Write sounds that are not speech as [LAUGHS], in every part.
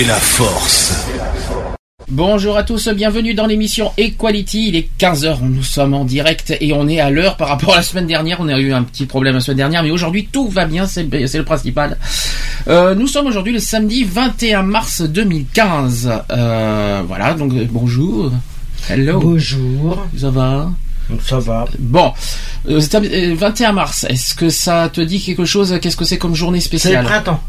Fait la force. Bonjour à tous, bienvenue dans l'émission Equality. Il est 15h, nous sommes en direct et on est à l'heure par rapport à la semaine dernière. On a eu un petit problème la semaine dernière, mais aujourd'hui tout va bien, c'est c'est le principal. Euh, nous sommes aujourd'hui le samedi 21 mars 2015. Euh, voilà, donc euh, bonjour. Hello. Bonjour, Ça va? Ça va. Bon, euh, c'est, euh, 21 mars, est-ce que ça te dit quelque chose? Qu'est-ce que c'est comme journée C'est le spéciale printemps.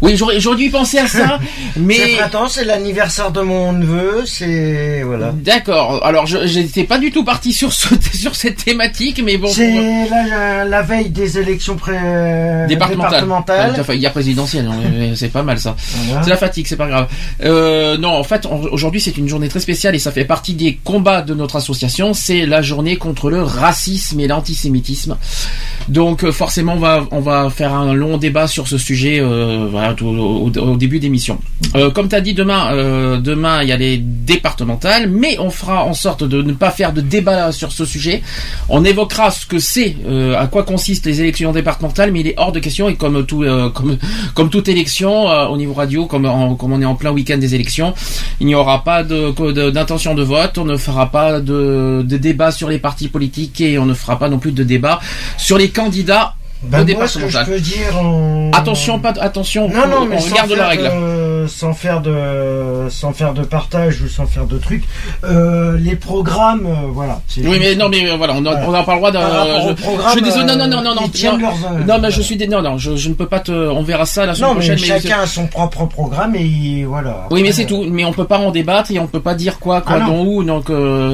Oui, j'aurais, dû y penser à ça, [LAUGHS] mais... C'est printemps, c'est l'anniversaire de mon neveu, c'est voilà. D'accord. Alors, je j'étais pas du tout parti sur ce, [LAUGHS] sur cette thématique, mais bon. C'est la, la veille des élections pré... départementales. Enfin, il y a présidentielle, hein, c'est pas mal ça. Voilà. C'est la fatigue, c'est pas grave. Euh, non, en fait, aujourd'hui c'est une journée très spéciale et ça fait partie des combats de notre association. C'est la journée contre le racisme et l'antisémitisme. Donc euh, forcément, on va on va faire un long débat sur ce sujet. euh, voilà, au, début d'émission. Euh, comme tu as dit, demain, euh, demain il y a les départementales, mais on fera en sorte de ne pas faire de débat sur ce sujet. On évoquera ce que c'est, euh, à quoi consistent les élections départementales, mais il est hors de question et comme tout, euh, comme comme toute élection euh, au niveau radio, comme comme on est en plein week-end des élections, il n'y aura pas de de- d'intention de, vote, on ne fera pas de, de débat sur les partis politiques et on ne fera pas non plus de débat sur les candidats Ben, au que je départemental. peux dire, on... Attention, pas attention, Non, non, mais on sans regarde la règle. de- sans faire de, sans faire de partage ou sans faire de trucs, euh, les programmes, euh, voilà. Oui, mais non, mais euh, voilà, on a, Voilà. pas le droit rapport je, suis désolé, non, non, non, non, non, non, leurs, non, mais je suis dé- non, non, je, je ne peux pas te, on verra ça la semaine Non, prochaine. mais- chacun a son propre programme et voilà. Oui, mais c'est tout. Mais on peut pas en débattre et on peut pas dire quoi, quoi, Ah dont où. Donc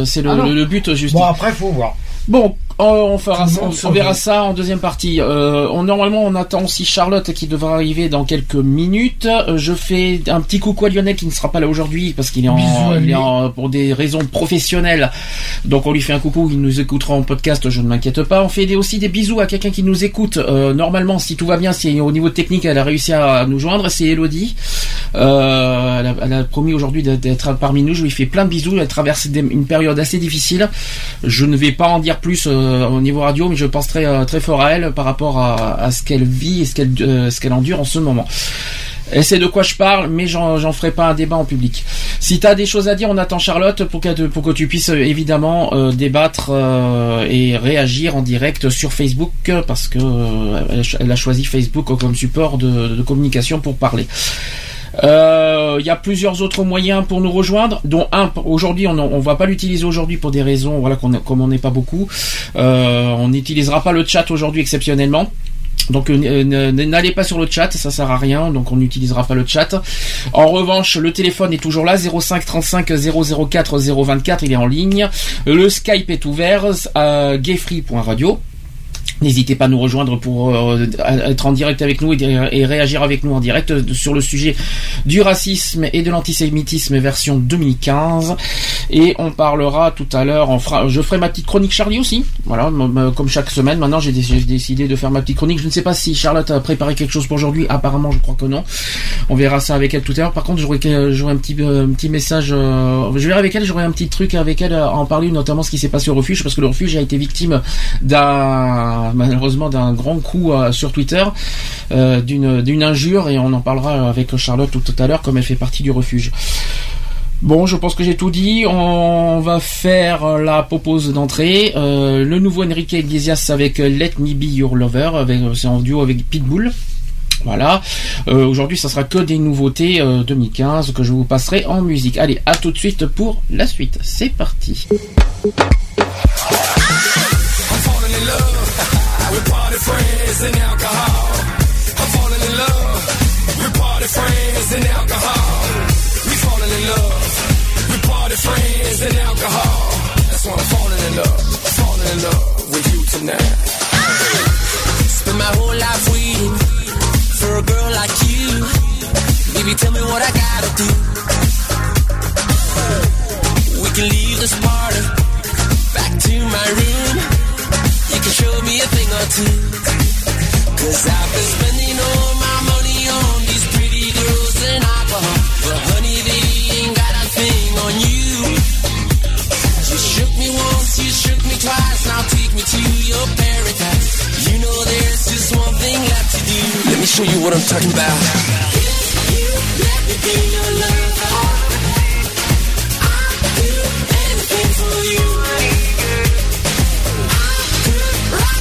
c'est le, Ah le, le but juste. Bon, après, faut voir. Bon, euh, on fera, le on, verra ça en deuxième partie. Euh, on, normalement, on attend aussi Charlotte qui devra arriver dans quelques minutes. Euh, je fais un petit coucou à Lionel qui ne sera pas là aujourd'hui parce qu'il est, en, il lui. est en- pour des raisons professionnelles. Donc on lui fait un coucou. Il nous écoutera en podcast. Je ne m'inquiète pas. On fait des- aussi des bisous à quelqu'un qui nous écoute. Euh, normalement, si tout va bien, si au niveau technique elle a réussi à nous joindre, c'est Elodie. Euh, elle, a, elle a promis aujourd'hui d'être- parmi nous. Je lui fais plein de bisous. Elle traverse une période assez difficile. Je ne vais pas en dire plus euh, au niveau radio, mais je pense très, euh, très fort à elle par rapport à, ce qu'elle vit et ce qu'elle euh, ce qu'elle endure en ce moment. Elle sait de quoi je parle, mais j'en ferai pas un débat en public. Si tu as des choses à dire, on attend Charlotte pour que, pour que tu puisses évidemment débattre et réagir en direct sur Facebook parce que euh, elle a choisi Facebook comme support de communication pour parler. Euh, Il y a plusieurs autres moyens pour nous rejoindre, dont un aujourd'hui on on va pas l'utiliser aujourd'hui pour des raisons voilà comme on n'est pas beaucoup. Euh, on n'utilisera pas le chat aujourd'hui exceptionnellement. Donc euh, n- n'allez pas sur le chat, ça sert à rien, donc on n'utilisera pas le chat. En revanche, le téléphone est toujours là, 05 35 004 024, il est en ligne. Le Skype est ouvert, à gayfree.radio. N'hésitez pas à nous rejoindre pour euh, être en direct avec nous et, réagir avec nous en direct sur le sujet du racisme et de l'antisémitisme version 2015. Et on parlera tout à l'heure, je ferai ma petite chronique Charlie aussi. Voilà, comme chaque semaine. Maintenant, j'ai dé- j'ai décidé de faire ma petite chronique. Je ne sais pas si Charlotte a préparé quelque chose pour aujourd'hui. Apparemment, je crois que non. On verra ça avec elle tout à l'heure. Par contre, j'aurai euh, un petit message. euh, je verrai avec elle. J'aurai un petit truc avec elle à en parler, notamment ce qui s'est passé au refuge, parce que le refuge a été victime d'un malheureusement d'un grand coup euh, sur Twitter, euh, d'une injure, et on en parlera avec Charlotte tout, à l'heure, comme elle fait partie du refuge. Bon, je pense que j'ai tout dit. On va faire la pause d'entrée. Euh, le nouveau Enrique Iglesias avec Let Me Be Your Lover, c'est en duo avec Pitbull. Voilà. Aujourd'hui, ça sera que des nouveautés euh, 2015 que je vous passerai en musique. Allez, à tout de suite pour la suite. C'est parti. We're party friends and alcohol. I'm falling in love. We're party friends and alcohol. We falling in love. We're party friends and alcohol. That's why I'm falling in love. I'm falling in love with you tonight. Spend my whole life waiting for a girl like you. Baby, tell me what I gotta do. We can leave this party back to my room you can show me a thing or two. Cause I've been spending all my money on these pretty girls and alcohol. But honey, they ain't got a thing on you. You shook me once, you shook me twice. Now take me to your paradise. You know there's just one thing left to do. Let me show you what I'm talking about. You let me be your lover. I'd do anything for you.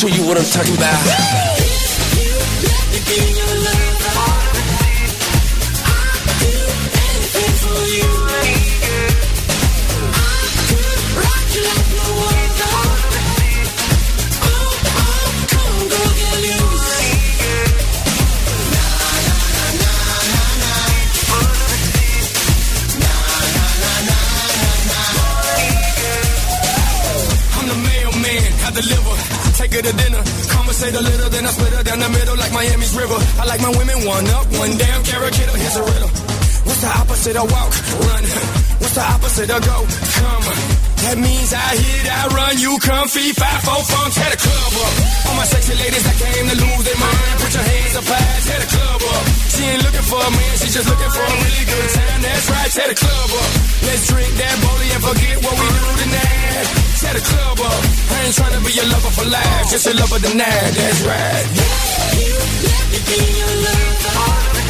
show you what I'm talking about. Her to dinner. Conversate a little, then I split her down the middle like Miami's river. I like my women one up, one down, kiddo. Here's a riddle. What's the opposite of walk? Run. What's the opposite of go? Come. That means I hit, I run, you come, fee, five, four, funk, tear the club up. All my sexy ladies that came to lose their mind, put your hands up high, tear the club up. She ain't looking for a man, she just looking for a really good time. That's right, tear the club up. Let's drink that bully and forget what we do tonight. Tear the club up. I ain't trying to be your lover for life, just a lover tonight. That's right. You let me be your lover.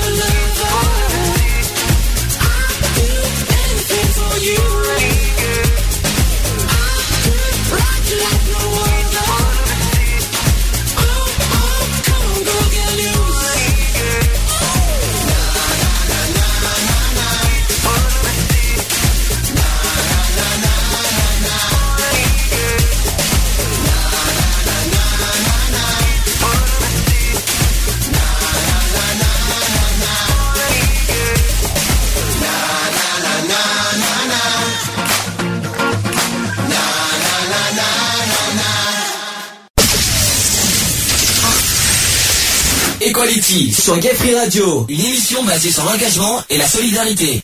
Sur Gay Free Radio, une émission basée sur l'engagement et la solidarité.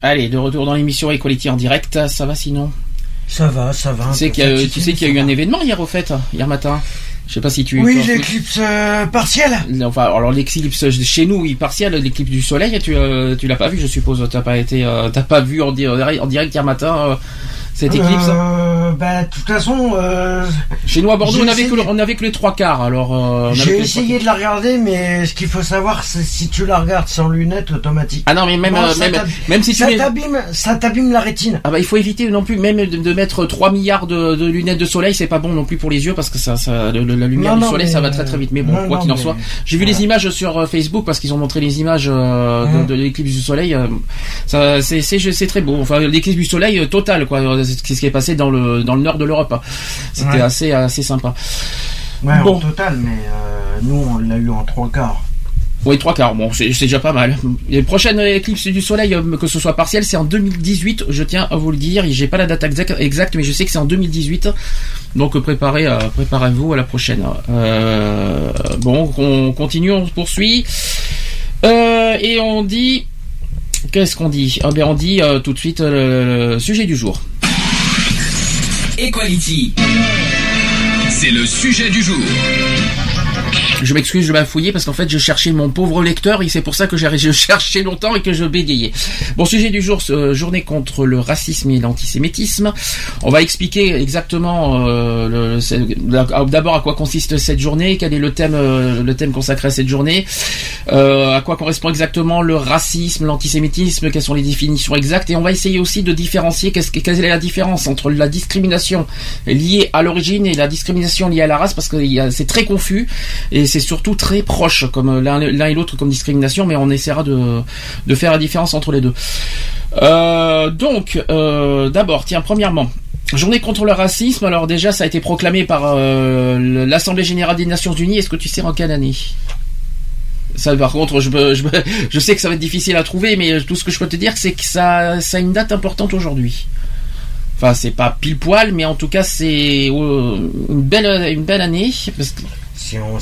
Allez, de retour dans l'émission Equality en direct, ça va sinon? Ça va, ça va. Tu sais qu'il y a, fatigué, tu sais qu'il y a mais eu un événement hier au fait, hier matin. Je sais pas si tu. Oui, l'éclipse euh, partielle. Enfin, alors l'éclipse chez nous, oui, partiel, l'éclipse du soleil, tu, euh, tu l'as pas vu, je suppose. T'as pas été, euh, t'as pas vu en, di- en direct hier matin euh, cette éclipse? Euh, bah, de toute façon, euh, Chez nous à Bordeaux, on avait, que, essayé- le- on avait que les trois quarts. Alors, euh, j'ai essayé de la regarder, mais ce qu'il faut savoir, c'est si tu la regardes sans lunettes, automatique. Ah non, mais même, Non, euh, même, même si tu ça t'abîme, ça t'abîme la rétine. Ah bah il faut éviter non plus même de, de mettre 3 milliards de, de lunettes de soleil, c'est pas bon non plus pour les yeux parce que ça, ça le- la lumière Non, du soleil mais- ça va très très vite. Mais bon, non, quoi qu'il en soit, j'ai vu voilà. les images sur Facebook parce qu'ils ont montré les images Hein. de, de l'éclipse du soleil. ça c'est c'est c'est très beau. Enfin l'éclipse du soleil euh, total quoi. C'est ce qui est passé dans le dans le nord de l'Europe. hein. C'était Ouais. assez assez sympa. Ouais, Bon. en total, mais euh, nous, on l'a eu en trois quarts. Oui, trois quarts, bon, c'est déjà pas mal. Les prochaines éclipses du soleil, euh, que ce soit partiel, c'est en 2018, je tiens à vous le dire. J'ai pas la date exacte, mais je sais que c'est en 2018. Donc euh, préparez, préparez-vous à la prochaine. Euh, bon, on continue, on poursuit. Euh, et on dit... Qu'est-ce qu'on dit? Ah ben on dit euh, tout de suite le sujet du jour. Equality. C'est le sujet du jour. Je m'excuse, je fouiller parce qu'en fait, je cherchais mon pauvre lecteur et c'est pour ça que je [LAUGHS] cherchais longtemps et que je bégayais. Bon, sujet du jour, euh, journée contre le racisme et l'antisémitisme. On va expliquer exactement euh, la- d'abord à quoi consiste cette journée, quel est le thème, euh, le thème consacré à cette journée, à quoi correspond exactement le racisme, l'antisémitisme, quelles sont les définitions exactes et on va essayer aussi de différencier qu'est-ce que- quelle est la différence entre la discrimination liée à l'origine et la discrimination liée à la race parce que c'est très confus et c'est surtout très proche comme l'un l'un et l'autre comme discrimination mais on essaiera de, faire la différence entre les deux. Euh, donc euh, d'abord tiens premièrement Journée contre le racisme, alors déjà ça a été proclamé par euh, l'Assemblée Générale des Nations Unies, est-ce que tu sais en quelle année? Ça, par contre, [LAUGHS] je, sais que ça va être difficile à trouver, mais tout ce que je peux te dire, c'est que ça, a une date importante aujourd'hui. Enfin, c'est pas pile poil, mais en tout cas, c'est euh, une belle, année. Si on.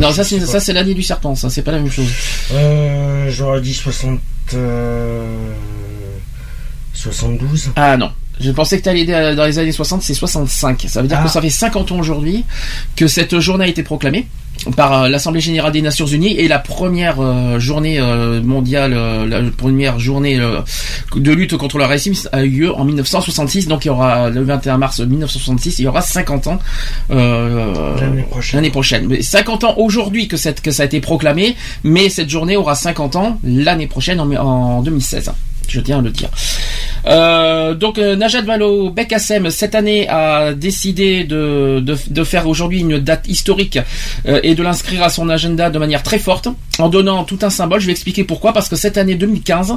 Non, ça, c'est, ça, c'est l'année du serpent, ça, c'est pas la même chose. Euh, J'aurais dit 60. euh, 72. Ah non. Je pensais que tu allais dans dans les années 60, c'est 65. Ça veut dire Ah. que ça fait 50 ans aujourd'hui que cette journée a été proclamée par euh, l'Assemblée Générale des Nations Unies et la première euh, journée euh, mondiale, euh, la première journée euh, de lutte contre le racisme a eu lieu en 1966. Donc il y aura le 21 mars 1966, il y aura 50 ans euh, L'année prochaine. l'année prochaine. Mais 50 ans aujourd'hui que, cette, que ça a été proclamé, mais cette journée aura 50 ans l'année prochaine en, en 2016. Je tiens à le dire. Euh, donc euh, Najat Vallaud Bekassem cette année a décidé de, de, faire aujourd'hui une date historique euh, et de l'inscrire à son agenda de manière très forte en donnant tout un symbole. Je vais expliquer pourquoi parce que cette année 2015,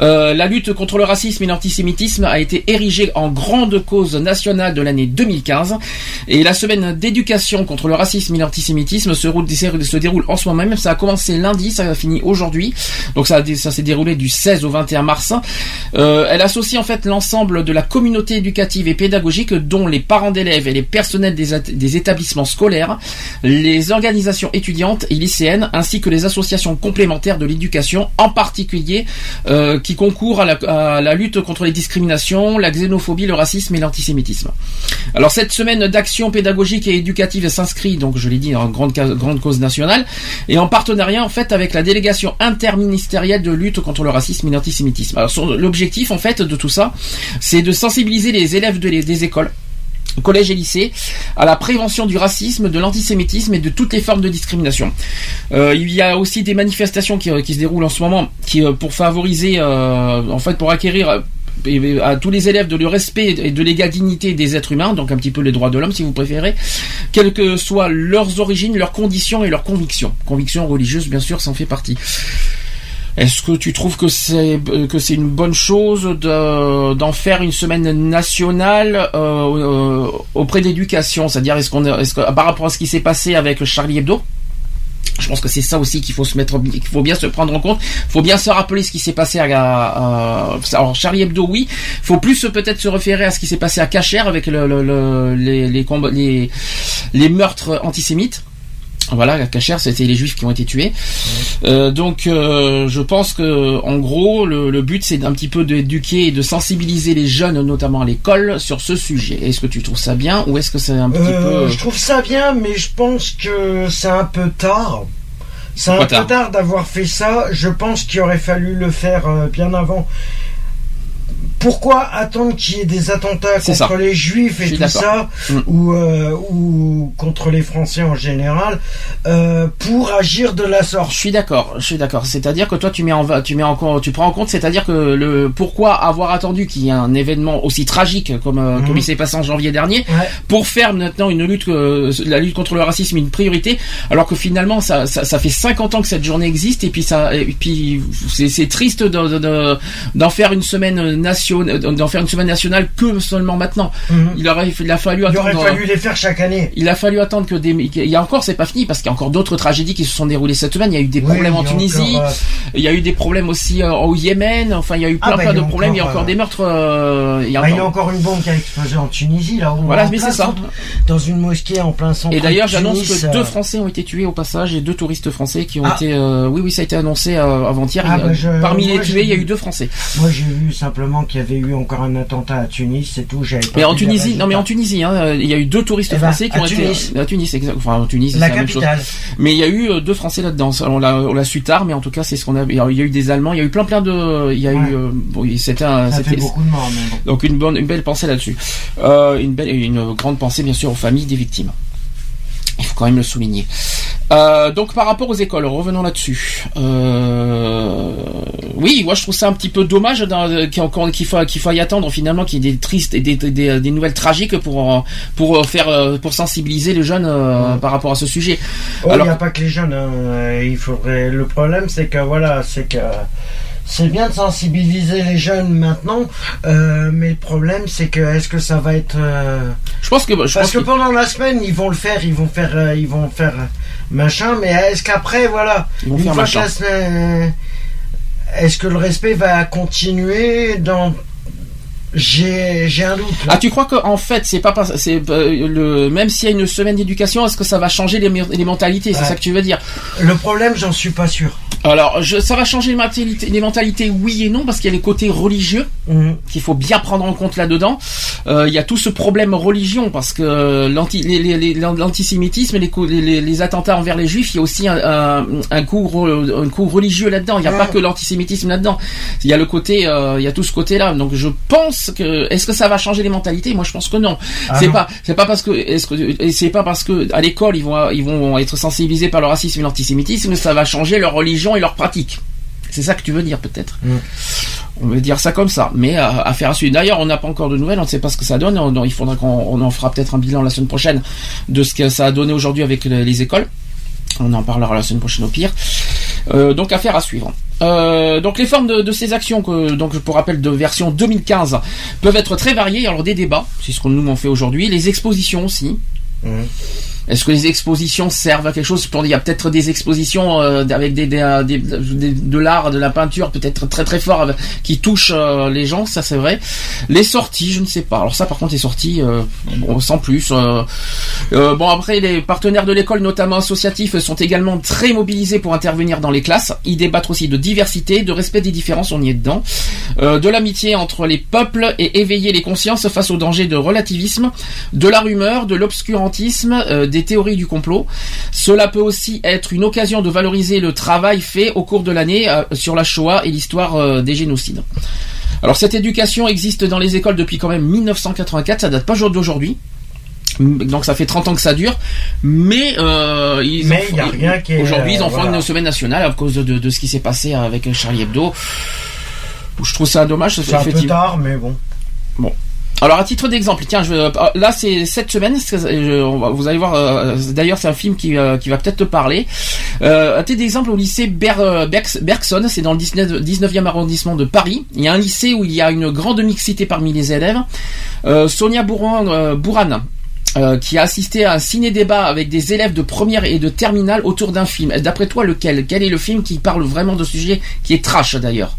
euh, la lutte contre le racisme et l'antisémitisme a été érigée en grande cause nationale de l'année 2015 et la semaine d'éducation contre le racisme et l'antisémitisme se, roule- se déroule en ce moment même. Ça a commencé lundi, ça a fini aujourd'hui. Donc ça s'est déroulé du 16 au 21 mars. Euh, elle associe en fait l'ensemble de la communauté éducative et pédagogique, dont les parents d'élèves et les personnels des, établissements scolaires, les organisations étudiantes et lycéennes, ainsi que les associations complémentaires de l'éducation, en particulier euh, qui concourent à la, lutte contre les discriminations, la xénophobie, le racisme et l'antisémitisme. Alors cette semaine d'action pédagogique et éducative s'inscrit, donc je l'ai dit, en grande, grande cause nationale, et en partenariat en fait avec la délégation interministérielle de lutte contre le racisme et l'antisémitisme. Son- l'objectif en fait de tout ça, c'est de sensibiliser les élèves de les- des écoles collèges et lycées à la prévention du racisme, de l'antisémitisme et de toutes les formes de discrimination. Euh, il y a aussi des manifestations qui, qui se déroulent en ce moment qui euh, pour favoriser euh, en fait pour acquérir euh, à tous les élèves de le respect et de l'égale dignité des êtres humains, donc un petit peu les droits de l'homme si vous préférez, quelles que soient leurs origines, leurs conditions et leurs convictions. Convictions religieuses bien sûr, ça en fait partie. Est-ce que tu trouves que c'est euh, que c'est une bonne chose de- d'en faire une semaine nationale euh, euh, auprès d'éducation C'est-à-dire est-ce qu'on est-ce que par rapport à ce qui s'est passé avec Charlie Hebdo je pense que c'est ça aussi qu'il faut se mettre, qu'il faut bien se prendre en compte. Il faut bien se rappeler ce qui s'est passé à, alors Charlie Hebdo, oui. Il faut plus peut-être se référer à ce qui s'est passé à Cacher avec le, le- les meurtres antisémites. Voilà, à Cacher, c'était les juifs qui ont été tués. Euh, donc, euh, je pense que, en gros, le, le but, c'est d'un petit peu d'éduquer et de sensibiliser les jeunes, notamment à l'école, sur ce sujet. Est-ce que tu trouves ça bien ou est-ce que c'est un petit Euh, peu Je trouve ça bien, mais je pense que c'est un peu tard. C'est un peu tard tard d'avoir fait ça. Je pense qu'il aurait fallu le faire bien avant. Pourquoi attendre qu'il y ait des attentats contre ça. les juifs et tout ça, Mm. ou, euh, ou contre les Français en général, euh, pour agir de la sorte? Je suis d'accord, je suis d'accord. C'est-à-dire que toi, tu mets en, tu mets en, tu prends en compte, c'est-à-dire que le pourquoi avoir attendu qu'il y ait un événement aussi tragique comme euh, Mhm. comme il s'est passé en janvier dernier Ouais. pour faire maintenant une lutte, euh, la lutte contre le racisme une priorité, alors que finalement ça, ça, ça fait 50 ans que cette journée existe et puis ça, et puis c'est triste de- de- de- d'en faire une semaine nationale, d'en faire une semaine nationale que seulement maintenant. Mhm. Il aurait, il a fallu Il aurait attendre. fallu les faire chaque année. Il a fallu attendre que des. Il y a encore, c'est pas fini parce qu'il y a encore d'autres tragédies qui se sont déroulées cette semaine. Il y a eu des Oui, problèmes en a Tunisie. encore, euh, Il y de des problèmes aussi euh, au Yémen. Enfin, il y a eu Ah, plein, bah, plein de a problèmes. il y a encore, euh, des meurtres. euh, il y a bah, il y a encore- une bombe qui a explosé en Tunisie, là. où Voilà, mais c'est ça. Dans une mosquée en plein centre. Et d'ailleurs, j'annonce que euh, deux Français ont été tués au passage et deux touristes français qui ont Ah. été. euh, oui, oui, ça a été annoncé euh, avant-hier. Ah, a- bah, je- Parmi moi, les tués, il y a eu deux Français. Moi, j'ai vu simplement y avait eu encore un attentat à Tunis, c'est tout. Mais en Tunisie, non mais en. Tunisie, hein, euh, il y a eu deux touristes Eh ben, français qui ont Tunis. été à Tunis, exact. Enfin, en Tunisie, La la même chose. capitale. Mais il y a eu euh, deux Français là-dedans. On l'a, on l'a su tard, mais en tout cas, c'est ce qu'on a. Il y a il y a eu des Allemands, il y a eu plein, plein de. Il y a Ouais. eu. euh, bon, c'était un. Ça fait beaucoup de morts, mais bon. donc une bonne, une belle pensée là-dessus. Euh, une belle, une grande pensée bien sûr aux familles des victimes. Il faut quand même le souligner. Euh, donc par rapport aux écoles, revenons là-dessus. Euh, oui, moi je trouve ça un petit peu dommage dans- qu'il faut qu'il faut y attendre finalement qu'il y ait des tristes et des, des, des nouvelles tragiques pour euh, pour faire euh, pour sensibiliser les jeunes euh, par rapport à ce sujet. Oh, il Alors- n'y a pas que les jeunes. hein. Euh, Il faudrait. Le problème, c'est que voilà, c'est que c'est bien de sensibiliser les jeunes maintenant, euh, mais le problème, c'est que est-ce que ça va être euh, Je pense que je parce pense que que- pendant la semaine, ils vont le faire, ils vont faire, euh, ils vont faire euh, machin, mais est-ce qu'après, voilà, Ils vont une faire fois machin. que la semaine, est-ce que le respect va continuer dans j'ai j'ai un doute. là. Ah, tu crois qu'en fait, c'est pas c'est euh, le même s'il y a une semaine d'éducation, est-ce que ça va changer les, me- les mentalités C'est ça que tu veux dire? Le problème, j'en suis pas sûr. Alors, je, ça va changer les mentalités, les mentalités, oui et non, parce qu'il y a les côtés religieux Mhm. qu'il faut bien prendre en compte là-dedans. Euh, il y a tout ce problème religion, parce que l'antisémitisme et les, les, attentats envers les juifs, il y a aussi un, un, un coup, re- un coup religieux là-dedans. Il n'y a pas que l'antisémitisme là-dedans. Il y a le côté, euh, il y a tout ce côté-là. Donc, je pense que, est-ce que ça va changer les mentalités? Moi, je pense que non. Ah c'est pas, c'est pas parce que, est-ce que, c'est pas parce que à l'école ils vont, ils vont être sensibilisés par le racisme et l'antisémitisme ça va changer leur religion et leur pratique. C'est ça que tu veux dire peut-être. Mm. On veut dire ça comme ça, mais à, à faire à suivre. D'ailleurs, on n'a pas encore de nouvelles, on ne sait pas ce que ça donne. On- il faudra qu'on on en fera peut-être un bilan la semaine prochaine de ce que ça a donné aujourd'hui avec les, les écoles. On en parlera la semaine prochaine au pire. Euh, donc affaire à suivre. Euh, donc les formes de, de ces actions, que, donc pour rappel de version 2015, peuvent être très variées. Alors des débats, c'est ce qu'on nous en fait aujourd'hui, les expositions aussi. Mhm. Est-ce que les expositions servent à quelque chose? Il y a peut-être des expositions euh, avec des, des, des- des- de l'art, de la peinture, peut-être très très fort qui touchent euh, les gens, ça c'est vrai. Les sorties, je ne sais pas. Alors ça, par contre, les sorties, euh, sans plus. euh, euh, bon après, les partenaires de l'école, notamment associatifs, sont également très mobilisés pour intervenir dans les classes. Ils débattent aussi de diversité, de respect des différences, on y est dedans, euh, de l'amitié entre les peuples et éveiller les consciences face aux dangers de relativisme, de la rumeur, de l'obscurantisme, euh, des théories du complot. Cela peut aussi être une occasion de valoriser le travail fait au cours de l'année euh, sur la Shoah et l'histoire euh, des génocides. Alors cette éducation existe dans les écoles depuis quand même 1984, ça date pas d'aujourd'hui. Donc ça fait 30 ans que ça dure, mais euh, ils Mais il y a rien qui aujourd'hui ils en euh, font voilà. une semaine nationale à cause de, ce qui s'est passé avec Charlie Hebdo. Je trouve ça dommage. C'est un peu tard, mais bon. Alors à titre d'exemple, tiens, je, euh, là c'est cette semaine, va- vous allez voir. euh, D'ailleurs, c'est un film qui, euh, va peut-être te parler. Euh, à titre d'exemple, au lycée Ber, euh, Bergs- Bergson, c'est dans le 19, 19e arrondissement de Paris. Il y a un lycée où il y a une grande mixité parmi les élèves. Euh, Sonia euh, euh, qui a assisté à un ciné-débat avec des élèves de première et de terminale autour d'un film. D'après toi, lequel? Quel est le film qui parle vraiment de sujet qui est trash d'ailleurs?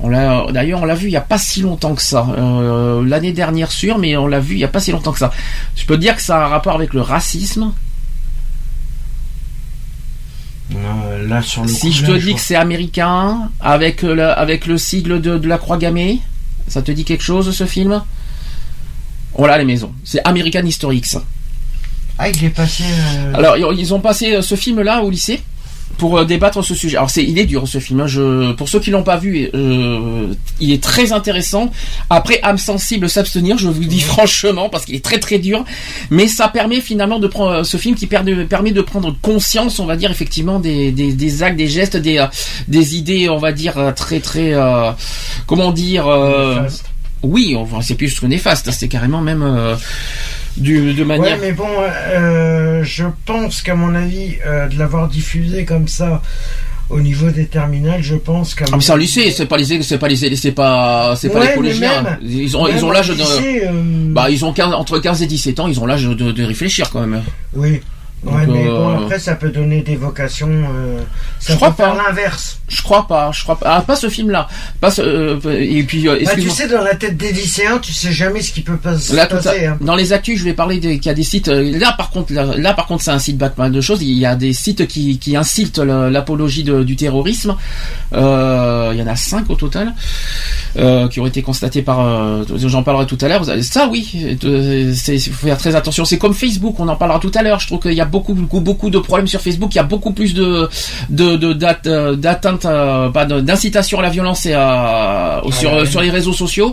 D'ailleurs, on l'a vu il y a pas si longtemps que ça. Euh, l'année dernière, sûr, mais on l'a vu il y a pas si longtemps que ça. Je peux te dire que ça a un rapport avec le racisme. Euh, là, sur le Si coup, je te dis que c'est américain, avec le, avec le sigle de, de la croix gammée, ça te dit quelque chose ce film? On l'a à la maison. C'est American Historics. Ah, il est passé. euh, Alors, ils ils ont passé euh, ce film-là au lycée pour euh, débattre ce sujet. Alors, c'est, il est dur ce film. hein. Je, pour ceux qui l'ont pas vu, euh, il est très intéressant. Après, âme sensible, s'abstenir, je vous le dis franchement, parce qu'il est très très dur. Mais ça permet finalement de prendre ce film qui permet, de prendre conscience, on va dire effectivement des, des, des actes, des gestes, des, euh, des idées, on va dire euh, très très, euh, comment dire. euh, oui, c'est plus que néfaste. C'est carrément même euh, du, de manière. Ouais, mais bon, euh, je pense qu'à mon avis, euh, de l'avoir diffusé comme ça au niveau des terminales, je pense qu'à Ah mais c'est un lycée, c'est pas les c'est pas les c'est pas c'est pas Ouais, les collégiens. même- Ils ont ils ont l'âge de euh, bah ils ont 15 entre 15 et 17 ans, ils ont l'âge de, de réfléchir quand même. Oui. Ouais, Donc, mais bon, euh, après, ça peut donner des vocations. euh, ça Je crois peut faire pas. l'inverse. Je crois pas, je crois pas. Ah, pas ce film-là. Pas ce, euh, et puis, Bah, tu sais, dans la tête des lycéens, tu sais jamais ce qui peut pas se Là, tout passer. hein. dans les actus, je vais parler des- qu'il y a des sites. Là, par contre, là, là, par contre, c'est un site pas mal de choses. Il y a des sites qui, qui incitent l'apologie du terrorisme. Euh, il y en a cinq au total euh, qui ont été constatés par. euh, J'en parlerai tout à l'heure. Ça, oui, il faut faire très attention. C'est comme Facebook. On en parlera tout à l'heure. Je trouve qu'il y a beaucoup, beaucoup, beaucoup de problèmes sur Facebook. Il y a beaucoup plus de de euh, d'atteintes, euh, d'incitation à la violence et à sur haine. sur les réseaux sociaux.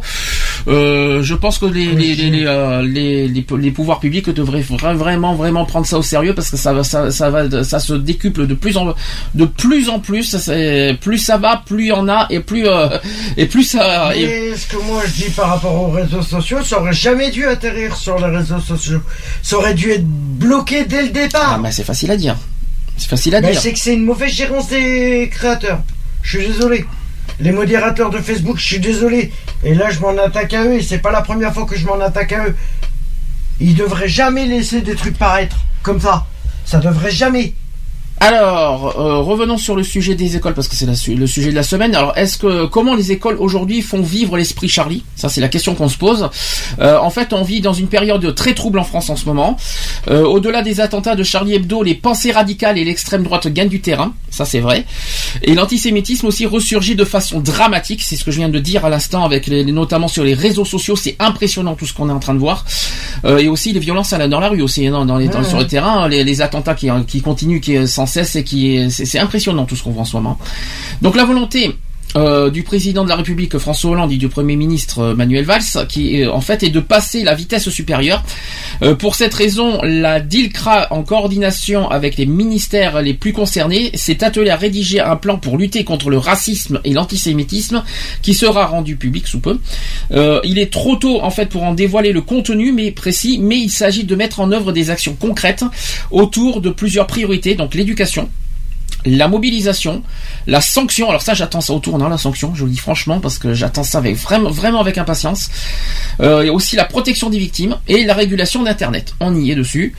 Euh, je pense que les les, les, les, les, les- les pouvoirs publics devraient vra- vraiment vraiment prendre ça au sérieux parce que ça va ça, ça va ça se décuple de plus en de plus en plus c'est- plus ça va plus il y en a et plus euh, et plus ça et- ce que moi je dis par rapport aux réseaux sociaux, ça aurait jamais dû atterrir sur les réseaux sociaux. Ça aurait dû être bloqué dès le ah mais c'est facile à dire c'est facile à Mais dire c'est que c'est une mauvaise gérance des créateurs. Je suis désolé. Les modérateurs de Facebook, je suis désolé. Et là, je m'en attaque à eux. Et c'est pas la première fois que je m'en attaque à eux. Ils devraient jamais laisser des trucs paraître comme ça. Ça devrait jamais. Alors, euh, revenons sur le sujet des écoles parce que c'est le sujet de la semaine. Alors, est-ce que comment les écoles aujourd'hui font vivre l'esprit Charlie? Ça, c'est la question qu'on se pose. Euh, en fait, on vit dans une période très trouble en France en ce moment. Euh, Au-delà des attentats de Charlie Hebdo, les pensées radicales et l'extrême droite gagnent du terrain. Ça, c'est vrai. Et l'antisémitisme aussi ressurgit de façon dramatique. C'est ce que je viens de dire à l'instant, avec les, notamment sur les réseaux sociaux. C'est impressionnant tout ce qu'on est en train de voir. Euh, et aussi les violences à la- dans la rue aussi, hein, dans les, dans- Ouais, sur le terrain, les, les attentats qui, qui continuent, qui est cesse et qui est- c'est c'est impressionnant tout ce qu'on voit en ce moment. Donc la volonté euh, du président de la République François Hollande et du Premier ministre euh, Manuel Valls, qui euh, en fait est de passer la vitesse supérieure. Euh, pour cette raison, la DILCRA, en coordination avec les ministères les plus concernés, s'est attelée à rédiger un plan pour lutter contre le racisme et l'antisémitisme, qui sera rendu public sous peu. Il est trop tôt en fait pour en dévoiler le contenu, mais précis, mais il s'agit de mettre en œuvre des actions concrètes autour de plusieurs priorités, donc l'éducation, la mobilisation, la sanction. Alors ça, j'attends ça au tournant, la sanction. Je vous le dis franchement parce que j'attends ça avec vraiment, vraiment avec impatience. Euh, et aussi la protection des victimes et la régulation d'Internet. On y est dessus.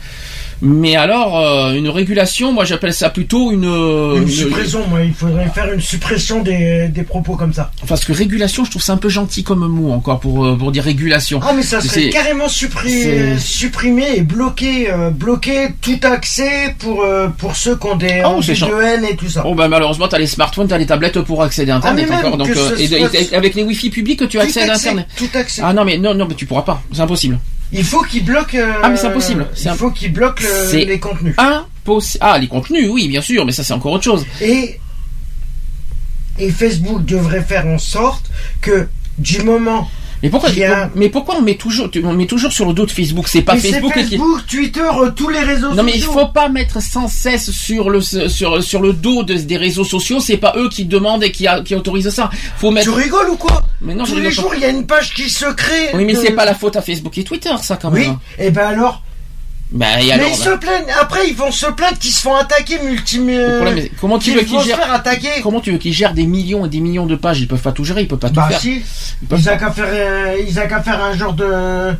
Mais alors, euh, une régulation, moi j'appelle ça plutôt une, euh, Une une- suppression, moi, il faudrait faire une suppression des, des propos comme ça. parce que régulation, je trouve ça un peu gentil comme mot encore pour euh, pour dire régulation. Ah, mais ça serait carrément supprimé, supprimé et bloqué, euh, bloqué tout accès pour, euh, pour ceux qui ont des Oh, de haine et tout ça. Oh bah malheureusement t'as les smartphones, t'as les tablettes pour accéder à internet Ah, encore. Donc et, et- avec les wifi publics tu accèdes à accès, internet. tout accès. Ah non mais non non mais tu pourras pas, c'est impossible. Il faut qu'ils bloquent. euh, Ah, mais c'est impossible. Il faut qu'ils bloquent le- les contenus. Impossible. Ah les contenus oui bien sûr mais ça c'est encore autre chose. Et, et Facebook devrait faire en sorte que du moment. Mais pourquoi mais pourquoi on met toujours on met toujours sur le dos de Facebook? C'est pas Mais Facebook, qui Facebook, Twitter, euh, tous les réseaux non mais il sociaux. faut pas mettre sans cesse sur le sur sur le dos de- des réseaux sociaux. C'est pas eux qui demandent et qui, a- qui autorisent ça. Faut Tu mettre. rigoles ou quoi? Mais non, je Tous les jours, il y a une page qui se crée. Oui mais de- c'est pas la faute à Facebook et Twitter ça quand Oui, même. et ben alors. Bah et mais alors. ils bah, se plaignent. Après, ils vont se plaindre qu'ils se font attaquer multi. problème, c'est- comment tu veux qu'ils se gèrent faire attaquer Comment tu veux qu'ils gèrent des millions et des millions de pages? Ils peuvent pas tout gérer, ils peuvent pas tout Bah faire. si. Ils peuvent Ils pas. ont qu'à faire, euh, ils ont qu'à faire un genre de.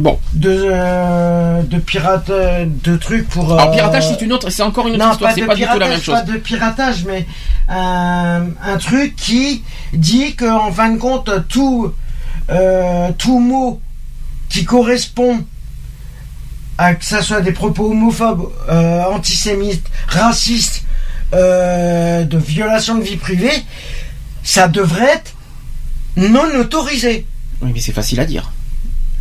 Bon. De, euh, de pirate, euh, de trucs pour. Alors euh, piratage c'est une autre, c'est encore une autre non, histoire. pas C'est de pas du tout la même chose. Pas de piratage, mais un, un truc qui dit qu'en fin de compte, tout, euh, tout mot qui correspond à que ça soit des propos homophobes, euh, antisémites, racistes, euh, de violation de vie privée, ça devrait être non autorisé. Oui, mais c'est facile à dire.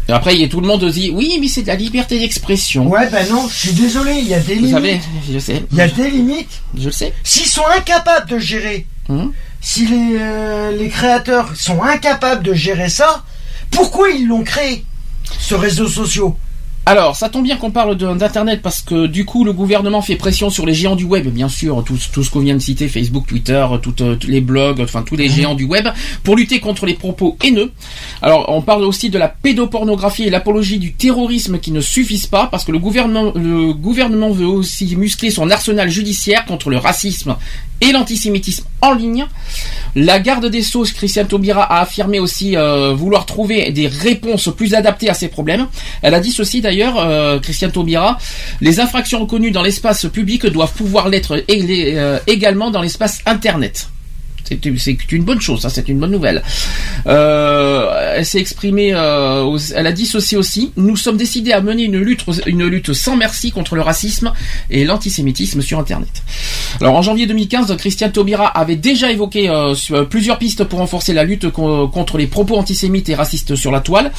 Et après, il y a tout le monde dit oui, mais c'est de la liberté d'expression. Ouais, ben non, je suis désolé, il y a des Vous limites. savez, je sais. Il y a des limites. Je le sais. S'ils sont incapables de gérer, Hum. si les, euh, les créateurs sont incapables de gérer ça, pourquoi ils l'ont créé, ce réseau social? Alors, ça tombe bien qu'on parle d'Internet parce que du coup, le gouvernement fait pression sur les géants du web, bien sûr, tout, tout ce qu'on vient de citer, Facebook, Twitter, tout, euh, tous les blogs, enfin tous les géants du web, pour lutter contre les propos haineux. Alors, on parle aussi de la pédopornographie et l'apologie du terrorisme qui ne suffisent pas parce que le gouvernement, le gouvernement veut aussi muscler son arsenal judiciaire contre le racisme et l'antisémitisme en ligne. La garde des Sceaux, Christiane Taubira, a affirmé aussi euh, vouloir trouver des réponses plus adaptées à ces problèmes. Elle a dit ceci d'ailleurs, euh, Christiane Taubira, les infractions reconnues dans l'espace public doivent pouvoir l'être euh, également dans l'espace Internet. C'est une- bonne chose, ça, c'est une bonne nouvelle. Euh, elle s'est exprimée, euh, elle a dit ceci aussi. Nous sommes décidés à mener une lutte, une lutte sans merci contre le racisme et l'antisémitisme sur Internet. Alors en janvier 2015, Christiane Taubira avait déjà évoqué euh, plusieurs pistes pour renforcer la lutte co- contre les propos antisémites et racistes sur la toile.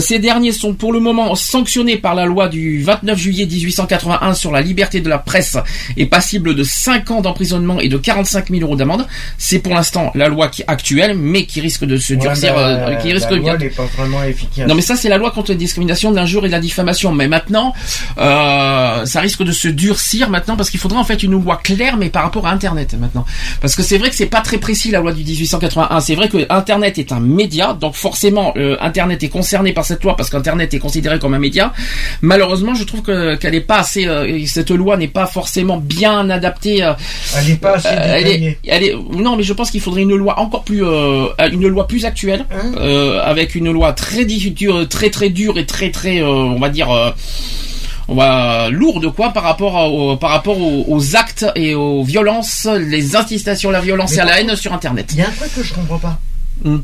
Ces derniers sont pour le moment sanctionnés par la loi du 29 juillet 1881 sur la liberté de la presse et passible de 5 ans d'emprisonnement et de 45 000 euros d'amende. C'est pour l'instant la loi qui actuelle, mais qui risque de se durcir, Ouais, euh, qui risque la loi n'est pas vraiment efficace. non mais ça c'est la loi contre la discrimination, l'injure et la diffamation. Mais maintenant, euh, ça risque de se durcir maintenant parce qu'il faudra en fait une loi claire, mais par rapport à Internet maintenant. Parce que c'est vrai que c'est pas très précis la loi du 1881. C'est vrai que Internet est un média, donc forcément euh, Internet est concerné par cette loi parce qu'Internet est considéré comme un média. Malheureusement, je trouve que qu'elle est pas assez, euh, cette loi n'est pas forcément bien adaptée. euh, Elle n'est pas assez euh, elle est, elle est, non, mais je pense qu'il faudrait une loi encore plus, euh, une loi plus actuelle, Hein euh, avec une loi très dure, très très dure et très très, euh, on va dire, on va lourde quoi par rapport à- au, par rapport aux, aux actes et aux violences, les incitations à la violence Mais et à la haine sur Internet. Il y a un truc que je comprends pas. Hmm.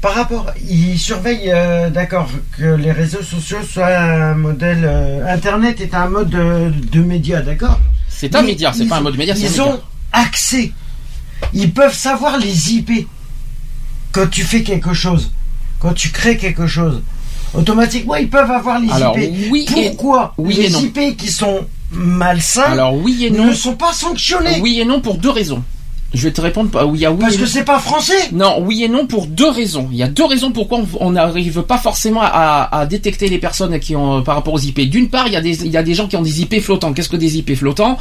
Par rapport, ils surveillent, euh, d'accord, que les réseaux sociaux soient un modèle. euh, Internet est un mode de, de média, d'accord C'est un Mais média, c'est ils- pas un mode média, c'est un Ils média. ont accès. Ils peuvent savoir les IP. Quand tu fais quelque chose, quand tu crées quelque chose, automatiquement ils peuvent avoir les Alors, IP. oui et- Pourquoi oui les et non. IP qui sont malsains Alors oui et non, ne sont pas sanctionnés oui et non pour deux raisons. Je vais te répondre pas. Oui, il y a oui Parce que c'est pas français. Non, oui et non pour deux raisons. Il y a deux raisons pourquoi on- n'arrive pas forcément à, à détecter les personnes qui ont euh, par rapport aux IP. D'une part, il y a des il y a des gens qui ont des IP flottants. Qu'est-ce que des IP flottants?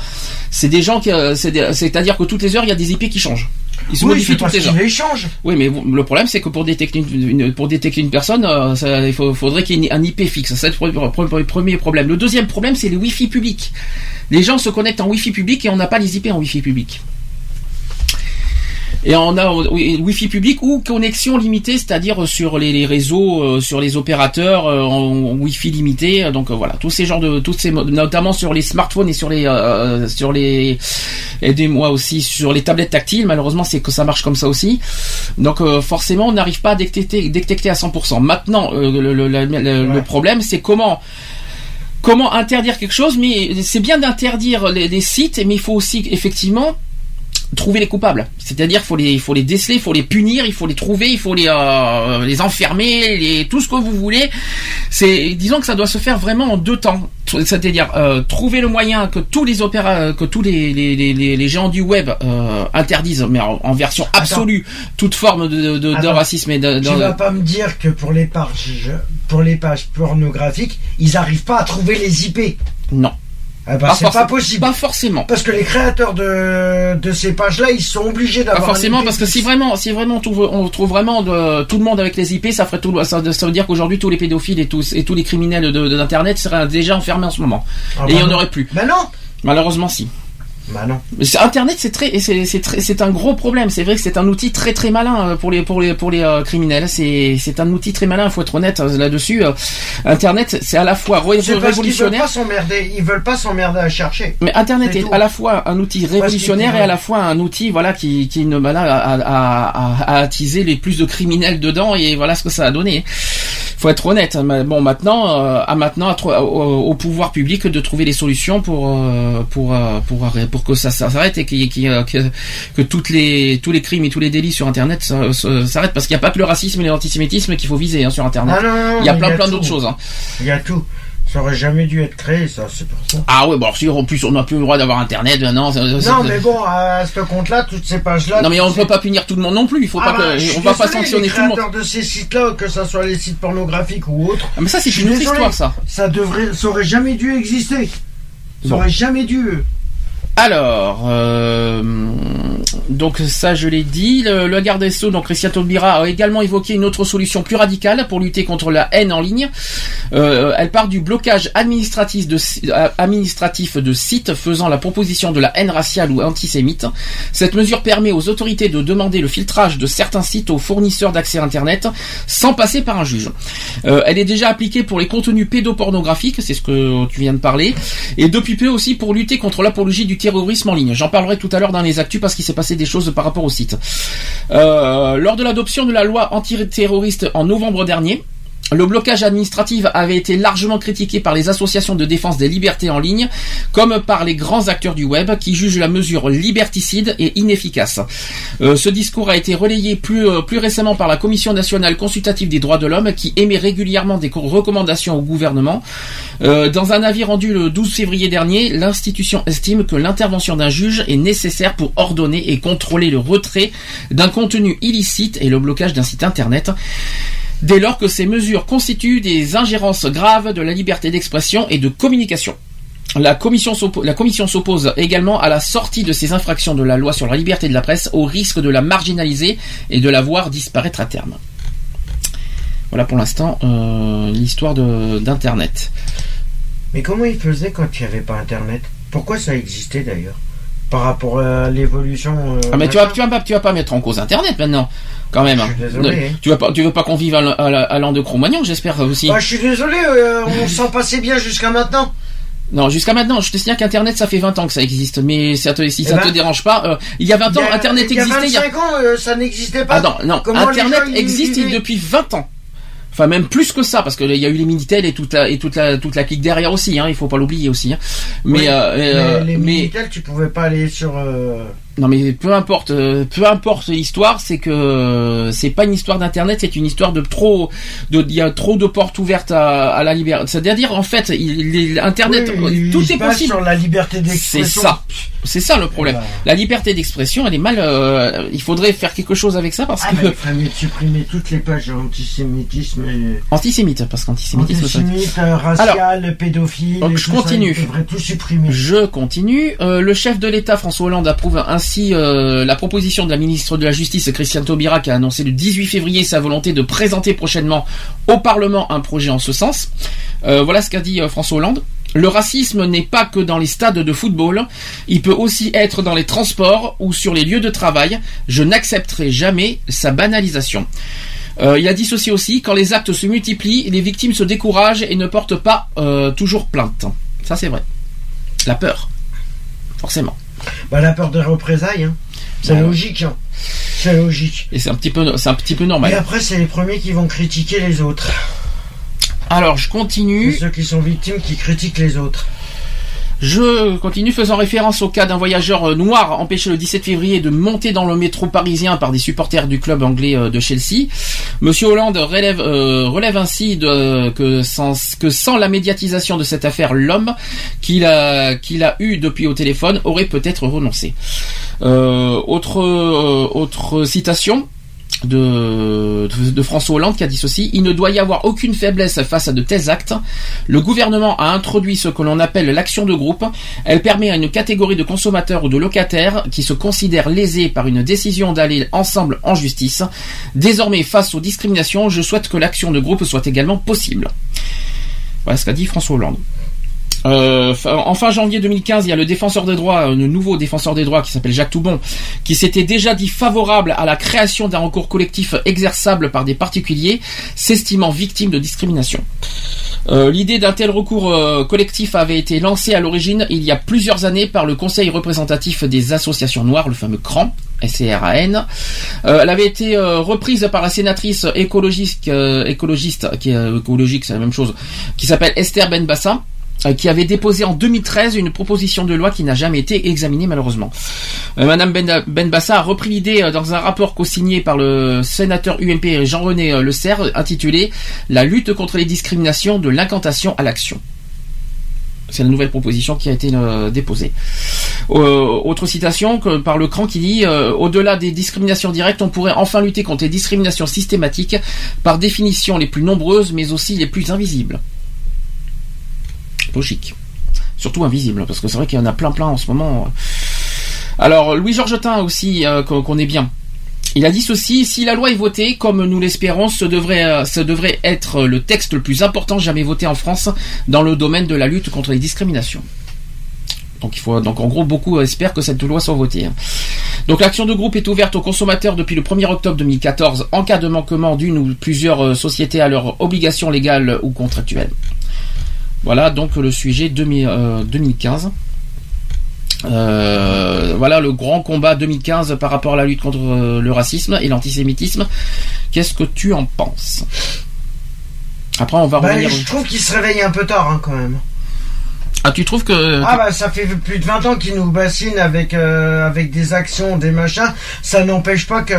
C'est des gens qui euh, c'est-à-dire que toutes les heures il y a des IP qui changent. Ils se Oui, modifient toutes les heures. changent. Oui, mais le problème c'est que pour détecter une, une- pour détecter une personne, euh, ça- il faut- faudrait qu'il y ait un IP fixe. C'est le pre- pre- premier problème. Le deuxième problème c'est les Wi-Fi publics. Les gens se connectent en Wi-Fi public et on n'a pas les IP en Wi-Fi public. Et on a Wi-Fi public ou connexion limitée, c'est-à-dire sur les, les réseaux, euh, sur les opérateurs euh, en, Wi-Fi limité. Donc euh, voilà, tous ces genres de, tous ces, modes, notamment sur les smartphones et sur les, euh, sur les, aidez-moi aussi sur les tablettes tactiles. Malheureusement, c'est que ça marche comme ça aussi. Donc forcément, on n'arrive pas à détecter, détecter à 100%. Maintenant, le, le- le- le- le Ouais. problème, c'est comment comment interdire quelque chose, mais c'est bien d'interdire les, les sites, mais il faut aussi effectivement trouver les coupables. C'est-à-dire faut les, il faut les déceler, il faut les punir, il faut les trouver, il faut les, euh, les enfermer, les, tout ce que vous voulez. C'est, disons que ça doit se faire vraiment en deux temps. C'est-à-dire euh, trouver le moyen que tous les opéras, que tous les, les, les, les- les géants du web euh, interdisent, mais en, en version absolue, toute forme de, de, racisme et de, de- Tu vas pas me dire que pour les pages, pour les pages pornographiques, ils arrivent pas à trouver les IP. non, Ah bah, c'est pas possible. Pas forcément. Parce que les créateurs de, de ces pages-là, ils sont obligés Pas d'avoir. un forcément, parce que si vraiment, si vraiment on trouve, on trouve vraiment de, tout le monde avec les IP, ça ferait tout, ça, ça veut dire qu'aujourd'hui tous les pédophiles et tous et tous les criminels de, l'internet seraient déjà enfermés en ce moment. Ah et il bah y en aurait plus. Bah non Malheureusement, si. Bah non. Internet, c'est très, c'est, un gros problème. C'est vrai que c'est un outil très très malin euh, pour les pour les pour les euh, criminels. C'est c'est un outil très malin. Il faut être honnête euh, là-dessus. Internet, c'est à la fois ré- C'est parce qu'ils veulent révolutionnaire. pas s'emmerder. Ils veulent pas s'emmerder à chercher. Mais Internet est à la fois un outil révolutionnaire et à la fois un outil voilà qui qui ne voilà à, à, à, à attiser les plus de criminels dedans et voilà ce que ça a donné. Faut être honnête. Mais Bon maintenant euh, à maintenant au, au pouvoir public de trouver les solutions pour euh, pour pour arrêter- pour que ça, ça s'arrête et y y que, que toutes les tous les crimes et tous les délits sur Internet ça- ça- s'arrêtent parce qu'il n'y a pas que le racisme et l'antisémitisme qu'il faut viser hein, sur Internet. Ah non, non, non, Il y a plein plein d'autres choses. Hein. Il y a tout. Ça aurait jamais dû être créé, ça, c'est pour ça. Ah ouais bon si en plus on n'a plus le droit d'avoir Internet maintenant. ça- ça- Non, mais bon, à ce compte-là, toutes ces pages-là. Non mais on ne peut pas punir tout le monde non plus. Il faut Ah pas bah, que, on va pas désolé, sanctionner les tout le monde. de ces sites-là, que ce soit les sites pornographiques ou autres. Ah, mais ça c'est une autre histoire ça. Ça devrait, ça aurait jamais dû exister. Ça Bon. aurait jamais dû. Alors, euh, donc ça je l'ai dit, le, le garde des Sceaux, donc Christian Taubira, a également évoqué une autre solution plus radicale pour lutter contre la haine en ligne. Euh, elle part du blocage administratif de, euh, sites faisant la proposition de la haine raciale ou antisémite. Cette mesure permet aux autorités de demander le filtrage de certains sites aux fournisseurs d'accès Internet sans passer par un juge. Euh, elle est déjà appliquée pour les contenus pédopornographiques, c'est ce que tu viens de parler, et depuis peu aussi pour lutter contre l'apologie du terrorisme en ligne. J'en parlerai tout à l'heure dans les actus parce qu'il s'est passé des choses par rapport au site. Lors de l'adoption de la loi antiterroriste en novembre dernier, le blocage administratif avait été largement critiqué par les associations de défense des libertés en ligne, comme par les grands acteurs du web qui jugent la mesure liberticide et inefficace. Euh, ce discours a été relayé plus, euh, plus récemment par la Commission nationale consultative des droits de l'homme qui émet régulièrement des co- recommandations au gouvernement. Euh, dans un avis rendu le 12 février dernier, l'institution estime que l'intervention d'un juge est nécessaire pour ordonner et contrôler le retrait d'un contenu illicite et le blocage d'un site internet dès lors que ces mesures constituent des ingérences graves de la liberté d'expression et de communication. La commission s'oppose également à la sortie de ces infractions de la loi sur la liberté de la presse au risque de la marginaliser et de la voir disparaître à terme. Voilà pour l'instant euh, l'histoire d'Internet. Mais comment ils faisaient quand il n'y avait pas Internet? Pourquoi ça existait d'ailleurs? Par rapport à l'évolution. euh, Ah mais tu vas, tu vas pas, tu vas pas mettre en cause Internet maintenant, quand même. Je suis hein. désolé, hein. Tu veux pas, tu veux pas qu'on vive à, l'an de Cro-Magnon, j'espère aussi. Bah, je suis désolé, euh, on s'en passait bien jusqu'à maintenant. Non, jusqu'à maintenant, je te signale qu'Internet, ça fait 20 ans que ça existe. Mais ça te- si Eh ça ben, te dérange pas, euh, il y a 20 ans, Internet il y a existait. il y a- 25 ans, euh, ça n'existait pas. Ah non, non, Comment Internet gens, existe depuis 20 ans. Enfin, même plus que ça, parce qu'il y a eu les Minitel et toute la, et toute la, toute la clique derrière aussi, hein, il faut pas l'oublier aussi. Hein. Mais, Oui, euh, euh, les, mais, Minitel, tu pouvais pas aller sur. euh, non, mais peu importe, euh, peu importe l'histoire, c'est que euh, c'est pas une histoire d'internet, c'est une histoire de trop, de, il y a trop de portes ouvertes à, à la liberté. C'est-à-dire, en fait, il, il- Internet, oui, tout il est possible. sur la liberté C'est d'expression. ça, c'est ça le problème. Bah. La liberté d'expression, elle est mal. euh, il faudrait faire quelque chose avec ça parce Ah, que bah, il de supprimer toutes les pages antisémitisme et antisémite, parce qu'antisémitisme. ça- antisémite, racial, pédophile. donc, je ça, continue. supprimer. Je continue. Euh, le chef de l'État, François Hollande, approuve ainsi euh, la proposition de la ministre de la Justice, Christiane Taubira, qui a annoncé le 18 février sa volonté de présenter prochainement au Parlement un projet en ce sens. Euh, voilà ce qu'a dit euh, François Hollande. Le racisme n'est pas que dans les stades de football, il peut aussi être dans les transports ou sur les lieux de travail. Je n'accepterai jamais sa banalisation. Il a dit ceci aussi, quand les actes se multiplient, les victimes se découragent et ne portent pas toujours plainte. Ça c'est vrai. La peur. Forcément. Bah, la peur des représailles, hein. c'est Ouais, ouais. logique. hein. C'est logique. Et c'est un petit peu, c'est un petit peu Et normal. après, c'est les premiers qui vont critiquer les autres. Alors je continue. ceux qui sont victimes qui critiquent les autres. Je continue faisant référence au cas d'un voyageur euh, noir empêché le 17 février de monter dans le métro parisien par des supporters du club anglais euh, de Chelsea. Monsieur Hollande relève, euh, ainsi que, sans, la médiatisation de cette affaire, l'homme qu'il a, eu depuis au téléphone aurait peut-être renoncé. Autre citation. De, François Hollande qui a dit ceci il ne doit y avoir aucune faiblesse face à de tels actes le gouvernement a introduit ce que l'on appelle l'action de groupe. Elle permet à une catégorie de consommateurs ou de locataires qui se considèrent lésés par une décision d'aller ensemble en justice. Désormais, face aux discriminations, je souhaite que l'action de groupe soit également possible. Voilà ce qu'a dit François Hollande. Euh, en fin janvier 2015, il y a le défenseur des droits, le nouveau défenseur des droits qui s'appelle Jacques Toubon, qui s'était déjà dit favorable à la création d'un recours collectif exerçable par des particuliers s'estimant victimes de discrimination. Euh, L'idée d'un tel recours euh, collectif avait été lancée à l'origine il y a plusieurs années par le Conseil représentatif des associations noires, le fameux CRAN. Euh, elle avait été euh, reprise par la sénatrice écologiste, euh, écologiste qui est euh, écologique, c'est la même chose, qui s'appelle Esther Benbassa euh, qui avait déposé en 2013 une proposition de loi qui n'a jamais été examinée malheureusement. Euh, Madame Ben, Benbassa a repris l'idée euh, dans un rapport co-signé par le sénateur UMP Jean-René euh, Le Serre intitulé La lutte contre les discriminations de l'incantation à l'action. C'est la nouvelle proposition qui a été euh, déposée. Euh, autre citation que, par le CRAN qui dit euh, Au-delà des discriminations directes, on pourrait enfin lutter contre les discriminations systématiques, par définition les plus nombreuses, mais aussi les plus invisibles. Surtout invisible, parce que c'est vrai qu'il y en a plein plein en ce moment. Alors Louis Georgetin aussi euh, qu'on est bien. Il a dit ceci si la loi est votée comme nous l'espérons, ce devrait euh, ce devrait être le texte le plus important jamais voté en France dans le domaine de la lutte contre les discriminations. Donc il faut donc en gros beaucoup espèrent que cette loi soit votée. hein. Donc l'action de groupe est ouverte aux consommateurs depuis le 1er octobre 2014 en cas de manquement d'une ou plusieurs euh, sociétés à leurs obligations légales ou contractuelles. Voilà donc le sujet 2000, euh, 2015. Euh, voilà le grand combat 2015 par rapport à la lutte contre euh, le racisme et l'antisémitisme. Qu'est-ce que tu en penses? Après, on va Bah, revenir. je trouve qu'il se réveille un peu tard hein, quand même. Ah, tu trouves que Ah bah ça fait plus de 20 ans qu'ils nous bassinent avec euh, avec des actions, des machins. Ça n'empêche pas que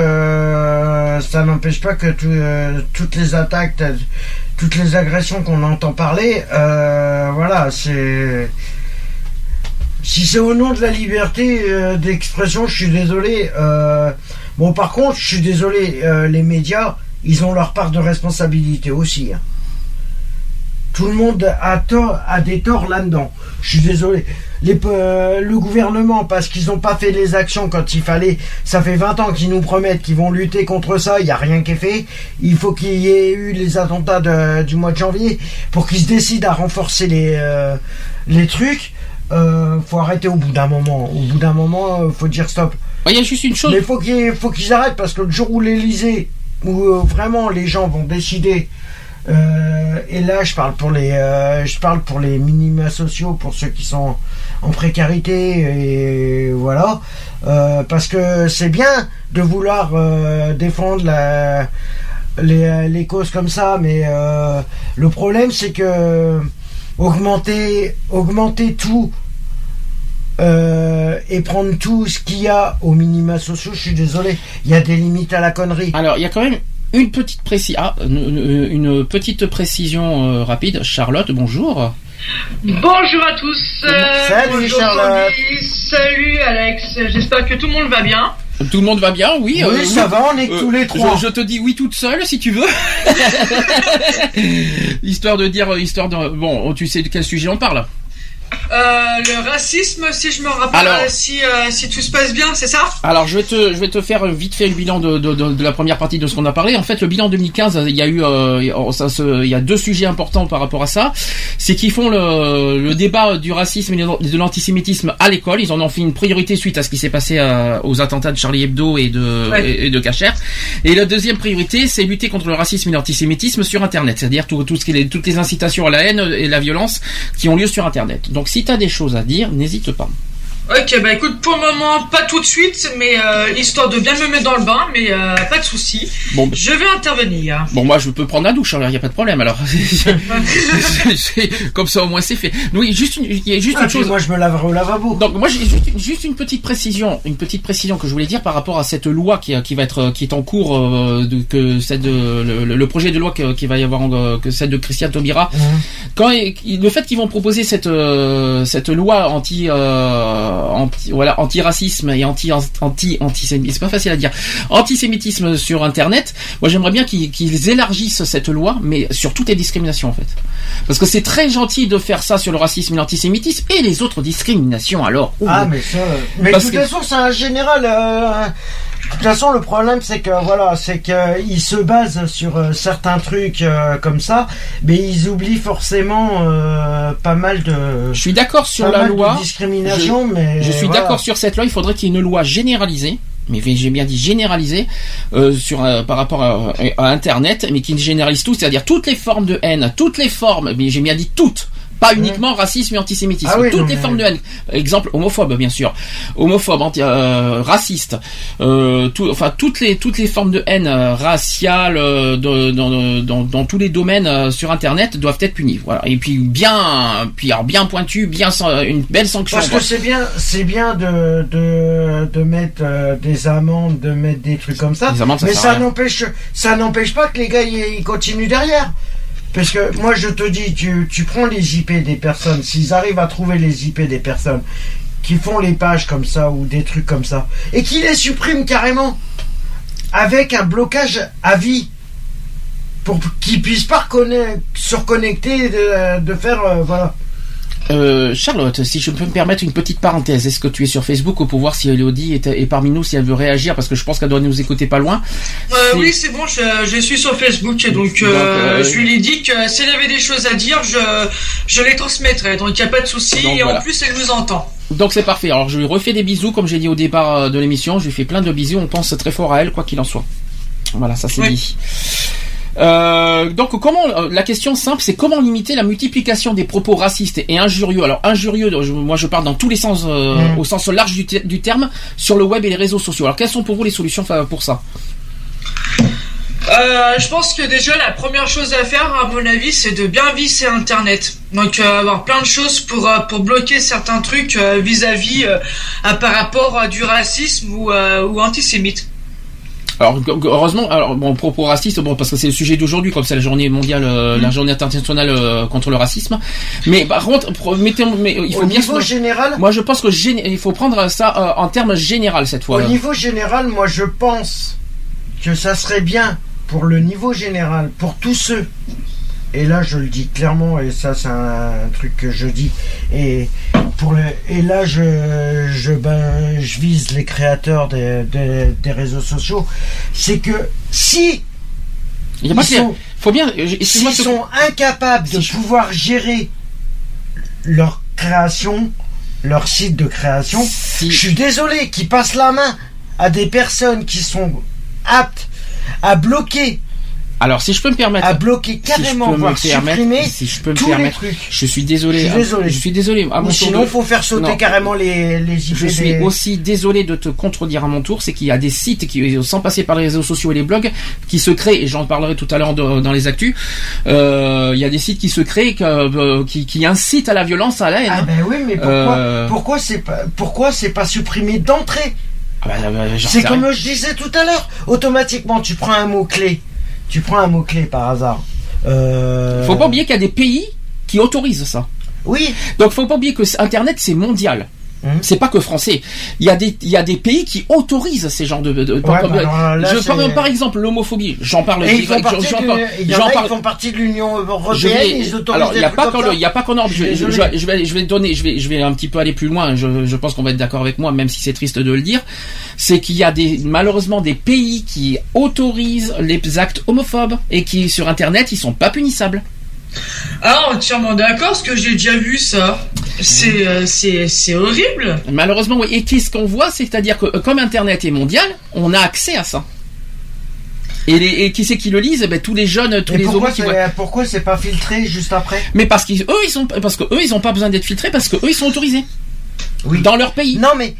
ça n'empêche pas que tout, euh, toutes les attaques, toutes les agressions qu'on entend parler, euh, voilà, c'est si c'est au nom de la liberté euh, d'expression, je suis désolé. euh, bon, par contre, je suis désolé, les médias, ils ont leur part de responsabilité aussi. hein. Tout le monde a, tort, a des torts là-dedans. Je suis désolé. Les, euh, le gouvernement, parce qu'ils n'ont pas fait les actions quand il fallait, ça fait 20 ans qu'ils nous promettent qu'ils vont lutter contre ça, il n'y a rien qui est fait. Il faut qu'il y ait eu les attentats de- du mois de janvier pour qu'ils se décident à renforcer les, euh, les trucs. Euh, faut arrêter au bout d'un moment. Au bout d'un moment, euh, faut dire stop. Il y a juste une chose. Mais faut qu'ils faut qu'ils arrêtent parce que le jour où l'Elysée, où euh, vraiment les gens vont décider, euh, et là je parle pour les, euh, je parle pour les minima sociaux, pour ceux qui sont en précarité et voilà, euh, parce que c'est bien de vouloir défendre les, les causes comme ça, mais le problème c'est que augmenter, augmenter tout et prendre tout ce qu'il y a aux minima sociaux, je suis désolé, il y a des limites à la connerie. Alors, il y a quand même une petite précision. Ah, une, une petite précision euh, rapide. Charlotte, bonjour. Bonjour à tous. euh, Salut, bonjour Charlotte. Salut Alex. J'espère que tout le monde va bien. Tout le monde va bien, oui. Oui, euh, ça va, on est Euh, tous les trois. Je, je te dis oui toute seule si tu veux. [LAUGHS] histoire de dire, histoire de. Bon, tu sais de quel sujet on parle. Euh, le racisme, si je me rappelle, Alors. euh, si, euh, si tout se passe bien, c'est ça Alors je vais te, je vais te faire vite fait le bilan de, de, de, de la première partie de ce qu'on a parlé. En fait, le bilan 2015, il y a eu, euh, ça se- il y a deux sujets importants par rapport à ça. C'est qu'ils font le, le débat du racisme et de l'antisémitisme à l'école. Ils en ont fait une priorité suite à ce qui s'est passé aux attentats de Charlie Hebdo et de Ouais. et, et de Cacher. Et la deuxième priorité, c'est lutter contre le racisme et l'antisémitisme sur Internet, c'est-à-dire tout, tout ce qui est toutes les incitations à la haine et la violence qui ont lieu sur Internet. Donc si tu as des choses à dire, n'hésite pas. Ok, bah écoute, pour le moment, pas tout de suite, mais euh, histoire de bien me mettre dans le bain, mais euh, pas de souci. Bon, bah- Je vais intervenir. Bon, moi, je peux prendre la douche, alors il n'y a pas de problème. Alors, [LAUGHS] comme ça, au moins, c'est fait. Oui, juste une, il y a juste Ah, une chose. moi je me laverai au lavabo. Donc, moi, j'ai juste, juste une petite précision, une petite précision que je voulais dire par rapport à cette loi qui, qui va être, qui est en cours, euh, de, que celle de, le, projet de loi que- qui va y avoir, que celle de Christian Taubira. Quand le fait qu'ils vont proposer cette cette loi anti euh, anti voilà anti-racisme et anti anti antisémitisme, c'est pas facile à dire, antisémitisme sur internet, moi j'aimerais bien qu'ils élargissent cette loi mais sur toutes les discriminations en fait. Parce que c'est très gentil de faire ça sur le racisme et l'antisémitisme et les autres discriminations alors. Ah mais ça, mais de toute façon c'est un général. euh, toute façon, le problème, c'est que voilà, c'est qu'ils se basent sur euh, certains trucs euh, comme ça, mais ils oublient forcément euh, pas mal de. Je suis d'accord sur la de loi. discrimination, je, mais je suis voilà. d'accord sur cette loi. Il faudrait qu'il y ait une loi généralisée. Mais j'ai bien dit généralisée euh, sur par rapport à, à Internet, mais qui généralise tout, c'est-à-dire toutes les formes de haine, toutes les formes. Mais j'ai bien dit toutes. Pas uniquement racisme et antisémitisme, Ah oui, toutes non, les mais- formes de haine. Exemple homophobe bien sûr, homophobe, anti, euh, raciste, euh, tout, enfin toutes les toutes les formes de haine euh, raciale de- dans, dans, dans tous les domaines sur Internet doivent être punies. Voilà. Et puis bien, puis alors bien pointu, bien une belle sanction. Parce que c'est bien, c'est bien de, de, de mettre euh, des amendes, de mettre des trucs comme ça. Amendes, ça mais ça n'empêche, ça n'empêche pas que les gars ils continuent derrière. Parce que moi je te dis, tu, prends les IP des personnes, s'ils arrivent à trouver les IP des personnes qui font les pages comme ça ou des trucs comme ça, et qui les suppriment carrément avec un blocage à vie pour qu'ils puissent pas se reconnecter, de, de faire euh, voilà. Euh, Charlotte, si je peux me permettre une petite parenthèse, est-ce que tu es sur Facebook pour voir si Elodie est, est parmi nous, si elle veut réagir, parce que je pense qu'elle doit nous écouter pas loin. Euh, oui, c'est bon, je, je suis sur Facebook et donc, euh, Donc, euh, je lui ai dit que s'il avait des choses à dire, je, je les transmettrai. Donc il n'y a pas de souci et voilà. en plus elle nous entend. Donc c'est parfait. Alors je lui refais des bisous, comme j'ai dit au départ de l'émission. Je lui fais plein de bisous. On pense très fort à elle, quoi qu'il en soit. Voilà, ça c'est Oui. dit. Euh, donc comment euh, la question simple c'est comment limiter la multiplication des propos racistes et injurieux alors injurieux moi je parle dans tous les sens euh, Mm. au sens large du, ter- du terme sur le web et les réseaux sociaux alors quelles sont pour vous les solutions pour ça? Euh, je pense que déjà la première chose à faire, à mon avis, c'est de bien visser Internet. Donc euh, avoir plein de choses pour euh, pour bloquer certains trucs euh, vis-à-vis euh, à- par rapport à du racisme ou euh, ou antisémite. Alors heureusement alors bon propos racistes bon parce que c'est le sujet d'aujourd'hui comme c'est la journée mondiale euh, Mm. la journée internationale euh, contre le racisme mais par contre mettez- mais, il faut Au bien niveau se- général, Moi, je pense que gén- il faut prendre ça euh, en termes général cette fois. Au niveau général, moi je pense que ça serait bien pour le niveau général, pour tous ceux, et là je le dis clairement, et ça c'est un, truc que je dis, et, pour le, et là je, je, ben, je vise les créateurs des, des, des réseaux sociaux, c'est que si Il y a pas ils sont- faut bien. euh, s'ils ce- sont incapables de pouvoir gérer leur création, leur site de création, Si- je suis désolé qu'ils passent la main à des personnes qui sont aptes à bloquer, Alors, si je peux me permettre, à bloquer si carrément, me voire supprimer si je peux me tous les permettre, trucs. je suis désolé. Je suis hein, désolé. Je suis désolé. À mon sinon, il faut faire sauter Non. carrément les, les IP Je suis aussi désolé de te contredire à mon tour, c'est qu'il y a des sites qui, sans passer par les réseaux sociaux et les blogs, qui se créent, et j'en parlerai tout à l'heure dans les actus, euh, il y a des sites qui se créent, que, euh, qui, qui incitent à la violence, à la haine. Ah ben oui, mais pourquoi, Euh. pourquoi c'est pas, pourquoi c'est pas supprimé d'entrée? Ah j'en C'est comme je disais tout à l'heure. Automatiquement, tu prends un mot clé. Tu prends un mot clé par hasard. Euh... Faut pas oublier qu'il y a des pays qui autorisent ça. Oui. Donc faut pas oublier que Internet c'est mondial. Mhm. C'est pas que français. Il y a des il y a des pays qui autorisent ces genres de. de- de- Ouais, comme- bah alors là, je parle par exemple l'homophobie. J'en parle. Et ils font partie j'en de- parle- il y en j'en a qui parle- font partie de l'Union je européenne. vais- ils autorisent alors il n'y a pas qu'en il y a pas qu'en Europe. Je, vais- Je suis je, désolé. vais- je vais je vais donner je vais je vais un petit peu aller plus loin. Je, je pense qu'on va être d'accord avec moi, même si c'est triste de le dire. C'est qu'il y a des malheureusement des pays qui autorisent les actes homophobes et qui sur Internet ils sont pas punissables. Ah, entièrement d'accord, parce que j'ai déjà vu ça. C'est euh, c'est c'est horrible. Malheureusement, oui. Et qu'est-ce qu'on voit? C'est-à-dire que euh, comme Internet est mondial, on a accès à ça. Et, les, et qui c'est qui le lisent? Eh ben, Tous les jeunes, tous Et les pourquoi homos qui voient. pourquoi c'est pas filtré juste après? Mais parce qu'ils eux ils sont parce que eux ils ont pas besoin d'être filtrés parce que eux ils sont autorisés Oui. dans leur pays. Non mais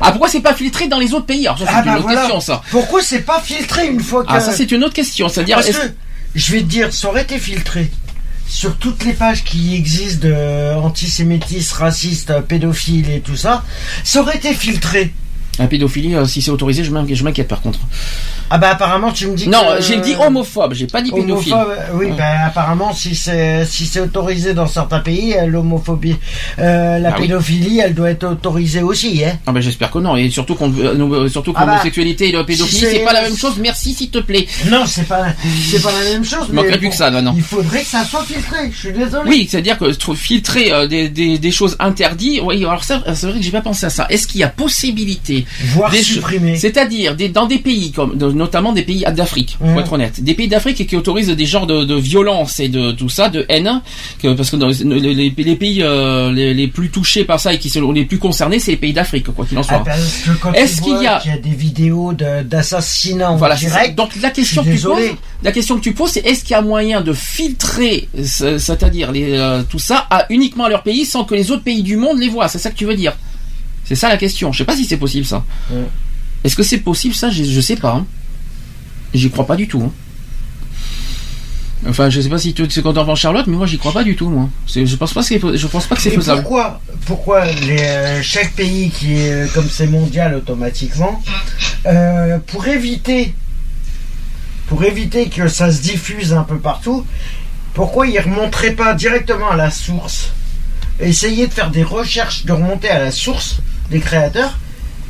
Ah pourquoi c'est pas filtré dans les autres pays? Alors ça c'est Ah, une bah, autre voilà. question ça. pourquoi c'est pas filtré une fois que Ah ça c'est une autre question. C'est-à-dire Parce est-ce- que je vais te dire, ça aurait été filtré sur toutes les pages qui existent de antisémitisme, raciste, pédophile et tout ça. Ça aurait été filtré. La pédophilie euh, si c'est autorisé je m'inquiète par contre. Ah bah apparemment tu me dis Non que j'ai dit homophobe j'ai pas dit pédophile. Homophobe, oui, Ouais. bah, apparemment, si c'est si c'est autorisé dans certains pays, euh, l'homophobie, euh, la Ah oui. pédophilie, elle doit être autorisée aussi, hein. Ah bah j'espère que non et surtout qu'on euh, euh, surtout que Ah bah, l'homosexualité et la pédophilie c'est- c'est pas la même chose. Merci s'il te plaît. Non, c'est pas c'est pas la même chose. Mais plus bon, que ça, maintenant. Il faudrait que ça soit filtré. Je suis désolé. Oui, c'est-à-dire que tr- filtrer euh, des, des, des choses interdites. Oui, alors c'est vrai que j'ai pas pensé à ça. Est-ce qu'il y a possibilité Voire des supprimer. C'est-à-dire des, dans des pays comme notamment des pays d'Afrique, Mhm. pour être honnête, des pays d'Afrique qui autorisent des genres de, de violence et de tout ça, de haine, que, parce que dans les, les- les pays euh, les, les plus touchés par ça et qui sont les plus concernés, c'est les pays d'Afrique, quoi qu'il en Ah, soit. que quand Est-ce qu'il y a- y a des vidéos d'assassinats en Voilà, direct, donc la question que tu poses, la question que tu poses, c'est est-ce qu'il y a moyen de filtrer, ce- c'est-à-dire euh, tout ça, à uniquement à leur pays, sans que les autres pays du monde les voient? C'est ça que tu veux dire? C'est ça la question. Je sais pas si c'est possible ça. Ouais. Est-ce que c'est possible ça? Je, je sais pas. hein. J'y crois pas du tout. hein. Enfin, je sais pas si tu es content en Charlotte, mais moi j'y crois pas du tout. Moi, C'est- je pense pas que c'est, je pense pas que c'est faisable. pourquoi, pourquoi les, euh, chaque pays qui est euh, comme c'est mondial automatiquement, euh, pour éviter, pour éviter que ça se diffuse un peu partout, pourquoi ils remonteraient pas directement à la source, essayer de faire des recherches, de remonter à la source des créateurs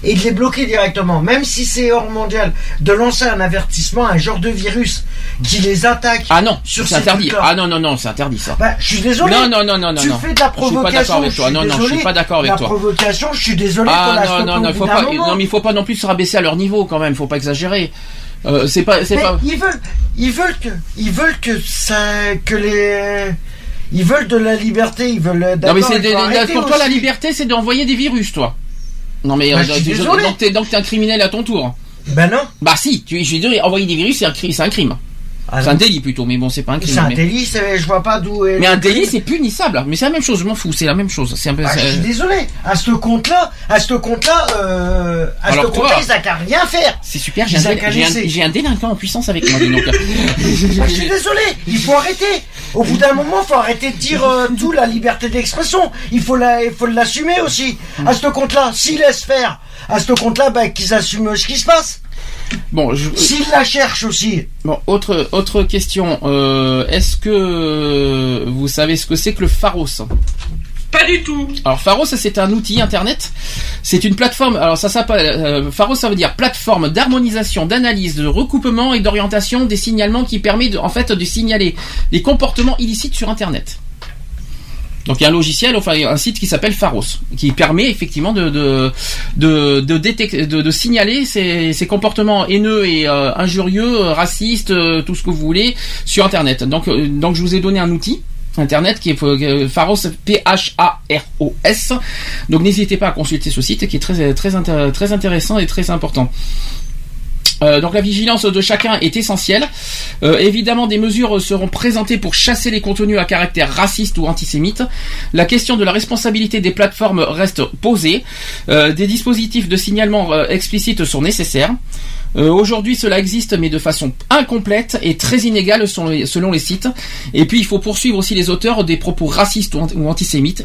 et de les bloquer directement, même si c'est hors mondial, de lancer un avertissement, un genre de virus qui les attaquent. Ah non, sur c'est ces interdit. Ah non, non, non, c'est interdit ça. Bah, je suis désolé. Non, non, non, non, non. Tu non. fais de la Je suis pas provocation. d'accord avec toi. Non, non, je suis pas d'accord avec la toi. provocation, je suis désolé. Ah la non, non, non, il faut pas. Non, mais il faut pas non plus se rabaisser à leur niveau quand même. Faut pas exagérer. Euh, c'est pas, c'est pas. ils veulent, ils veulent que, ils veulent que ça, que les, ils veulent de la liberté, ils veulent. Non mais c'est il pour toi la liberté, c'est d'envoyer des virus, toi. Non mais Bah, euh, je suis tu- désolé. donc t'es donc t'es un criminel à ton tour. Ben non. Bah si, tu, je suis désolé, envoyer des virus, c'est un, cri- c'est un crime. Ah c'est un délit plutôt, mais bon, c'est pas un crime. C'est un mais... délit, je vois pas d'où est. mais un délit, c'est punissable. Mais c'est la même chose, je m'en fous, c'est la même chose. C'est un peu. Ah, je suis désolé. À ce compte-là, à ce compte-là, euh, à Alors ce compte-là, ils qu'à rien faire. C'est super, j'ai un, un- un délinquant en puissance avec moi, donc. [LAUGHS] Ah, je suis désolé, il faut arrêter. Au bout d'un moment, il faut arrêter de dire euh, tout la liberté d'expression. Il faut la, il faut l'assumer aussi. À ce compte-là, s'ils laissent faire, à ce compte-là, bah, qu'ils assument ce qui se passe. Bon, je, S'ils la cherchent aussi. bon, autre autre question. Euh, Est-ce que vous savez ce que c'est que le Pharos? Pas du tout. Alors Pharos, c'est un outil internet. C'est une plateforme. Alors ça s'appelle euh, Pharos, ça veut dire plateforme d'harmonisation, d'analyse, de recoupement et d'orientation des signalements qui permet de, en fait de signaler les comportements illicites sur Internet. Donc il y a un logiciel, enfin un site qui s'appelle Pharos, qui permet effectivement de de de de, détec- de, de signaler ces, ces comportements haineux et euh, injurieux, euh, racistes, euh, tout ce que vous voulez sur Internet. Donc euh, donc je vous ai donné un outil. Internet qui est euh, Pharos P H A R O S. Donc n'hésitez pas à consulter ce site qui est très très très intéressant et très important. Euh, donc la vigilance de chacun est essentielle. Euh, évidemment, des mesures seront présentées pour chasser les contenus à caractère raciste ou antisémite. La question de la responsabilité des plateformes reste posée. Euh, des dispositifs de signalement explicites sont nécessaires. Aujourd'hui, cela existe, mais de façon incomplète et très inégale selon les, sites. Et puis, il faut poursuivre aussi les auteurs des propos racistes ou antisémites.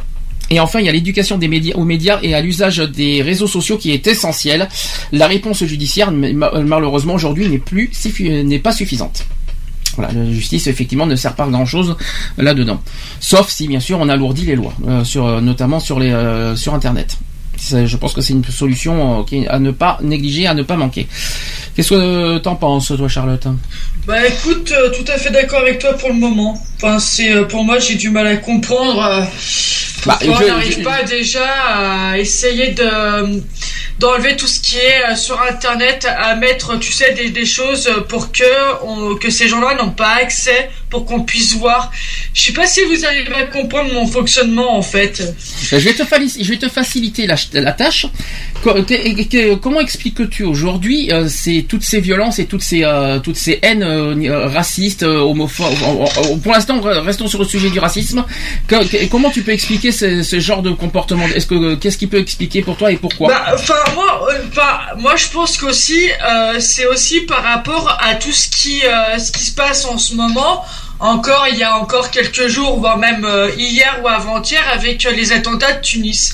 Et enfin, il y a l'éducation aux médias et à l'usage des réseaux sociaux qui est essentielle. La réponse judiciaire, ma- malheureusement, aujourd'hui, n'est plus pas suffisante. Voilà, la justice effectivement ne sert pas grand chose là-dedans. Sauf si bien sûr on alourdit les lois, euh, euh, notamment sur euh, sur Internet. Je pense que c'est une solution euh, à ne pas négliger, à ne pas manquer. Qu'est-ce que euh, t'en penses, toi, Charlotte? Bah écoute, euh, tout à fait d'accord avec toi pour le moment. Enfin, c'est euh, pour moi, j'ai du mal à comprendre. euh, Bah, pourquoi je- on n'arrive je- pas déjà à essayer de d'enlever tout ce qui est euh, sur Internet, à mettre, tu sais, des, des choses pour que on- que ces gens-là n'ont pas accès, pour qu'on puisse voir. Je sais pas si vous arrivez à comprendre mon fonctionnement en fait. Euh, Je vais te, fali- je vais te faciliter la, la tâche. Comment expliques-tu aujourd'hui ces, toutes ces violences et toutes ces, toutes ces haines euh, euh, racistes, euh, en- Pour l'instant, re- restons sur le sujet du racisme. Comment tu peux expliquer ce, genre de comportement? Est-ce que qu'est-ce qui peut expliquer pour toi et pourquoi? Bah, moi, moi, je pense qu'aussi, c'est aussi par rapport à tout ce qui, ce qui se passe en ce moment. Encore, il y a encore quelques jours, voire même euh, hier ou avant-hier, avec euh, les attentats de Tunis.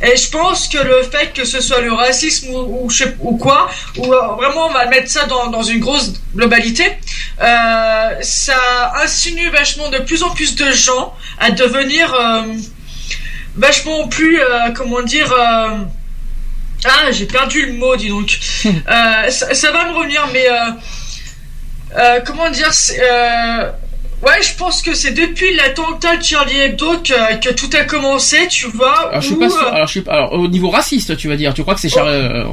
Et je pense que le fait que ce soit le racisme ou, ou, je sais- ou quoi, ou euh, vraiment on va mettre ça dans, dans une grosse globalité, euh, ça insinue vachement de plus en plus de gens à devenir euh, vachement plus, euh, comment dire, ah, j'ai perdu le mot, dis donc. [LAUGHS] Ça, ça va me revenir, mais comment dire, ouais, je pense que c'est depuis l'attentat de Charlie Hebdo que, que tout a commencé, tu vois. alors, je suis pas sûr. euh, Alors, je suis pas- alors, au niveau raciste, tu vas dire. Tu crois que c'est Char- euh,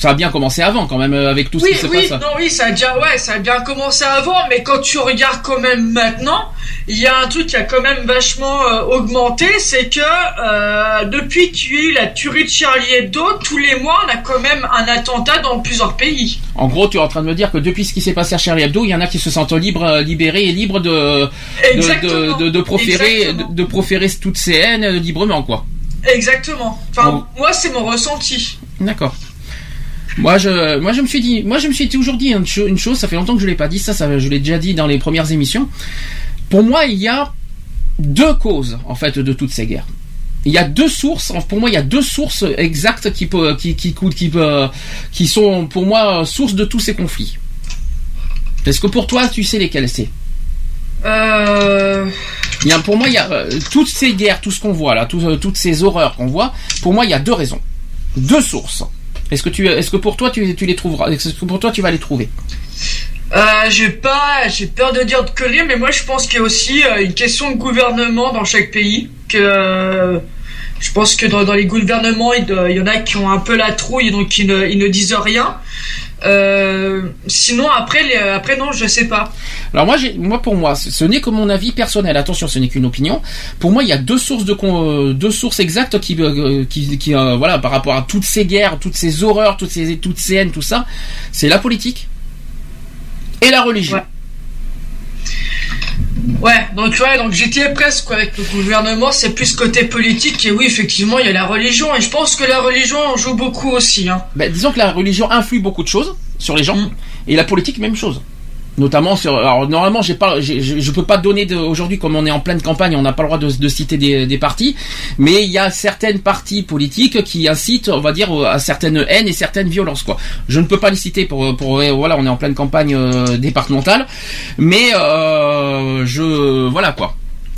ça a bien commencé avant quand même euh, avec tout ce oui, qui se oui, passe. non, oui, ça a déjà, ouais, ça a bien commencé avant, mais quand tu regardes quand même maintenant, il y a un truc qui a quand même vachement euh, augmenté, c'est que euh, depuis qu'il y a eu la tuerie de Charlie Hebdo, tous les mois, on a quand même un attentat dans plusieurs pays. En gros, tu es en train de me dire que depuis ce qui s'est passé à Charlie Hebdo, il y en a qui se sentent libres, libérés et libres de de, Exactement. de, de, de proférer Exactement. de, proférer toutes ces haines euh, librement, quoi. Exactement. Enfin, moi, c'est mon ressenti. D'accord. Moi, je, moi, je me suis dit, moi, je me suis toujours dit une, cho- une chose. Ça fait longtemps que je l'ai pas dit. Ça, ça, je l'ai déjà dit dans les premières émissions. Pour moi, il y a deux causes en fait de toutes ces guerres. Il y a deux sources. Pour moi, il y a deux sources exactes qui qui, qui, qui sont pour moi source de tous ces conflits. Est-ce que pour toi, tu sais lesquelles c'est? Euh... Il y a, pour moi, il y a euh, toutes ces guerres, tout ce qu'on voit là, tout- euh, toutes ces horreurs qu'on voit. Pour moi, il y a deux raisons, deux sources. Est-ce que tu, est-ce que pour toi tu, tu les trouveras Est-ce que pour toi tu vas les trouver? Euh, j'ai pas, j'ai peur de dire de conneries, mais moi je pense qu'il y a aussi une question de gouvernement dans chaque pays. Que je pense que dans, dans les gouvernements, il, y en a qui ont un peu la trouille, donc ils ne, ils ne disent rien. Euh, sinon après, les, après non, je sais pas. Alors moi, j'ai, moi pour moi, ce n'est que mon avis personnel. Attention, ce n'est qu'une opinion. Pour moi, il y a deux sources de euh, deux sources exactes qui, euh, qui, qui, euh, voilà, par rapport à toutes ces guerres, toutes ces horreurs, toutes ces, toutes ces haines, tout ça, c'est la politique et la religion. Ouais. Ouais, donc ouais, donc j'étais presque avec le gouvernement, c'est plus côté politique et oui, effectivement, il y a la religion et je pense que la religion en joue beaucoup aussi. Hein. Ben, disons que la religion influe beaucoup de choses sur les gens Mm. et la politique même chose. Notamment sur. Alors normalement, j'ai pas, je, peux pas donner aujourd'hui comme on est en pleine campagne, on n'a pas le droit de, citer des, des partis, mais il y a certaines partis politiques qui incitent, on va dire, à certaines haines et certaines violences quoi. Je ne peux pas les citer pour, pour voilà, on est en pleine campagne euh, départementale, mais euh, je, voilà quoi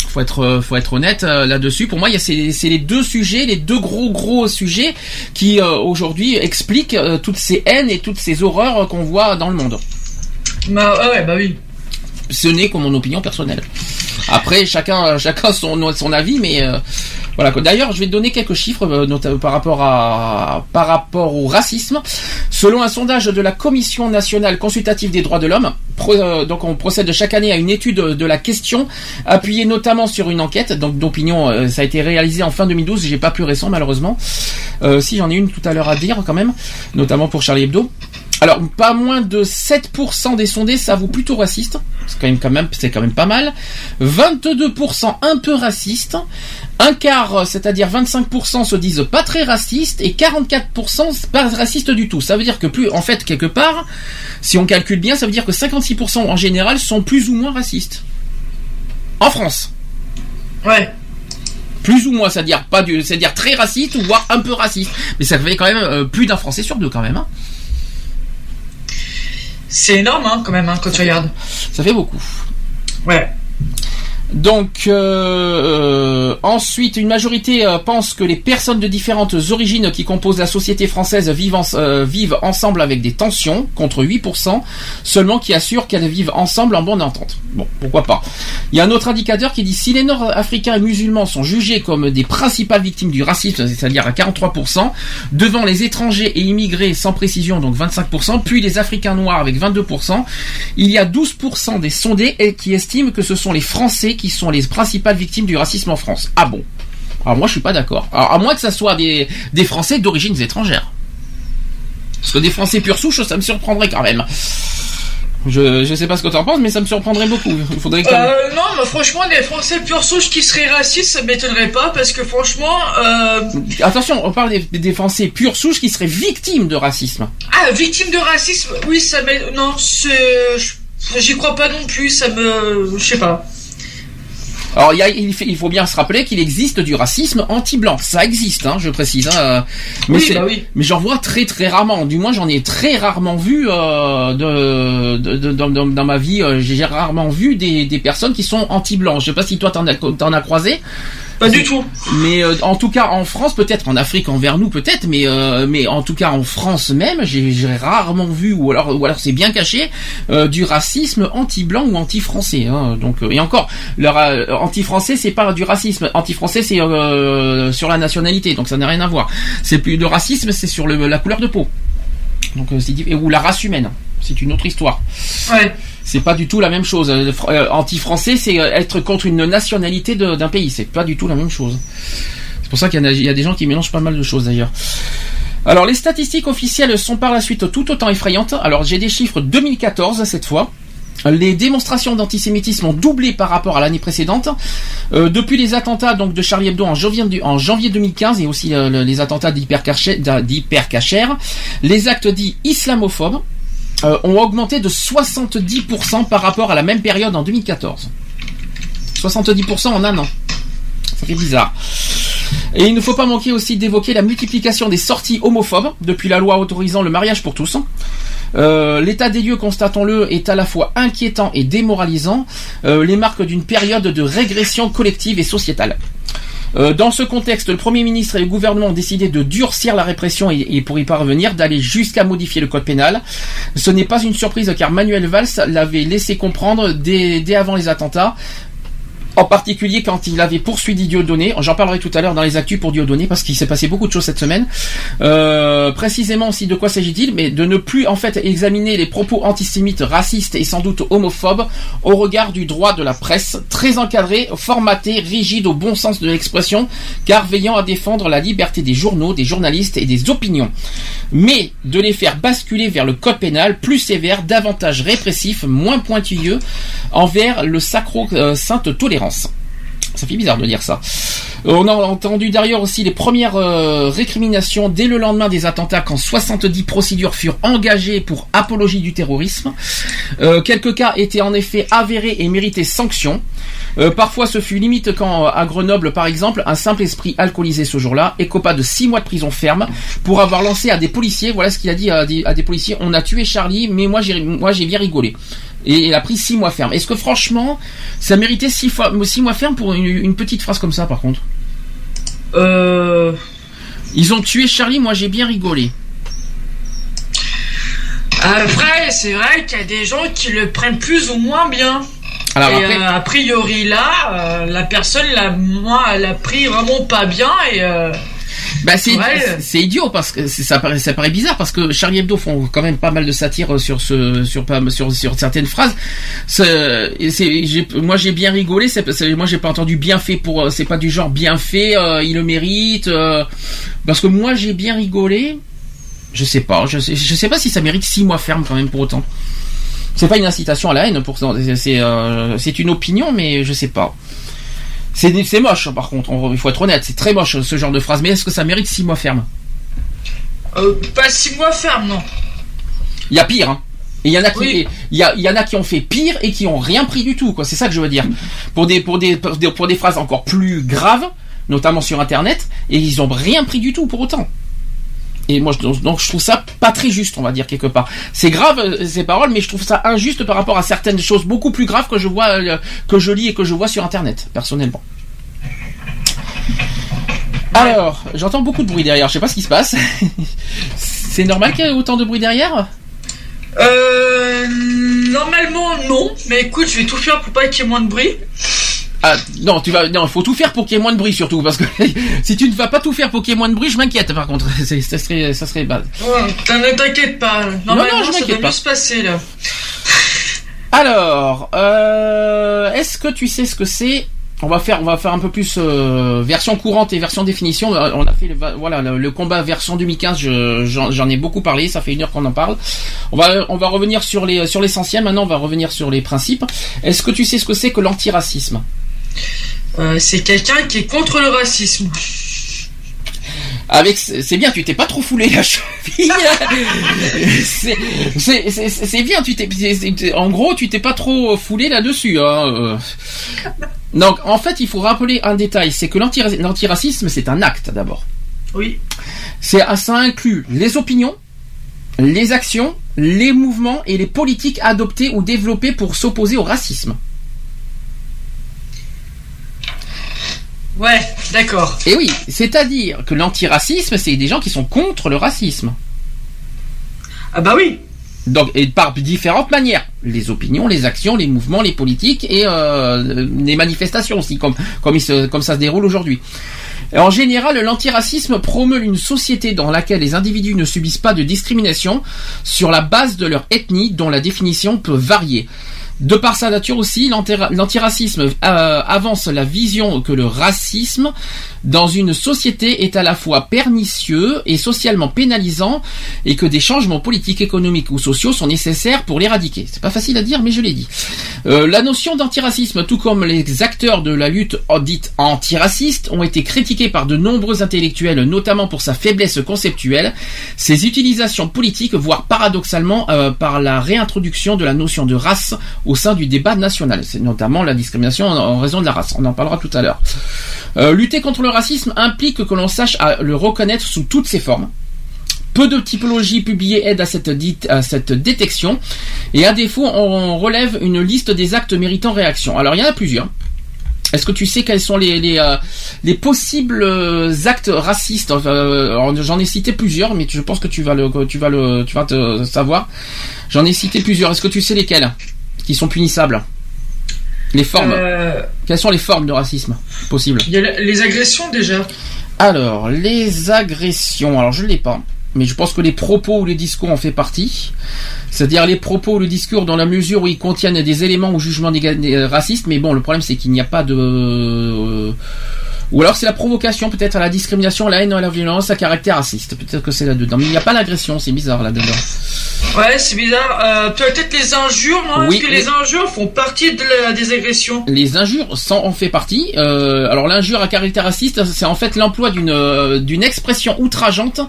faut être faut être honnête euh, là-dessus. Pour moi, il y a c'est c'est les deux sujets, les deux gros gros sujets qui aujourd'hui expliquent toutes ces haines et toutes ces horreurs qu'on voit dans le monde. Bah oui. Ce n'est que mon opinion personnelle. Après, chacun chacun son avis, mais euh, voilà. D'ailleurs, je vais donner quelques chiffres euh, par rapport à par rapport au racisme. Selon un sondage de la Commission nationale consultative des droits de l'homme, euh, donc on procède chaque année à une étude de la question, appuyée notamment sur une enquête donc d'opinion. euh, ça a été réalisé en fin 2012. J'ai pas plus récent malheureusement. Euh, si j'en ai une tout à l'heure à dire quand même, notamment pour Charlie Hebdo. Alors, pas moins de 7% des sondés s'avouent plutôt racistes. C'est quand même, quand même, c'est quand même pas mal. 22% un peu racistes. Un quart, c'est-à-dire 25% se disent pas très racistes et 44% pas racistes du tout. Ça veut dire que plus, en fait, quelque part, si on calcule bien, ça veut dire que 56% en général sont plus ou moins racistes. En France. Ouais. Plus ou moins, c'est-à-dire pas du, c'est-à-dire très raciste ou voire un peu raciste. Mais ça fait quand même euh, plus d'un Français sur deux quand même. hein. C'est énorme hein, quand même hein, quand tu regardes. Ça fait beaucoup. Ouais. Donc euh, euh, ensuite, une majorité euh, pense que les personnes de différentes origines qui composent la société française vivent, en- euh, vivent ensemble avec des tensions, contre 8%, seulement qui assurent qu'elles vivent ensemble en bonne entente. Bon, pourquoi pas. Il y a un autre indicateur qui dit si les Nord-Africains et musulmans sont jugés comme des principales victimes du racisme, c'est-à-dire à 43%, devant les étrangers et immigrés sans précision, donc 25%, puis les Africains noirs avec 22%, il y a 12% des sondés qui estiment que ce sont les Français qui sont les principales victimes du racisme en France. Ah bon? Alors moi je suis pas d'accord. Alors à moins que ça soit des, des Français d'origine étrangère. Parce que des Français pure souche, ça me surprendrait quand même. Je, je sais pas ce que tu en penses, mais ça me surprendrait beaucoup. Il faudrait que Euh, non, mais franchement, des Français pure souche qui seraient racistes, ça m'étonnerait pas parce que franchement, euh, Attention, on parle des, des Français pure souche qui seraient victimes de racisme. ah, victime de racisme, oui, ça m'est, non, j'y crois pas non plus, ça me, je sais pas. Alors il, y a- il fait- il faut bien se rappeler qu'il existe du racisme anti-blanc. Ça existe, hein, je précise. hein, euh, mais Oui, bah oui. mais j'en vois très très rarement. Du moins j'en ai très rarement vu euh, de, de- de- dans, dans- dans ma vie. euh, J'ai rarement vu des, des personnes qui sont anti-blancs. Je sais pas si toi t'en as, t'en as croisé. Pas du tout. Mais euh, en tout cas en France, peut-être en Afrique, envers nous peut-être, mais euh, mais en tout cas en France même, j'ai rarement vu ou alors ou alors c'est bien caché euh, du racisme anti-blanc ou anti-français. Hein, donc euh, et encore, le ra- anti-français c'est pas du racisme, anti-français c'est euh, sur la nationalité, donc ça n'a rien à voir. C'est plus de racisme, c'est sur le, la couleur de peau. Donc euh, c'est ou la race humaine. C'est une autre histoire. Ouais. C'est pas du tout la même chose. Euh, euh, Anti-français, c'est euh, être contre une nationalité d'un pays. C'est pas du tout la même chose. C'est pour ça qu'il y, a- des gens qui mélangent pas mal de choses d'ailleurs. Alors les statistiques officielles sont par la suite tout autant effrayantes. Alors j'ai des chiffres 2014 cette fois. Les démonstrations d'antisémitisme ont doublé par rapport à l'année précédente. Depuis les attentats donc de Charlie Hebdo en janvier, du- en janvier 2015 et aussi le- les attentats d'Hypercacher, les actes dits islamophobes euh, ont augmenté de 70% par rapport à la même période en 2014. 70% en un an. Ça fait bizarre. Et il ne faut pas manquer aussi d'évoquer la multiplication des sorties homophobes depuis la loi autorisant le mariage pour tous. Euh, L'état des lieux, constatons-le, est à la fois inquiétant et démoralisant, euh, les marques d'une période de régression collective et sociétale. Euh, dans ce contexte, le Premier ministre et le gouvernement ont décidé de durcir la répression et, pour y parvenir, d'aller jusqu'à modifier le code pénal. Ce n'est pas une surprise car Manuel Valls l'avait laissé comprendre dès avant les attentats. En particulier quand il avait poursuivi Dieudonné, j'en parlerai tout à l'heure dans les actus pour Dieudonné parce qu'il s'est passé beaucoup de choses cette semaine. Euh, précisément aussi de quoi s'agit-il? Mais de ne plus en fait examiner les propos antisémites, racistes et sans doute homophobes au regard du droit de la presse, très encadré, formaté, rigide au bon sens de l'expression, car veillant à défendre la liberté des journaux, des journalistes et des opinions. Mais de les faire basculer vers le code pénal plus sévère, davantage répressif, moins pointilleux envers le sacro-sainte tolérance. Ça fait bizarre de dire ça. On a entendu d'ailleurs aussi les premières euh, récriminations dès le lendemain des attentats quand 70 procédures furent engagées pour apologie du terrorisme. Euh, quelques cas étaient en effet avérés et méritaient sanction. Euh, parfois ce fut limite quand à Grenoble par exemple un simple esprit alcoolisé ce jour-là écopa de 6 mois de prison ferme pour avoir lancé à des policiers, voilà ce qu'il a dit à des, policiers, on a tué Charlie mais moi j'ai bien rigolé. Et il a pris 6 mois ferme. Est-ce que franchement ça méritait 6 fois six mois ferme pour une, une petite phrase comme ça par contre Euh... Ils ont tué Charlie, moi j'ai bien rigolé. Après, c'est vrai qu'il y a des gens qui le prennent plus ou moins bien. Alors et après- euh, a priori là, euh, la personne, l'a, moi, elle a pris vraiment pas bien et Bah c'est Ouais. idiot parce que ça paraît ça paraît bizarre parce que Charlie Hebdo font quand même pas mal de satire sur ce sur sur sur certaines phrases. C'est moi j'ai bien rigolé. C'est- moi j'ai pas entendu bien fait pour euh, c'est pas du genre bien fait. euh, il le mérite euh, parce que moi j'ai bien rigolé. Je sais pas. Je sais je sais pas si ça mérite six mois ferme quand même pour autant. C'est pas une incitation à la haine pour c'est c'est euh, c'est une opinion mais je sais pas. C'est moche par contre, on- il faut être honnête, c'est très moche ce genre de phrase, mais est-ce que ça mérite 6 mois ferme? Euh, pas six mois ferme, non. Il y a pire, hein. Et il y en a qui, Oui. il y, a, il y en a qui ont fait pire et qui ont rien pris du tout, quoi. C'est ça que je veux dire. Pour des, pour des, pour des, pour des phrases encore plus graves, notamment sur Internet, et ils ont rien pris du tout pour autant. Et moi, je- donc, je trouve ça pas très juste, on va dire quelque part. C'est grave euh, ces paroles, mais je trouve ça injuste par rapport à certaines choses beaucoup plus graves que je vois, euh, que je lis et que je vois sur Internet, personnellement. Alors, j'entends beaucoup de bruit derrière. Je sais pas ce qui se passe. [LAUGHS] C'est normal qu'il y ait autant de bruit derrière? Euh, normalement non, mais écoute, je vais tout faire pour pas qu'il y ait moins de bruit. Ah non, tu vas non, faut tout faire pour qu'il y ait moins de bruit surtout parce que [LAUGHS] si tu ne vas pas tout faire pour qu'il y ait moins de bruit, je m'inquiète par contre. [LAUGHS] Ça serait ça serait. Ouais, t'in- ne t'inquiète pas. Normalement, non, je ça m'inquiète doit pas. mieux se passer là. [LAUGHS] Alors, euh, est-ce que tu sais ce que c'est? On va faire, on va faire un peu plus euh, version courante et version définition. Euh, On a fait le, voilà le, le combat version 2015. je- J'en j'en ai beaucoup parlé. Ça fait une heure qu'on en parle. On va, on va revenir sur les sur l'essentiel. Maintenant, on va revenir sur les principes. Est-ce que tu sais ce que c'est que l'antiracisme? Euh, c'est quelqu'un qui est contre le racisme. Avec, c'est bien, tu t'es pas trop foulé la [LAUGHS] cheville. c'est, bien, tu t'es, en gros, tu t'es pas trop foulé là-dessus. Hein. euh. Donc, en fait, il faut rappeler un détail, c'est que l'antira- l'antiracisme, c'est un acte d'abord. Oui. C'est, ah, ça inclut les opinions, les actions, les mouvements et les politiques adoptées ou développées pour s'opposer au racisme. Ouais, d'accord. Et oui, c'est-à-dire que l'antiracisme, c'est des gens qui sont contre le racisme. Ah bah oui. Donc, et par différentes manières. Les opinions, les actions, les mouvements, les politiques et euh, les manifestations aussi, comme, comme, il se- comme ça se déroule aujourd'hui. En général, l'antiracisme promeut une société dans laquelle les individus ne subissent pas de discrimination sur la base de leur ethnie, dont la définition peut varier. De par sa nature aussi, l'antira- l'antiracisme euh, avance la vision que le racisme dans une société est à la fois pernicieux et socialement pénalisant et que des changements politiques, économiques ou sociaux sont nécessaires pour l'éradiquer. C'est pas facile à dire, mais je l'ai dit. Euh, la notion d'antiracisme, tout comme les acteurs de la lutte dite antiraciste, ont été critiqués par de nombreux intellectuels, notamment pour sa faiblesse conceptuelle, ses utilisations politiques, voire paradoxalement euh, par la réintroduction de la notion de race au sein du débat national. C'est notamment la discrimination en, raison de la race. On en parlera tout à l'heure. Euh, lutter contre le racisme implique que l'on sache le reconnaître sous toutes ses formes. Peu de typologies publiées aident à cette, détection, et à défaut, on relève une liste des actes méritant réaction. Alors, il y en a plusieurs. Est-ce que tu sais quels sont les les, euh, les possibles euh, actes racistes? J'en ai cité plusieurs, mais je pense que tu vas le tu vas le tu vas te savoir. J'en ai cité plusieurs. Est-ce que tu sais lesquels? Qui sont punissables Les formes. Euh, Quelles sont les formes de racisme possibles Il y a les agressions déjà. Alors, les agressions, alors je ne l'ai pas, mais je pense que les propos ou les discours en fait partie. C'est-à-dire les propos ou le discours dans la mesure où ils contiennent des éléments ou jugements euh, racistes, mais bon, le problème c'est qu'il n'y a pas de... Ou alors c'est la provocation peut-être à la discrimination, la haine, à la violence à caractère raciste. Peut-être que c'est là-dedans. Mais il n'y a pas l'agression, c'est bizarre là-dedans. Ouais, c'est bizarre. Euh, Peut-être les injures, non? Oui, Est-ce que les- les injures font partie de la- des agressions Les injures s'en en fait partie. Euh, alors l'injure à caractère raciste, c'est en fait l'emploi d'une euh, d'une expression outrageante,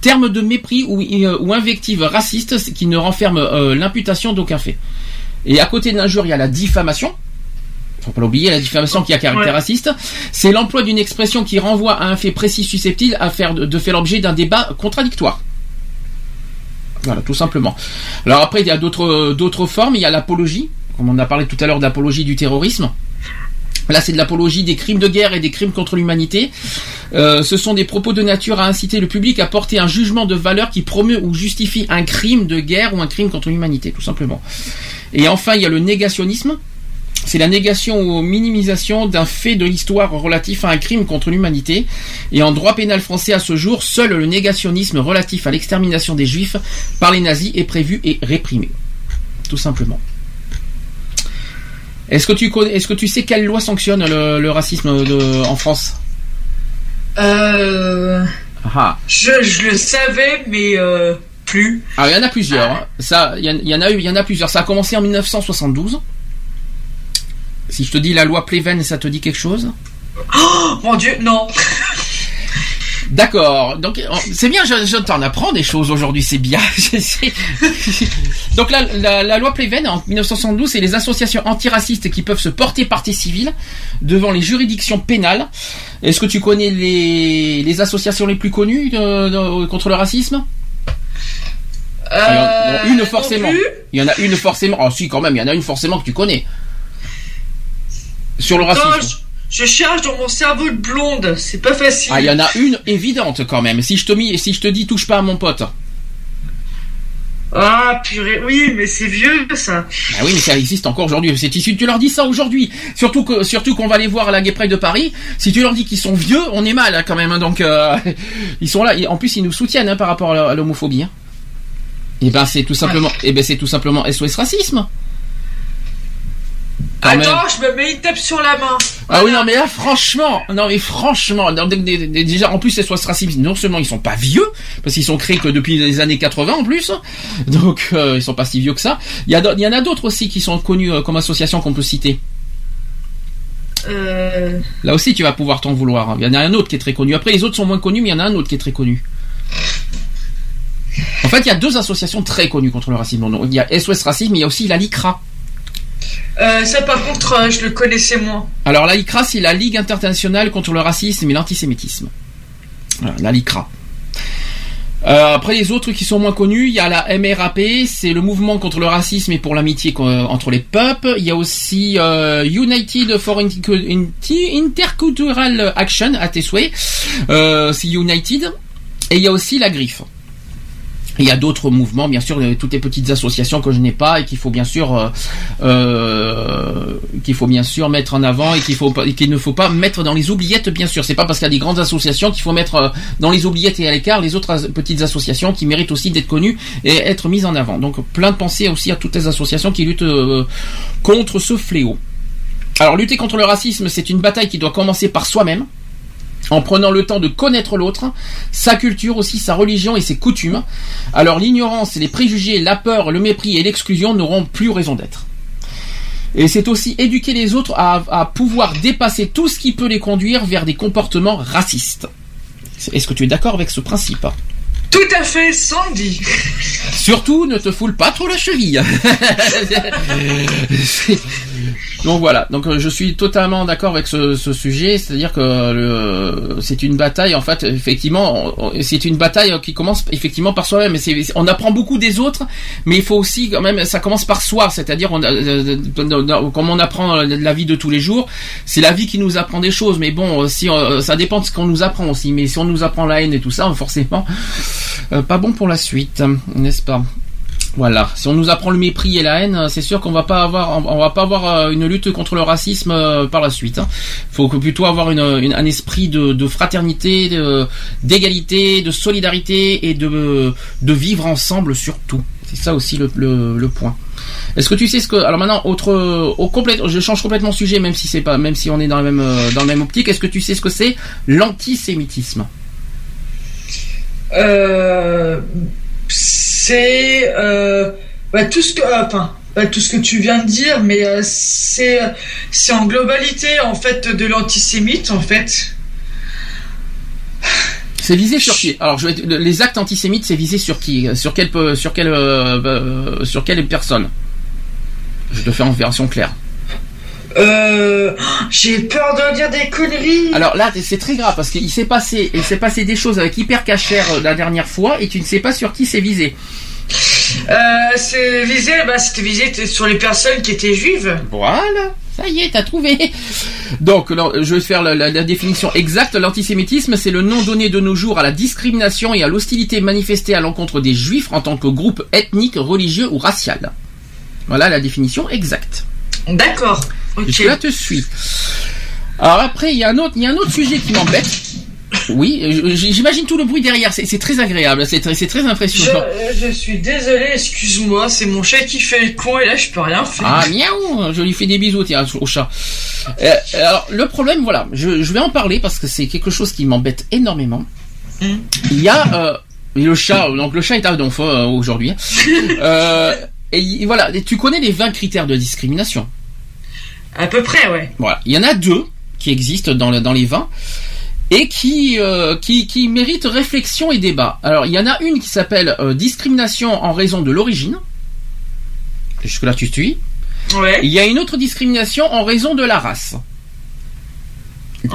terme de mépris ou, ou invective raciste qui ne renferme l'imputation d'aucun fait. Et à côté de l'injure, il y a la diffamation. Faut pas l'oublier, la diffamation qui a caractère Ouais. raciste, c'est l'emploi d'une expression qui renvoie à un fait précis susceptible à faire de, de faire l'objet d'un débat contradictoire. Voilà, tout simplement. Alors après, il y a d'autres d'autres formes. Il y a l'apologie, comme on a parlé tout à l'heure d'apologie du terrorisme. Là, c'est de l'apologie des crimes de guerre et des crimes contre l'humanité. Euh, ce sont des propos de nature à inciter le public à porter un jugement de valeur qui promeut ou justifie un crime de guerre ou un crime contre l'humanité, tout simplement. Et enfin, il y a le négationnisme. C'est la négation ou minimisation d'un fait de l'histoire relatif à un crime contre l'humanité. Et en droit pénal français à ce jour, seul le négationnisme relatif à l'extermination des juifs par les nazis est prévu et réprimé. Tout simplement. Est-ce que tu connais, est-ce que tu sais quelle loi sanctionne le, le racisme de- en France? Euh... Ah, Je, je le savais, mais euh, plus. ah, il y en a plusieurs. hein. Ça, il y en a eu, il y en a plusieurs. Ça a commencé en 1972. Si je te dis la loi Pleven, ça te dit quelque chose? Oh mon dieu, non. D'accord. Donc euh, c'est bien, je, je t'en apprends des choses aujourd'hui, c'est bien. [LAUGHS] Donc la, la, la loi Pleven en 1972, c'est les associations antiracistes qui peuvent se porter partie civile devant les juridictions pénales. Est-ce que tu connais les, les associations les plus connues de- de- contre le racisme? Euh, il y en- bon, Une forcément. Il y en a une forcément. Ah si, quand même, il y en a une forcément que tu connais. Sur le je, je cherche dans mon cerveau de blonde. C'est pas facile. Ah, il y en a une évidente quand même. Si je te mis, si je te dis touche pas à mon pote. Ah purée, oui, mais c'est vieux ça. Ah oui, mais ça existe encore aujourd'hui. C'est tu leur dis ça aujourd'hui, surtout que surtout qu'on va les voir à la Gay Pride de Paris. Si tu leur dis qu'ils sont vieux, on est mal hein, quand même. hein. donc euh, [LAUGHS] ils sont là. Et En plus, ils nous soutiennent hein, par rapport à l'homophobie. Et ben c'est tout simplement, et ben c'est tout simplement SOS racisme. Quand même. Attends, je me mets une tape sur la main. Ah oui non mais là franchement non mais franchement non, déjà en plus ces SOS racisme non seulement ils sont pas vieux parce qu'ils sont créés que depuis les années 80 en plus [LAUGHS] donc euh, ils sont pas si vieux que ça il y a d'au- il y en a d'autres aussi qui sont connus euh, comme association qu'on peut citer Euh... Là aussi, tu vas pouvoir t'en vouloir. hein. Il y en a un autre qui est très connu. Après, les autres sont moins connus, mais il y en a un autre qui est très connu. En fait, il y a deux associations très connues contre le racisme. Il y a SOS Racisme, mais il y a aussi la LICRA. Euh, ça par contre, euh, je le connaissais moins. Alors, la LICRA, c'est la Ligue internationale contre le racisme et l'antisémitisme. Voilà, la LICRA. Euh, après les autres qui sont moins connus, il y a la MRAP, c'est le mouvement contre le racisme et pour l'amitié co- entre les peuples. Il y a aussi euh, United for Inter- Inter- Intercultural Action, à tes souhaits. Euh, c'est United. Et il y a aussi la Griffe. Il y a d'autres mouvements, bien sûr, toutes les petites associations que je n'ai pas et qu'il faut bien sûr, euh, euh, qu'il faut bien sûr mettre en avant et qu'il ne faut pas mettre dans les oubliettes, bien sûr. C'est pas parce qu'il y a des grandes associations qu'il faut mettre euh, dans les oubliettes et à l'écart les autres petites associations qui méritent aussi d'être connues et être mises en avant. Donc plein de pensées aussi à toutes les associations qui luttent contre ce fléau. Alors lutter contre le racisme, c'est une bataille qui doit commencer par soi-même en prenant le temps de connaître l'autre, sa culture aussi, sa religion et ses coutumes. Alors l'ignorance, les préjugés, la peur, le mépris et l'exclusion n'auront plus raison d'être. Et c'est aussi éduquer les autres à, pouvoir dépasser tout ce qui peut les conduire vers des comportements racistes. Est-ce que tu es d'accord avec ce principe? Tout à fait, Sandy. Surtout, ne te foule pas trop la cheville. [LAUGHS] Donc voilà, donc euh, je suis totalement d'accord avec ce, ce sujet, c'est-à-dire que le- c'est une bataille en fait, effectivement, c'est une bataille qui commence effectivement par soi-même. On apprend beaucoup des autres, mais il faut aussi quand même, ça commence par soi, c'est-à-dire on euh, euh, comme on apprend la vie de tous les jours, c'est la vie qui nous apprend des choses. Mais bon, si on- ça dépend de ce qu'on nous apprend aussi. Mais si on nous apprend la haine et tout ça, forcément, euh, pas bon pour la suite, n'est-ce pas? Voilà, si on nous apprend le mépris et la haine, c'est sûr qu'on va pas avoir, on va pas avoir euh, une lutte contre le racisme euh, par la suite. Il faut que plutôt avoir un esprit de, de fraternité, d'égalité, de, solidarité et de, de vivre ensemble surtout. C'est ça aussi le, le, point. Est-ce que tu sais ce que alors maintenant autre au complète je change complètement de sujet même si c'est pas même si on est dans la même dans la même optique est-ce que tu sais ce que c'est l'antisémitisme? C'est euh, bah, tout ce que, euh, enfin, pas tout ce que tu viens de dire, mais euh, c'est c'est en globalité en fait de l'antisémite en fait. C'est visé sur qui? Alors, je vais les actes antisémites, c'est visé sur qui? Sur quelle sur quelle euh, euh, sur quelle personne? Je te fais en version claire. Euh, j'ai peur de dire des conneries. Alors là, c'est très grave parce qu'il s'est passé, il s'est passé des choses avec Hyper Cacher euh, la dernière fois et tu ne sais pas sur qui c'est visé. Euh, c'est visé, bah, c'était visé sur les personnes qui étaient juives. Voilà, ça y est, t'as trouvé. Donc, là, je vais faire la, la- la définition exacte. L'antisémitisme, c'est le nom donné de nos jours à la discrimination et à l'hostilité manifestée à l'encontre des juifs en tant que groupe ethnique, religieux ou racial. Voilà la définition exacte. D'accord. Ok. Là, te suis. Alors après, il y a un autre, il y a un autre sujet qui m'embête. Oui, j'imagine tout le bruit derrière. C'est très agréable, c'est très, très impressionnant. euh, je suis désolé, excuse-moi, c'est mon chat qui fait le con et là je peux rien faire. Ah miaou, je lui fais des bisous tiens au chat. Euh, alors le problème, voilà, je, je vais en parler parce que c'est quelque chose qui m'embête énormément. Hmm. Il y a euh, le chat, donc le chat est à donf euh, aujourd'hui. Euh, et il- voilà, et tu connais les 20 critères de discrimination. À peu près, ouais. Voilà, il y en a deux qui existent dans, le- dans les 20 et qui, euh, qui, qui méritent réflexion et débat. Alors, il y en a une qui s'appelle euh, discrimination en raison de l'origine. Jusque-là, tu suis. Ouais. Il y a une autre discrimination en raison de la race.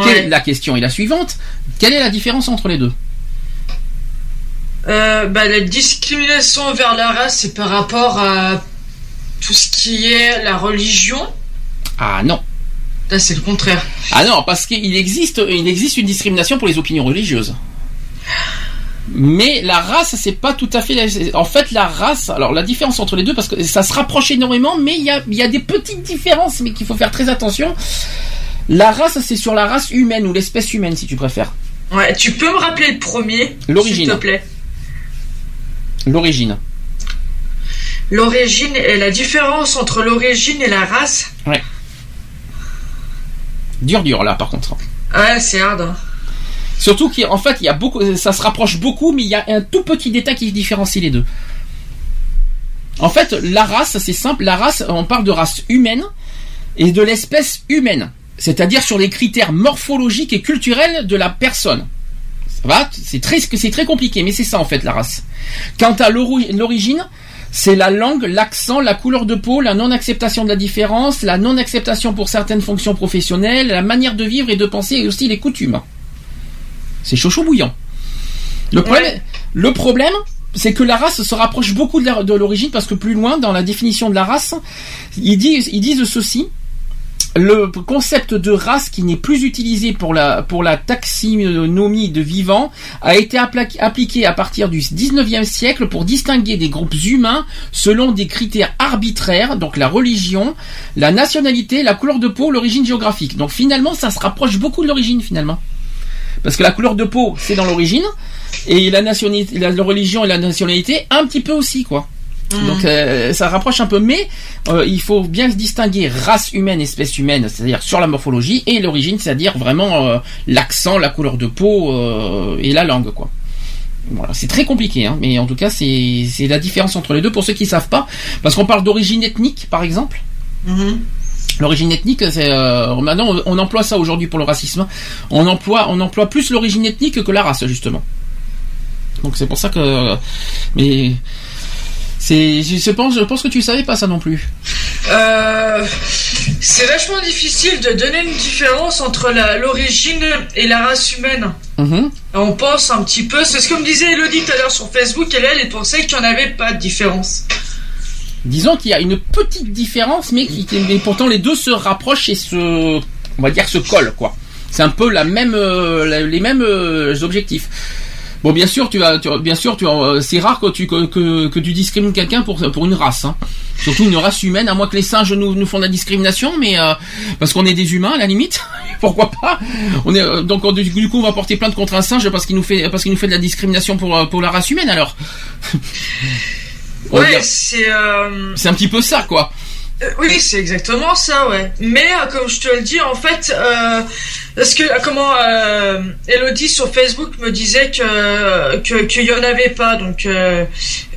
Quelle-. La question est la suivante. Quelle est la différence entre les deux? Euh, bah, la discrimination envers la race, c'est par rapport à tout ce qui est la religion. Ah non. Là, c'est le contraire. Ah non, parce qu'il existe, il existe une discrimination pour les opinions religieuses. Mais la race, c'est pas tout à fait. la- En fait, la race. Alors, la différence entre les deux, parce que ça se rapproche énormément, mais il y a, y a des petites différences, mais qu'il faut faire très attention. La race, c'est sur la race humaine ou l'espèce humaine, si tu préfères. Ouais, tu peux me rappeler le premier L'origine. S'il te plaît? L'origine. L'origine et la différence entre l'origine et la race? Ouais. Dur, dur, là, par contre. Ouais, c'est hard. hein. Surtout qu'en fait, il y a beaucoup, ça se rapproche beaucoup, mais il y a un tout petit détail qui différencie les deux. En fait, la race, c'est simple. La race, on parle de race humaine et de l'espèce humaine. C'est-à-dire sur les critères morphologiques et culturels de la personne. Ça va C'est très, c'est très compliqué, mais c'est ça en fait la race. Quant à l'ori- l'origine, c'est la langue, l'accent, la couleur de peau, la non-acceptation de la différence, la non-acceptation pour certaines fonctions professionnelles, la manière de vivre et de penser et aussi les coutumes. C'est chaud chaud bouillant. Le problème, le problème, c'est que la race se rapproche beaucoup de l'origine parce que plus loin, dans la définition de la race, ils disent, ils disent ceci. Le concept de race qui n'est plus utilisé pour la, pour la taxinomie de vivants a été appliqué à partir du 19e siècle pour distinguer des groupes humains selon des critères arbitraires, donc la religion, la nationalité, la couleur de peau, l'origine géographique. Donc finalement, ça se rapproche beaucoup de l'origine finalement. Parce que la couleur de peau, c'est dans l'origine, et la, la religion et la nationalité, un petit peu aussi, quoi. Donc euh, ça rapproche un peu, mais euh, il faut bien se distinguer race humaine, espèce humaine, c'est-à-dire sur la morphologie, et l'origine, c'est-à-dire vraiment euh, l'accent, la couleur de peau euh, et la langue, quoi. Voilà, c'est très compliqué, hein, mais en tout cas, c'est la différence entre les deux pour ceux qui savent pas, parce qu'on parle d'origine ethnique, par exemple. Mhm. L'origine ethnique, c'est euh, maintenant on, on emploie ça aujourd'hui pour le racisme. On emploie, on emploie plus l'origine ethnique que la race justement. Donc c'est pour ça que, mais c'est, je pense, je pense que tu savais pas ça non plus. Euh, C'est vachement difficile de donner une différence entre l'origine et la race humaine. Mhm. On pense un petit peu, c'est ce que me disait Elodie tout à l'heure sur Facebook, elle, elle pensait qu'il n'y en avait pas de différence. Disons qu'il y a une petite différence, mais, qui, mais pourtant les deux se rapprochent et se, on va dire, se collent, quoi. C'est un peu la même, euh, les mêmes euh, objectifs. Bon, bien sûr, tu as, tu bien sûr, tu as, euh, c'est rare que tu que, que, que tu discrimines quelqu'un pour pour une race, hein. surtout une race humaine, à moins que les singes nous nous font de la discrimination, mais euh, parce qu'on est des humains à la limite, [LAUGHS] pourquoi pas On est euh, donc on- du, coup on va porter plainte contre un singe parce qu'il nous fait parce qu'il nous fait de la discrimination pour euh, pour la race humaine alors. [LAUGHS] Ouais, c'est... euh, c'est un petit peu ça, quoi. Euh, Oui, c'est exactement ça, ouais. Mais euh, comme je te le dis, en fait, euh, parce que comment euh, Elodie sur Facebook me disait que que- qu'il y en avait pas, donc euh,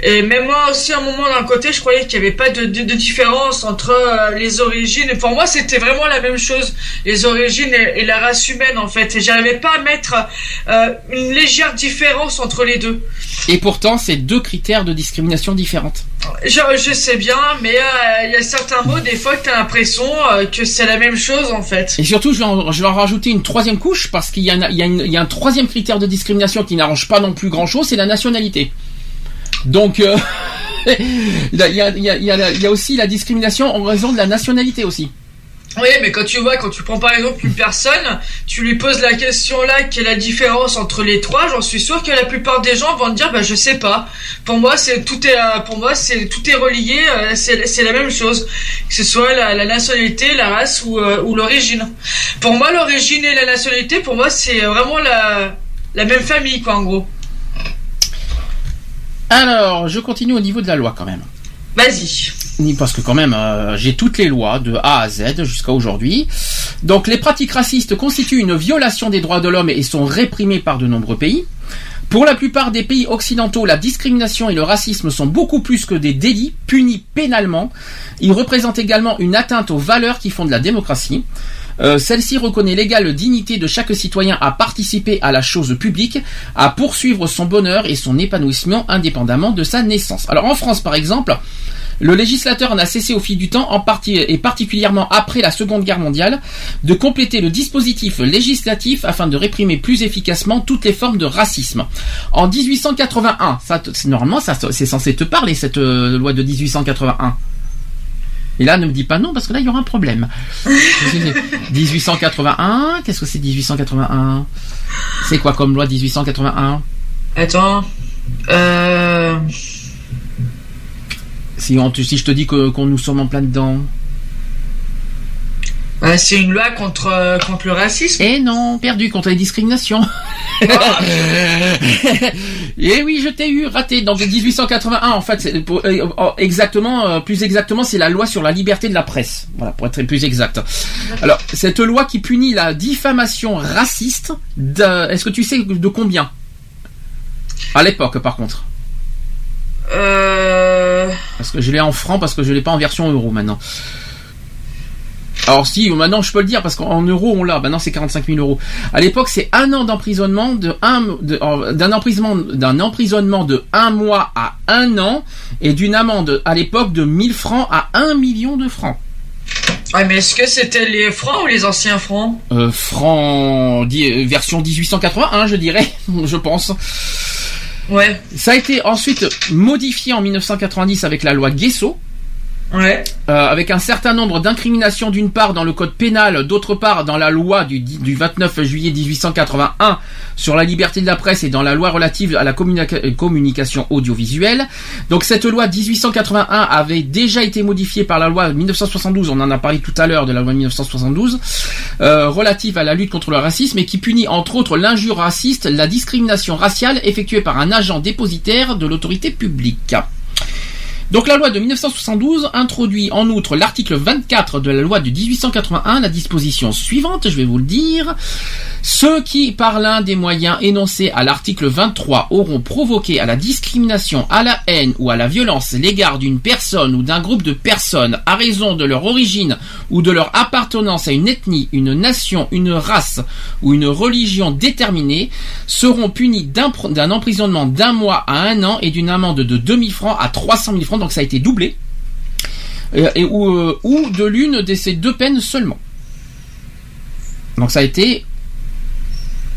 et même moi aussi à un moment d'un côté, je croyais qu'il y avait pas de, de, de différence entre les origines. Et pour moi, c'était vraiment la même chose, les origines et, la race humaine en fait. Et j'arrivais pas à mettre une légère différence entre les deux. Et pourtant, c'est deux critères de discrimination différentes. Je, sais bien, mais euh, il y a certains mots des fois que t'as l'impression euh, que c'est la même chose en fait. Et surtout, je vais en, rajouter une troisième couche parce qu'il y, a un troisième critère de discrimination qui n'arrange pas non plus grand-chose, c'est la nationalité. Donc, euh, [LAUGHS] il y, il y a aussi la discrimination en raison de la nationalité aussi. Oui, mais quand tu vois, quand tu prends par exemple une personne, tu lui poses la question là, quelle est la différence entre les trois, j'en suis sûr que la plupart des gens vont te dire, bah je sais pas. Pour moi, c'est tout est, euh, pour moi, c'est tout est relié, euh, c'est c'est la même chose, que ce soit la, la nationalité, la race ou, euh, ou l'origine. Pour moi, l'origine et la nationalité, pour moi, c'est vraiment la la même famille, quoi, en gros. Alors, je continue au niveau de la loi quand même. Vas-y. Parce que quand même, euh, j'ai toutes les lois de A à Z jusqu'à aujourd'hui. Donc les pratiques racistes constituent une violation des droits de l'homme et sont réprimées par de nombreux pays. Pour la plupart des pays occidentaux, la discrimination et le racisme sont beaucoup plus que des délits punis pénalement. Ils représentent également une atteinte aux valeurs qui font de la démocratie. Euh, Celle-ci reconnaît l'égale dignité de chaque citoyen à participer à la chose publique, à poursuivre son bonheur et son épanouissement indépendamment de sa naissance. Alors en France par exemple, le législateur n'a cessé au fil du temps, et particulièrement après la Seconde Guerre mondiale, de compléter le dispositif législatif afin de réprimer plus efficacement toutes les formes de racisme. En 1881, ça, normalement, ça, c'est censé te parler cette euh, loi de 1881. Et là, ne me dis pas non parce que là, il y aura un problème. [LAUGHS] 1881, qu'est-ce que c'est 1881 C'est quoi comme loi 1881 Attends. Euh... si, on te- si je te dis que qu'on nous sommes en plein dedans. Euh, c'est une loi contre euh, contre le racisme. Eh non, perdu contre les discriminations. [LAUGHS] Et oui, je t'ai eu, raté. Donc 1881, en fait, c'est pour- euh, exactement, euh, plus exactement, c'est la loi sur la liberté de la presse. Voilà, pour être plus exact. Alors, cette loi qui punit la diffamation raciste, est-ce que tu sais de combien? À l'époque, par contre. Euh... Parce que je l'ai en francs, parce que je l'ai pas en version euro maintenant. Alors si, maintenant je peux le dire, parce qu'en euros on l'a, maintenant c'est 45 000 euros. À l'époque c'est un an d'emprisonnement de un de- d'un emprisonnement d'un emprisonnement de un mois à un an et d'une amende à l'époque de 1000 francs à 1 million de francs. Ouais, mais est-ce que c'était les francs ou les anciens francs? Euh, francs euh, version 1881 je dirais, [LAUGHS] je pense. Ouais. Ça a été ensuite modifié en 1990 avec la loi Guesso. Ouais. Euh, avec un certain nombre d'incriminations d'une part dans le code pénal, d'autre part dans la loi du, du 29 juillet 1881 sur la liberté de la presse et dans la loi relative à la communica- communication audiovisuelle. Donc cette loi 1881 avait déjà été modifiée par la loi 1972, on en a parlé tout à l'heure de la loi 1972, euh, relative à la lutte contre le racisme et qui punit entre autres l'injure raciste, la discrimination raciale effectuée par un agent dépositaire de l'autorité publique. Donc la loi de 1972 introduit en outre l'article 24 de la loi de 1881, la disposition suivante, je vais vous le dire. Ceux qui, par l'un des moyens énoncés à l'article 23, auront provoqué à la discrimination, à la haine ou à la violence l'égard d'une personne ou d'un groupe de personnes à raison de leur origine ou de leur appartenance à une ethnie, une nation, une race ou une religion déterminée, seront punis d'un pr- d'un emprisonnement d'un mois à un an et d'une amende de 2000 francs à 300 000 francs, donc ça a été doublé. et, et ou, euh, ou de l'une de ces deux peines seulement. Donc ça a été,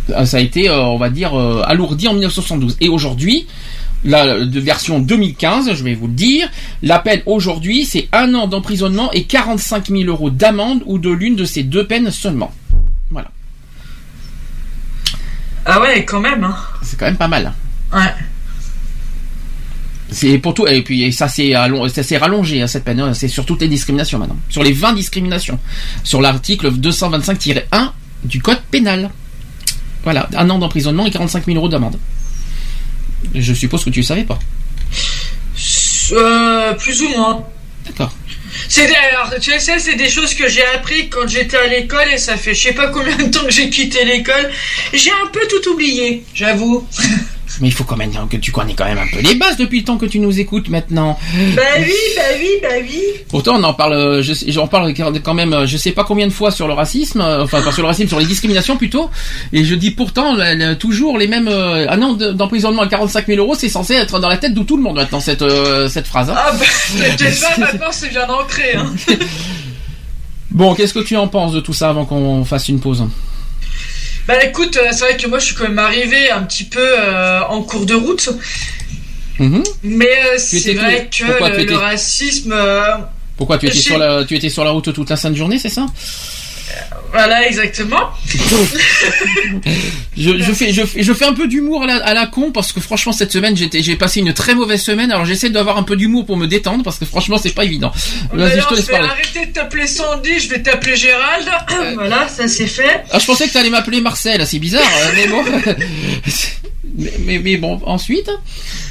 euh, ça a été, euh, on va dire, euh, alourdi en 1972. Et aujourd'hui, la version 2015, je vais vous le dire, la peine aujourd'hui, c'est un an d'emprisonnement et 45 000 euros d'amende ou de l'une de ces deux peines seulement. Voilà, Ah ouais, quand même. Hein. c'est quand même pas mal. Ouais. C'est pour tout et puis ça s'est rallongé à cette peine, hein, c'est sur toutes les discriminations maintenant, sur les 20 discriminations, sur l'article 225-1 du code pénal. Voilà, un an d'emprisonnement et 45 000 euros d'amende. Je suppose que tu le savais pas. Euh, plus ou moins. D'accord. C'est tu sais, c'est des choses que j'ai appris quand j'étais à l'école et ça fait je sais pas combien de temps que j'ai quitté l'école. J'ai un peu tout oublié, j'avoue. [LAUGHS] Mais il faut quand même que tu connais quand même un peu les bases depuis le temps que tu nous écoutes maintenant. Bah oui, bah oui, bah oui. Pourtant, on en parle, euh, je j'en parle quand même, euh, je sais pas combien de fois sur le racisme, euh, enfin pas sur le racisme, sur les discriminations plutôt. Et je dis pourtant toujours les mêmes. an de- d'emprisonnement à 45 000 euros, c'est censé être dans la tête de tout le monde maintenant cette euh, cette phrase. hein. Ah bah, [LAUGHS] peut-être pas [LAUGHS] maintenant, c'est bien ancré. Hein. Bon, qu'est-ce que tu en penses de tout ça avant qu'on fasse une pause? Bah écoute, euh, c'est vrai que moi je suis quand même arrivé un petit peu euh, en cours de route. Mhm. Mais euh, c'est vrai que pourquoi le, racisme, euh, Pourquoi tu étais sur la tu étais sur la route toute la sainte journée, c'est ça? Voilà exactement. [LAUGHS] je, je fais je, je fais un peu d'humour à la, à la con parce que franchement cette semaine j'ai passé une très mauvaise semaine alors j'essaie d'avoir un peu d'humour pour me détendre parce que franchement c'est pas évident. Vas-y je D'ailleurs, te je laisse vais parler. arrêter de t'appeler Sandy, je vais t'appeler Gérald. [CLEARS THROAT] voilà, ça c'est fait. Ah, je pensais que t'allais m'appeler Marcel, c'est bizarre, euh, mais bon. [LAUGHS] mais, mais, mais bon, ensuite.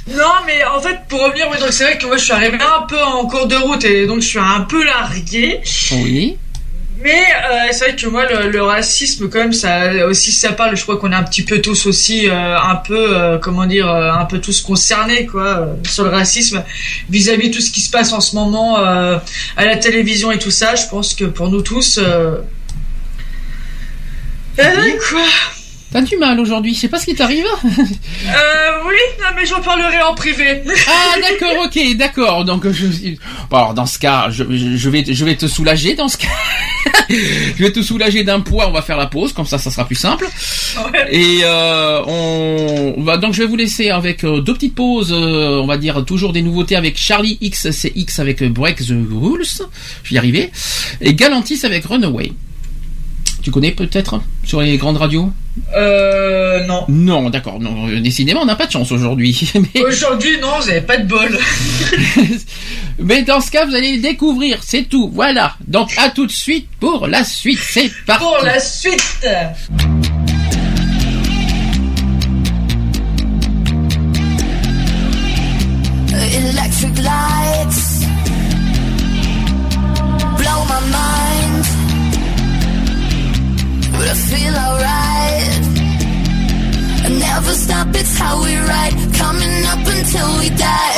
Non, mais en fait, pour revenir, oui, donc c'est vrai que moi je suis arrivé un peu en cours de route et donc je suis un peu largué. Oui. Mais euh, c'est vrai que moi, le, le racisme, quand même, ça aussi, ça parle. Je crois qu'on est un petit peu tous aussi, euh, un peu, euh, comment dire, euh, un peu tous concernés, quoi, euh, sur le racisme vis-à-vis de tout ce qui se passe en ce moment euh, à la télévision et tout ça. Je pense que pour nous tous, euh... euh, quoi? T'as du mal aujourd'hui, je sais pas ce qui t'arrive. Euh, oui, non, mais j'en parlerai en privé. [LAUGHS] ah d'accord, ok, d'accord. Donc je. Bon, alors dans ce cas, je, je- vais je vais te soulager dans ce cas. [LAUGHS] je vais te soulager d'un poids. On va faire la pause, comme ça, ça sera plus simple. Ouais. Et euh, on va donc je vais vous laisser avec euh, deux petites pauses. euh, on va dire toujours des nouveautés avec Charlie XCX avec euh, Break the Rules. Je vais y arriver. Et Galantis avec Runaway. Tu connais peut-être sur les grandes radios Euh, non. Non, d'accord. Non, euh, décidément, on n'a pas de chance aujourd'hui. [LAUGHS] Mais, Aujourd'hui, non, vous avez pas de bol. [LAUGHS] mais dans ce cas, vous allez le découvrir. C'est tout. Voilà. Donc à tout de suite pour la suite. C'est parti. Pour la suite. Electric lights I feel alright. Never stop, it's how we ride, coming up until we die.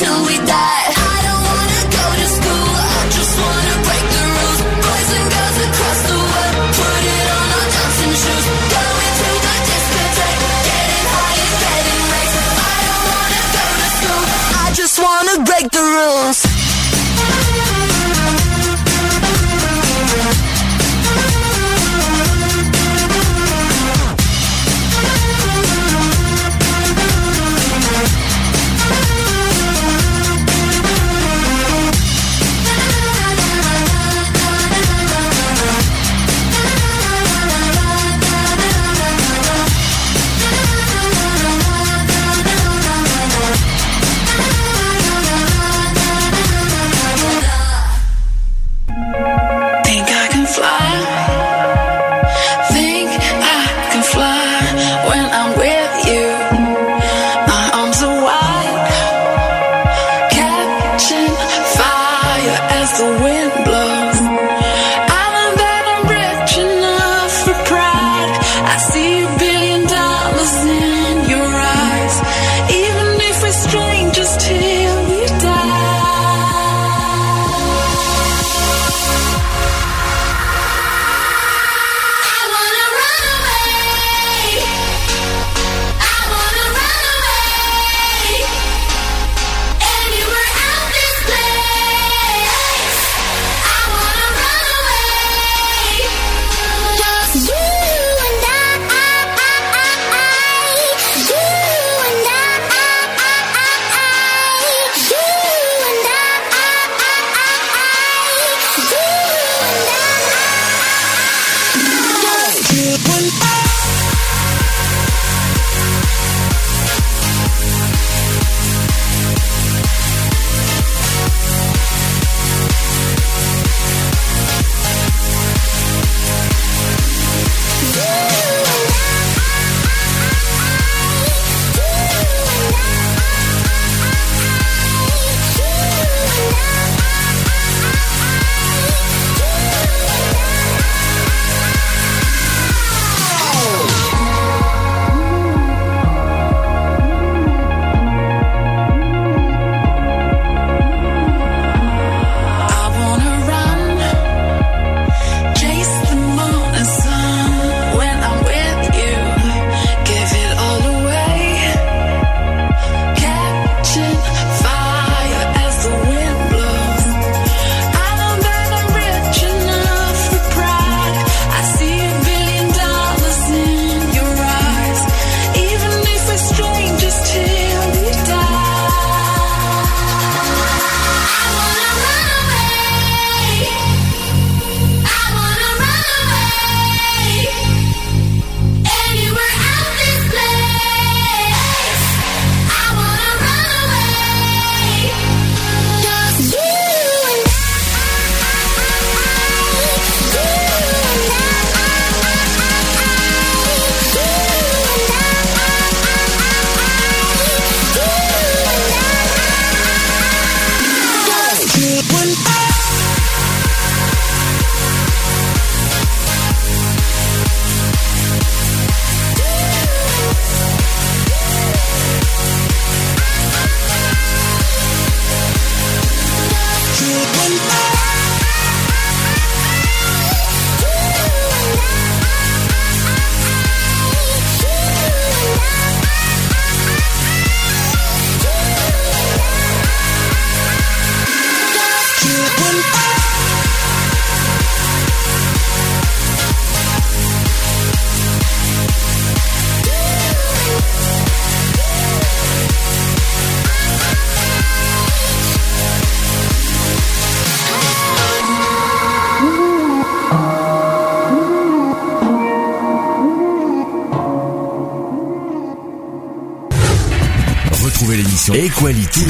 Until we die. I don't wanna go to school, I just wanna break the rules. Boys and girls across the world, put it on our shoes. Going to the discotheque, getting high and getting. I don't wanna go to school, I just wanna break the rules.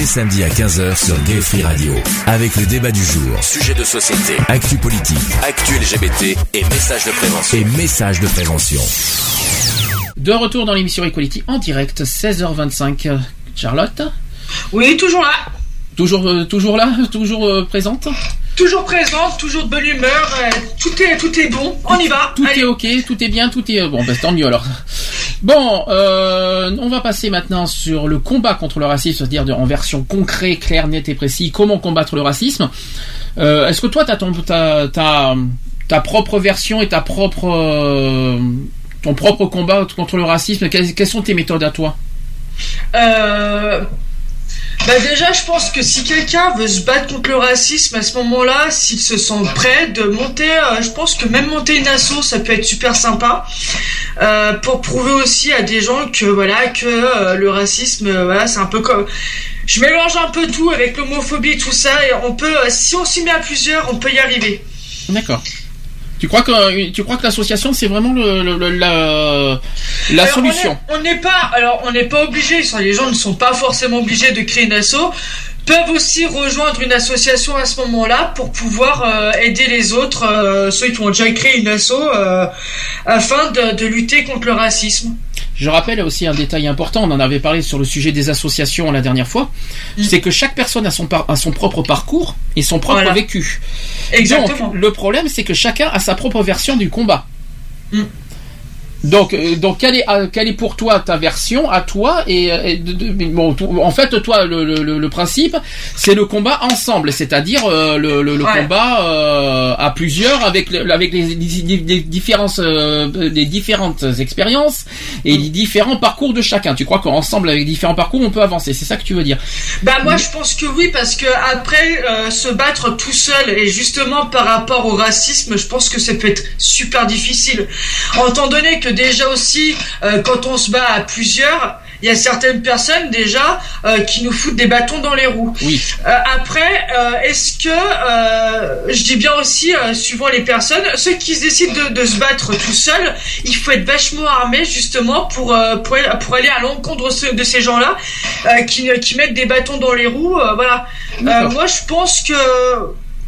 Samedis à 15h sur Gay Free Radio. Avec le débat du jour, sujet de société, actu politique, actu LGBT et messages de prévention. Et messages de prévention. De retour dans l'émission Equality en direct, 16h25. Euh, Charlotte Oui, toujours là. Toujours, euh, toujours là Toujours euh, présente toujours présente, toujours de bonne humeur, euh, tout est tout est bon. On y va. Tout Allez. est ok, tout est bien, tout est bon. Bah, tant mieux alors. Bon, euh, on va passer maintenant sur le combat contre le racisme, c'est-à-dire en version concrète, claire, nette et précis. Comment combattre le racisme. Euh, Est-ce que toi, tu as ta, propre version et ta propre, euh, ton propre combat contre le racisme? Quelles, sont tes méthodes à toi? Bah déjà, je pense que si quelqu'un veut se battre contre le racisme à ce moment-là, s'il se sent prêt de monter, je pense que même monter une asso, ça peut être super sympa euh, pour prouver aussi à des gens que voilà que euh, le racisme, euh, voilà, c'est un peu comme je mélange un peu tout avec l'homophobie et tout ça, et on peut, si on s'y met à plusieurs, on peut y arriver. D'accord. Tu crois que tu crois que l'association c'est vraiment le, le- le- la, la Alors, solution On est- on n'est pas, alors on n'est pas obligé. Les gens ne sont pas forcément obligés de créer une asso. Peuvent aussi rejoindre une association à ce moment-là pour pouvoir euh, aider les autres, euh, ceux qui ont déjà créé une asso, euh, afin de, de lutter contre le racisme. Je rappelle aussi un détail important, on en avait parlé sur le sujet des associations la dernière fois, Mm. c'est que chaque personne a son, par- a son propre parcours et son propre Voilà. vécu. Exactement. Donc, le problème, c'est que chacun a sa propre version du combat. Mm. Donc, euh, donc quelle, est, euh, quelle est pour toi ta version à toi et, euh, et de- de- bon, en fait, toi, le, le- le- principe, c'est le combat ensemble, c'est-à-dire euh, le, le- le Ouais. combat euh, à plusieurs avec avec les, les- les différences, euh, les différentes expériences et les différents parcours de chacun. Tu crois qu'ensemble, avec différents parcours, on peut avancer C'est ça que tu veux dire? Bah moi je pense que oui parce que après euh, se battre tout seul et justement par rapport au racisme, je pense que ça peut être super difficile. Étant donné que déjà aussi euh, quand on se bat à plusieurs, il y a certaines personnes déjà euh, qui nous foutent des bâtons dans les roues. Oui. Euh, après, euh, est-ce que je dis bien aussi suivant les personnes, ceux qui se décident de, de se battre tout seul, il faut être vachement armé justement pour pour, pour aller à l'encontre de, ce- de ces gens-là qui qui mettent des bâtons dans les roues. voilà. Moi, je pense que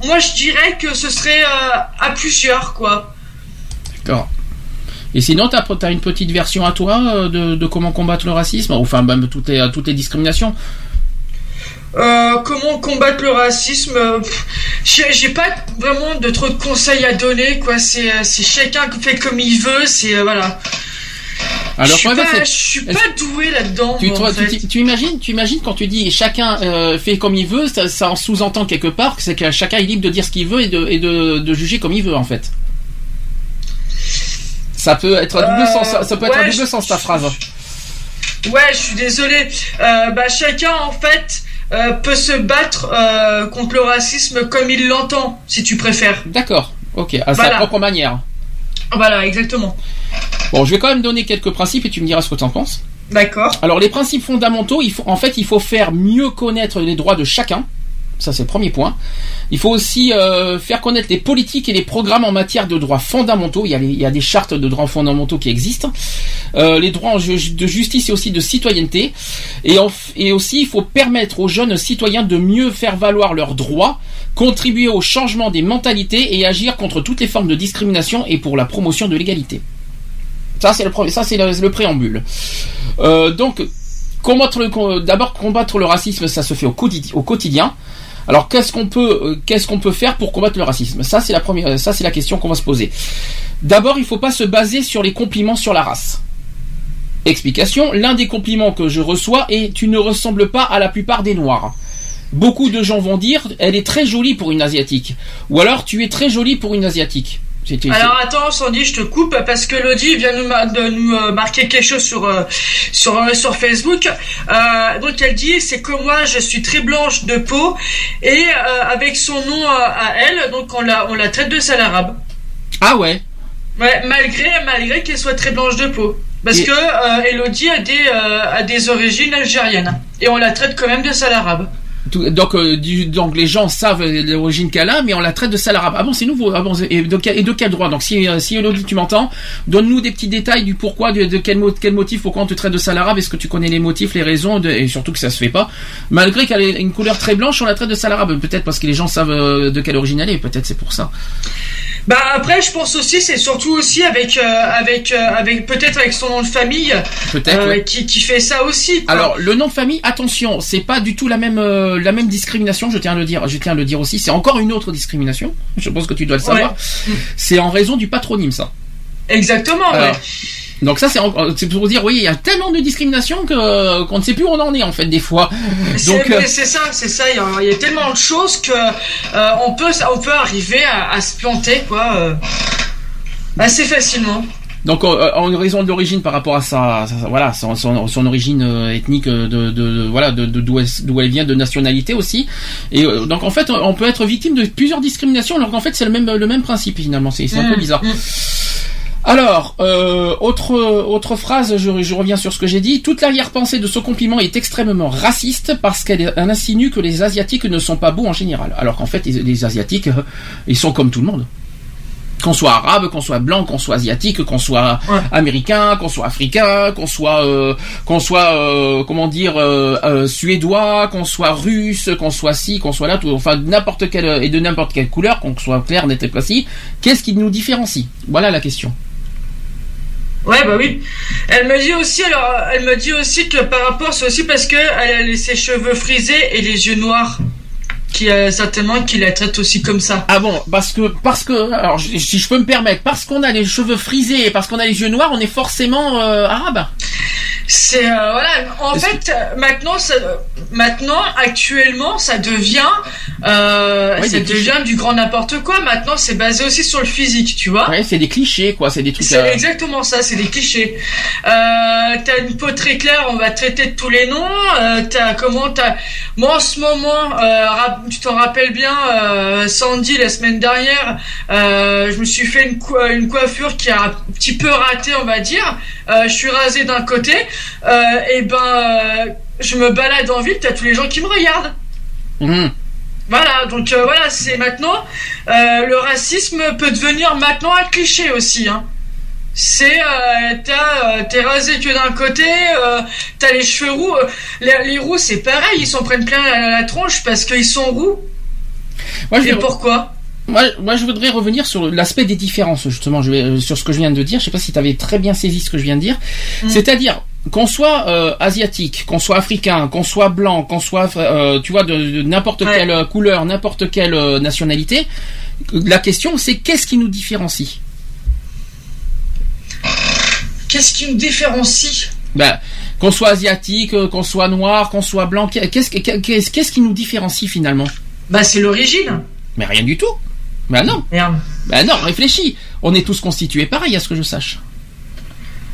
moi je dirais que ce serait à plusieurs quoi. D'accord. Et sinon, tu as, une petite version à toi euh, de, de comment combattre le racisme, enfin même toutes les, toutes les discriminations. Euh, comment combattre le racisme euh, J'ai pas vraiment de trop de conseils à donner, quoi. C'est chacun qui fait comme il veut. C'est euh, voilà. Alors, je suis pas, je suis pas doué là-dedans. Tu, imagines, tu imagines quand tu dis chacun euh, fait comme il veut, ça, ça en sous-entend quelque part que c'est que chacun est libre de dire ce qu'il veut et de, et de, de juger comme il veut en fait. Ça peut être à double Euh, sens, ça, peut être à ouais, double sens ta phrase. Ouais, je suis désolé. Euh, bah, chacun, en fait, euh, peut se battre euh, contre le racisme comme il l'entend, si tu préfères. D'accord, ok, à sa propre manière. Voilà, exactement. Bon, je vais quand même donner quelques principes et tu me diras ce que tu en penses. D'accord. Alors les principes fondamentaux, il faut, en fait, il faut faire mieux connaître les droits de chacun. Ça, c'est le premier point. Il faut aussi euh, faire connaître les politiques et les programmes en matière de droits fondamentaux. Il y a, des chartes de droits fondamentaux qui existent. Euh, les droits de justice et aussi de citoyenneté. Et, aussi, il faut permettre aux jeunes citoyens de mieux faire valoir leurs droits, contribuer au changement des mentalités et agir contre toutes les formes de discrimination et pour la promotion de l'égalité. Ça, c'est le, préambule. Euh, donc, d'abord combattre le racisme, ça se fait au quotidien. Alors, qu'est-ce qu'on peut, euh, qu'est-ce qu'on peut faire pour combattre le racisme? Ça, c'est la euh, ça, c'est la question qu'on va se poser. D'abord, il faut pas se baser sur les compliments sur la race. Explication l'un des compliments que je reçois est tu ne ressembles pas à la plupart des noirs. Beaucoup de gens vont dire elle est très jolie pour une asiatique, ou alors tu es très jolie pour une asiatique. Alors attends, Sandy, je te coupe parce que Lodi vient nous de nous euh, marquer quelque chose sur euh, sur euh, sur Facebook. Euh, donc elle dit c'est que moi je suis très blanche de peau et avec son nom à elle, donc on la on la traite de sale arabe. Ah ouais. Ouais, malgré malgré qu'elle soit très blanche de peau. Parce Et- que Elodie a des a des origines algériennes et on la traite quand même de sale arabe. Donc, euh, du- donc les gens savent l'origine qu'elle a, mais on la traite de sale arabe. Ah bon, c'est nouveau. Ah et, de, quel- droit? Donc si, euh, si Elodie, tu m'entends, donne-nous des petits détails du pourquoi, de, quel, mo- quel motif, pourquoi on te traite de sale arabe? Est-ce que tu connais les motifs, les raisons, et surtout que ça se fait pas? Malgré qu'elle ait une couleur très blanche, on la traite de sale arabe. Peut-être parce que les gens savent euh, de quelle origine elle est. Peut-être c'est pour ça. Bah après, je pense aussi, c'est surtout aussi avec euh, avec euh, avec peut-être avec son nom de famille, Peut-être, euh, ouais. qui qui fait ça aussi. quoi. Alors le nom de famille, attention, c'est pas du tout la même euh, la même discrimination. Je tiens à le dire, je tiens à le dire aussi. C'est encore une autre discrimination. Je pense que tu dois le savoir. Ouais. C'est en raison du patronyme, ça. Exactement. Alors, ouais. Donc ça c'est en- c'est pour dire oui il y a tellement de discrimination que qu'on ne sait plus où on en est en fait des fois. C'est Donc euh, c'est ça, c'est ça. Il y, a, il y a tellement de choses que euh, on peut on peut arriver à, à se planter quoi, euh, assez facilement. donc euh, en raison de l'origine par rapport à sa, sa- voilà son, son, son origine euh, ethnique euh, de, de, de- voilà de d'où elle, vient de nationalité aussi et euh, donc en fait on peut être victime de plusieurs discriminations alors qu'en fait c'est le même le même principe finalement c'est c'est un peu Mm, bizarre. mm. Alors, euh, autre autre phrase, je, je reviens sur ce que j'ai dit. Toute l'arrière-pensée de ce compliment est extrêmement raciste parce qu'elle elle insinue que les Asiatiques ne sont pas beaux en général. Alors qu'en fait, les, les Asiatiques, euh, ils sont comme tout le monde. Qu'on soit arabe, qu'on soit blanc, qu'on soit asiatique, qu'on soit américain, qu'on soit africain, qu'on soit euh, qu'on soit euh, comment dire euh, euh, suédois, qu'on soit russe, qu'on soit ci, qu'on soit là, tout, enfin n'importe quelle et de n'importe quelle couleur, qu'on soit clair, net et précis. Qu'est-ce qui nous différencie? Voilà la question. Ouais, bah oui. Elle me dit aussi, alors, elle me dit aussi que par rapport, c'est aussi parce que elle a ses cheveux frisés et les yeux noirs, qui a certainement qui la traite aussi comme ça. Ah bon, parce que parce que alors si je peux me permettre, parce qu'on a les cheveux frisés et parce qu'on a les yeux noirs, on est forcément euh, arabe. C'est euh, voilà. En fait, euh, maintenant, ça, maintenant, actuellement, ça devient, euh, ça clichés. devient du grand n'importe quoi. Maintenant, c'est basé aussi sur le physique, tu vois. Ouais, c'est des clichés quoi, c'est des trucs. C'est euh, exactement ça, c'est des clichés. Euh, t'as une peau très claire, on va te traiter de tous les noms. Euh, t'as comment t'as moi en ce moment, euh, rap- tu t'en rappelles bien, euh, Sandy la semaine dernière, euh, je me suis fait une, co- une coiffure qui a un petit peu raté, on va dire. Euh, je suis rasé d'un côté, euh, et ben je me balade en ville, t'as tous les gens qui me regardent. mhm. Voilà, donc voilà, c'est maintenant le racisme peut devenir maintenant un cliché aussi. Hein. C'est euh, t'as euh, t'es rasé que d'un côté, euh, t'as les cheveux roux. euh, les, les roux c'est pareil, ils s'en prennent plein la, la tronche parce qu'ils sont roux. Moi, je Et vais- pourquoi Moi, moi, je voudrais revenir sur l'aspect des différences, justement, je vais, euh, sur ce que je viens de dire. Je sais pas si tu avais très bien saisi ce que je viens de dire. C'est-à-dire, qu'on soit euh, asiatique, qu'on soit africain, qu'on soit blanc, qu'on soit, euh, tu vois, de, de n'importe quelle couleur, n'importe quelle nationalité, la question, c'est qu'est-ce qui nous différencie? Qu'est-ce qui nous différencie ben, qu'on soit asiatique, euh, qu'on soit noir, qu'on soit blanc, qu'est-ce, qu'est-ce, qu'est-ce qui nous différencie finalement? Bah, c'est l'origine. Mais rien du tout. Ben non. Merde. Ben non, réfléchis. On est tous constitués pareil, à ce que je sache.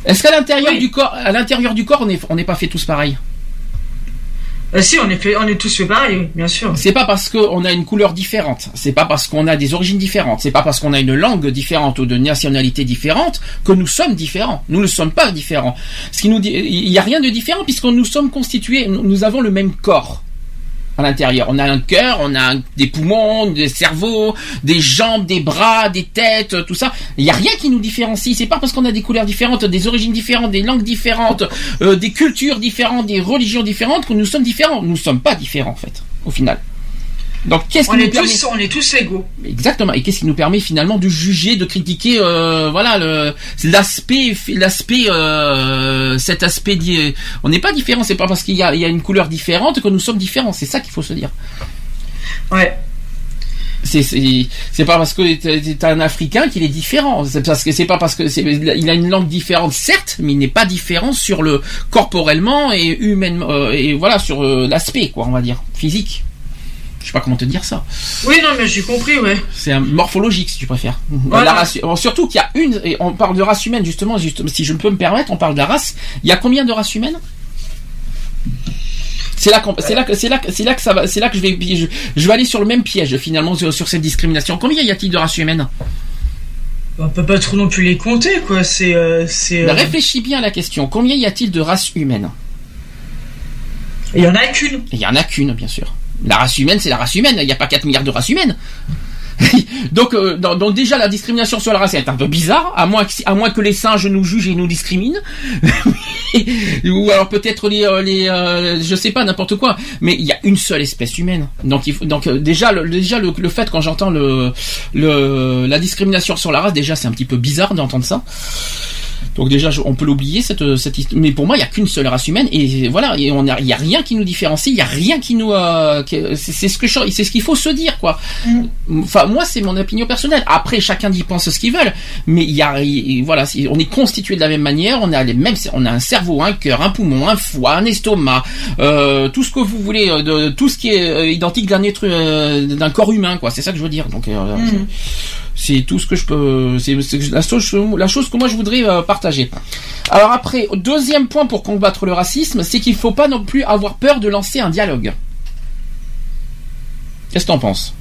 Est-ce qu'à l'intérieur du corps, à l'intérieur du corps, on n'est on n'est pas fait tous pareils Bah, si, on est, fait, on est tous fait pareil, bien sûr. C'est pas parce qu'on a une couleur différente, c'est pas parce qu'on a des origines différentes, c'est pas parce qu'on a une langue différente ou de nationalité différente que nous sommes différents. Nous ne sommes pas différents. Ce qui nous dit, il y a rien de différent puisque nous sommes constitués, nous avons le même corps à l'intérieur. On a un cœur, on a des poumons, des cerveaux, des jambes, des bras, des têtes, tout ça. Il n'y a rien qui nous différencie. C'est pas parce qu'on a des couleurs différentes, des origines différentes, des langues différentes, euh, des cultures différentes, des religions différentes que nous sommes différents. Nous ne sommes pas différents en fait, au final. Donc qu'est-ce qui nous est, permet tous, on est tous égaux. Exactement. Et qu'est-ce qui nous permet finalement de juger, de critiquer, euh, voilà, le, l'aspect, l'aspect, euh, cet aspect. On n'est pas différent. C'est pas parce qu'il y a, il y a une couleur différente que nous sommes différents. C'est ça qu'il faut se dire. Ouais. C'est, pas parce que t'es, un Africain qu'il est différent. C'est parce que c'est pas parce que il a une langue différente, certes, mais il n'est pas différent sur le corporellement et humainement euh, et voilà sur euh, l'aspect, quoi, on va dire, physique. Je sais pas comment te dire ça. Oui, non, mais j'ai compris, ouais. C'est un morphologique, si tu préfères. Voilà. La race- bon, surtout qu'il y a une, et on parle de race humaine, justement, juste- si je peux me permettre, on parle de la race. Il y a combien de races humaines? C'est là, qu'on- c'est là que c'est là que c'est là que ça va, c'est là que je vais je, je vais aller sur le même piège finalement sur, sur cette discrimination. Combien y a-t-il de races humaines? On peut pas trop non plus les compter, quoi. C'est. euh, euh, Réfléchis bien à la question. Combien y a-t-il de races humaines? Il y en a qu'une. Il y en a qu'une, bien sûr. La race humaine, c'est la race humaine. Il n'y a pas 4 milliards de races humaines. [LAUGHS] donc, euh, donc, déjà la discrimination sur la race est un peu bizarre, à moins que, les singes nous jugent et nous discriminent, [LAUGHS] ou alors peut-être les, euh, les euh, je sais pas n'importe quoi. Mais il y a une seule espèce humaine. Donc, déjà, le, déjà fait quand j'entends la discrimination sur la race, déjà c'est un petit peu bizarre d'entendre ça. Donc déjà, je- on peut l'oublier cette cette hist- mais pour moi, il y a qu'une seule race humaine et voilà, et on il y a rien qui nous différencie, il y a rien qui nous, euh, qui- c'est ce que je- c'est ce qu'il faut se dire quoi. Enfin, moi, c'est mon opinion personnelle. Après, chacun y pense ce qu'il veut, mais il y a, il- voilà, on est constitué de la même manière, on a les mêmes, on a un cerveau, un cœur, un poumon, un foie, un estomac, euh, tout ce que vous voulez, euh, de, tout ce qui est euh, identique d'un être, euh, d'un corps humain, quoi. C'est ça que je veux dire. Donc, euh, Mhm. C'est tout ce que je peux. C'est la chose, la chose que moi je voudrais euh, partager. Alors après, deuxième point pour combattre le racisme, c'est qu'il faut pas non plus avoir peur de lancer un dialogue. Qu'est-ce que t'en penses?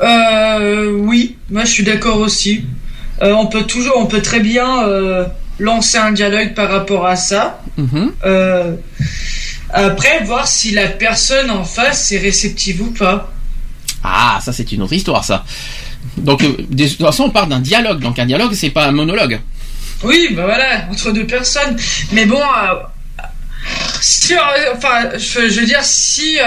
Euh, oui, moi je suis d'accord aussi. Euh, on peut toujours, on peut très bien euh, lancer un dialogue par rapport à ça. Mhm. Euh, après, voir si la personne en face est réceptive ou pas. Ah, ça c'est une autre histoire, ça. Donc, euh, de toute façon, on parle d'un dialogue. Donc, un dialogue, c'est pas un monologue. Oui, bah voilà, entre deux personnes. Mais bon, euh, si, euh, enfin, je, veux dire, si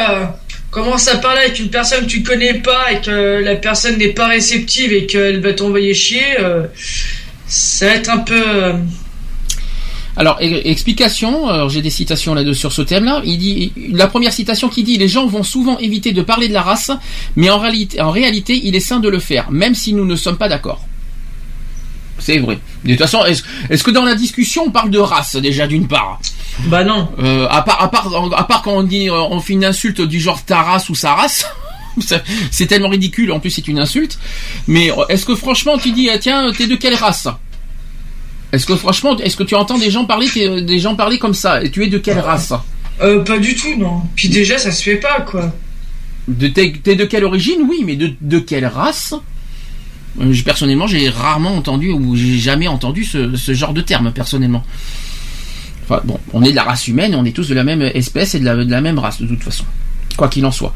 commence à parler avec une personne que tu connais pas et que la personne n'est pas réceptive et qu'elle va t'envoyer chier, ça va être un peu. Alors, e- explication, j'ai des citations là-dessus sur ce thème-là. Il dit, la première citation qui dit, les gens vont souvent éviter de parler de la race, mais en réalité, en réalité, il est sain de le faire, même si nous ne sommes pas d'accord. C'est vrai. De toute façon, est-ce que dans la discussion, on parle de race, déjà, d'une part? Bah non. Euh, à part, à part, à part quand on dit, euh, on fait une insulte du genre ta race ou sa race. [LAUGHS] C'est tellement ridicule, en plus c'est une insulte. Mais euh, est-ce que franchement tu dis, ah, tiens, t'es de quelle race? Est-ce que franchement, est-ce que tu entends des gens parler, t'es- des gens parler comme ça? Et tu es de quelle race? Euh, pas du tout, non. Puis déjà, ça se fait pas, quoi. de, T'es t'es de quelle origine? Oui, mais de, de quelle race? Euh, Personnellement, j'ai rarement entendu ou j'ai jamais entendu ce, ce genre de terme, personnellement. Enfin, bon, on est de la race humaine, on est tous de la même espèce et de la, de la même race, de toute façon. Quoi qu'il en soit.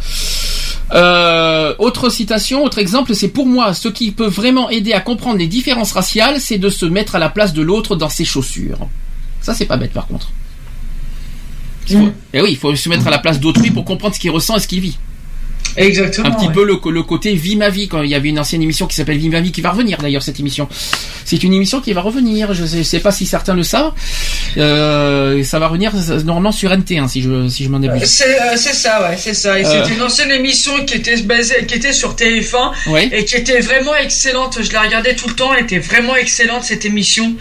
Euh, autre citation, autre exemple, c'est pour moi, ce qui peut vraiment aider à comprendre les différences raciales, c'est de se mettre à la place de l'autre dans ses chaussures. Ça, c'est pas bête, par contre. Faut- Eh oui, il faut se mettre à la place d'autrui pour comprendre ce qu'il ressent et ce qu'il vit. Exactement. Un petit ouais. peu le, le côté vie ma vie quand il y avait une ancienne émission qui s'appelle Vie ma vie qui va revenir d'ailleurs cette émission. C'est une émission qui va revenir. Je sais, sais pas si certains le savent. Euh, ça va revenir euh, normalement sur NT1 si je si je m'en abuse. C'est euh, c'est ça, ouais, c'est ça. Euh. c'était une ancienne émission qui était basée, qui était sur TF1 Ouais. et qui était vraiment excellente. Je la regardais tout le temps. Elle était vraiment excellente cette émission.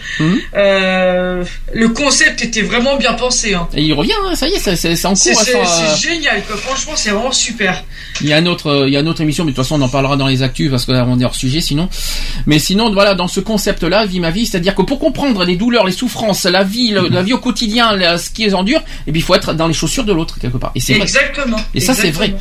Euh, le concept était vraiment bien pensé. Hein. Et il revient, hein, ça y est, c'est- c'est c'est en C'est cours. c'est- hein, ça- c'est génial, quoi. Franchement, c'est vraiment super. Il y a une autre, euh, il y a une autre émission, mais de toute façon on en parlera dans les actus parce que là, on est hors sujet sinon. Mais sinon, voilà, dans ce concept-là, vie ma vie, c'est-à-dire que pour comprendre les douleurs, les souffrances, la vie, le- la vie au quotidien, la- ce qui les endure, et bien il faut être dans les chaussures de l'autre quelque part. Et c'est vrai. Exactement. Et ça, c'est vrai.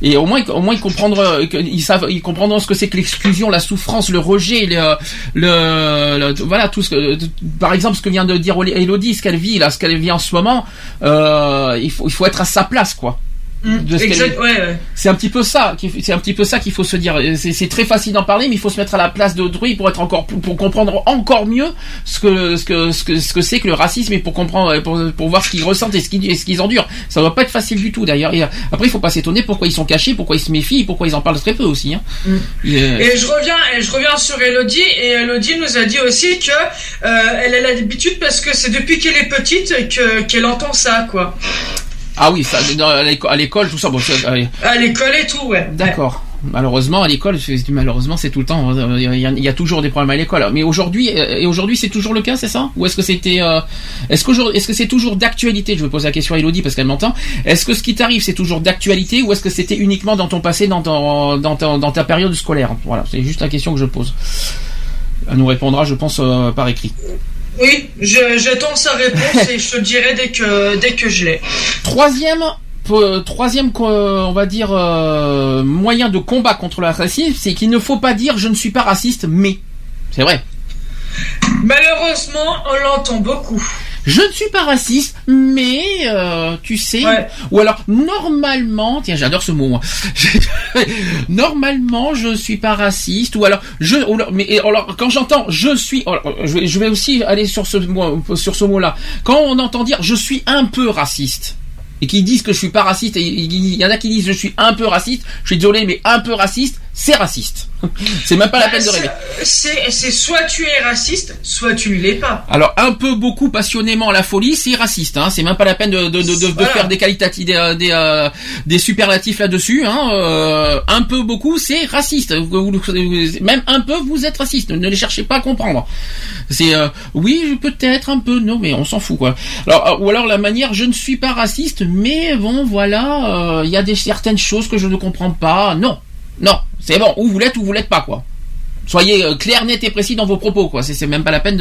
Et au moins, au moins ils comprendront, ils savent, ils comprendront ce que c'est que l'exclusion, la souffrance, le rejet, le, le, le- voilà tout ce que, par exemple, ce que vient de dire Elodie, ce qu'elle vit là, ce qu'elle vit en ce moment, euh, il faut, il faut être à sa place, quoi. Mm, De ce qu'elle exact- vit. ouais, ouais. C'est un petit peu ça, qu'il- c'est un petit peu ça qu'il faut se dire. C'est très facile d'en parler, mais il faut se mettre à la place d'autrui pour être encore, pour, pour comprendre encore mieux ce que, ce que, ce que, ce que c'est que le racisme et pour comprendre, pour, pour voir ce qu'ils ressentent et ce qu'ils, ce qu'ils endurent. Ça doit pas être facile du tout d'ailleurs. Euh, après, il faut pas s'étonner pourquoi ils sont cachés, pourquoi ils se méfient, pourquoi ils en parlent très peu aussi. Hein. Et, euh, Et je reviens, et je reviens sur Elodie, et Elodie nous a dit aussi que euh, elle a l'habitude parce que c'est depuis qu'elle est petite que qu'elle entend ça, quoi. Ah oui, ça, dans- à l'éco- à l'école, tout ça. Bon, euh, À l'école et tout, ouais. D'accord. Malheureusement, à l'école, malheureusement, c'est tout le temps. euh, Il y, a- il y a toujours des problèmes à l'école. Mais aujourd'hui, euh, et aujourd'hui, c'est toujours le cas, c'est ça? Ou est-ce que c'était, est-ce que c'est toujours d'actualité? Je vais poser la question à Elodie parce qu'elle m'entend. Est-ce que ce qui t'arrive, c'est toujours d'actualité ou est-ce que c'était uniquement dans ton passé, dans ton, dans ta, dans ta période scolaire? Voilà, c'est juste la question que je pose. Elle nous répondra, je pense, euh, par écrit. Oui, je- j'attends sa réponse [LAUGHS] et je te le dirai dès que dès que je l'ai. Troisième, troisième, on va dire, euh, moyen de combat contre le racisme, c'est qu'il ne faut pas dire je ne suis pas raciste, mais. C'est vrai. Malheureusement, on l'entend beaucoup. Je ne suis pas raciste, mais euh, tu sais, ou alors normalement, tiens, j'adore ce mot. Moi. [LAUGHS] normalement, je suis pas raciste, ou alors je, ou alors- mais alors quand j'entends je suis, alors, je vais, je vais aussi aller sur ce mot, sur ce mot-là. Quand on entend dire je suis un peu raciste. Et qui disent que je suis pas raciste, et il y en a qui disent je suis un peu raciste, je suis désolé, mais un peu raciste, c'est raciste. [LAUGHS] c'est même pas la peine de rêver. C'est c'est soit tu es raciste, soit tu ne l'es pas. Alors un peu, beaucoup, passionnément la folie, c'est raciste. Hein. C'est même pas la peine de, de, de, de- Voilà. faire des qualitatifs, des, euh, des, euh, des superlatifs là-dessus. Hein. Euh, un peu, beaucoup, c'est raciste. Même un peu, vous êtes raciste. Ne les cherchez pas à comprendre. C'est euh, oui, peut-être un peu, non, mais on s'en fout quoi. Alors euh, ou alors la manière, je ne suis pas raciste, mais bon, voilà, euh, il y a des certaines choses que je ne comprends pas. Non, non, c'est bon. Ou vous l'êtes ou vous l'êtes pas quoi. Soyez euh, clair, net et précis dans vos propos, quoi. C'est même pas la peine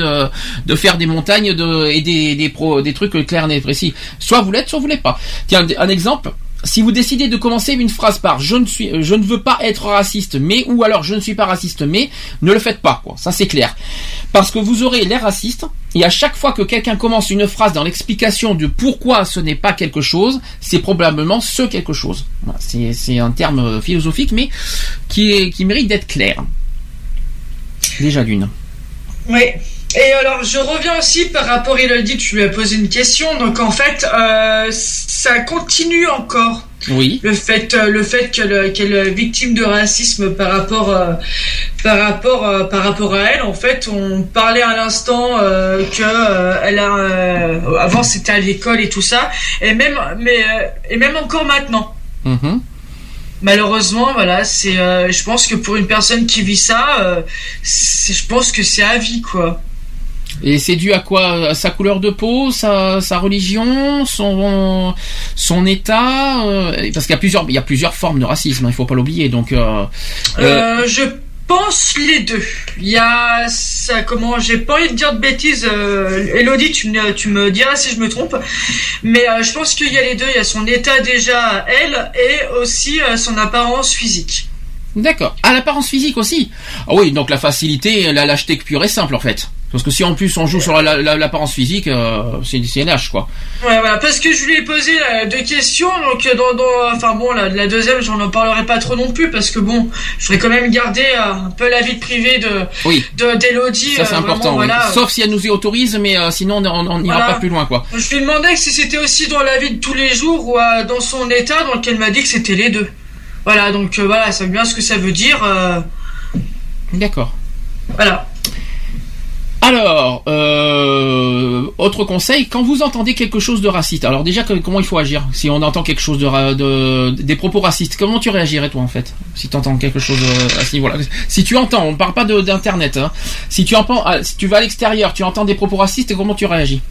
de, faire des montagnes et des, des, trucs clairs, net et précis. Soit vous l'êtes, soit vous l'êtes pas. Tiens, un exemple. Si vous décidez de commencer une phrase par je ne suis, je ne veux pas être raciste, mais ou alors je ne suis pas raciste, mais ne le faites pas, quoi. Ça c'est clair. Parce que vous aurez l'air raciste, et à chaque fois que quelqu'un commence une phrase dans l'explication de pourquoi ce n'est pas quelque chose, c'est probablement ce quelque chose. C'est un terme euh, philosophique, mais qui, qui mérite d'être clair. Déjà d'une. Oui. Et alors, je reviens aussi par rapport, il a dit, tu lui as posé une question. Donc, en fait, euh, ça continue encore. Oui. Le fait, euh, le fait qu'elle est victime de racisme par rapport, euh, par rapport, euh, par rapport à elle. En fait, on parlait à l'instant euh, que elle a, avant c'était à l'école et tout ça, et même, mais, et même encore maintenant. Mhm. Malheureusement, voilà, c'est, euh, je pense que pour une personne qui vit ça, euh, je pense que c'est à vie, quoi. Et c'est dû à quoi? À Sa couleur de peau, sa, sa religion, son son état euh, Parce qu'il y a plusieurs il y a plusieurs formes de racisme, hein, il faut pas l'oublier. Donc euh, euh, je pense les deux. Il y a ça, comment, j'ai pas envie de dire de bêtises. Elodie, tu me, tu me diras si je me trompe. Mais je pense qu'il y a les deux. Il y a son état déjà à elle et aussi son apparence physique. D'accord. Ah, l'apparence physique aussi? Ah oui, donc la facilité, la lâcheté pure et simple en fait. Parce que si en plus on joue sur la- la- l'apparence physique, euh, c'est c'est lâche quoi. Ouais, voilà, parce que je lui ai posé euh, deux questions, donc euh, dans, dans- enfin bon, la, la deuxième, j'en en parlerai pas trop non plus, parce que bon, je voudrais quand même garder euh, un peu la vie privée de Oui. de d'Elodie. Ça c'est important. vraiment, oui. voilà. Sauf si elle nous y autorise, mais sinon on n'ira Voilà. pas plus loin quoi. Je lui demandais si c'était aussi dans la vie de tous les jours ou dans son état, donc elle m'a dit que c'était les deux. Voilà, donc voilà, ça veut bien ce que ça veut dire. D'accord. Voilà. Alors, euh, autre conseil, quand vous entendez quelque chose de raciste, alors déjà comment il faut agir Si on entend quelque chose de, de- des propos racistes, comment tu réagirais toi en fait Si tu entends quelque chose euh, à ce niveau-là? Si tu entends, on parle pas de- d'internet, hein. si tu entends, ah, si tu vas à l'extérieur, tu entends des propos racistes, comment tu réagis?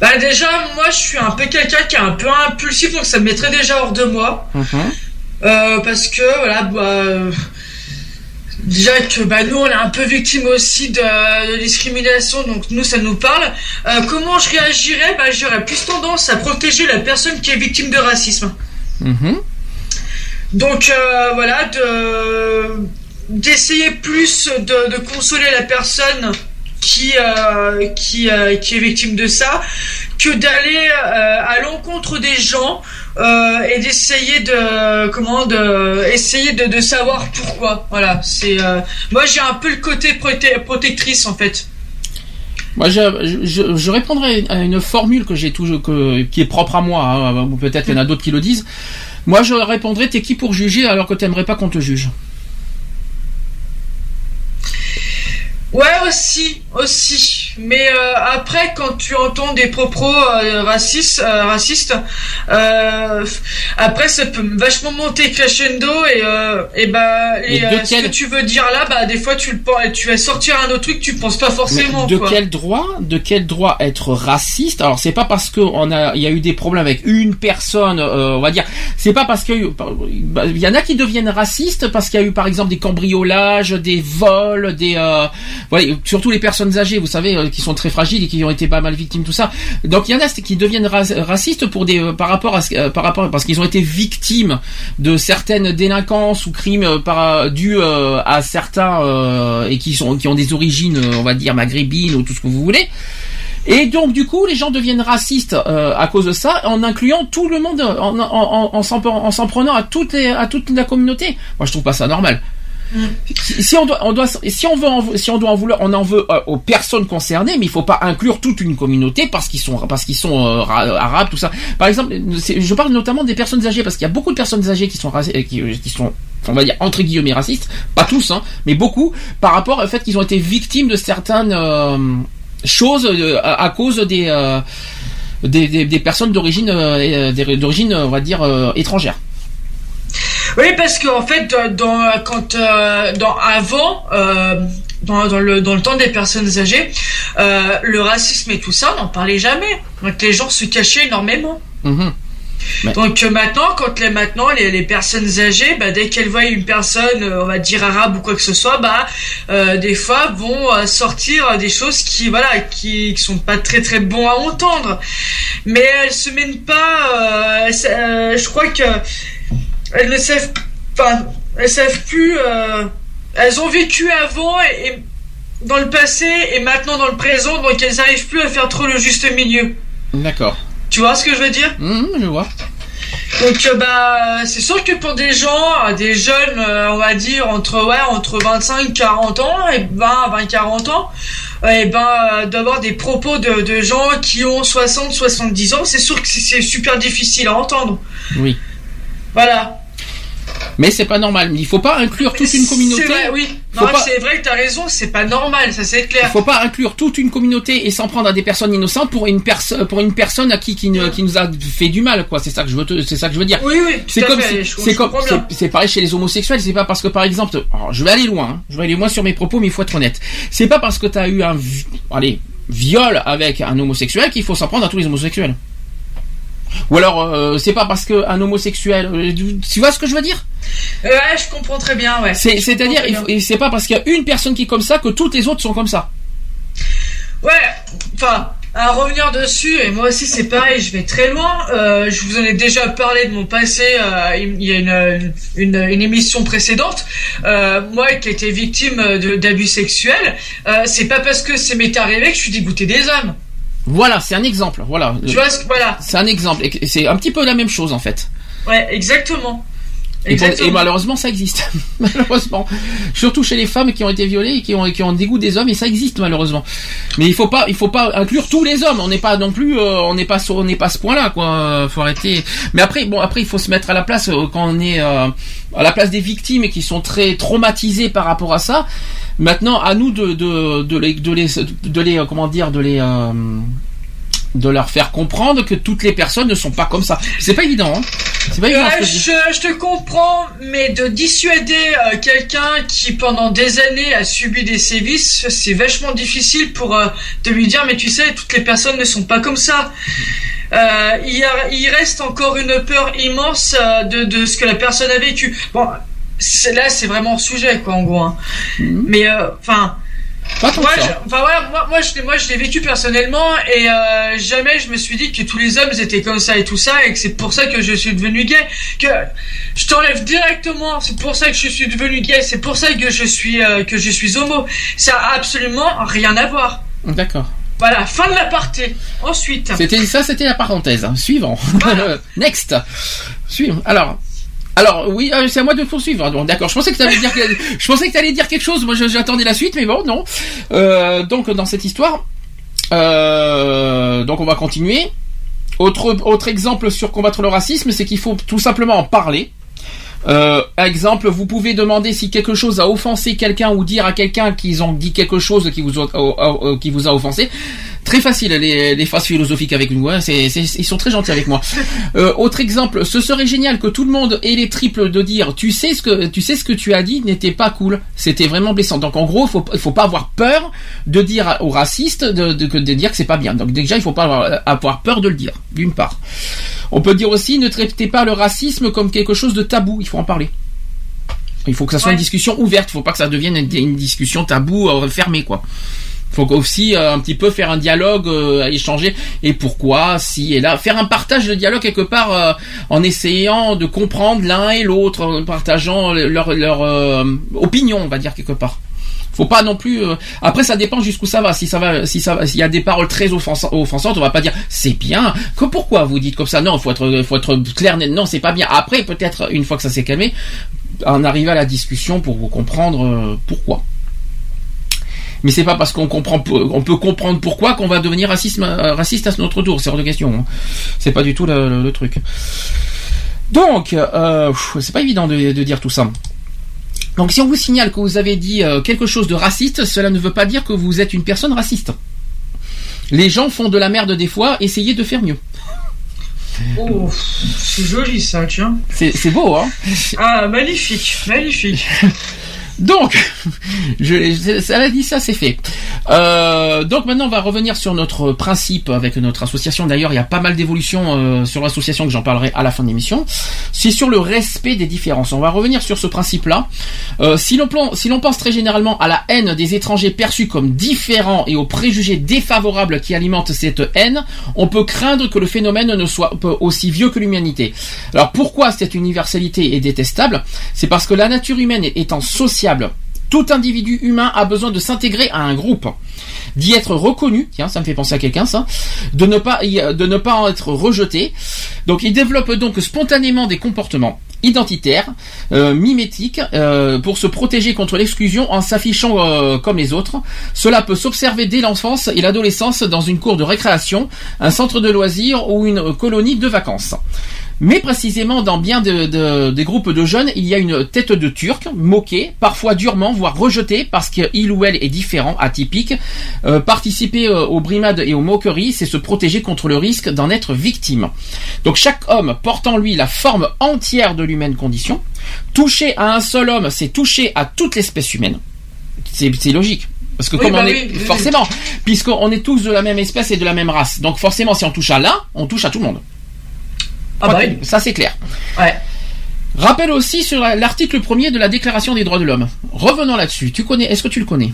Bah déjà, moi je suis un peu quelqu'un qui est un peu impulsif, donc ça me mettrait déjà hors de moi. Euh, parce que voilà bah, euh, déjà que bah, nous on est un peu victime aussi de, de discrimination donc nous ça nous parle. Euh, comment je réagirais? Bah, j'aurais plus tendance à protéger la personne qui est victime de racisme. Mhm. donc euh, voilà de d'essayer plus de, de consoler la personne qui euh, qui qui est victime de ça que d'aller à l'encontre des gens euh, et d'essayer de comment de savoir pourquoi. Voilà c'est euh, moi j'ai un peu le côté protectrice en fait. Moi, je, répondrai à une formule que j'ai toujours, qui est propre à moi, hein, peut-être qu'il y en a d'autres qui le disent. Moi, je répondrai, t'es qui pour juger alors que t'aimerais pas qu'on te juge? Ouais, aussi, aussi. Mais euh, après, quand tu entends des propos euh, racistes, euh, racistes, euh, après ça peut vachement monter crescendo et euh, et bah et, de euh, ce que tu veux dire là, bah des fois tu le tu vas sortir un autre truc, tu penses pas forcément. Mais de quoi. quel droit, de quel droit être raciste? Alors c'est pas parce que on a, il y a eu des problèmes avec une personne, euh, on va dire, c'est pas parce que bah, il y en a qui deviennent racistes parce qu'il y a eu par exemple des cambriolages, des vols, des, euh, surtout les personnes âgées, vous savez, euh, qui sont très fragiles et qui ont été pas mal victimes tout ça. Donc il y en a qui deviennent ra- racistes pour des, euh, par rapport à, euh, par rapport parce qu'ils ont été victimes de certaines délinquances ou crimes par dus à certains et qui sont qui ont des origines, on va dire maghrébines ou tout ce que vous voulez. Et donc du coup, les gens deviennent racistes euh, à cause de ça, en incluant tout le monde, en, en, en s'en prenant à toute, les- à toute la communauté. Moi, je trouve pas ça normal. Si, on doit, on doit, si on veut, en- si on doit en vouloir, on en veut euh, aux personnes concernées, mais il faut pas inclure toute une communauté parce qu'ils sont, parce qu'ils sont euh, ra- arabes, tout ça. Par exemple, je parle notamment des personnes âgées parce qu'il y a beaucoup de personnes âgées qui sont, euh, qui, sont, on va dire entre guillemets racistes, pas tous, hein, mais beaucoup, par rapport au fait qu'ils ont été victimes de certaines euh, choses euh, à, cause des, euh, des, personnes d'origine, euh, euh, d'origine, on va dire euh, étrangère. Oui, parce qu'en fait, dans, quand euh, dans avant, euh, dans, dans le dans le temps des personnes âgées, euh, le racisme et tout ça, on n'en parlait jamais. Donc les gens se cachaient énormément. Mhm. Mais- Donc euh, maintenant, quand les maintenant les, les personnes âgées, bah, dès qu'elles voient une personne, euh, on va dire arabe ou quoi que ce soit, bah euh, des fois vont euh, sortir des choses qui voilà qui, qui sont pas très très bons à entendre. Mais elles se mènent pas. euh, euh, je crois que elles ne savent enfin elles savent plus. euh, elles ont vécu avant et, et dans le passé et maintenant dans le présent, donc elles n'arrivent plus à faire trop le juste milieu. D'accord. Tu vois ce que je veux dire? Mhm, je vois. donc euh, bah c'est sûr que pour des gens, euh, des jeunes, euh, on va dire entre ouais entre 25 40 ans et 20 20 40 ans, et ben d'avoir des propos de, de gens qui ont 60 70 ans, c'est sûr que c'est super difficile à entendre. Oui. Voilà. Mais c'est pas normal. Il faut pas inclure toute une communauté. C'est vrai, oui. C'est vrai que t'as raison, c'est pas normal, ça c'est Il clair. faut pas inclure toute une communauté et s'en prendre à des personnes innocentes pour une personne pour une personne à qui qui, ne- qui nous a fait du mal quoi. C'est ça que je veux c'est ça que je veux dire. Oui, oui, C'est comme c'est comme c'est- pareil chez les homosexuels. C'est pas parce que par exemple, alors, je vais aller loin. hein. je vais aller loin sur mes propos, mais il faut être honnête. C'est pas parce que tu as eu un allez viol avec un homosexuel qu'il faut s'en prendre à tous les homosexuels. Ou alors euh, c'est pas parce que un homosexuel, euh, tu vois ce que je veux dire? Ouais, je comprends très bien, ouais. C'est-à-dire c'est pas parce qu'il y a une personne qui est comme ça que toutes les autres sont comme ça. Ouais, enfin, à revenir dessus, et moi aussi c'est pareil, je vais très loin. Euh, je vous en ai déjà parlé de mon passé, euh, il y a une, une, une émission précédente. Euh, moi qui ai été victime d'abus sexuels, euh, c'est pas parce que c'est m'est arrivé que je suis dégoûté des hommes. Voilà, c'est un exemple. Voilà. Tu vois, ce- voilà. C'est un exemple. Et c'est un petit peu la même chose en fait. Ouais, exactement. Et, malheureusement, ça existe. [LAUGHS] malheureusement. Surtout chez les femmes qui ont été violées et qui ont, qui ont dégoût des hommes, et ça existe malheureusement. Mais il faut pas, il faut pas inclure tous les hommes. On n'est pas non plus, euh, on n'est pas, sur- on n'est pas à ce point-là, quoi. Faut arrêter. Mais après, bon, après, il faut se mettre à la place euh, quand on est euh, à la place des victimes et qui sont très traumatisées par rapport à ça. Maintenant, à nous de, de, de les, de les, de les, euh, comment dire, de les euh, de leur faire comprendre que toutes les personnes ne sont pas comme ça. C'est pas évident, hein. C'est pas évident. Ouais, ce que je te comprends, mais de dissuader euh, quelqu'un qui pendant des années a subi des sévices, c'est vachement difficile pour euh, de lui dire mais tu sais toutes les personnes ne sont pas comme ça. Euh, il, y a- il reste encore une peur immense euh, de, de ce que la personne a vécu. Bon, là c'est vraiment sujet quoi en gros. hein. Mais euh, enfin. Pas tant moi, que ça. je- enfin voilà, moi, moi, je, l'ai- moi je l'ai vécu personnellement et euh, jamais je me suis dit que tous les hommes étaient comme ça et tout ça et que c'est pour ça que je suis devenu gay. Que je t'enlève directement, c'est pour ça que je suis devenu gay, c'est pour ça que je suis euh, que je suis homo. Ça a absolument rien à voir. D'accord. Voilà, fin de l'aparté. Ensuite. C'était ça, c'était la parenthèse. hein. Suivant. [LAUGHS] Next. Suivant. Alors. Alors oui, euh, c'est à moi de poursuivre. D'accord. Je pensais que tu allais dire, quelque chose. Moi, j'attendais la suite, mais bon, non. Euh, donc dans cette histoire, euh, donc on va continuer. Autre autre exemple sur combattre le racisme, c'est qu'il faut tout simplement en parler. Exemple, vous pouvez demander si quelque chose a offensé quelqu'un ou dire à quelqu'un qu'ils ont dit quelque chose qui vous, qui vous a offensé. Très facile les, les phrases philosophiques avec nous. Hein. C'est, ils sont très gentils avec moi. [LAUGHS] Euh, autre exemple, ce serait génial que tout le monde ait les triples de dire tu sais ce que tu sais ce que tu as dit n'était pas cool. C'était vraiment blessant. Donc en gros, il faut faut pas avoir peur de dire aux racistes de, de, de dire que c'est pas bien. Donc déjà, il faut pas avoir, avoir peur de le dire. D'une part. On peut dire aussi ne traitez pas le racisme comme quelque chose de tabou. Il faut en parler. Il faut que ça soit une discussion ouverte. Il faut pas que ça devienne une, une discussion tabou euh, fermée quoi. Faut aussi euh, un petit peu faire un dialogue, euh, échanger et pourquoi, si et là, faire un partage de dialogue quelque part euh, en essayant de comprendre l'un et l'autre, en partageant leur leur opinion, on va dire quelque part. Faut pas non plus. euh, Après, ça dépend jusqu'où ça va. Si ça va, si ça, s'il y a des paroles très offensa- offensantes, on va pas dire c'est bien. Que pourquoi vous dites comme ça? Non, faut être, faut être clair. Non, c'est pas bien. Après, peut-être une fois que ça s'est calmé, en arriver à la discussion pour comprendre euh, pourquoi. Mais c'est pas parce qu'on comprend, on peut comprendre pourquoi qu'on va devenir racisme, euh, raciste à notre tour. C'est hors de question. hein. C'est pas du tout le, le- le truc. Donc, euh, c'est pas évident de, de dire tout ça. Donc, si on vous signale que vous avez dit euh, quelque chose de raciste, cela ne veut pas dire que vous êtes une personne raciste. Les gens font de la merde des fois, essayez de faire mieux. Oh, c'est joli ça, tiens. C'est beau, hein Ah, magnifique, magnifique. [LAUGHS] Donc, [LAUGHS] ça a dit ça, c'est fait. Euh, donc maintenant, on va revenir sur notre principe avec notre association. D'ailleurs, il y a pas mal d'évolutions euh, sur l'association que j'en parlerai à la fin de l'émission. C'est sur le respect des différences. On va revenir sur ce principe-là. Euh, si l'on pense très généralement à la haine des étrangers perçus comme différents et aux préjugés défavorables qui alimentent cette haine, on peut craindre que le phénomène ne soit aussi vieux que l'humanité. Alors pourquoi cette universalité est détestable? C'est parce que la nature humaine étant tout individu humain a besoin de s'intégrer à un groupe, d'y être reconnu, tiens, ça me fait penser à quelqu'un ça, de ne pas y- de ne pas en être rejeté. Donc il développe donc spontanément des comportements identitaires, euh, mimétiques, euh, pour se protéger contre l'exclusion en s'affichant euh, comme les autres. Cela peut s'observer dès l'enfance et l'adolescence dans une cour de récréation, un centre de loisirs ou une colonie de vacances. Mais précisément dans bien de- de- des groupes de jeunes, il y a une tête de turc, moquée, parfois durement, voire rejetée parce qu'il ou elle est différent, atypique. Euh, participer euh, aux brimades et aux moqueries, c'est se protéger contre le risque d'en être victime. Donc chaque homme porte en lui la forme entière de l'humaine condition. Toucher à un seul homme, c'est toucher à toute l'espèce humaine. C'est c'est logique. Parce que Oui, comme bah on est, oui, oui. forcément, puisqu'on est tous de la même espèce et de la même race. Donc forcément, si on touche à l'un, on touche à tout le monde. Ah bah oui. Ça c'est clair. Ouais. Rappel aussi sur la- l'article premier de la Déclaration des droits de l'homme. Revenons là-dessus. Tu connais Est-ce que tu le connais?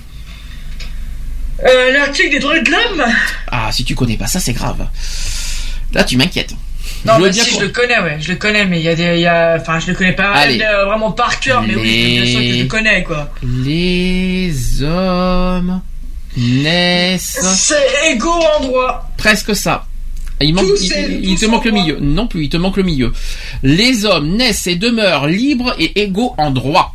Euh, l'article des droits de l'homme? Ah, si tu connais pas ça, c'est grave. Là, tu m'inquiètes. Non, Je dire si, je le connais, ouais, je le connais, mais il y a des. il Y a... Enfin, je le connais pas Allez. euh, vraiment par cœur, mais oui, bien sûr que je le connais, quoi. Les hommes naissent C'est égaux en droit. presque ça. Il, manque, il, il- il te manque le milieu. Non plus, il te manque le milieu. Les hommes naissent et demeurent libres et égaux en droit.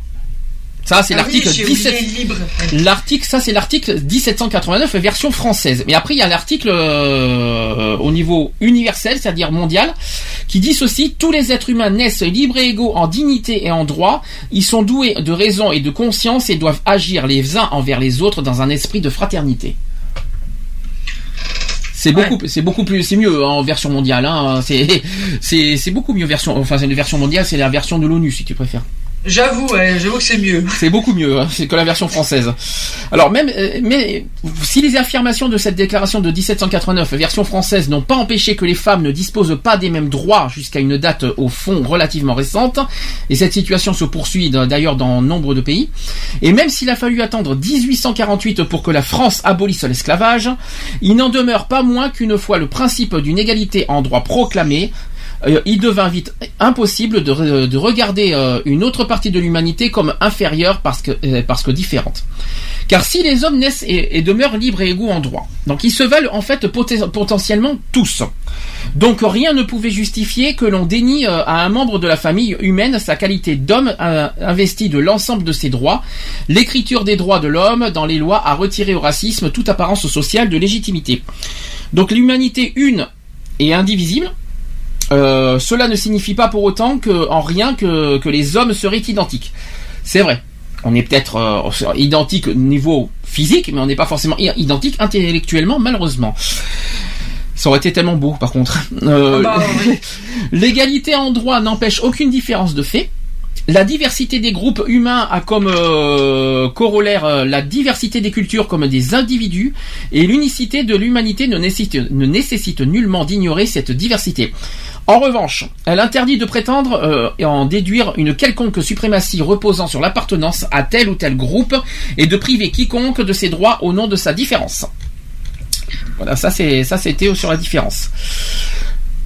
Ça, c'est Ah l'article oui, j'ai oublié 17. libre. L'article, ça c'est l'article 1789 version française. Mais après il y a l'article euh, au niveau universel, c'est-à-dire mondial, qui dit ceci tous les êtres humains naissent libres et égaux en dignité et en droit. Ils sont doués de raison et de conscience et doivent agir les uns envers les autres dans un esprit de fraternité. C'est beaucoup, c'est beaucoup plus, c'est mieux hein, en version mondiale. Hein, c'est, [LAUGHS] c'est, c'est beaucoup mieux version. Enfin, c'est une version mondiale, c'est la version de l'ONU si tu préfères. J'avoue, j'avoue que c'est mieux. C'est beaucoup mieux hein, que la version française. Alors même, euh, mais si les affirmations de cette déclaration de 1789, version française, n'ont pas empêché que les femmes ne disposent pas des mêmes droits jusqu'à une date au fond relativement récente, et cette situation se poursuit d'ailleurs dans nombre de pays, et même s'il a fallu attendre 1848 pour que la France abolisse l'esclavage, il n'en demeure pas moins qu'une fois le principe d'une égalité en droit proclamé, euh, il devint vite impossible de, re- de regarder euh, une autre partie de l'humanité comme inférieure parce que, euh, différente. Car si les hommes naissent et, et demeurent libres et égaux en droit, donc ils se valent en fait poten- potentiellement tous. Donc rien ne pouvait justifier que l'on dénie à un membre de la famille humaine sa qualité d'homme investi de l'ensemble de ses droits. L'écriture des droits de l'homme dans les lois a retiré au racisme toute apparence sociale de légitimité. Donc l'humanité une est indivisible. Euh, cela ne signifie pas pour autant que en rien que, que les hommes seraient identiques. C'est vrai. On est peut-être euh, identique au niveau physique, mais on n'est pas forcément identique intellectuellement, malheureusement. Ça aurait été tellement beau, par contre. Euh, Ah bah, oui. [LAUGHS] L'égalité en droit n'empêche aucune différence de fait. La diversité des groupes humains a comme euh, corollaire euh, la diversité des cultures comme des individus et l'unicité de l'humanité ne nécessite, ne nécessite nullement d'ignorer cette diversité. En revanche, elle interdit de prétendre euh, et en déduire une quelconque suprématie reposant sur l'appartenance à tel ou tel groupe et de priver quiconque de ses droits au nom de sa différence. Voilà, ça c'est ça c'était sur la différence.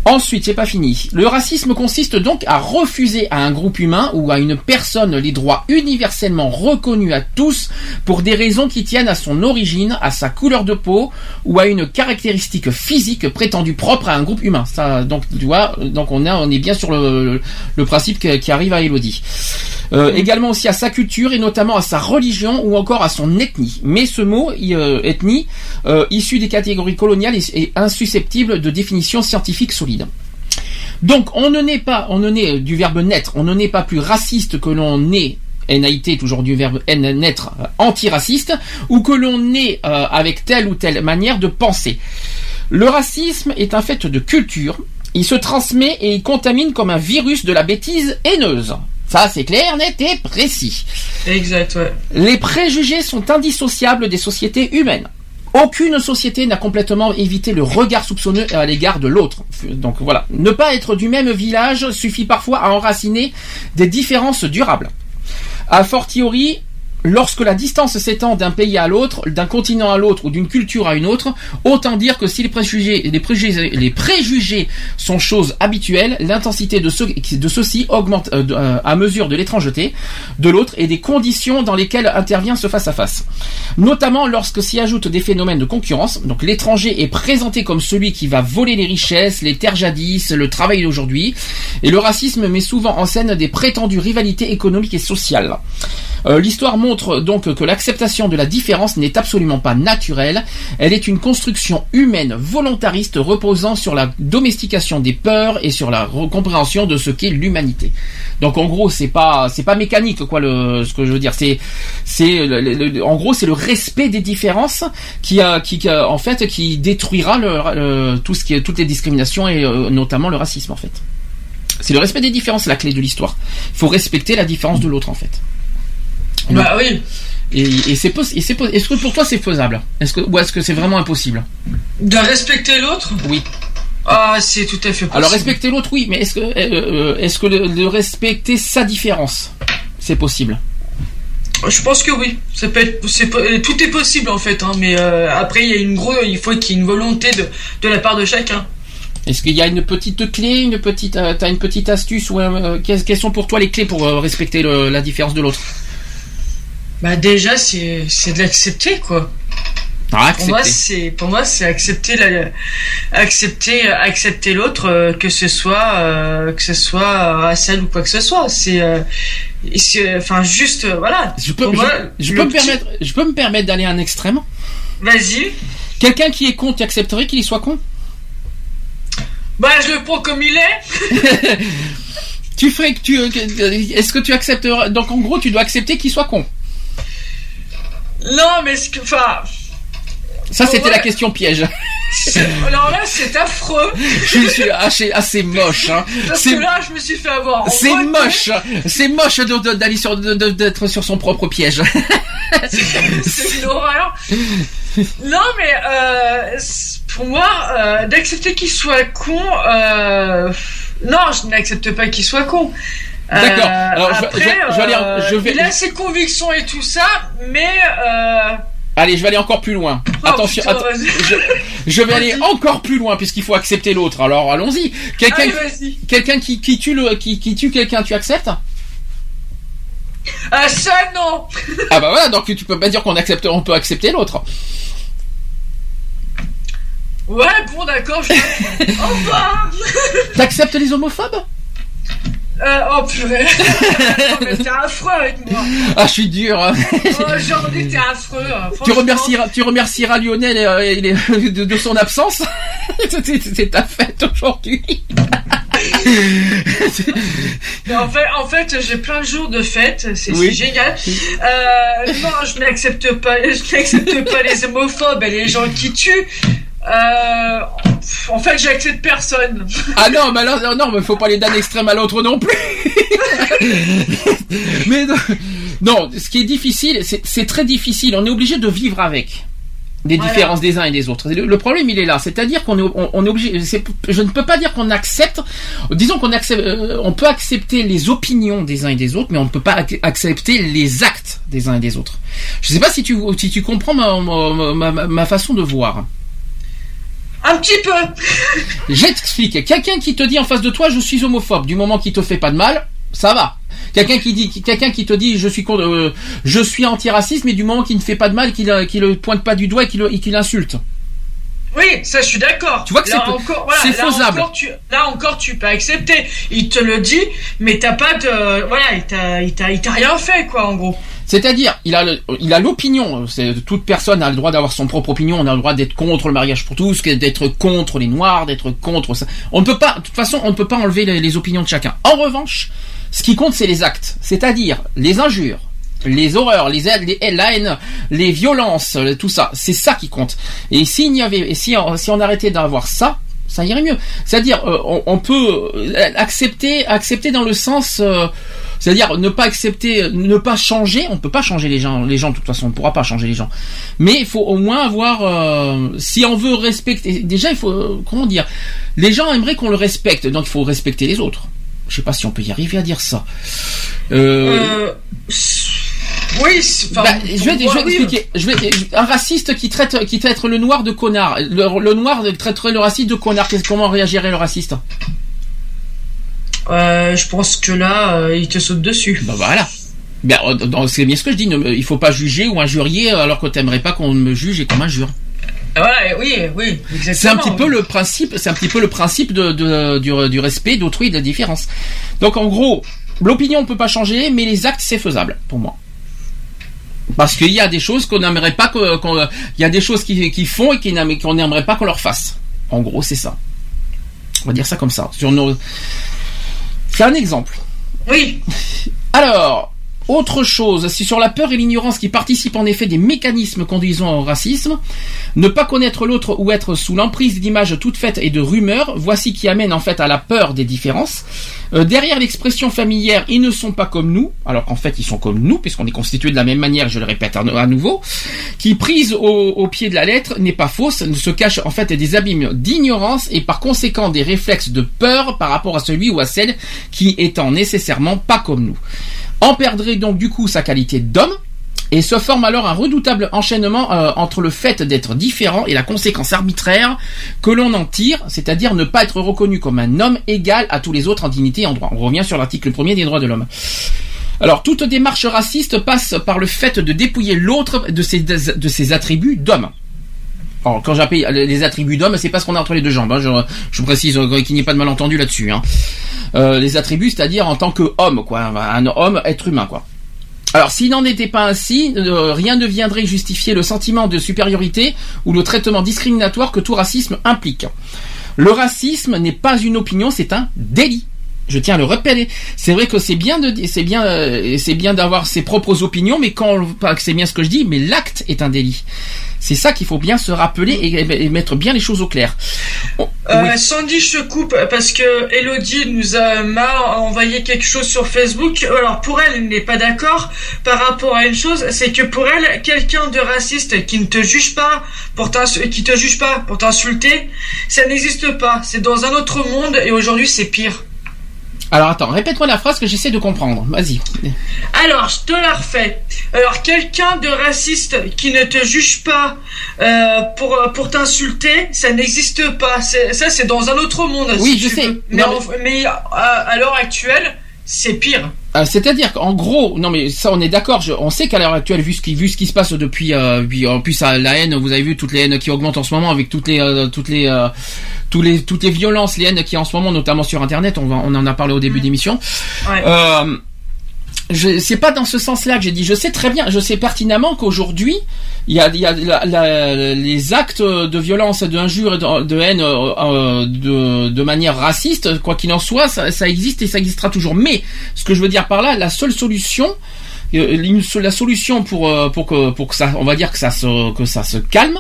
Ensuite, c'est pas fini. Le racisme consiste donc à refuser à un groupe humain ou à une personne les droits universellement reconnus à tous pour des raisons qui tiennent à son origine, à sa couleur de peau ou à une caractéristique physique prétendue propre à un groupe humain. Ça, donc, tu vois, donc on, a, on est bien sur le, le principe que- qui arrive à Elodie. Euh, également aussi à sa culture et notamment à sa religion ou encore à son ethnie. Mais ce mot, euh, ethnie, euh, issu des catégories coloniales, est, est insusceptible de définition scientifique solide. Donc on ne naît pas, on ne naît euh, du verbe naître, on ne naît pas plus raciste que l'on est NAIT, toujours du verbe naître, euh, antiraciste, ou que l'on est euh, avec telle ou telle manière de penser. Le racisme est un fait de culture, il se transmet et il contamine comme un virus de la bêtise haineuse. Ça, c'est clair, net et précis. Exact, ouais. Les préjugés sont indissociables des sociétés humaines. Aucune société n'a complètement évité le regard soupçonneux à l'égard de l'autre. Donc voilà, ne pas être du même village suffit parfois à enraciner des différences durables. A fortiori, lorsque la distance s'étend d'un pays à l'autre, d'un continent à l'autre ou d'une culture à une autre, autant dire que si les préjugés, les préjugés, sont choses habituelles, l'intensité de, ceux, de ceux-ci augmente euh, euh, à mesure de l'étrangeté de l'autre et des conditions dans lesquelles intervient ce face-à-face. Notamment lorsque s'y ajoutent des phénomènes de concurrence. Donc l'étranger est présenté comme celui qui va voler les richesses, les terres jadis, le travail d'aujourd'hui. Et le racisme met souvent en scène des prétendues rivalités économiques et sociales. Euh, L'histoire montre donc que l'acceptation de la différence n'est absolument pas naturelle. Elle est une construction humaine volontariste reposant sur la domestication des peurs et sur la compréhension de ce qu'est l'humanité. Donc en gros, c'est pas c'est pas mécanique quoi ce que je veux dire. C'est c'est en gros c'est le respect des différences qui a qui, en fait qui détruira tout ce qui toutes les discriminations et euh, notamment le racisme en fait. C'est le respect des différences la clé de l'histoire. Il faut respecter la différence de l'autre en fait. Bah oui. Et, et c'est est-ce que pour toi c'est faisable? Est-ce que ou est-ce que c'est vraiment impossible? De respecter l'autre? Oui. Ah, c'est tout à fait possible. Alors respecter l'autre, oui, mais est-ce que euh, euh, est-ce que de, respecter sa différence, c'est possible? Je pense que oui. Ça peut être, tout est possible en fait, hein, mais euh, après il y a une grosse, il faut qu'il y ait une volonté de, de la part de chacun. Est-ce qu'il y a une petite clé, une petite, euh, t'as une petite astuce ou euh, quelles, quelles sont pour toi les clés pour respecter le- la différence de l'autre? Bah déjà c'est de l'accepter quoi. Ah, Pour moi c'est pour moi c'est accepter la accepter accepter l'autre euh, que ce soit euh, que ce soit racial ou quoi que ce soit. C'est euh, enfin juste euh, voilà. Je peux, je, moi, je le peux me petit- permettre, je peux me permettre d'aller à un extrême? Vas-y. Quelqu'un qui est con, tu accepterais qu'il soit con? Bah je le prends comme il est. [LAUGHS] Tu ferais que tu, est-ce que tu accepterais Donc en gros, tu dois accepter qu'il soit con. Non mais ce que enfin. Ça, Pour c'était la question piège. Alors là c'est affreux. je suis ah, c'est assez moche. Hein. Parce C'est que là je me suis fait avoir. C'est moche, c'est moche d'aller sur d'être sur son propre piège. c'est une horreur. Non, mais euh, pour moi, euh, d'accepter qu'il soit con, euh, non, je n'accepte pas qu'il soit con. Euh, D'accord. Alors, je- après, je- je vais aller euh, je vais- il a ses convictions et tout ça, mais euh, Allez, je vais aller encore plus loin. Oh, Attention, putain, att- je, je vais aller encore plus loin puisqu'il faut accepter l'autre. Alors allons-y. Quelqu'un, quelqu'un qui, qui tue le, qui, qui tue quelqu'un, tu acceptes? Ah ça non. Ah bah voilà, donc tu peux pas dire qu'on accepte, on peut accepter l'autre. Ouais, bon, d'accord. Je... [LAUGHS] enfin. T'acceptes les homophobes? Euh, oh purée. [LAUGHS] t'es affreux avec moi. Ah, je suis dur. hein. Oh, Aujourd'hui, t'es affreux. hein. tu remercieras, tu remercieras Lionel euh, de, de son absence. [LAUGHS] C'est- ta fête aujourd'hui. En fait, en fait j'ai plein de jours de fête, c'est Oui. c'est génial. Euh, non, je n'accepte pas, je n'accepte pas les homophobes et les gens qui tuent. Euh, en fait, j'accepte personne. Ah non, mais alors, non, mais faut pas aller d'un extrême à l'autre non plus. [LAUGHS] mais non, non, ce qui est difficile, c'est- très difficile. On est obligé de vivre avec les Voilà. différences des uns et des autres. Le, le problème, il est là. C'est-à-dire qu'on est, on, on est obligé. Je ne peux pas dire qu'on accepte. Disons qu'on accepte. euh, on peut accepter les opinions des uns et des autres, mais on ne peut pas ac- accepter les actes des uns et des autres. Je sais pas si tu, si tu comprends ma, ma, ma- ma façon de voir. Un petit peu. Je t'explique. Quelqu'un qui te dit en face de toi, je suis homophobe, du moment qu'il te fait pas de mal, ça va. Quelqu'un qui dit, quelqu'un qui te dit, je suis contre, euh, je suis antiraciste, mais du moment qu'il ne fait pas de mal, qu'il, qu'il le pointe pas du doigt et qu'il, et qu'il insulte. Oui, ça je suis d'accord. Tu vois que c'est- encore, voilà, là faisable. Encore, tu, là encore, tu peux accepter. Il te le dit, mais t'as pas de, voilà, il t'a rien fait quoi, en gros. C'est-à-dire, il a, il a l'opinion. C'est toute personne a le droit d'avoir son propre opinion. On a le droit d'être contre le mariage pour tous, d'être contre les noirs, d'être contre ça. On ne peut pas, de toute façon, on ne peut pas enlever les, opinions de chacun. En revanche, ce qui compte, c'est les actes. C'est-à-dire les injures, les horreurs, les, les la haine, les violences, le- tout ça. C'est ça qui compte. Et s'il y avait, si, on- si on arrêtait d'avoir ça, ça irait mieux. C'est-à-dire, euh, on, peut euh, accepter, accepter dans le sens, euh, c'est-à-dire ne pas accepter, ne pas changer. On peut pas changer les gens, les gens de toute façon, on pourra pas changer les gens. Mais il faut au moins avoir, euh, si on veut respecter, déjà il faut, euh, comment dire, les gens aimeraient qu'on le respecte, donc il faut respecter les autres. Je sais pas si on peut y arriver à dire ça. Euh, Euh, oui, bah, je vais, je vais. Je vais, un raciste qui traite, qui traite le noir de connard. Le, le noir traiterait le raciste de connard. Comment réagirait le raciste? Euh, je pense que là, euh, il te saute dessus. Bah voilà. Ben, euh, c'est bien ce que je dis. ne- il faut pas juger ou injurier alors que t'aimerais pas qu'on me juge et qu'on m'injure. Ouais, oui, oui, exactement. C'est un petit peu oui. le principe. C'est un petit peu le principe de, de- du, du respect d'autrui de la différence. Donc en gros, l'opinion on peut pas changer, mais les actes c'est faisable pour moi. Parce qu'il y a des choses qu'on n'aimerait pas qu'on, il y a des choses qui, qui font et qu'on n'aimerait pas qu'on leur fasse. En gros, c'est ça. On va dire ça comme ça. Sur nos, c'est un exemple. Oui. Alors, autre chose, c'est sur la peur et l'ignorance qui participent en effet des mécanismes conduisant au racisme. Ne pas connaître l'autre ou être sous l'emprise d'images toutes faites et de rumeurs, voici qui amène en fait à la peur des différences. Euh, derrière l'expression familière, ils ne sont pas comme nous, alors qu'en fait ils sont comme nous, puisqu'on est constitué de la même manière, je le répète à, à nouveau, qui prise au, au pied de la lettre n'est pas fausse, ne se cache en fait des abîmes d'ignorance et par conséquent des réflexes de peur par rapport à celui ou à celle qui étant nécessairement pas comme nous. En perdrait donc du coup sa qualité d'homme, et se forme alors un redoutable enchaînement euh, entre le fait d'être différent et la conséquence arbitraire que l'on en tire, c'est-à-dire ne pas être reconnu comme un homme égal à tous les autres en dignité et en droit. On revient sur l'article 1er des droits de l'homme. Alors, toute démarche raciste passe par le fait de dépouiller l'autre de ses, de ses attributs d'homme. Alors, quand j'appelle les attributs d'homme, c'est pas ce qu'on a entre les deux jambes. hein. Je, précise euh, qu'il n'y ait pas de malentendu là-dessus. hein. Euh, les attributs, c'est-à-dire en tant que homme, quoi, un homme, être humain, quoi. Alors, s'il n'en était pas ainsi, euh, rien ne viendrait justifier le sentiment de supériorité ou le traitement discriminatoire que tout racisme implique. Le racisme n'est pas une opinion, c'est un délit. Je tiens à le répéter. C'est vrai que c'est bien de, c'est bien, euh, c'est bien d'avoir ses propres opinions, mais quand, pas que c'est bien ce que je dis, mais l'acte est un délit. C'est ça qu'il faut bien se rappeler et, et mettre bien les choses au clair. Oh, Euh, oui. Sandy, je te coupe parce que Elodie nous a m'a envoyé quelque chose sur Facebook. Alors pour elle, elle n'est pas d'accord par rapport à une chose, c'est que pour elle, quelqu'un de raciste qui ne te juge pas pour qui te juge pas pour t'insulter, ça n'existe pas. C'est dans un autre monde et aujourd'hui c'est pire. Alors attends, répète-moi la phrase que j'essaie de comprendre. Vas-y. Alors, je te la refais. Alors, quelqu'un de raciste qui ne te juge pas euh, pour, pour t'insulter, ça n'existe pas. Ça, c'est dans un autre monde. Oui, si je tu sais. veux. Mais, Non, en- mais à, à l'heure actuelle, c'est pire. Euh, C'est-à-dire qu'en gros, non mais ça on est d'accord, je- on sait qu'à l'heure actuelle, vu ce qui, vu ce qui se passe depuis, euh, puis en plus à la haine, vous avez vu toutes les haines qui augmentent en ce moment avec toutes les, euh, toutes les, euh, tous les, toutes les violences, les haines qui en ce moment, notamment sur Internet, on, va, on en a parlé au début d'émission. Ouais. Je, c'est pas dans ce sens-là que j'ai dit. Je sais très bien, je sais pertinemment qu'aujourd'hui, il y a, la- la- les actes de violence, d'injure, de, de haine euh, euh, de, manière raciste, quoi qu'il en soit, ça, ça existe et ça existera toujours. Mais ce que je veux dire par là, la seule solution, la solution pour euh, pour que pour que ça, on va dire que ça se que ça se calme,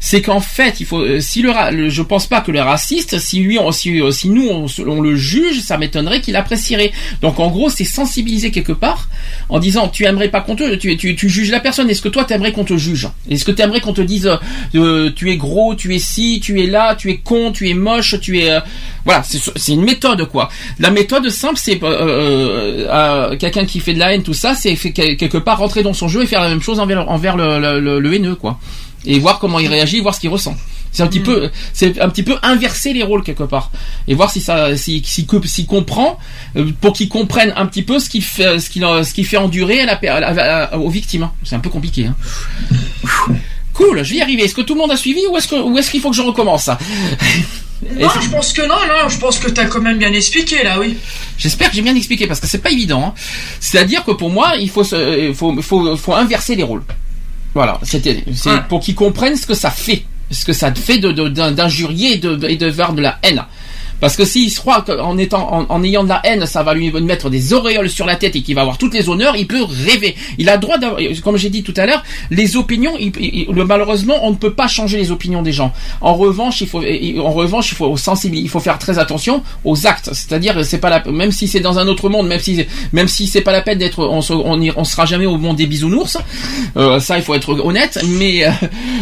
c'est qu'en fait, il faut euh, si le, le- je pense pas que le raciste, si lui, si, euh, si nous on, on le juge, ça m'étonnerait qu'il apprécierait. Donc en gros, c'est sensibiliser quelque part en disant tu aimerais pas qu'on te tu, tu, tu juges la personne. Est-ce que toi t'aimerais qu'on te juge? Est-ce que t'aimerais qu'on te dise euh, euh, tu es gros, tu es ci, tu es là, tu es con, tu es moche, tu es euh, voilà, c'est une méthode quoi. La méthode simple, c'est euh, euh, euh, quelqu'un qui fait de la haine, tout ça, c'est quelque part rentrer dans son jeu et faire la même chose envers, envers le, le, le- le haineux quoi. Et voir comment il réagit, voir ce qu'il ressent. C'est un petit peu, c'est un petit peu inverser les rôles quelque part et voir si ça, si, comprend, euh, pour qu'il comprenne un petit peu ce qu'il fait, ce qu'il, ce qu'il fait endurer à la, à à- aux victimes. C'est un peu compliqué. Hein. [LAUGHS] Cool, je vais y arriver. Est-ce que tout le monde a suivi ou est-ce que, ou est-ce qu'il faut que je recommence ça? Non, je pense que non, non, je pense que t'as quand même bien expliqué là, oui. J'espère que j'ai bien expliqué parce que c'est pas évident. hein. C'est-à-dire que pour moi, il faut, se- il faut, faut, faut inverser les rôles. Voilà, c'était, c'est Ouais. pour qu'ils comprennent ce que ça fait, ce que ça fait de, de- d'injurier et de, et de faire de la haine. Parce que s'il se croit qu'en étant, en, en ayant de la haine, ça va lui mettre des auréoles sur la tête et qu'il va avoir toutes les honneurs, il peut rêver. Il a le droit d'avoir, comme j'ai dit tout à l'heure, les opinions, il- il- le- malheureusement, on ne peut pas changer les opinions des gens. En revanche, il faut, en revanche, il faut sensibiliser, il faut faire très attention aux actes. C'est-à-dire, c'est pas la, même si c'est dans un autre monde, même si, même si c'est pas la peine d'être, on, se- on, on sera jamais au monde des bisounours. Euh, ça, il faut être honnête. Mais, euh,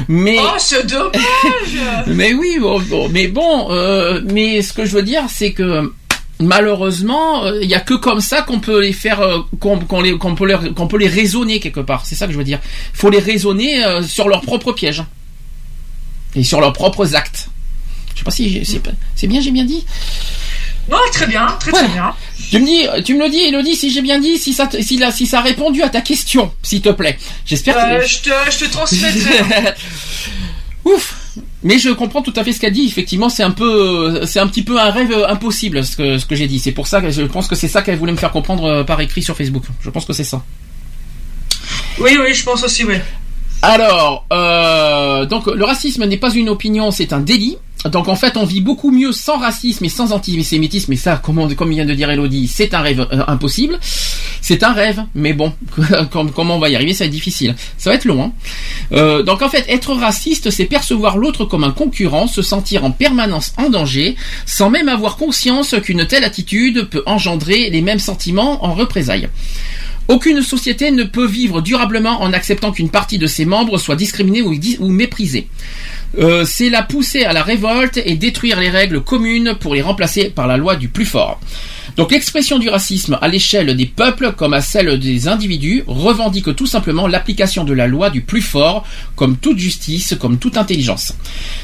mais. Oh, c'est dommage [LAUGHS] Mais oui, bon, bon, mais bon, euh, mais ce que je veux dire, c'est que malheureusement, euh, il y a que comme ça qu'on peut les faire, euh, qu'on les, qu'on peut les, qu'on peut les raisonner quelque part. C'est ça que je veux dire. Faut les raisonner euh, sur leurs propres pièges et sur leurs propres actes. Je sais pas si c'est bien, j'ai bien dit? Non, très bien, très très bien. Tu me dis, tu me le dis, Elodie, si j'ai bien dit, si ça, si, la- si ça a répondu à ta question, s'il te plaît. J'espère Euh, que. je te, je te transmettrai. [LAUGHS] Ouf. Mais je comprends tout à fait ce qu'elle dit. Effectivement, c'est un peu, c'est un petit peu un rêve impossible ce que ce que j'ai dit. C'est pour ça que je pense que c'est ça qu'elle voulait me faire comprendre euh, par écrit sur Facebook. Je pense que c'est ça. oui, oui, je pense aussi, oui. Alors, euh, donc le racisme n'est pas une opinion, c'est un délit. Donc en fait, on vit beaucoup mieux sans racisme et sans antisémitisme. Et ça, comme, on- comme vient de dire Elodie, c'est un rêve euh, impossible. C'est un rêve, mais bon, [LAUGHS] comme- comment on va y arriver, ça va être difficile. Ça va être long. Hein. Euh, donc en fait, être raciste, c'est percevoir l'autre comme un concurrent, se sentir en permanence en danger, sans même avoir conscience qu'une telle attitude peut engendrer les mêmes sentiments en représailles. Aucune société ne peut vivre durablement en acceptant qu'une partie de ses membres soit discriminée ou, méprisée. Euh, c'est la pousser à la révolte et détruire les règles communes pour les remplacer par la loi du plus fort. Donc l'expression du racisme à l'échelle des peuples comme à celle des individus revendique tout simplement l'application de la loi du plus fort comme toute justice, comme toute intelligence.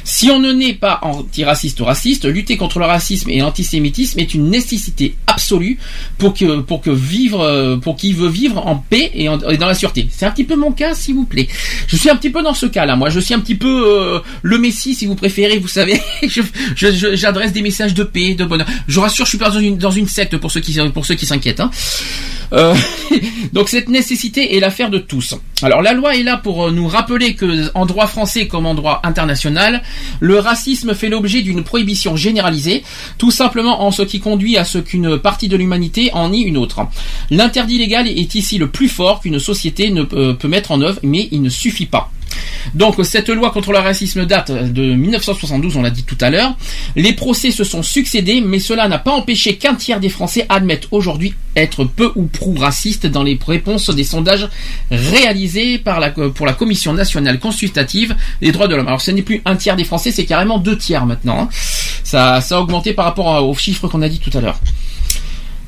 Si on ne naît pas antiraciste ou raciste, lutter contre le racisme et l'antisémitisme est une nécessité absolue pour que pour que vivre pour qui veut vivre en paix et, dans la sûreté. C'est un petit peu mon cas, s'il vous plaît. Je suis un petit peu dans ce cas-là. Moi, je suis un petit peu euh, le Messie, si vous préférez. Vous savez, [LAUGHS] j'adresse des messages de paix, de bonheur. Je rassure, je suis pas dans une dans une pour ceux qui pour ceux qui s'inquiètent. hein. Euh, [LAUGHS] donc cette nécessité est l'affaire de tous. Alors la loi est là pour euh, nous rappeler que en droit français comme en droit international, le racisme fait l'objet d'une prohibition généralisée, tout simplement en ce qui conduit à ce qu'une partie de l'humanité en nie une autre. L'interdit légal est ici le plus fort qu'une société ne peut peut mettre en œuvre, mais il ne suffit pas. Donc cette loi contre le racisme date de 1972, on l'a dit tout à l'heure. Les procès se sont succédés, mais cela n'a pas empêché qu'un tiers des Français admettent aujourd'hui être peu ou prou racistes dans les réponses des sondages réalisés pour la Commission nationale consultative des droits de l'homme. Alors ce n'est plus un tiers des Français, c'est carrément deux tiers maintenant. hein. Ça, a augmenté par rapport aux chiffres qu'on a dit tout à l'heure.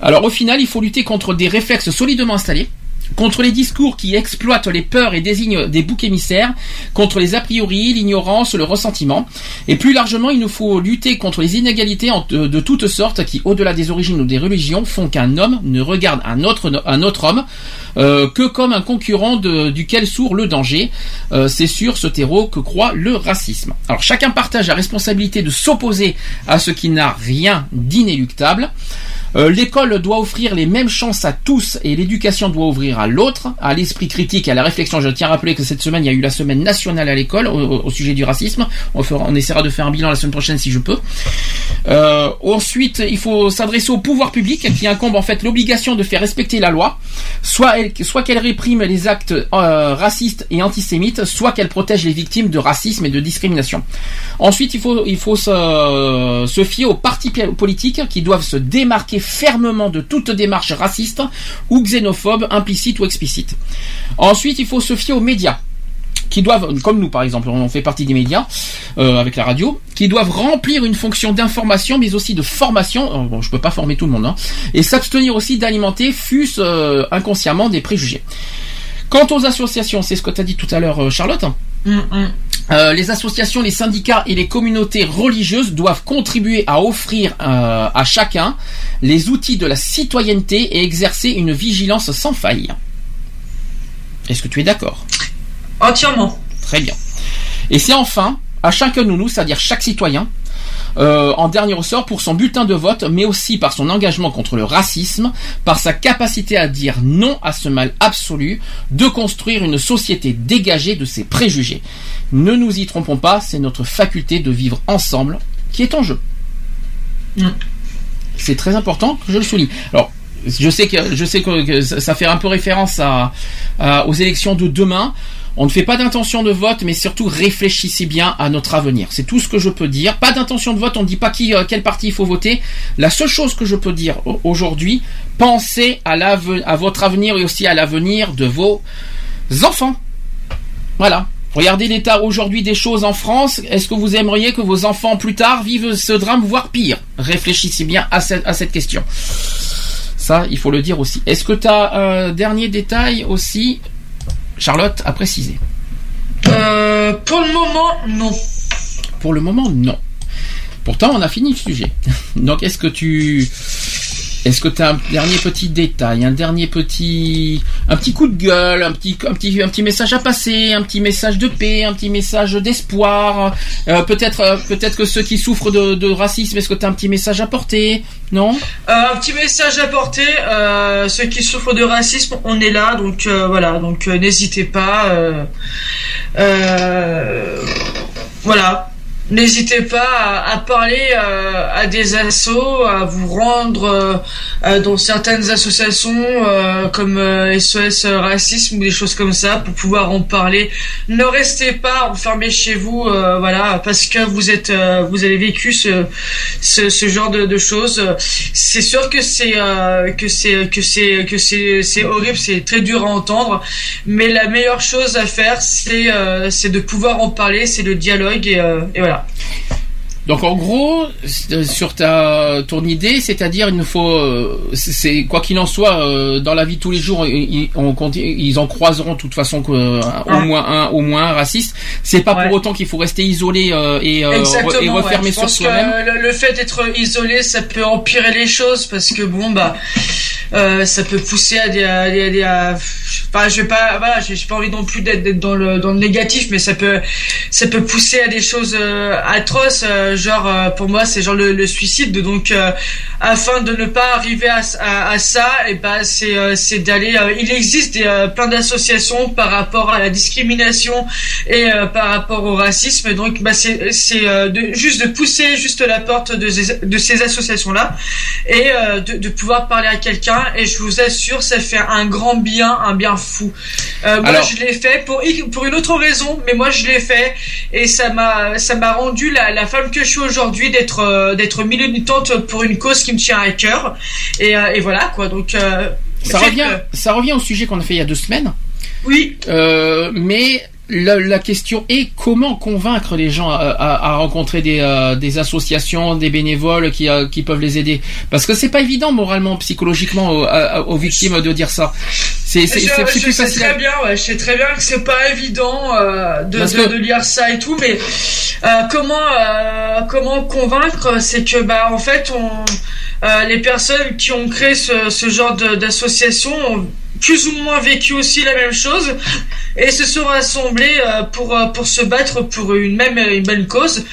Alors au final, il faut lutter contre des réflexes solidement installés, contre les discours qui exploitent les peurs et désignent des boucs émissaires, contre les a priori, l'ignorance, le ressentiment. Et plus largement, il nous faut lutter contre les inégalités de, toutes sortes qui, au-delà des origines ou des religions, font qu'un homme ne regarde un autre, homme euh, que comme un concurrent duquel sourd le danger. Euh, C'est sur ce terreau que croit le racisme. Alors chacun partage la responsabilité de s'opposer à ce qui n'a rien d'inéluctable. Euh, L'école doit offrir les mêmes chances à tous et l'éducation doit ouvrir à l'autre, à l'esprit critique à la réflexion. Je tiens à rappeler que cette semaine, il y a eu la semaine nationale à l'école au, sujet du racisme. On, essaiera de faire un bilan la semaine prochaine si je peux. Euh, ensuite, il faut s'adresser au pouvoir public qui incombe en fait l'obligation de faire respecter la loi, soit elle- soit qu'elle réprime les actes euh, racistes et antisémites, soit qu'elle protège les victimes de racisme et de discrimination. Ensuite, il faut se, fier aux partis politiques qui doivent se démarquer fermement de toute démarche raciste ou xénophobe, implicite ou explicite. Ensuite, il faut se fier aux médias qui doivent, comme nous par exemple, on fait partie des médias euh, avec la radio, qui doivent remplir une fonction d'information, mais aussi de formation. Euh, je peux pas former tout le monde, hein, et s'abstenir aussi d'alimenter, fût-ce euh, inconsciemment, des préjugés. Quant aux associations, c'est ce que tu as dit tout à l'heure, euh, Charlotte. Euh, les associations, les syndicats et les communautés religieuses doivent contribuer à offrir euh, à chacun les outils de la citoyenneté et exercer une vigilance sans faille. Est-ce que tu es d'accord? Entièrement. Très bien. Et c'est enfin à chacun de nous, c'est-à-dire chaque citoyen, euh, en dernier ressort pour son bulletin de vote, mais aussi par son engagement contre le racisme, par sa capacité à dire non à ce mal absolu, de construire une société dégagée de ses préjugés. Ne nous y trompons pas, c'est notre faculté de vivre ensemble qui est en jeu. C'est très important que je le souligne. Alors, je sais que je sais que, ça fait un peu référence à, à- aux élections de demain. On ne fait pas d'intention de vote, mais surtout réfléchissez bien à notre avenir. C'est tout ce que je peux dire. Pas d'intention de vote, on ne dit pas qui, euh, quel parti il faut voter. La seule chose que je peux dire au- aujourd'hui, pensez à, votre avenir et aussi à l'avenir de vos enfants. Voilà. Regardez l'état aujourd'hui des choses en France. Est-ce que vous aimeriez que vos enfants plus tard vivent ce drame, voire pire? Réfléchissez bien à cette, à cette question. Ça, il faut le dire aussi. Est-ce que tu as un dernier détail aussi, Charlotte, à préciser Euh, pour le moment, non. Pour le moment, non. Pourtant, on a fini le sujet. [LAUGHS] Donc, est-ce que tu... Est-ce que tu as un dernier petit détail, un dernier petit, coup de gueule, un petit, message à passer, un petit message de paix, un petit message d'espoir, euh, peut-être, euh, peut-être que ceux qui souffrent de, racisme, est-ce que tu as un petit message à porter, non? Euh, un petit message à porter, ceux qui souffrent de racisme, on est là, donc voilà, donc n'hésitez pas. voilà, n'hésitez pas à, parler euh, à des assos, à vous rendre euh, euh, dans certaines associations comme euh, SOS Racisme ou des choses comme ça pour pouvoir en parler. Ne restez pas enfermés chez vous, voilà, parce que vous êtes, vous avez vécu ce, ce, genre de, choses. C'est sûr que c'est que c'est que c'est que c'est c'est horrible, c'est très dur à entendre, mais la meilleure chose à faire, c'est c'est de pouvoir en parler, c'est le dialogue et voilà. Donc en gros, c'est- sur ta ton idée, c'est-à-dire il nous faut, euh, c'est- quoi qu'il en soit, euh, dans la vie de tous les jours, ils, ils- on continue- ils en croiseront de toute façon que, euh, au moins un, au moins un raciste. C'est pas pour autant qu'il faut rester isolé euh, et, euh, Exactement. et refermé ouais. Je sur pense soi-même. le, le fait d'être isolé, ça peut empirer les choses parce que bon bah, euh, ça peut pousser à des, à des, à des- à- enfin je vais pas, voilà, j'ai pas envie non plus d'être dans le dans le négatif, mais ça peut ça peut pousser à des choses euh, atroces, euh, genre euh, pour moi c'est genre le, le suicide. Donc euh, afin de ne pas arriver à, à, ça, et ben c'est c'est d'aller. il existe des, plein d'associations par rapport à la discrimination et par rapport au racisme. Donc bah c'est c'est de, juste de pousser juste la porte de, de ces associations là et de, de pouvoir parler à quelqu'un. Et je vous assure, ça fait un grand bien, un bien fou. Euh, moi, Alors- je l'ai fait pour pour une autre raison, mais moi je l'ai fait et ça m'a ça m'a rendu la, la femme que je suis aujourd'hui d'être euh, d'être militante pour une cause qui me tient à cœur. Et, euh, et voilà quoi. Donc euh, Ça revient, ça revient au sujet qu'on a fait il y a deux semaines. Oui. Euh, mais la, la question est comment convaincre les gens à, à- à rencontrer des, euh, des associations, des bénévoles qui, euh, qui peuvent les aider? Parce que c'est pas évident moralement, psychologiquement aux, aux victimes de dire ça. C'est c'est- je, plus sais très bien, ouais, je sais très bien que c'est pas évident euh, de, de, que- de lire ça et tout, mais euh, comment euh, comment convaincre, c'est que bah en fait on euh, les personnes qui ont créé ce, ce genre d'association ont plus ou moins vécu aussi la même chose et se sont rassemblés euh, pour euh, pour se battre pour une même une même cause.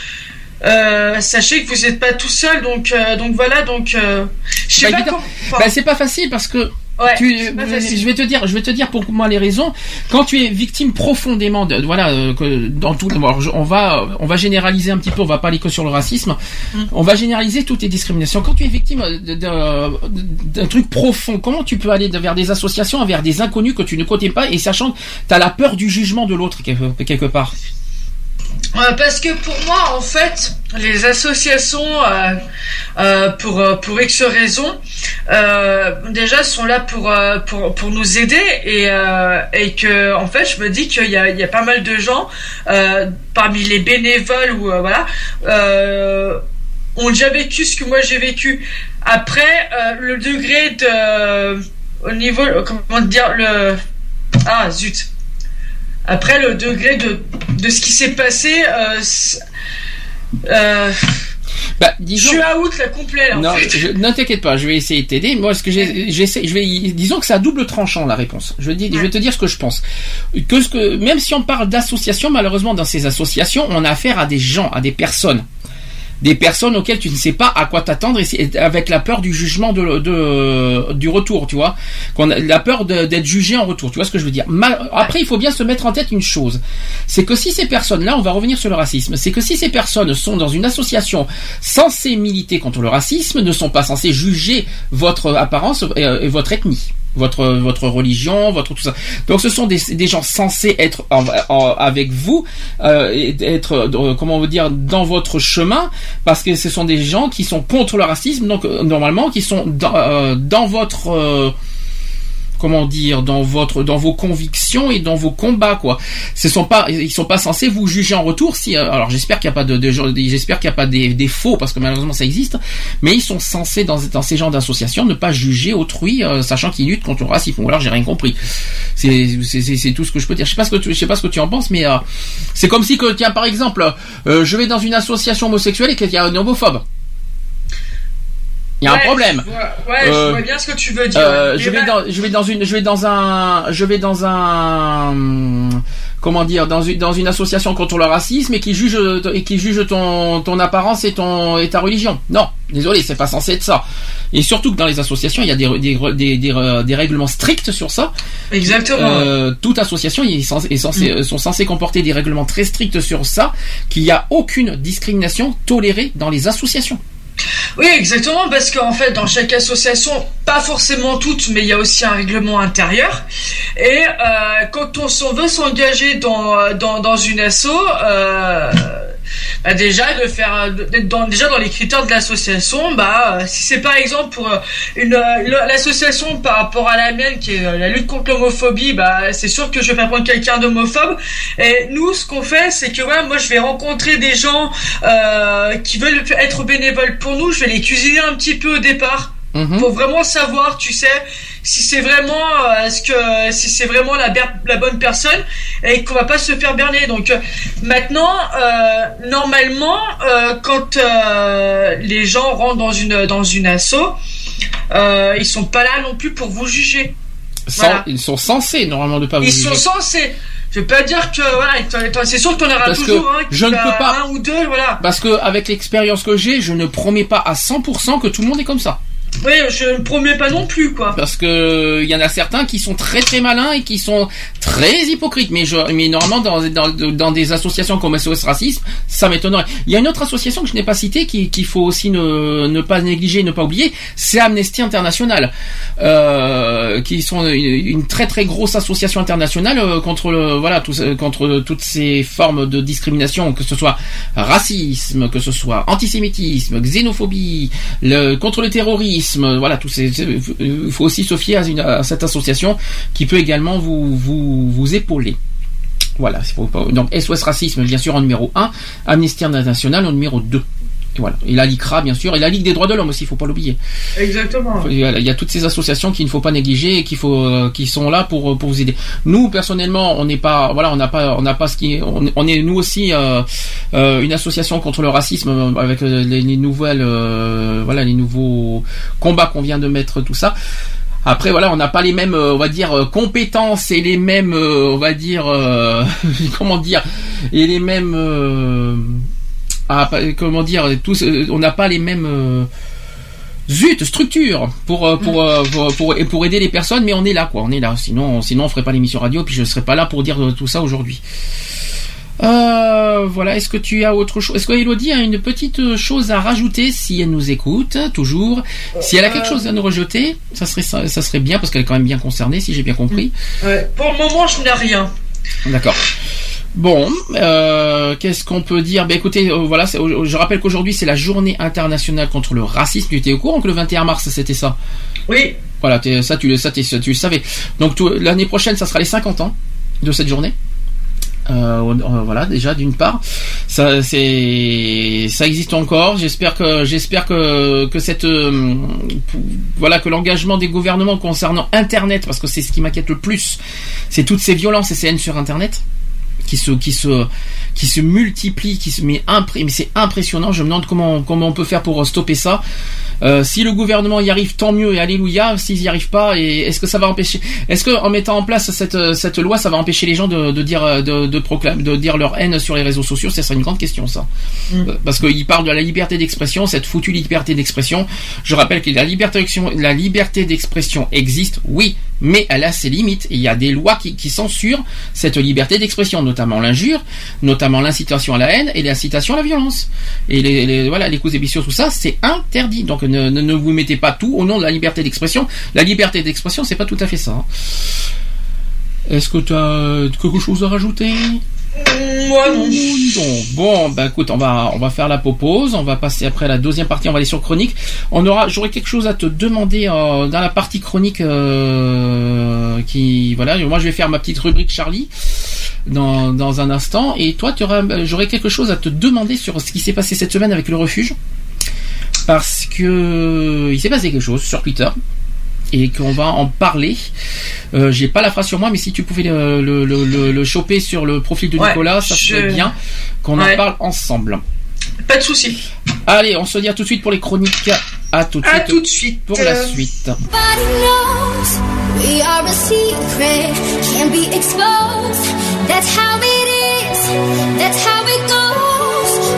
Euh, sachez que vous n'êtes pas tout seul, donc euh, donc voilà, donc euh, je sais Bah, pas enfin, Bah, c'est pas facile parce que Ouais, tu, je vais te dire, je vais te dire pour moi les raisons. Quand tu es victime profondément de, voilà, euh, que dans tout, alors, on va, on va généraliser un petit peu, on va pas aller que sur le racisme. Mm. On va généraliser toutes les discriminations. Quand tu es victime d'un truc profond, comment tu peux aller vers des associations, vers des inconnus que tu ne connais pas et sachant que tu as la peur du jugement de l'autre quelque, quelque part? Euh, parce que pour moi, en fait, les associations, euh, euh, pour pour X raisons, déjà sont là pour pour pour nous aider et et que en fait, je me dis qu'il y a il y a pas mal de gens parmi les bénévoles ou voilà. Ont déjà vécu ce que moi j'ai vécu. Après, le degré de, au niveau, comment dire, le, Ah, zut. Après, le degré de, de ce qui s'est passé, euh, euh, Bah, disons. je suis out là complet là. en Non, fait. je- ne t'inquiète pas, je vais essayer de t'aider. Moi, ce que j'essaie, je vais, disons que c'est à double tranchant la réponse. Je je vais te dire ce que je pense. Que ce que, même si on parle d'associations, malheureusement, dans ces associations, on a affaire à des gens, à des personnes. Des personnes auxquelles tu ne sais pas à quoi t'attendre et avec la peur du jugement du retour, tu vois. La peur d'être jugé en retour, tu vois ce que je veux dire. Après, il faut bien se mettre en tête une chose. C'est que si ces personnes-là, on va revenir sur le racisme, c'est que si ces personnes sont dans une association censée militer contre le racisme, ne sont pas censées juger votre apparence et votre ethnie. Votre, votre religion, votre tout ça. Donc ce sont des, des gens censés être en- en- avec vous, euh, être, euh, comment on veut dire, dans votre chemin, parce que ce sont des gens qui sont contre le racisme, donc euh, normalement qui sont dans, euh, dans votre euh, comment dire dans votre dans vos convictions et dans vos combats quoi. Ce sont pas ils sont pas censés vous juger en retour si euh, alors j'espère qu'il y a pas de, de j'espère qu'il y a pas des, des faux parce que malheureusement ça existe mais ils sont censés dans, dans ces genres d'associations ne pas juger autrui euh, sachant qu'ils luttent contre le racisme ou alors j'ai rien compris. C'est- c'est tout ce que je peux dire. Je sais pas ce que tu, je sais pas ce que tu en penses mais euh, c'est comme si que tiens par exemple euh, je vais dans une association homosexuelle et qu'il y a un homophobe. Il y a Ouais, un problème. je vois- Ouais, je Euh, vois bien ce que tu veux dire. Euh, je vais bah, dans, je vais dans une, je vais dans un, je vais dans un, comment dire, dans une, dans une association contre le racisme et qui juge, et qui juge ton, ton apparence et ton, et ta religion. Non, désolé, c'est pas censé être ça. Et surtout que dans les associations, il y a des, des, des, des, règlements stricts sur ça. Exactement. Euh, toute association est censée, est censée- sont censées comporter des règlements très stricts sur ça, qu'il n'y a aucune discrimination tolérée dans les associations. Oui, exactement, parce qu'en fait, dans chaque association, pas forcément toutes, mais il y a aussi un règlement intérieur. Et euh, quand on s'en veut s'engager dans, dans, dans une asso, euh, bah déjà de faire d'être dans, déjà dans les critères de l'association, bah euh, si c'est par exemple pour euh, une euh, l'association par rapport à la mienne qui est euh, la lutte contre l'homophobie, bah c'est sûr que je vais pas prendre quelqu'un d'homophobe. Et nous, ce qu'on fait, c'est que ouais, moi je vais rencontrer des gens euh, qui veulent être bénévoles pour nous, je vais les cuisiner un petit peu au départ Mhm. pour vraiment savoir, tu sais, si c'est vraiment euh, est-ce que si c'est vraiment la, bonne personne et qu'on va pas se faire berner. Donc euh, maintenant, euh, normalement, euh, quand euh, les gens rentrent dans une dans une asso, ils sont pas là non plus pour vous juger. Sans- Voilà. Ils sont censés normalement de pas vous Ils juger. sont censés. Je vais pas dire que voilà, c'est sûr que t'en auras Parce que toujours un qui je ne peux pas- un ou deux, voilà. Parce que avec l'expérience que j'ai, je ne promets pas à 100% que tout le monde est comme ça. Oui, je ne promets pas non plus quoi. Parce que il y en a certains qui sont très très malins et qui sont très hypocrites. Mais je, mais normalement dans, dans, dans des associations comme SOS Racisme, ça m'étonnerait. Il y a une autre association que je n'ai pas citée qui- qu'il faut aussi ne, ne pas négliger, ne pas oublier, c'est Amnesty International, euh, qui sont une, très très grosse association internationale euh, contre le voilà ce- contre toutes ces formes de discrimination, que ce soit racisme, que ce soit antisémitisme, xénophobie, le, contre le terrorisme, voilà, ces, il faut aussi se fier à, cette association qui peut également vous, vous, vous épauler. Voilà, donc SOS Racisme, bien sûr, en numéro 1, Amnesty International en numéro 2. Et voilà. Et la LICRA, bien sûr, et la Ligue des droits de l'homme aussi, il faut pas l'oublier. Exactement. Il y a- toutes ces associations qu'il ne faut pas négliger et qu'il faut, euh, qui sont là pour pour vous aider. Nous personnellement, on n'est pas, voilà, on n'a pas, on n'a pas ce qui, est- on, on est nous aussi euh, euh, une association contre le racisme euh, avec euh, les, les nouvelles, euh, voilà, les nouveaux combats qu'on vient de mettre, tout ça. Après voilà, on n'a pas les mêmes, euh, on va dire, euh, compétences et les mêmes, euh, on va dire, euh, [LAUGHS] comment dire, et les mêmes, ah, comment dire, tous, euh, on n'a pas les mêmes. euh, zut structure pour euh, pour, euh, pour pour pour aider les personnes mais on est là quoi on est là sinon sinon on ferait pas l'émission radio puis je serais pas là pour dire tout ça aujourd'hui euh, voilà est-ce que tu as autre chose est-ce que Elodie a une petite chose à rajouter si elle nous écoute toujours? Si elle a quelque chose à nous rejeter ça serait ça, ça serait bien parce qu'elle est quand même bien concernée si j'ai bien compris Ouais. Pour le moment, je n'ai rien. D'accord. Bon, euh, qu'est-ce qu'on peut dire? Ben écoutez, euh, voilà, c'est- je rappelle qu'aujourd'hui c'est la journée internationale contre le racisme. Tu étais au courant que le 21 mars c'était ça? Oui. Voilà, ça tu, le- ça, t'es- tu le savais. Donc l'année prochaine, ça sera les 50 ans de cette journée. Euh, voilà, déjà d'une part, ça c'est ça existe encore. J'espère que j'espère que que cette euh, voilà que l'engagement des gouvernements concernant Internet, parce que c'est ce qui m'inquiète le plus, c'est toutes ces violences et ces haines sur Internet qui se qui se qui se multiplient, qui se mais, impré- mais c'est impressionnant. Je me demande comment comment on peut faire pour stopper ça. Euh, si le gouvernement y arrive, tant mieux et alléluia. S'ils y arrivent pas, et est-ce que ça va empêcher Est-ce que en mettant en place cette cette loi, ça va empêcher les gens de, de dire euh, de de proclamer de dire leur haine sur les réseaux sociaux? Ça serait une grande question, ça. Euh, Parce qu'ils parlent de la liberté d'expression, cette foutue liberté d'expression. Je rappelle que la liberté d'expression, la liberté d'expression existe, oui, mais elle a ses limites. Il y a des lois qui, censurent cette liberté d'expression, notamment l'injure, notamment l'incitation à la haine et l'incitation à la violence. Et les, voilà, les coups blessures, tout ça, c'est interdit. Donc ne, ne, vous mettez pas tout au nom de la liberté d'expression. La liberté d'expression, c'est pas tout à fait ça. Est-ce que tu as quelque chose à rajouter? Moi non. donc, bon, bah écoute, on va on va faire la pause, on va passer après la deuxième partie, on va aller sur chronique. On aura, j'aurai quelque chose à te demander euh, dans la partie chronique euh, qui, voilà, moi je vais faire ma petite rubrique Charlie dans dans un instant, et toi tu auras, j'aurai quelque chose à te demander sur ce qui s'est passé cette semaine avec le refuge, parce que il s'est passé quelque chose sur Twitter et qu'on va en parler. Euh, J'ai pas la phrase sur moi, mais si tu pouvais le, le, le, le- le choper sur le profil de Ouais, Nicolas, ça je- serait bien qu'on Ouais. en parle ensemble. Pas de souci. Allez, on se dit à tout de suite pour les chroniques. À tout de À suite. tout de suite. Pour la Euh, suite.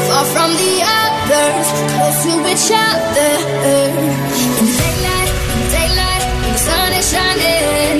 Far from the others, close to each other. saber.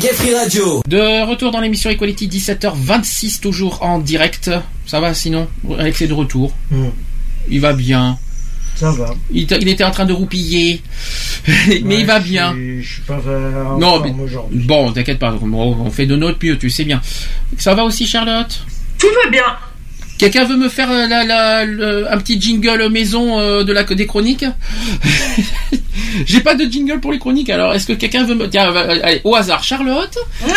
Sur Gay Free Radio. De retour dans l'émission Equality 17h26 toujours en direct. Ça va sinon Alex est de retour. Hmm. Il va bien. Ça va. Il, était- il était en train de roupiller. [LAUGHS] mais Ouais, il va bien. Je suis pas en Non, mais-. Bon, t'inquiète pas, on on fait de notre mieux, tu sais bien. Ça va aussi Charlotte? Tout va bien. Quelqu'un veut me faire euh, la, la- le- un petit jingle maison euh, de la des chroniques? [LAUGHS] J'ai pas de jingle pour les chroniques, alors est-ce que quelqu'un veut me... Tiens, euh, allez, au hasard, Charlotte [LAUGHS]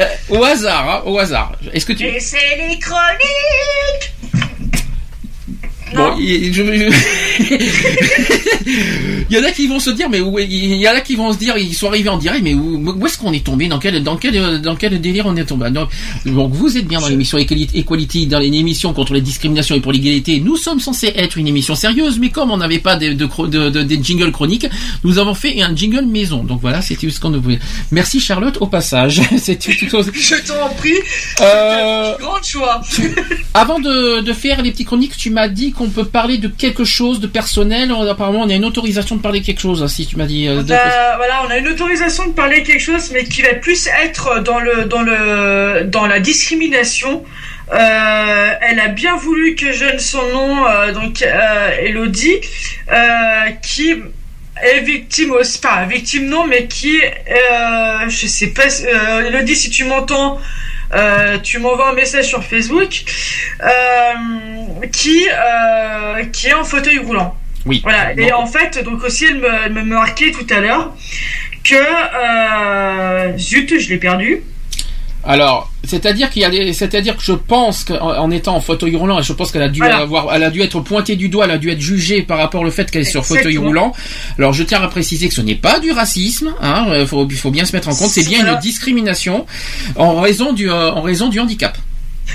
Euh, Au hasard, hein, au hasard. Est-ce que tu... Et c'est les chroniques Bon, il, je- je- [LAUGHS] [LAUGHS] il y en a qui vont se dire, mais où, il y en a qui vont se dire, ils sont arrivés en direct, mais où, où est-ce qu'on est tombé? Dans quel, dans quel, dans quel délire on est tombé? Donc, donc, vous êtes bien dans l'émission Equality, dans une émission contre les discriminations et pour l'égalité. Nous sommes censés être une émission sérieuse, mais comme on n'avait pas de, de, de- de- des jingles chroniques, nous avons fait un jingle maison. Donc voilà, c'était ce qu'on voulait. Merci Charlotte au passage. [LAUGHS] C'était. Je t'en prie. Euh, Grand choix. Avant de, de faire les petites chroniques, tu m'as dit qu'on peut parler de quelque chose de personnel. Apparemment, on a une autorisation de parler quelque chose. hein, Si tu m'as dit. euh, Bah, voilà, on a une autorisation de parler quelque chose, mais qui va plus être dans le dans le dans la discrimination. Euh, elle a bien voulu que je donne son nom, euh, donc Elodie, qui est victime aussi, pas victime non, mais qui, je sais pas, Elodie, si tu m'entends, euh, tu m'envoies un message sur Facebook, euh, qui euh, qui est en fauteuil roulant. Oui. Voilà. Et en fait, donc aussi, elle me, elle me marquait tout à l'heure que zut, je l'ai perdu. Alors, c'est-à-dire qu'il y a des, c'est-à-dire que je pense qu'en en étant en fauteuil roulant, et je pense qu'elle a dû Voilà. avoir, elle a dû être pointée du doigt, elle a dû être jugée par rapport au fait qu'elle est sur fauteuil roulant. Alors, je tiens à préciser que ce n'est pas du racisme, hein, faut, il faut bien se mettre en compte, c'est bien Voilà. une discrimination en raison du, euh, en raison du handicap.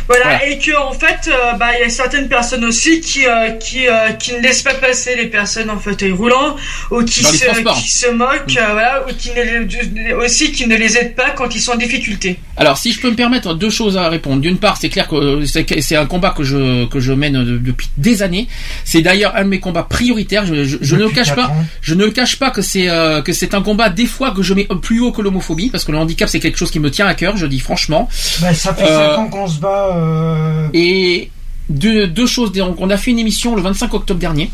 Voilà, Voilà. et que en fait, euh, bah, il y a certaines personnes aussi qui euh, qui euh, qui ne laissent pas passer les personnes en fauteuil roulant ou qui Dans se qui se moquent, euh, voilà, ou qui ne les- aussi qui ne les aident pas quand ils sont en difficulté. Alors, si je peux me permettre deux choses à répondre. D'une part, c'est clair que c'est un combat que je que je mène de- depuis des années. C'est d'ailleurs un de mes combats prioritaires. Je, je- je ne le cache pas. ans. Je ne le cache pas que c'est euh, que c'est un combat des fois que je mets plus haut que l'homophobie parce que le handicap c'est quelque chose qui me tient à cœur. Je dis franchement. Bah, ça fait Euh, 5 ans qu'on se bat. Euh, Et deux, deux choses. On a fait une émission le 25 octobre dernier.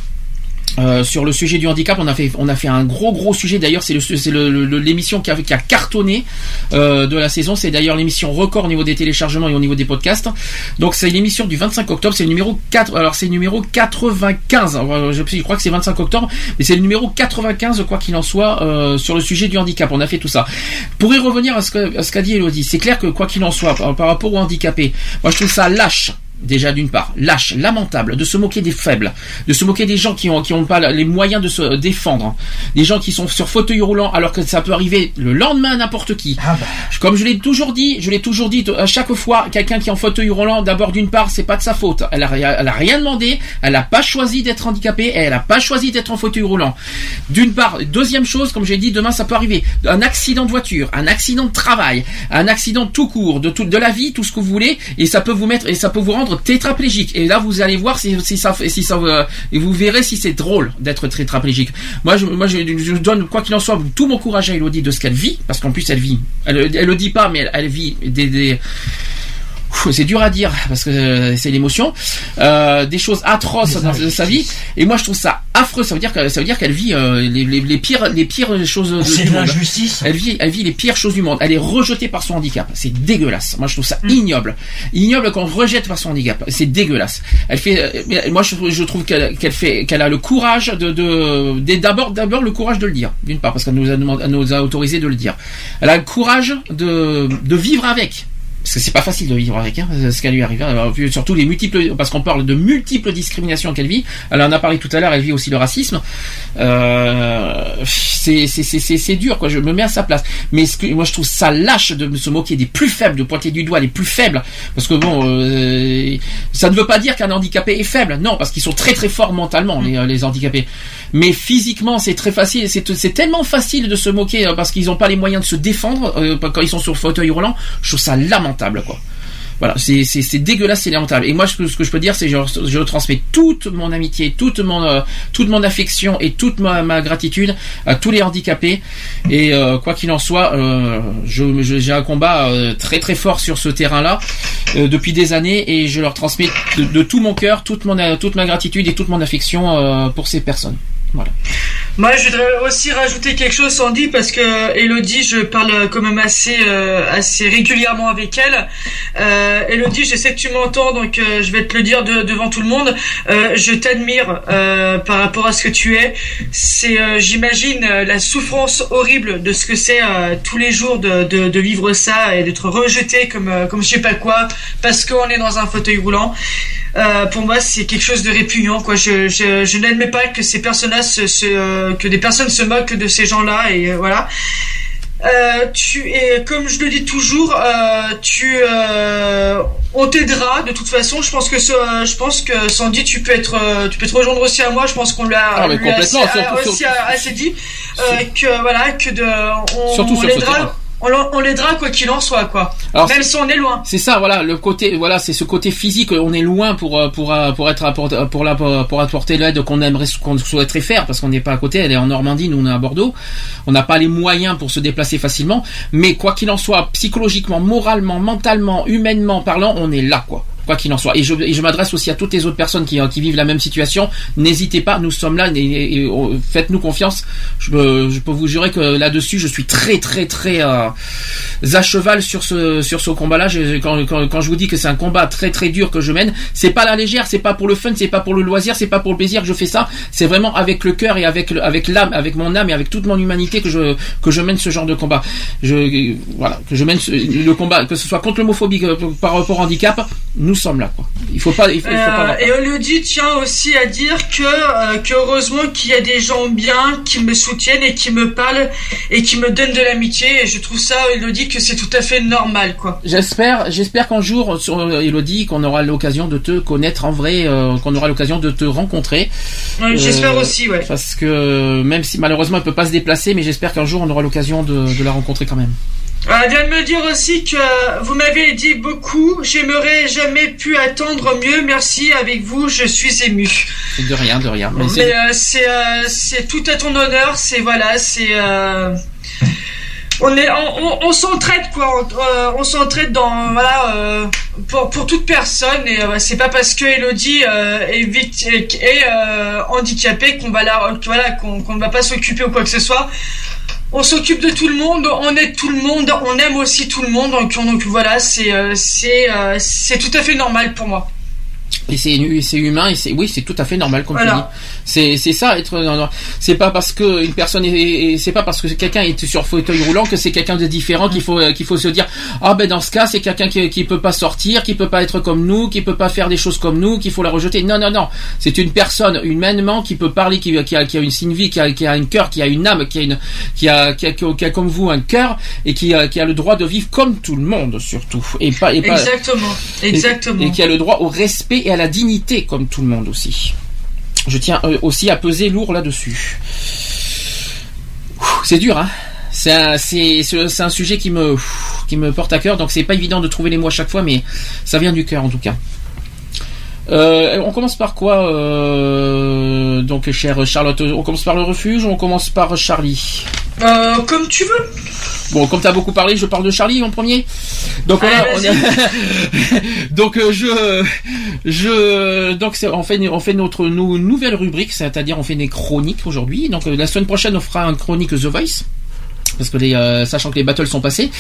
Euh, sur le sujet du handicap, on a fait on a fait un gros gros sujet. D'ailleurs, c'est l'émission qui a, qui a cartonné euh, de la saison. C'est d'ailleurs l'émission record au niveau des téléchargements et au niveau des podcasts. Donc c'est l'émission du 25 octobre. C'est le numéro 4. Alors c'est numéro 95. Euh, Je, je crois que c'est 25 octobre, mais c'est le numéro 95 quoi qu'il en soit euh, sur le sujet du handicap. On a fait tout ça. Pour y revenir à ce à ce qu'a dit Elodie, c'est clair que quoi qu'il en soit par, par rapport aux handicapés, moi je trouve ça lâche. Déjà d'une part, lâche, lamentable, de se moquer des faibles, de se moquer des gens qui ont qui ont pas les moyens de se défendre, des gens qui sont sur fauteuil roulant alors que ça peut arriver le lendemain à n'importe qui. Ah bah. Comme je l'ai toujours dit, je l'ai toujours dit à chaque fois, quelqu'un qui est en fauteuil roulant, d'abord d'une part, c'est pas de sa faute. Elle a, rien- elle a rien demandé, elle a pas choisi d'être handicapée, et elle a pas choisi d'être en fauteuil roulant. D'une part, deuxième chose, comme j'ai dit, demain ça peut arriver, un accident de voiture, un accident de travail, un accident tout court, de tout, de la vie, tout ce que vous voulez, et ça peut vous mettre, et ça peut vous rendre tétraplégique. Et là, vous allez voir si, si ça, si ça, euh, et vous verrez si c'est drôle d'être tétraplégique. Moi, je, moi, je, donne quoi qu'il en soit tout mon courage à Elodie de ce qu'elle vit, parce qu'en plus elle vit, elle, elle le dit pas, mais elle, elle vit des, c'est dur à dire parce que euh, c'est l'émotion, euh, des choses atroces dans sa vie. Et moi, je trouve ça affreux. Ça veut dire que ça veut dire qu'elle vit euh, les, les, les pires les pires choses C'est du de monde. l'injustice. Elle vit, elle vit les pires choses du monde. Elle est rejetée par son handicap. C'est dégueulasse. Moi, je trouve ça Mm. ignoble. Ignoble qu'on rejette par son handicap. C'est dégueulasse. Elle fait, euh, moi, je, je trouve qu'elle qu'elle fait, qu'elle a le courage de- d'abord, d'abord le courage de le dire. D'une part, parce qu'elle nous a demandé, elle nous a autorisé de le dire. Elle a le courage de, de vivre avec. Parce que c'est pas facile de vivre avec, hein, ce qu'elle lui arrive. hein. Surtout les multiples, parce qu'on parle de multiples discriminations qu'elle vit. Elle en a parlé tout à l'heure. Elle vit aussi le racisme. Euh, c'est dur quoi. Je me mets à sa place. Mais ce que moi je trouve ça lâche de se moquer des plus faibles, de pointer du doigt les plus faibles. Parce que bon, euh, ça ne veut pas dire qu'un handicapé est faible. Non, parce qu'ils sont très très forts mentalement les les handicapés. Mais physiquement c'est très facile. C'est c'est tellement facile de se moquer euh, parce qu'ils n'ont pas les moyens de se défendre euh, quand ils sont sur fauteuil roulant. Je trouve ça lamentable Voilà, c'est dégueulasse, c'est lamentable. Et moi, ce que, ce que je peux dire, c'est que je, je transmets toute mon amitié, toute mon euh, affection et toute ma, gratitude à tous les handicapés. Et euh, quoi qu'il en soit, euh, j'ai un combat très très fort sur ce terrain-là depuis des années, et je leur transmets de, tout mon cœur toute ma gratitude et toute mon affection pour ces personnes. Moi, je voudrais aussi rajouter quelque chose, Sandy, parce que Elodie, je parle quand même assez, euh, assez régulièrement avec elle. Euh, Elodie, je sais que tu m'entends, donc euh, je vais te le dire de- devant tout le monde. Je t'admire par rapport à ce que tu es. C'est, j'imagine, la souffrance horrible de ce que c'est tous les jours de, de, vivre ça et d'être rejeté comme, comme je sais pas quoi, parce qu'on est dans un fauteuil roulant. Euh, pour moi, c'est quelque chose de répugnant. Quoi. Je, je, je n'admets pas que ces personnes-là, se, se, euh, que des personnes se moquent de ces gens-là. Et euh, voilà. Euh, tu et comme je le dis toujours, euh, tu euh, on t'aidera de toute façon. Je pense que ce- je pense que Sandy, tu peux être tu peux te rejoindre aussi à moi. Je pense qu'on l'a Ah, assez, assez dit euh, que voilà que de on, Surtout on sur l'aidera on, on l'aidera quoi qu'il en soit quoi. Alors, Même si on est loin. C'est ça, voilà, le côté, voilà, c'est ce côté physique. On est loin pour euh, pour euh, pour être apport- pour la pour apporter l'aide qu'on aimerait qu'on souhaiterait faire parce qu'on n'est pas à côté. Elle est en Normandie, nous on est à Bordeaux. On n'a pas les moyens pour se déplacer facilement. Mais quoi qu'il en soit, psychologiquement, moralement, mentalement, humainement parlant, on est là, quoi. Quoi qu'il en soit. Et je, je m'adresse aussi à toutes les autres personnes qui, qui vivent la même situation. N'hésitez pas, nous sommes là, oh, faites-nous confiance. Je, peux- vous jurer que là-dessus, je suis très, très, très euh, à cheval sur ce sur ce combat-là. Quand, quand, quand je vous dis que c'est un combat très, très dur que je mène, c'est pas la légère, c'est pas pour le fun, c'est pas pour le loisir, c'est pas pour le plaisir que je fais ça. C'est vraiment avec le cœur et avec avec l'âme, avec mon âme et avec toute mon humanité que je que je mène ce genre de combat. Je voilà, que je mène ce- le combat, que ce soit contre l'homophobie, par rapport au handicap, nous sommes là quoi. Il faut pas, il faut, il faut pas. Euh, et Elodie tient aussi à dire que, euh, que heureusement qu'il y a des gens bien qui me soutiennent et qui me parlent et qui me donnent de l'amitié et je trouve ça Elodie que c'est tout à fait normal quoi. J'espère, j'espère qu'un jour, sur euh, Elodie, qu'on aura l'occasion de te connaître en vrai, qu'on aura l'occasion de te rencontrer. Ouais, j'espère aussi, ouais. Parce que même si malheureusement elle peut pas se déplacer, mais j'espère qu'un jour on aura l'occasion de, de la rencontrer quand même. Euh, Elle vient de me dire aussi que vous m'avez dit beaucoup, j'aimerais jamais pu attendre mieux, merci avec vous, je suis ému. De rien, de rien. Mais euh, c'est euh, c'est tout à ton honneur, c'est voilà, c'est euh, on est on, on, on s'entraide quoi, on, euh, on s'entraide dans voilà euh, pour pour toute personne et euh, c'est pas parce que Elodie euh, est vite est, euh, handicapée qu'on va la voilà qu'on qu'on ne va pas s'occuper ou quoi que ce soit. On s'occupe de tout le monde, on aide tout le monde, on aime aussi tout le monde, donc, voilà, c'est euh, euh, c'est tout à fait normal pour moi. Et c'est c'est humain et c'est oui c'est tout à fait normal comme tu dis. Voilà. C'est c'est ça être c'est pas parce que une personne est, est- c'est pas parce que quelqu'un est sur fauteuil roulant que c'est quelqu'un de différent qu'il faut qu'il faut se dire ah ben dans ce cas c'est quelqu'un qui qui peut pas sortir qui peut pas être comme nous qui peut pas faire des choses comme nous qu'il faut la rejeter non non non c'est une personne humainement qui peut parler qui, qui a qui a une signe vie qui a qui a un cœur qui a une âme qui a une qui a qui a, qui a comme vous un cœur et qui a qui a le droit de vivre comme tout le monde surtout et pas et pas Exactement, exactement. et, et qui a le droit au respect et à la dignité comme tout le monde aussi. Je tiens euh, aussi à peser lourd là-dessus. C'est dur, hein c'est un, sujet qui me, qui me porte à cœur, donc c'est pas évident de trouver les mots à chaque fois, mais ça vient du cœur en tout cas. Euh, on commence par quoi, euh, donc chère Charlotte? On commence par le refuge ou on commence par Charlie? Euh, comme tu veux. Bon, comme tu as beaucoup parlé, je parle de Charlie en premier. Donc voilà, Allez, on est- [LAUGHS] donc euh, je je donc c'est- on fait on fait notre nou- nouvelle rubrique, c'est-à-dire on fait des chroniques aujourd'hui. Donc euh, la semaine prochaine on fera une chronique The Voice. Parce que les, euh, sachant que les battles sont passés,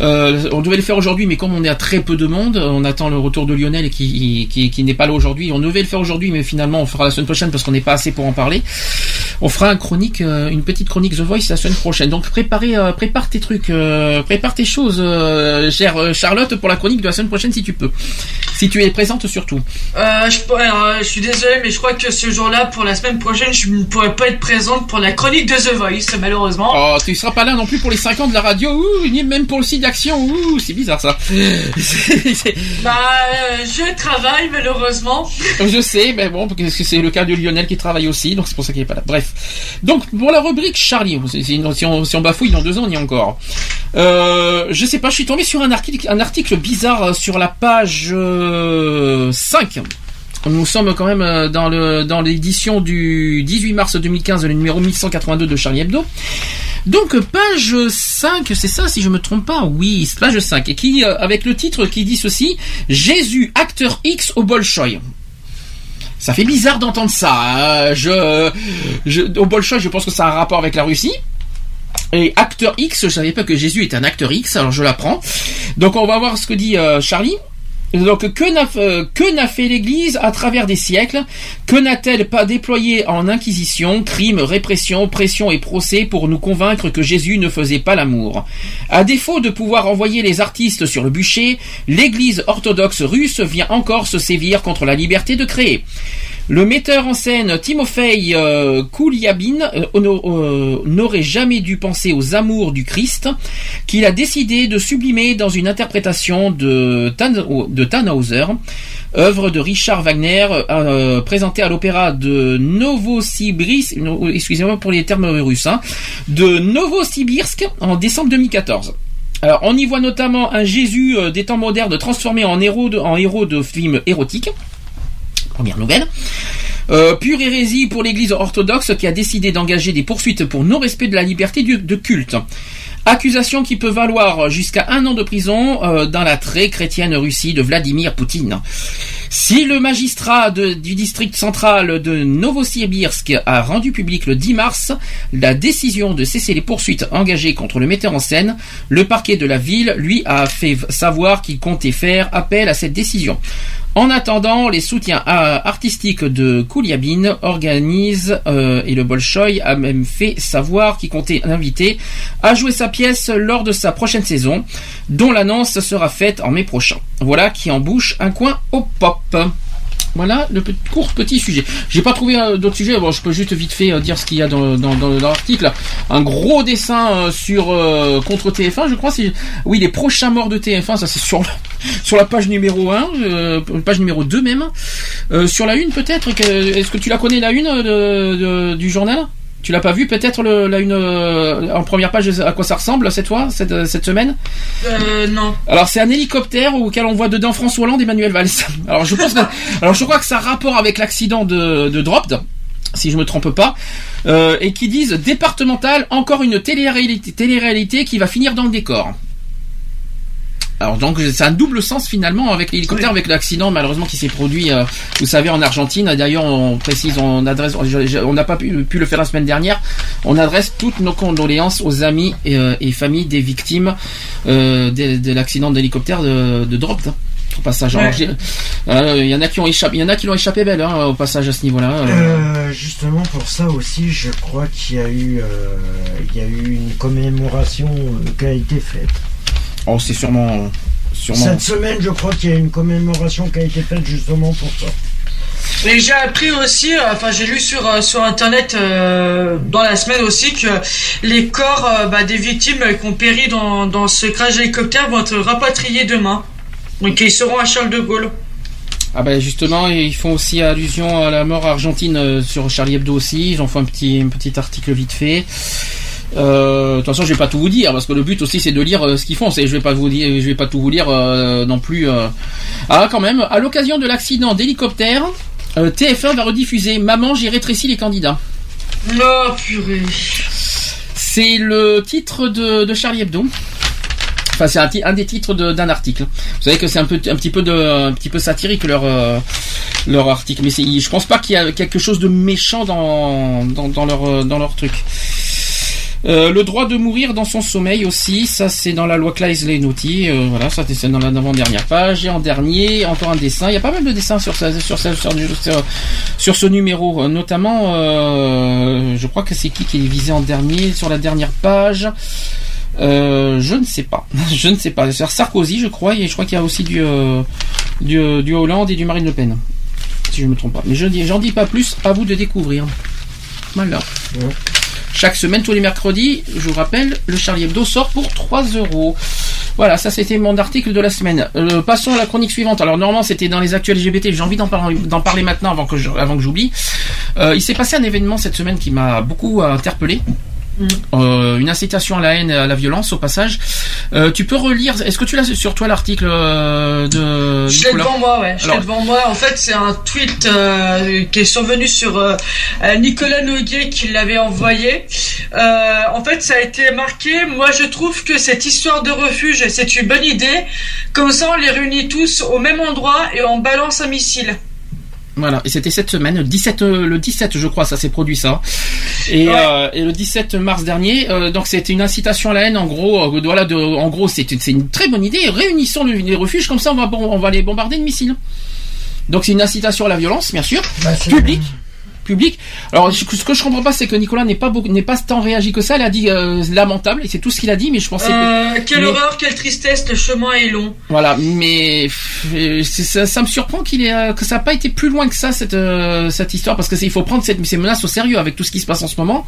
euh, on devait le faire aujourd'hui, mais comme on est à très peu de monde, on attend le retour de Lionel qui qui, qui n'est pas là aujourd'hui. On devait le faire aujourd'hui, mais finalement on fera la semaine prochaine parce qu'on n'est pas assez pour en parler. On fera une chronique, euh, une petite chronique The Voice la semaine prochaine. Donc préparez, prépare tes trucs, prépare tes choses, chère Charlotte, pour la chronique de la semaine prochaine si tu peux, si tu es présente surtout. Je, suis désolé, mais je crois que ce jour-là, pour la semaine prochaine, je ne pourrais pas être présente pour la chronique de The Voice, malheureusement. Oh, tu seras pas là non plus pour les 5 ans de la radio, ouh, ni même pour le site d'action, ouh, c'est bizarre ça. C'est- [LAUGHS] Bah, euh, je travaille, malheureusement. Je sais, mais bon, parce que c'est le cas de Lionel qui travaille aussi, donc c'est pour ça qu'il est pas là. Bref. Donc, pour la rubrique Charlie, si on, si on bafouille dans deux ans, on y est encore. Euh, je sais pas, je suis tombé sur un article, un article bizarre euh, sur la page euh, 5. Nous sommes quand même euh, dans le dans l'édition du 18 mars 2015, le numéro 1182 de Charlie Hebdo. Donc page 5, c'est ça si je me trompe pas? Oui, page 5 et qui euh, avec le titre qui dit ceci Jésus acteur X au Bolchoï. Ça fait bizarre d'entendre ça. hein. Je, je, au Bolchoï, je pense que ça a un rapport avec la Russie. Et acteur X, je savais pas que Jésus est un acteur X, alors je l'apprends. Donc on va voir ce que dit euh, Charlie. Donc que n'a euh, que n'a fait l'Église à travers des siècles Que n'a-t-elle pas déployé en inquisition, crimes, répression, pression et procès pour nous convaincre que Jésus ne faisait pas l'amour? À défaut de pouvoir envoyer les artistes sur le bûcher, l'Église orthodoxe russe vient encore se sévir contre la liberté de créer. Le metteur en scène Timofey euh, Kouliabine euh, euh, n'aurait jamais dû penser aux amours du Christ, qu'il a décidé de sublimer dans une interprétation de, Tan- de Tannhauser, œuvre de Richard Wagner, présentée à l'opéra de Novosibirsk, no- excusez-moi pour les termes russes, hein, de Novosibirsk en décembre 2014. Alors, on y voit notamment un Jésus des temps modernes transformé en héros de, en héros de films érotiques. Première nouvelle. Euh, pure hérésie pour l'Église orthodoxe qui a décidé d'engager des poursuites pour non-respect de la liberté de culte. Accusation qui peut valoir jusqu'à un an de prison euh, dans la très chrétienne Russie de Vladimir Poutine. Si le magistrat du district central de Novosibirsk a rendu public le 10 mars la décision de cesser les poursuites engagées contre le metteur en scène, le parquet de la ville lui a fait savoir qu'il comptait faire appel à cette décision. En attendant, les soutiens euh, artistiques de Kouliabine organisent euh, et le Bolchoï a même fait savoir qu'il comptait l'inviter à jouer sa pièce lors de sa prochaine saison, dont l'annonce sera faite en mai prochain. Voilà qui embouche un coin au pop. Voilà le petit- court petit sujet. J'ai pas trouvé euh, d'autres sujets. Bon, je peux juste vite fait euh, dire ce qu'il y a dans, dans, l'article. Un gros dessin euh, sur contre TF1, je crois. C'est oui les prochains morts de TF1. Ça c'est sur [LAUGHS] sur la page numéro 1, euh, page numéro 2 même. Sur la une peut-être. Est-ce que tu la connais la une du journal? Tu l'as pas vu peut-être le- la une euh, en première page à quoi ça ressemble cette fois cette, cette semaine? Euh, non. alors c'est un hélicoptère auquel on voit dedans François Hollande et Manuel Valls. [LAUGHS] Alors je pense que, alors je crois que ça a rapport avec l'accident de, de Dropt, si je me trompe pas, euh, et qui disent départemental, encore une télé-réalité, télé-réalité qui va finir dans le décor. Alors donc c'est un double sens finalement avec l'hélicoptère, avec l'accident malheureusement qui s'est produit, euh, vous savez, en Argentine. D'ailleurs, on précise, on adresse, on n'a pas pu, pu le faire la semaine dernière. On adresse toutes nos condoléances aux amis et, euh, et familles des victimes euh, de, de l'accident d'hélicoptère de, de Dropt. hein, Au passage, Ouais. euh, il y en a qui ont échappé, il y en a qui l'ont échappé belle hein, au passage à ce niveau-là. Euh, justement pour ça aussi, je crois qu'il y a eu, il y a eu une commémoration qui a été faite. Oh, c'est sûrement, sûrement. Cette semaine, je crois qu'il y a une commémoration qui a été faite justement pour ça. Et j'ai appris aussi, euh, enfin j'ai lu sur euh, sur internet euh, dans la semaine aussi que les corps euh, bah, des victimes qui ont péri dans, dans ce crash d'hélicoptère vont être rapatriés demain. Donc ils seront à Charles de Gaulle. Ah ben justement, ils font aussi allusion à la mort argentine euh, sur Charlie Hebdo aussi. Ils ont fait un petit, un petit article vite fait. Euh, de toute façon, je vais pas tout vous dire parce que le but aussi c'est de lire euh, ce qu'ils font. C'est, je vais pas vous dire, je vais pas tout vous lire euh, non plus. euh. Ah quand même, à l'occasion de l'accident d'hélicoptère, euh, TF1 va rediffuser "Maman, j'ai rétréci les candidats". Oh purée. C'est le titre de, de Charlie Hebdo. Enfin, c'est un, des titres de- d'un article. Vous savez que c'est un peu, un petit peu de, un petit peu satirique leur, euh, leur article. Mais je pense pas qu'il y a quelque chose de méchant dans, dans, dans leur, dans leur truc. Euh, le droit de mourir dans son sommeil aussi, ça c'est dans la loi Claes-Leonetti, euh, voilà, ça c'est dans la avant-dernière page. Et en dernier, encore un dessin. Il y a pas mal de dessins sur ce numéro, euh, notamment, euh, je crois que c'est qui qui est visé en dernier sur la dernière page. Je ne sais pas, [LAUGHS] je ne sais pas. C'est Sarkozy, je crois, et je crois qu'il y a aussi du, Hollande et du Marine Le Pen, si je me trompe pas. Mais je j'en dis pas plus, à vous de découvrir. Voilà. Chaque semaine, tous les mercredis, je vous rappelle, le Charlie Hebdo sort pour 3 euros. Voilà, ça c'était mon article de la semaine. Euh, passons à la chronique suivante. Alors normalement c'était dans les actuels LGBT, j'ai envie d'en parler, maintenant avant que j'oublie. Euh, il s'est passé un événement cette semaine qui m'a beaucoup euh, Euh, une incitation à la haine et à la violence au passage. Euh, tu peux relire, est-ce que tu l'as sur toi l'article euh, de Je l'ai devant moi, ouais. Je l'ai devant moi. En fait, c'est un tweet euh, qui est survenu sur Nicolas Noguet qui l'avait envoyé. En fait, ça a été marqué. Moi, je trouve que cette histoire de refuge, c'est une bonne idée. Comme ça, on les réunit tous au même endroit et on balance un missile. Voilà, et c'était cette semaine, le 17, euh, le 17 je crois, ça s'est produit ça. Et, euh, et le 17 mars dernier, euh, donc c'était une incitation à la haine, en gros, euh, voilà, de, en gros c'est c'est une très bonne idée, réunissons le- les refuges, comme ça on va, bon- on va les bombarder de missiles. Donc c'est une incitation à la violence, bien sûr, publique. Public. Alors, je- ce que je comprends pas, c'est que Nicolas n'est pas n'est pas tant réagi que ça. Il a dit euh, lamentable, et c'est tout ce qu'il a dit. Mais je pensais Euh, que. quelle mais- horreur, quelle tristesse, le chemin est long. Voilà, mais euh, ça, ça me surprend qu'il ait, euh, que ça n'a pas été plus loin que ça cette euh, cette histoire parce que il faut prendre cette, ces menaces au sérieux avec tout ce qui se passe en ce moment.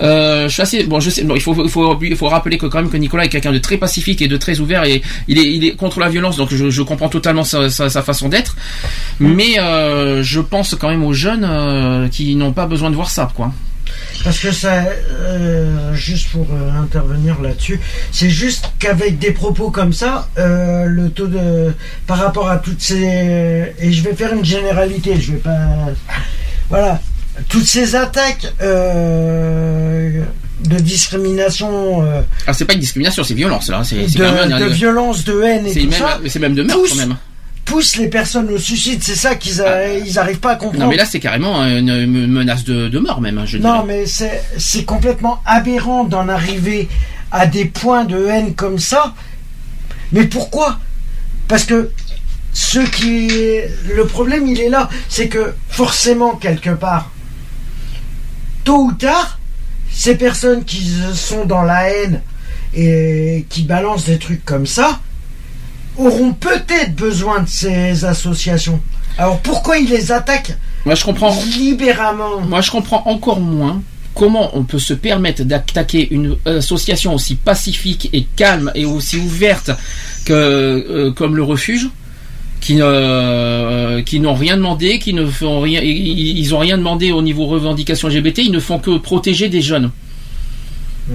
Euh, je suis assez bon, je sais, bon, il faut il faut il faut rappeler que quand même que Nicolas est quelqu'un de très pacifique et de très ouvert et il est il est contre la violence donc je, je comprends totalement sa, sa, sa façon d'être. Mais euh, je pense quand même aux jeunes euh, qui n'ont pas besoin de voir ça quoi. Parce que ça, euh, juste pour euh, intervenir là-dessus, c'est juste qu'avec des propos comme ça, euh, le taux de, par rapport à toutes ces, et je vais faire une généralité, je vais pas, voilà, toutes ces attaques de discrimination, euh, Ah, c'est pas une discrimination, c'est violence là. C'est de, violence, de haine et tout même, ça, c'est même de meurtre quand même. Poussent les personnes au suicide. C'est ça qu'ils a- ils arrivent pas à comprendre. Non, mais là, c'est carrément une, menace de, de mort même. hein, je Non, dirais. mais c'est c'est complètement aberrant d'en arriver à des points de haine comme ça. Mais pourquoi? Parce que ce qui est le problème, il est là, c'est que forcément quelque part, tôt ou tard, ces personnes qui sont dans la haine et qui balancent des trucs comme ça auront peut-être besoin de ces associations. Alors pourquoi ils les attaquent Moi, je comprends. libéralement? Moi, je comprends encore moins comment on peut se permettre d'attaquer une association aussi pacifique et calme et aussi ouverte que euh, comme le refuge qui euh, qui n'ont rien demandé, qui ne font rien, ils, ont rien demandé au niveau revendication LGBT, ils ne font que protéger des jeunes.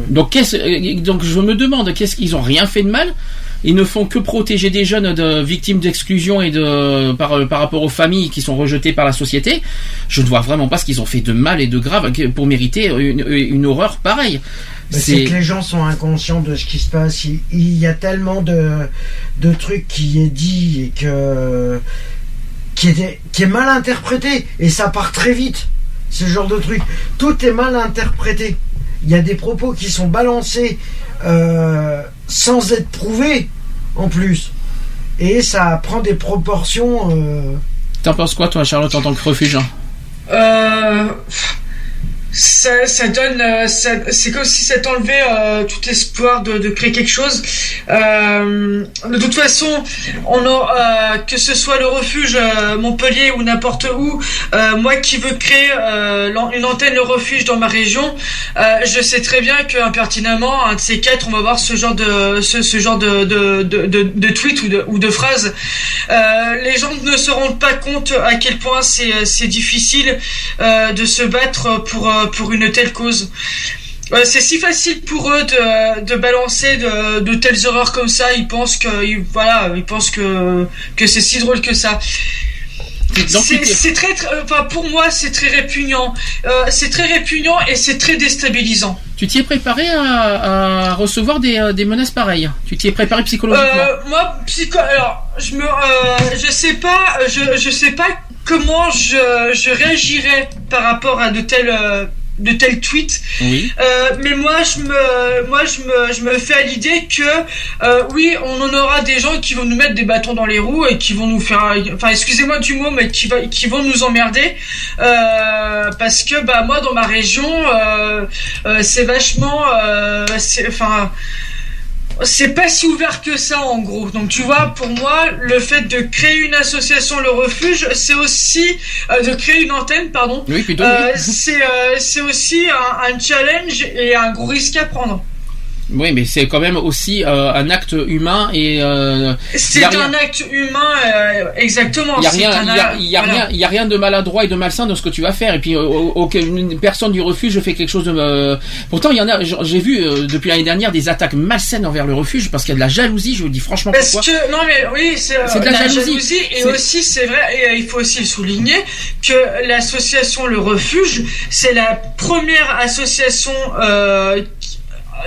Donc qu'est-ce euh, donc je me demande qu'est-ce qu'ils ont rien fait de mal ils ne font que protéger des jeunes de victimes d'exclusion et de par, par rapport aux familles qui sont rejetées par la société. Je ne vois vraiment pas ce qu'ils ont fait de mal et de grave pour mériter une, une horreur pareille. Mais C'est que les gens sont inconscients de ce qui se passe. Il, il y a tellement de, de trucs qui est dit et que qui est, qui est mal interprété et ça part très vite. Ce genre de truc, tout est mal interprété. Il y a des propos qui sont balancés euh, sans être prouvés en plus, et ça prend des proportions. euh, T'en penses quoi toi Charlotte en tant que refuge hein Euh, ça, ça donne, euh, c'est comme si ça t'enlevait euh, tout espoir de, créer quelque chose. Euh, de toute façon, que ce soit le refuge Montpellier ou n'importe où, moi qui veux créer une antenne le refuge dans ma région, je sais très bien que impertinemment, un de ces quatre, on va voir ce genre de ce, genre de de, de, tweet ou de ou de phrase. Les gens ne se rendent pas compte à quel point c'est difficile de se battre pour pour une telle cause. Euh, c'est si facile pour eux de, de balancer de, de telles horreurs comme ça. Ils pensent que ils- voilà, ils pensent que que c'est si drôle que ça. C'est très, très- enfin pour moi c'est très répugnant. Euh, c'est très répugnant et c'est très déstabilisant. Tu t'y es préparé à, à recevoir des, euh, des menaces pareilles? Tu t'y es préparé psychologiquement? Euh, moi, psycho, alors, je me, euh, je sais pas, je, je sais pas comment je, je réagirais par rapport à de tels, euh, de tels tweets. Oui. Euh, mais moi, je me, moi, je me, je me fais à l'idée que, euh, oui, on en aura des gens qui vont nous mettre des bâtons dans les roues et qui vont nous faire, enfin, excusez-moi du mot, mais qui va, qui vont nous emmerder, euh, parce que, bah, moi, dans ma région, c'est vachement, enfin. C'est pas si ouvert que ça en gros. Donc tu vois, pour moi, le fait de créer une association, le refuge, c'est aussi euh, de créer une antenne, pardon. Oui. Euh, c'est euh, c'est aussi un, un challenge et un gros risque à prendre. Oui, mais c'est quand même aussi euh, un acte humain et euh, C'est rien- un acte humain, euh, exactement. Il y a rien, a, voilà. rien, il y a rien de maladroit et de malsain dans ce que tu vas faire. Et puis, euh, aucune personne du refuge fait quelque chose de. euh, Pourtant, il y en a. J'ai vu euh, depuis l'année dernière des attaques malsaines envers le refuge parce qu'il y a de la jalousie. Je vous dis franchement Parce pourquoi. que non mais oui c'est euh, C'est de la jalousie. et C'est- aussi c'est vrai et il faut aussi le souligner que l'association le refuge c'est la première association euh,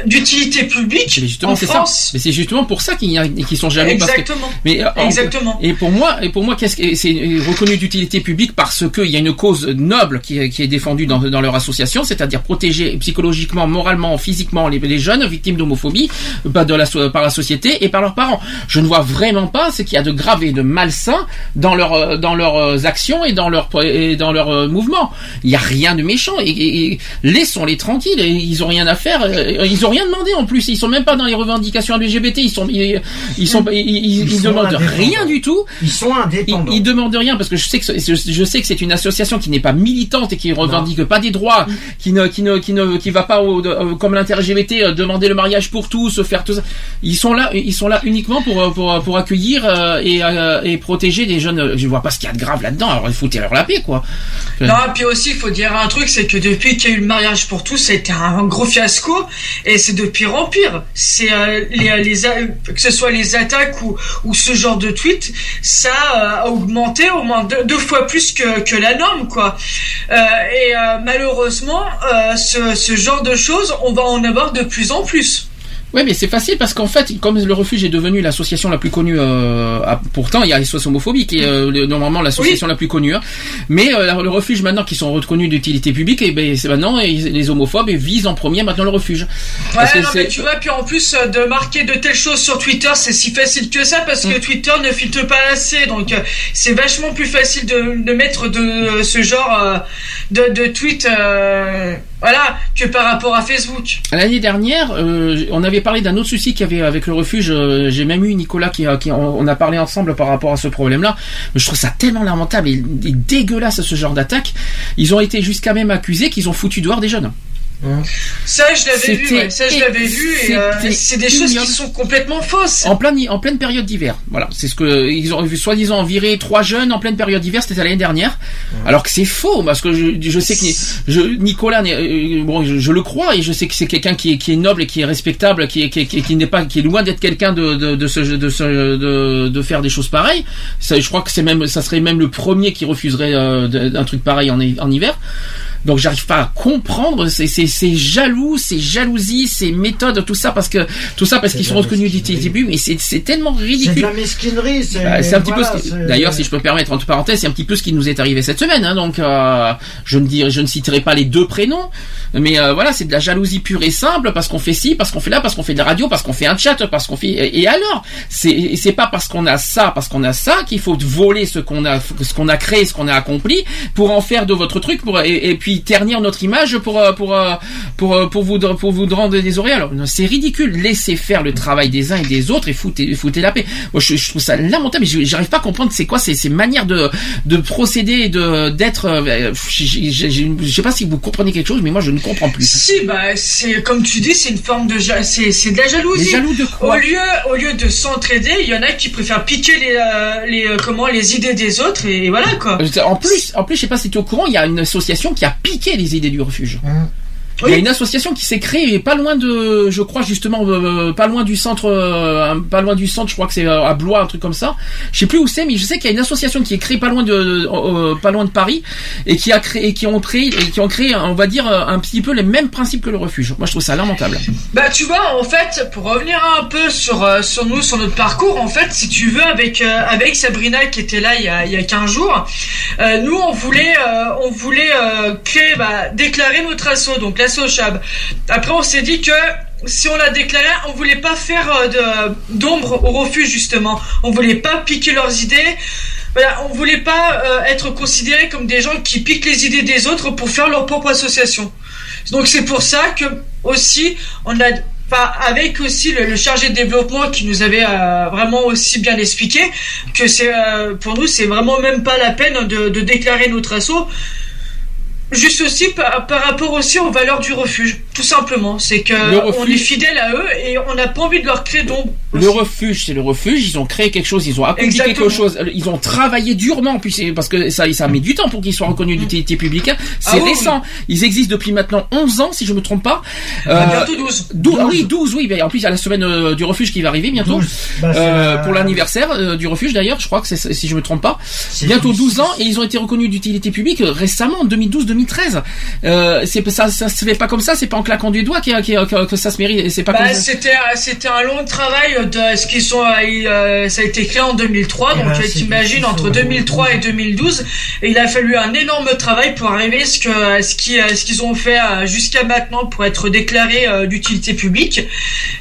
d'utilité publique Mais justement, en c'est ça. Mais c'est justement pour ça qu'ils qu'ils sont jaloux. parce que- Exactement. mais, euh, en- Exactement. Et pour moi, et pour moi, qu'est-ce que c'est reconnu d'utilité publique parce qu'il y a une cause noble qui est, qui est défendue dans, dans leur association, c'est-à-dire protéger psychologiquement, moralement, physiquement les, les jeunes victimes d'homophobie bah, de la, par la société et par leurs parents. Je ne vois vraiment pas ce qu'il y a de grave et de malsain dans leur euh, dans leurs euh, actions et dans leurs et dans leurs euh, mouvements. Il y a rien de méchant et, et- et laissons-les tranquilles. Ils ont rien à faire. Ils ont rien demandé en plus. Ils sont même pas dans les revendications LGBT. Ils sont ils, ils sont ils, ils- ils sont demandent rien du tout. Ils sont indépendants. Ils, ils demandent rien parce que je sais que c'est- je, je sais que c'est une association qui n'est pas militante et qui revendique pas des droits, qui ne qui ne qui ne qui va pas au, de- euh, comme l'inter-LGBT euh, demander le mariage pour tous, faire tout ça. Ils sont là ils sont là uniquement pour euh, pour pour accueillir euh, et euh, et protéger des jeunes. Je vois pas ce qu'il y a de grave là-dedans. Alors il faut leur la paix quoi. Euh, Non, puis aussi, il faut dire un truc, c'est que depuis qu'il y a eu le mariage pour tous, été un gros fiasco. et c'est de pire en pire. C'est euh, les, a- que ce soit les attaques ou, ce genre de tweet, ça euh, a augmenté au moins deux, fois plus que, la norme, quoi. Euh, et euh, malheureusement, euh, ce genre de choses, on va en avoir de plus en plus. Ouais, mais c'est facile parce qu'en fait, comme le refuge est devenu l'association la plus connue, euh, à- pourtant il y a SOS homophobie qui est euh, le- normalement l'association la plus connue, hein. mais euh, le refuge maintenant qui sont reconnus d'utilité publique, et ben c'est maintenant et les homophobes visent en premier maintenant le refuge. Ouais, non, mais tu vois, puis en plus euh, de marquer de telles choses sur Twitter, c'est si facile que ça parce Mm. que Twitter ne filtre pas assez, donc euh, c'est vachement plus facile de, de mettre de euh, ce genre euh, de, de tweets, euh, voilà, que par rapport à Facebook. L'année dernière, euh, on avait parlé d'un autre souci qu'il y avait avec le refuge. euh, J'ai même eu Nicolas qui, on a parlé ensemble par rapport à ce problème-là. Je trouve ça tellement lamentable et, et dégueulasse ce genre d'attaque. Ils ont été jusqu'à même accusés qu'ils ont foutu dehors des jeunes. Ça, je l'avais vu, ouais, ça, je l'avais vu, et euh, c'est des choses qui sont complètement fausses. En pleine, en pleine période d'hiver. Voilà, c'est ce que ils ont soi-disant viré trois jeunes en pleine période d'hiver. C'était l'année dernière. Alors que c'est faux parce que je, je sais que je, Nicolas, euh, bon, je, je le crois et je sais que c'est quelqu'un qui est, qui est noble et qui est respectable, qui est, qui, qui qui n'est pas, qui est loin d'être quelqu'un de de, de, ce, de, ce, de de faire des choses pareilles. Ça, je crois que c'est même, ça serait même le premier qui refuserait euh, de- un truc pareil en, en hiver. Donc j'arrive pas à comprendre ces, ces, ces jaloux, ces jalousies, ces méthodes, tout ça parce que tout ça parce qu'ils sont reconnus d'utilité publique, mais c'est c'est tellement C'est de ridicule. la mesquinerie. C'est Bah, c'est un petit voilà, peu. ce D'ailleurs, si je peux me permettre entre parenthèses, c'est un petit peu ce qui nous est arrivé cette semaine. Hein, donc, euh, je ne dirai, je ne citerai pas les deux prénoms, mais euh, voilà, c'est de la jalousie pure et simple parce qu'on fait ci, parce qu'on fait là, parce qu'on fait de la radio, parce qu'on fait un chat, parce qu'on fait. Et, alors, c'est c'est pas parce qu'on a ça, parce qu'on a ça qu'il faut voler ce qu'on a, ce qu'on a créé, ce qu'on a accompli, pour en faire de votre truc, pour et, et puis ternir notre image pour euh, pour euh, pour euh, pour vous pour vous rendre des oreilles. Alors, c'est ridicule. Laissez faire le travail des uns et des autres et foutez foutez la paix. Moi, je, je trouve ça lamentable. mais J'arrive pas à comprendre c'est quoi ces, ces manières de de procéder de d'être. j'ai- Je sais pas si vous comprenez quelque chose, mais moi je ne comprends plus. Si, bah, c'est comme tu dis, c'est une forme de, c'est, c'est de la jalousie. Les jaloux de quoi Au lieu, au lieu de s'entraider, il y en a qui préfèrent piquer les, euh, les, comment, les idées des autres et voilà quoi. En plus, en plus, je sais pas si tu es au courant, il y a une association qui a piqué les idées du refuge. Il y a une association qui s'est créée pas loin de, je crois justement, euh, pas loin du centre, euh, pas loin du centre, je crois que c'est euh, à Blois, un truc comme ça. Je sais plus où c'est, mais je sais qu'il y a une association qui est créée pas loin de, euh, pas loin de Paris et qui a créé, et qui ont créé, et qui ont créé, on va dire, euh, un petit peu les mêmes principes que le refuge. Moi, je trouve ça lamentable. Bah tu vois en fait pour revenir un peu sur euh, sur nous sur notre parcours en fait si tu veux avec euh, avec Sabrina qui était là il y a il y a 15 jours euh, nous on voulait euh, on voulait euh, créer bah, déclarer notre donc après on s'est dit que si on l'a déclaré, on voulait pas faire euh, d'ombre au refuge justement. On voulait pas piquer leurs idées. Voilà, on voulait pas euh, être considérés comme des gens qui piquent les idées des autres pour faire leur propre association. Donc c'est pour ça que aussi avec aussi le, chargé de développement qui nous avait euh, vraiment aussi bien expliqué que c'est pour nous c'est vraiment même pas la peine de déclarer notre assaut juste aussi par, par rapport aussi aux valeurs du refuge tout simplement c'est que refuge- on est fidèle à eux et on n'a pas envie de leur créer d'ombre Le refuge, c'est le refuge. Ils ont créé quelque chose, ils ont accompli Exactement. quelque chose. Ils ont travaillé durement, puis parce que ça, ça met du temps pour qu'ils soient reconnus d'utilité publique. hein. C'est Ah oui, récent. Ils existent depuis maintenant 11 ans, si je me trompe pas. Ah, bientôt 12. 12, ah oui, 12, oui. ben, en plus, il y a la semaine euh, du refuge qui va arriver bientôt. Bah, Euh, Pour l'anniversaire euh, du refuge, d'ailleurs, je crois que c'est si je me trompe pas. C'est- Bientôt 12 ans et ils ont été reconnus d'utilité publique euh, récemment, en 2012-2013. Euh, c'est ça, ça se fait pas comme ça. C'est pas en claquant du doigt a- a- que, que ça se mérite. C'est pas Bah, c'était c'était un long travail de ce qu'ils sont euh, ça a été créé en 2003 Eh donc euh, c'est- t'imagines entre faut- 2003 et 2012 et il a fallu un énorme travail pour arriver à ce que à ce qui à ce qu'ils ont fait euh, jusqu'à maintenant pour être déclarés euh, d'utilité publique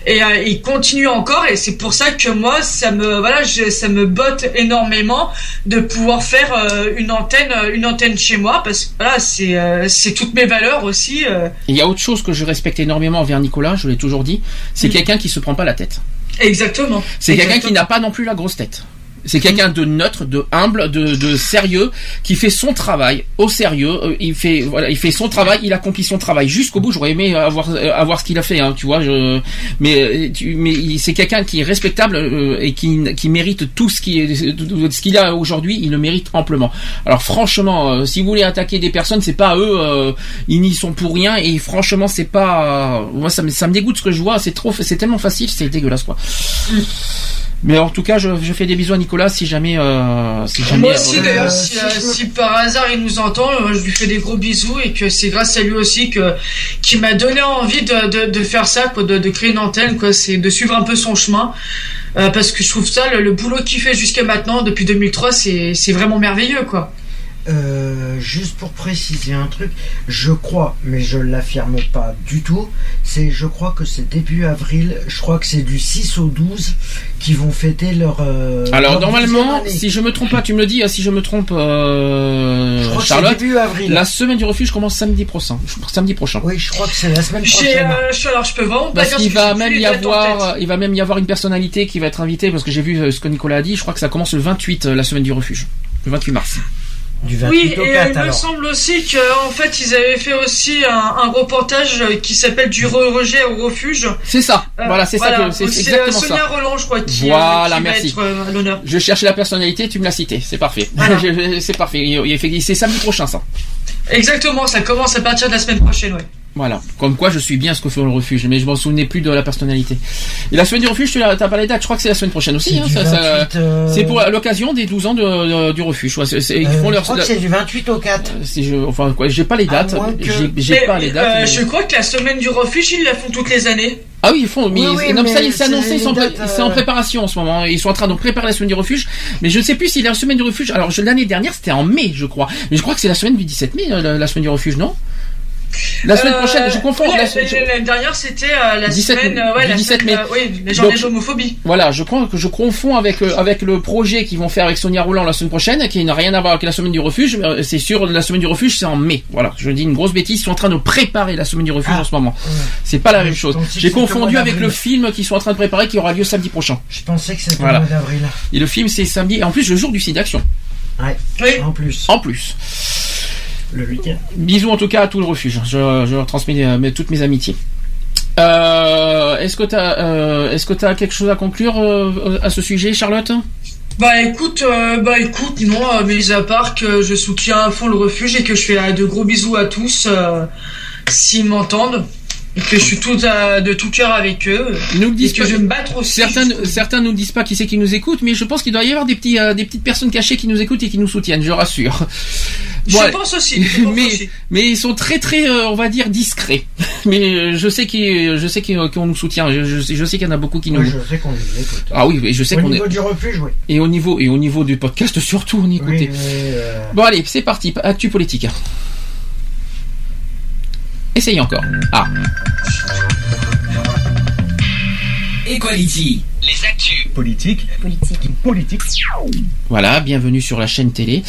et euh, ils continuent encore et c'est pour ça que moi ça me voilà je- ça me botte énormément de pouvoir faire euh, une antenne euh, une antenne chez moi parce que voilà c'est euh, c'est toutes mes valeurs aussi euh. Il y a autre chose que je respecte énormément envers Nicolas, je l'ai toujours dit, c'est quelqu'un qui se prend pas la tête. exactement C'est quelqu'un qui n'a pas non plus la grosse tête. C'est quelqu'un de neutre, de humble, de, de sérieux, qui fait son travail au sérieux. Euh, Il fait, voilà, il fait son travail, il accomplit son travail jusqu'au bout. J'aurais aimé avoir, euh, avoir ce qu'il a fait, hein, tu vois. Je, mais, euh, tu- mais c'est quelqu'un qui est respectable euh, et qui, qui mérite tout ce qui ce qu'il a aujourd'hui. Il le mérite amplement. Alors franchement, euh, si vous voulez attaquer des personnes, c'est pas eux. euh, ils n'y sont pour rien. Et franchement, c'est pas. moi, ça me, ça me dégoûte ce que je vois. C'est trop, c'est tellement facile, c'est dégueulasse quoi. Mais en tout cas, je, je fais des bisous à Nicolas si jamais. Euh, si jamais Moi aussi euh, d'ailleurs, si, euh, si par hasard il nous entend, euh, je lui fais des gros bisous et que c'est grâce à lui aussi que qui m'a donné envie de, de, de faire ça, quoi, de, de créer une antenne, quoi, c'est de suivre un peu son chemin, Euh, parce que je trouve ça le, le boulot qu'il fait jusqu'à maintenant depuis 2003, c'est c'est vraiment merveilleux, quoi. Euh, juste pour préciser un truc, je crois, mais je l'affirme pas du tout, c'est je crois que c'est début avril, je crois que c'est du 6 au 12 qui vont fêter leur. euh, Alors leur normalement, si je me trompe pas, tu me le dis, hein, si je me trompe, euh, Je crois que Charlotte, début avril. la semaine du refuge commence samedi prochain. Samedi prochain. Oui, je crois que c'est la semaine prochaine. alors je peux pas Parce qu'il va même y avoir, il va même y avoir une personnalité qui va être invitée parce que j'ai vu ce que Nicolas a dit. Je crois que ça commence le 28, euh, la semaine du refuge, le 28 mars. Du Oui, et euh, il me semble aussi qu'en fait ils avaient fait aussi un, un reportage euh, qui s'appelle du re- rejet au refuge. C'est ça. Euh, voilà, c'est ça que c'est Donc, exactement euh, Sonia ça. Roland, je crois, qui, euh, Voilà, qui va merci. être euh, à l'honneur. Je cherchais la personnalité, tu me l'as cité, c'est parfait. [LAUGHS] Je- c'est parfait. C'est samedi prochain ça. Exactement, ça commence à partir de la semaine prochaine, ouais. Voilà. Comme quoi, je suis bien ce que fait le refuge, mais je m'en souvenais plus de la personnalité. Et la semaine du refuge, tu as pas les dates. Je crois que c'est la semaine prochaine aussi. C'est hein, du ça- ça- 28, euh, C'est pour l'occasion des 12 ans de, de- du refuge. Ouais, c'est- c'est- ils Euh, font je leur. crois que c'est du 28 au 4. si je, enfin, quoi, j'ai pas les dates. que- J'ai j'ai Mais, pas les dates. euh, mais- Je crois que la semaine du refuge, ils la font toutes les années. Ah oui, ils font. Mais, Oui, oui, non, mais ça, mais il s'est annoncé, c'est ils sont, les pré- dates, c'est en euh, préparation en ce moment. Ils sont en train de préparer la semaine du refuge. Mais je ne sais plus si la semaine du refuge. Alors, je- l'année dernière, c'était en mai, je crois. Mais je crois que c'est la semaine du 17 mai, euh, la, la semaine du refuge, non? La semaine Euh, prochaine, je confonds. L'année dernière, c'était euh, la 17 semaine, euh, ouais, du la 17 semaine, mai. euh, oui, les journées Donc- d'homophobie. Voilà, je crois que je confonds avec euh, avec le projet qu'ils vont faire avec Sonia Roland la semaine prochaine, qui n'a rien à voir avec la semaine du refuge. mais, C'est sûr, la semaine du refuge, c'est en mai. Voilà, je dis une grosse bêtise. Ils sont en train de préparer la semaine du refuge Ah. en ce moment. C'est pas la même chose. J'ai confondu avec le film qu'ils sont en train de préparer, qui aura lieu samedi prochain. Je pensais que c'était Voilà. le mois d'avril. Et le film, c'est samedi. Et en plus, le jour du site d'action. Ouais, Oui. en plus. En plus. Le week-end. Bisous en tout cas à tout le refuge. Je, je leur transmets euh, mes- toutes mes amitiés. Euh, est-ce que t'as euh, est-ce que t'as quelque chose à conclure euh, à ce sujet, Charlotte? Bah écoute, euh, bah écoute, non, euh, mis à part que je soutiens à fond le refuge et que je fais euh, de gros bisous à tous euh, s'ils m'entendent que je suis tout à- de tout cœur avec eux Ils nous le et disent que pas. je vais me battre aussi. Certains, jusqu'au certains nous disent pas qui c'est qui nous écoute, mais je pense qu'il doit y avoir des petits, euh, des petites personnes cachées qui nous écoutent et qui nous soutiennent, je rassure. Je Bon, pense aussi. je pense [LAUGHS] mais, aussi. mais ils sont très très, euh, on va dire discrets. [LAUGHS] Mais euh, je sais qu'ils, je sais qu'ils- qu'on nous soutient. Je, je sais, je sais qu'il y en a beaucoup qui nous. Ouais, je sais qu'on les écoute. Ah oui, et je sais Au qu'on est. niveau du refuge, oui. Et au niveau et au niveau du podcast surtout, on y Oui, euh, Bon allez, c'est parti. Actu politique. Essayez encore. Ah. Equality. Les actus. Politique. Politique. Politique. Voilà, bienvenue sur la chaîne télé.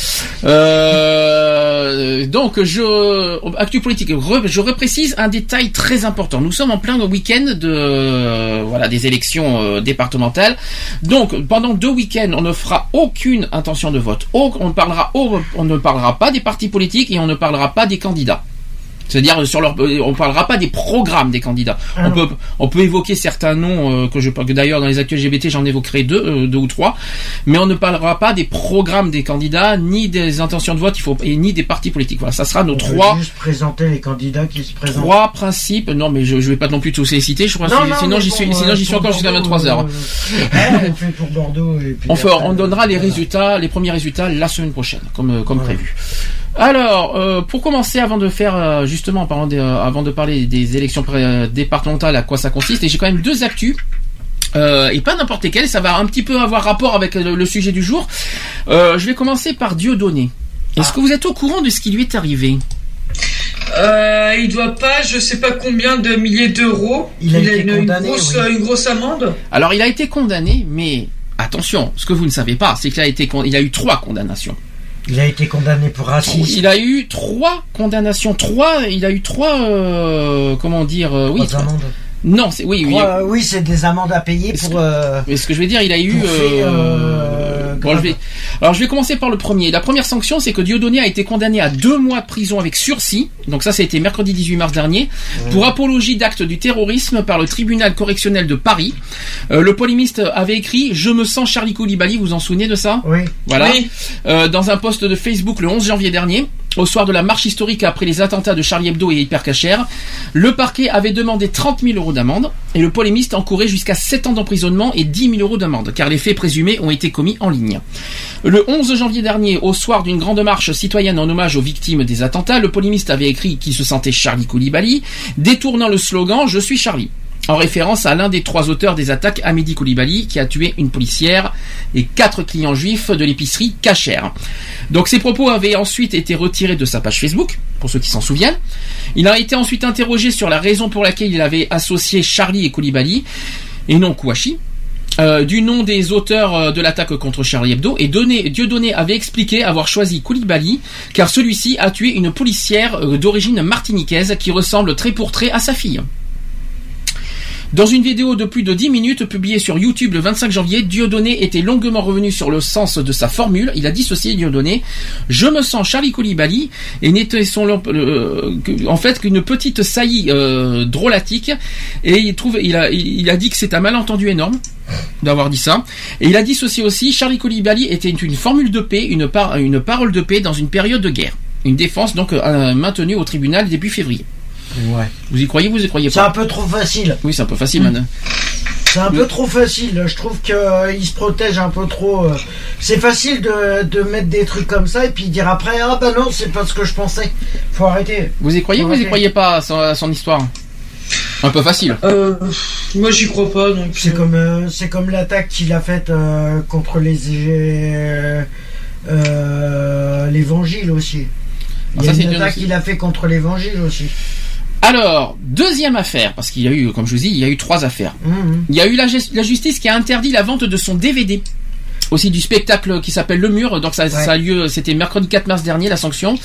Euh, donc, je, actu politique, re- je reprécise un détail très important. Nous sommes en plein week-end de, euh, voilà, des élections euh, départementales. Donc, pendant deux week-ends, on ne fera aucune intention de vote. Parlera, on ne parlera pas des partis politiques et on ne parlera pas des candidats. C'est-à-dire sur leur, euh, on parlera pas des programmes des candidats. Ah on non. peut, on peut évoquer certains noms euh, que je, que d'ailleurs dans les actus LGBT j'en évoquerai deux, euh, deux ou trois, mais on ne parlera pas des programmes des candidats, ni des intentions de vote, il faut, et ni des partis politiques. Voilà, ça sera nos on trois, juste présenter les candidats qui se présentent. trois principes. Non, mais je, je vais pas non plus tous les citer. Je crois, Non, non, sinon j'y suis, euh, sinon j'y suis encore jusqu'à Bordeaux, 23 heures. euh, ouais, on fait pour Bordeaux et puis [LAUGHS] On, donnera les résultats, les premiers résultats la semaine prochaine, comme, euh, prévu. Alors, euh, pour commencer, avant de faire euh, justement, parlant euh, avant de parler des élections départementales, à quoi ça consiste, et j'ai quand même deux actus. Euh, et pas n'importe lesquelles, ça va un petit peu avoir rapport avec le, le sujet du jour. Euh, je vais commencer par Dieudonné. Ah. Est-ce que vous êtes au courant de ce qui lui est arrivé? Euh, il doit pas, je sais pas combien de milliers d'euros. Il a été une, grosse, oui. une grosse amende. Alors, il a été condamné, mais attention, ce que vous ne savez pas, c'est qu'il a été, con- il a eu trois condamnations. Il a été condamné pour racisme. Il a eu trois condamnations, trois. Il a eu trois. euh, comment dire euh, Oui. Trois amendes. Non, c'est oui. oui. Euh, oui, c'est des amendes à payer pour. Mais ce que je veux dire, il a eu. fait, Bon, je vais, alors je vais commencer par le premier. La première sanction, c'est que Dieudonné a été condamné à deux mois de prison avec sursis. Donc ça, ça a été mercredi 18 mars dernier pour apologie d'actes du terrorisme par le tribunal correctionnel de Paris. Euh, le polémiste avait écrit "Je me sens Charlie Koulibaly". Vous vous en souvenez de ça? Oui. Voilà. Oui. Euh, dans un post de Facebook le 11 janvier dernier. Au soir de la marche historique après les attentats de Charlie Hebdo et Hypercacher, le parquet avait demandé 30 000 euros d'amende et le polémiste encourait jusqu'à 7 ans d'emprisonnement et 10 000 euros d'amende car les faits présumés ont été commis en ligne. Le 11 janvier dernier, au soir d'une grande marche citoyenne en hommage aux victimes des attentats, le polémiste avait écrit qu'il se sentait Charlie Koulibaly, détournant le slogan Je suis Charlie en référence à l'un des trois auteurs des attaques, Hamidi Koulibaly, qui a tué une policière et quatre clients juifs de l'épicerie Kacher. Donc ces propos avaient ensuite été retirés de sa page Facebook, pour ceux qui s'en souviennent. Il a été ensuite interrogé sur la raison pour laquelle il avait associé Charlie et Koulibaly, et non Kouachi. euh, du nom des auteurs euh, de l'attaque contre Charlie Hebdo et donné, Dieudonné avait expliqué avoir choisi Koulibaly car celui-ci a tué une policière euh, d'origine martiniquaise qui ressemble trait pour trait à sa fille. Dans une vidéo de plus de 10 minutes publiée sur YouTube le 25 janvier, Dieudonné était longuement revenu sur le sens de sa formule. Il a dissocié Dieudonné. Je me sens Charlie Koulibaly et n'était son, euh, en fait qu'une petite saillie euh, drôlatique. Et il trouve, il a, dit que c'est un malentendu énorme d'avoir dit ça. Et il a dissocié aussi Charlie Koulibaly était une formule de paix, une, par- une parole de paix dans une période de guerre. Une défense donc euh, maintenue au tribunal début février. Ouais. Vous y croyez, vous y croyez C'est pas un peu trop facile. Oui, c'est un peu facile, man. C'est un peu trop facile. Je trouve que euh, il se protège un peu trop. euh. C'est facile de, de mettre des trucs comme ça et puis dire après ah bah non c'est pas ce que je pensais. Faut arrêter. Vous y croyez ou vous y Ouais. croyez pas à son, à son histoire? Un peu facile. Euh, moi j'y crois pas donc. C'est comme euh, c'est comme l'attaque qu'il a faite euh, contre les euh, euh, l'évangile aussi. Ah, Il y ça, a c'est une une attaque aussi. qu'il a fait contre l'évangile aussi. Alors, deuxième affaire, parce qu'il y a eu, comme je vous dis, il y a eu trois affaires. Mhm. Il y a eu la, justice qui a interdit la vente de son DVD. Aussi du spectacle qui s'appelle Le Mur, donc ça, ça a lieu, c'était mercredi 4 mars dernier la sanction.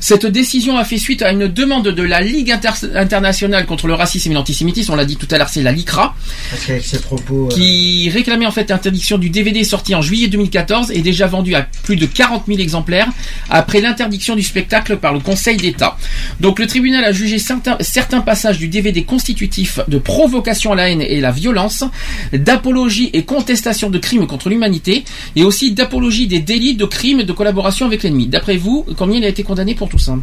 Cette décision a fait suite à une demande de la Ligue inter- internationale contre le racisme et l'antisémitisme, on l'a dit tout à l'heure, c'est la LICRA, Parce qu'avec ses propos. euh, qui réclamait en fait l'interdiction du DVD sorti en juillet 2014 et déjà vendu à plus de 40 000 exemplaires après l'interdiction du spectacle par le Conseil d'État. Donc le tribunal a jugé certains, certains passages du DVD constitutifs de provocation à la haine et la violence, d'apologie et contestation de crimes contre l'humanité et aussi d'apologie des délits de crimes de collaboration avec l'ennemi. D'après vous, combien il a été condamné pour tout ça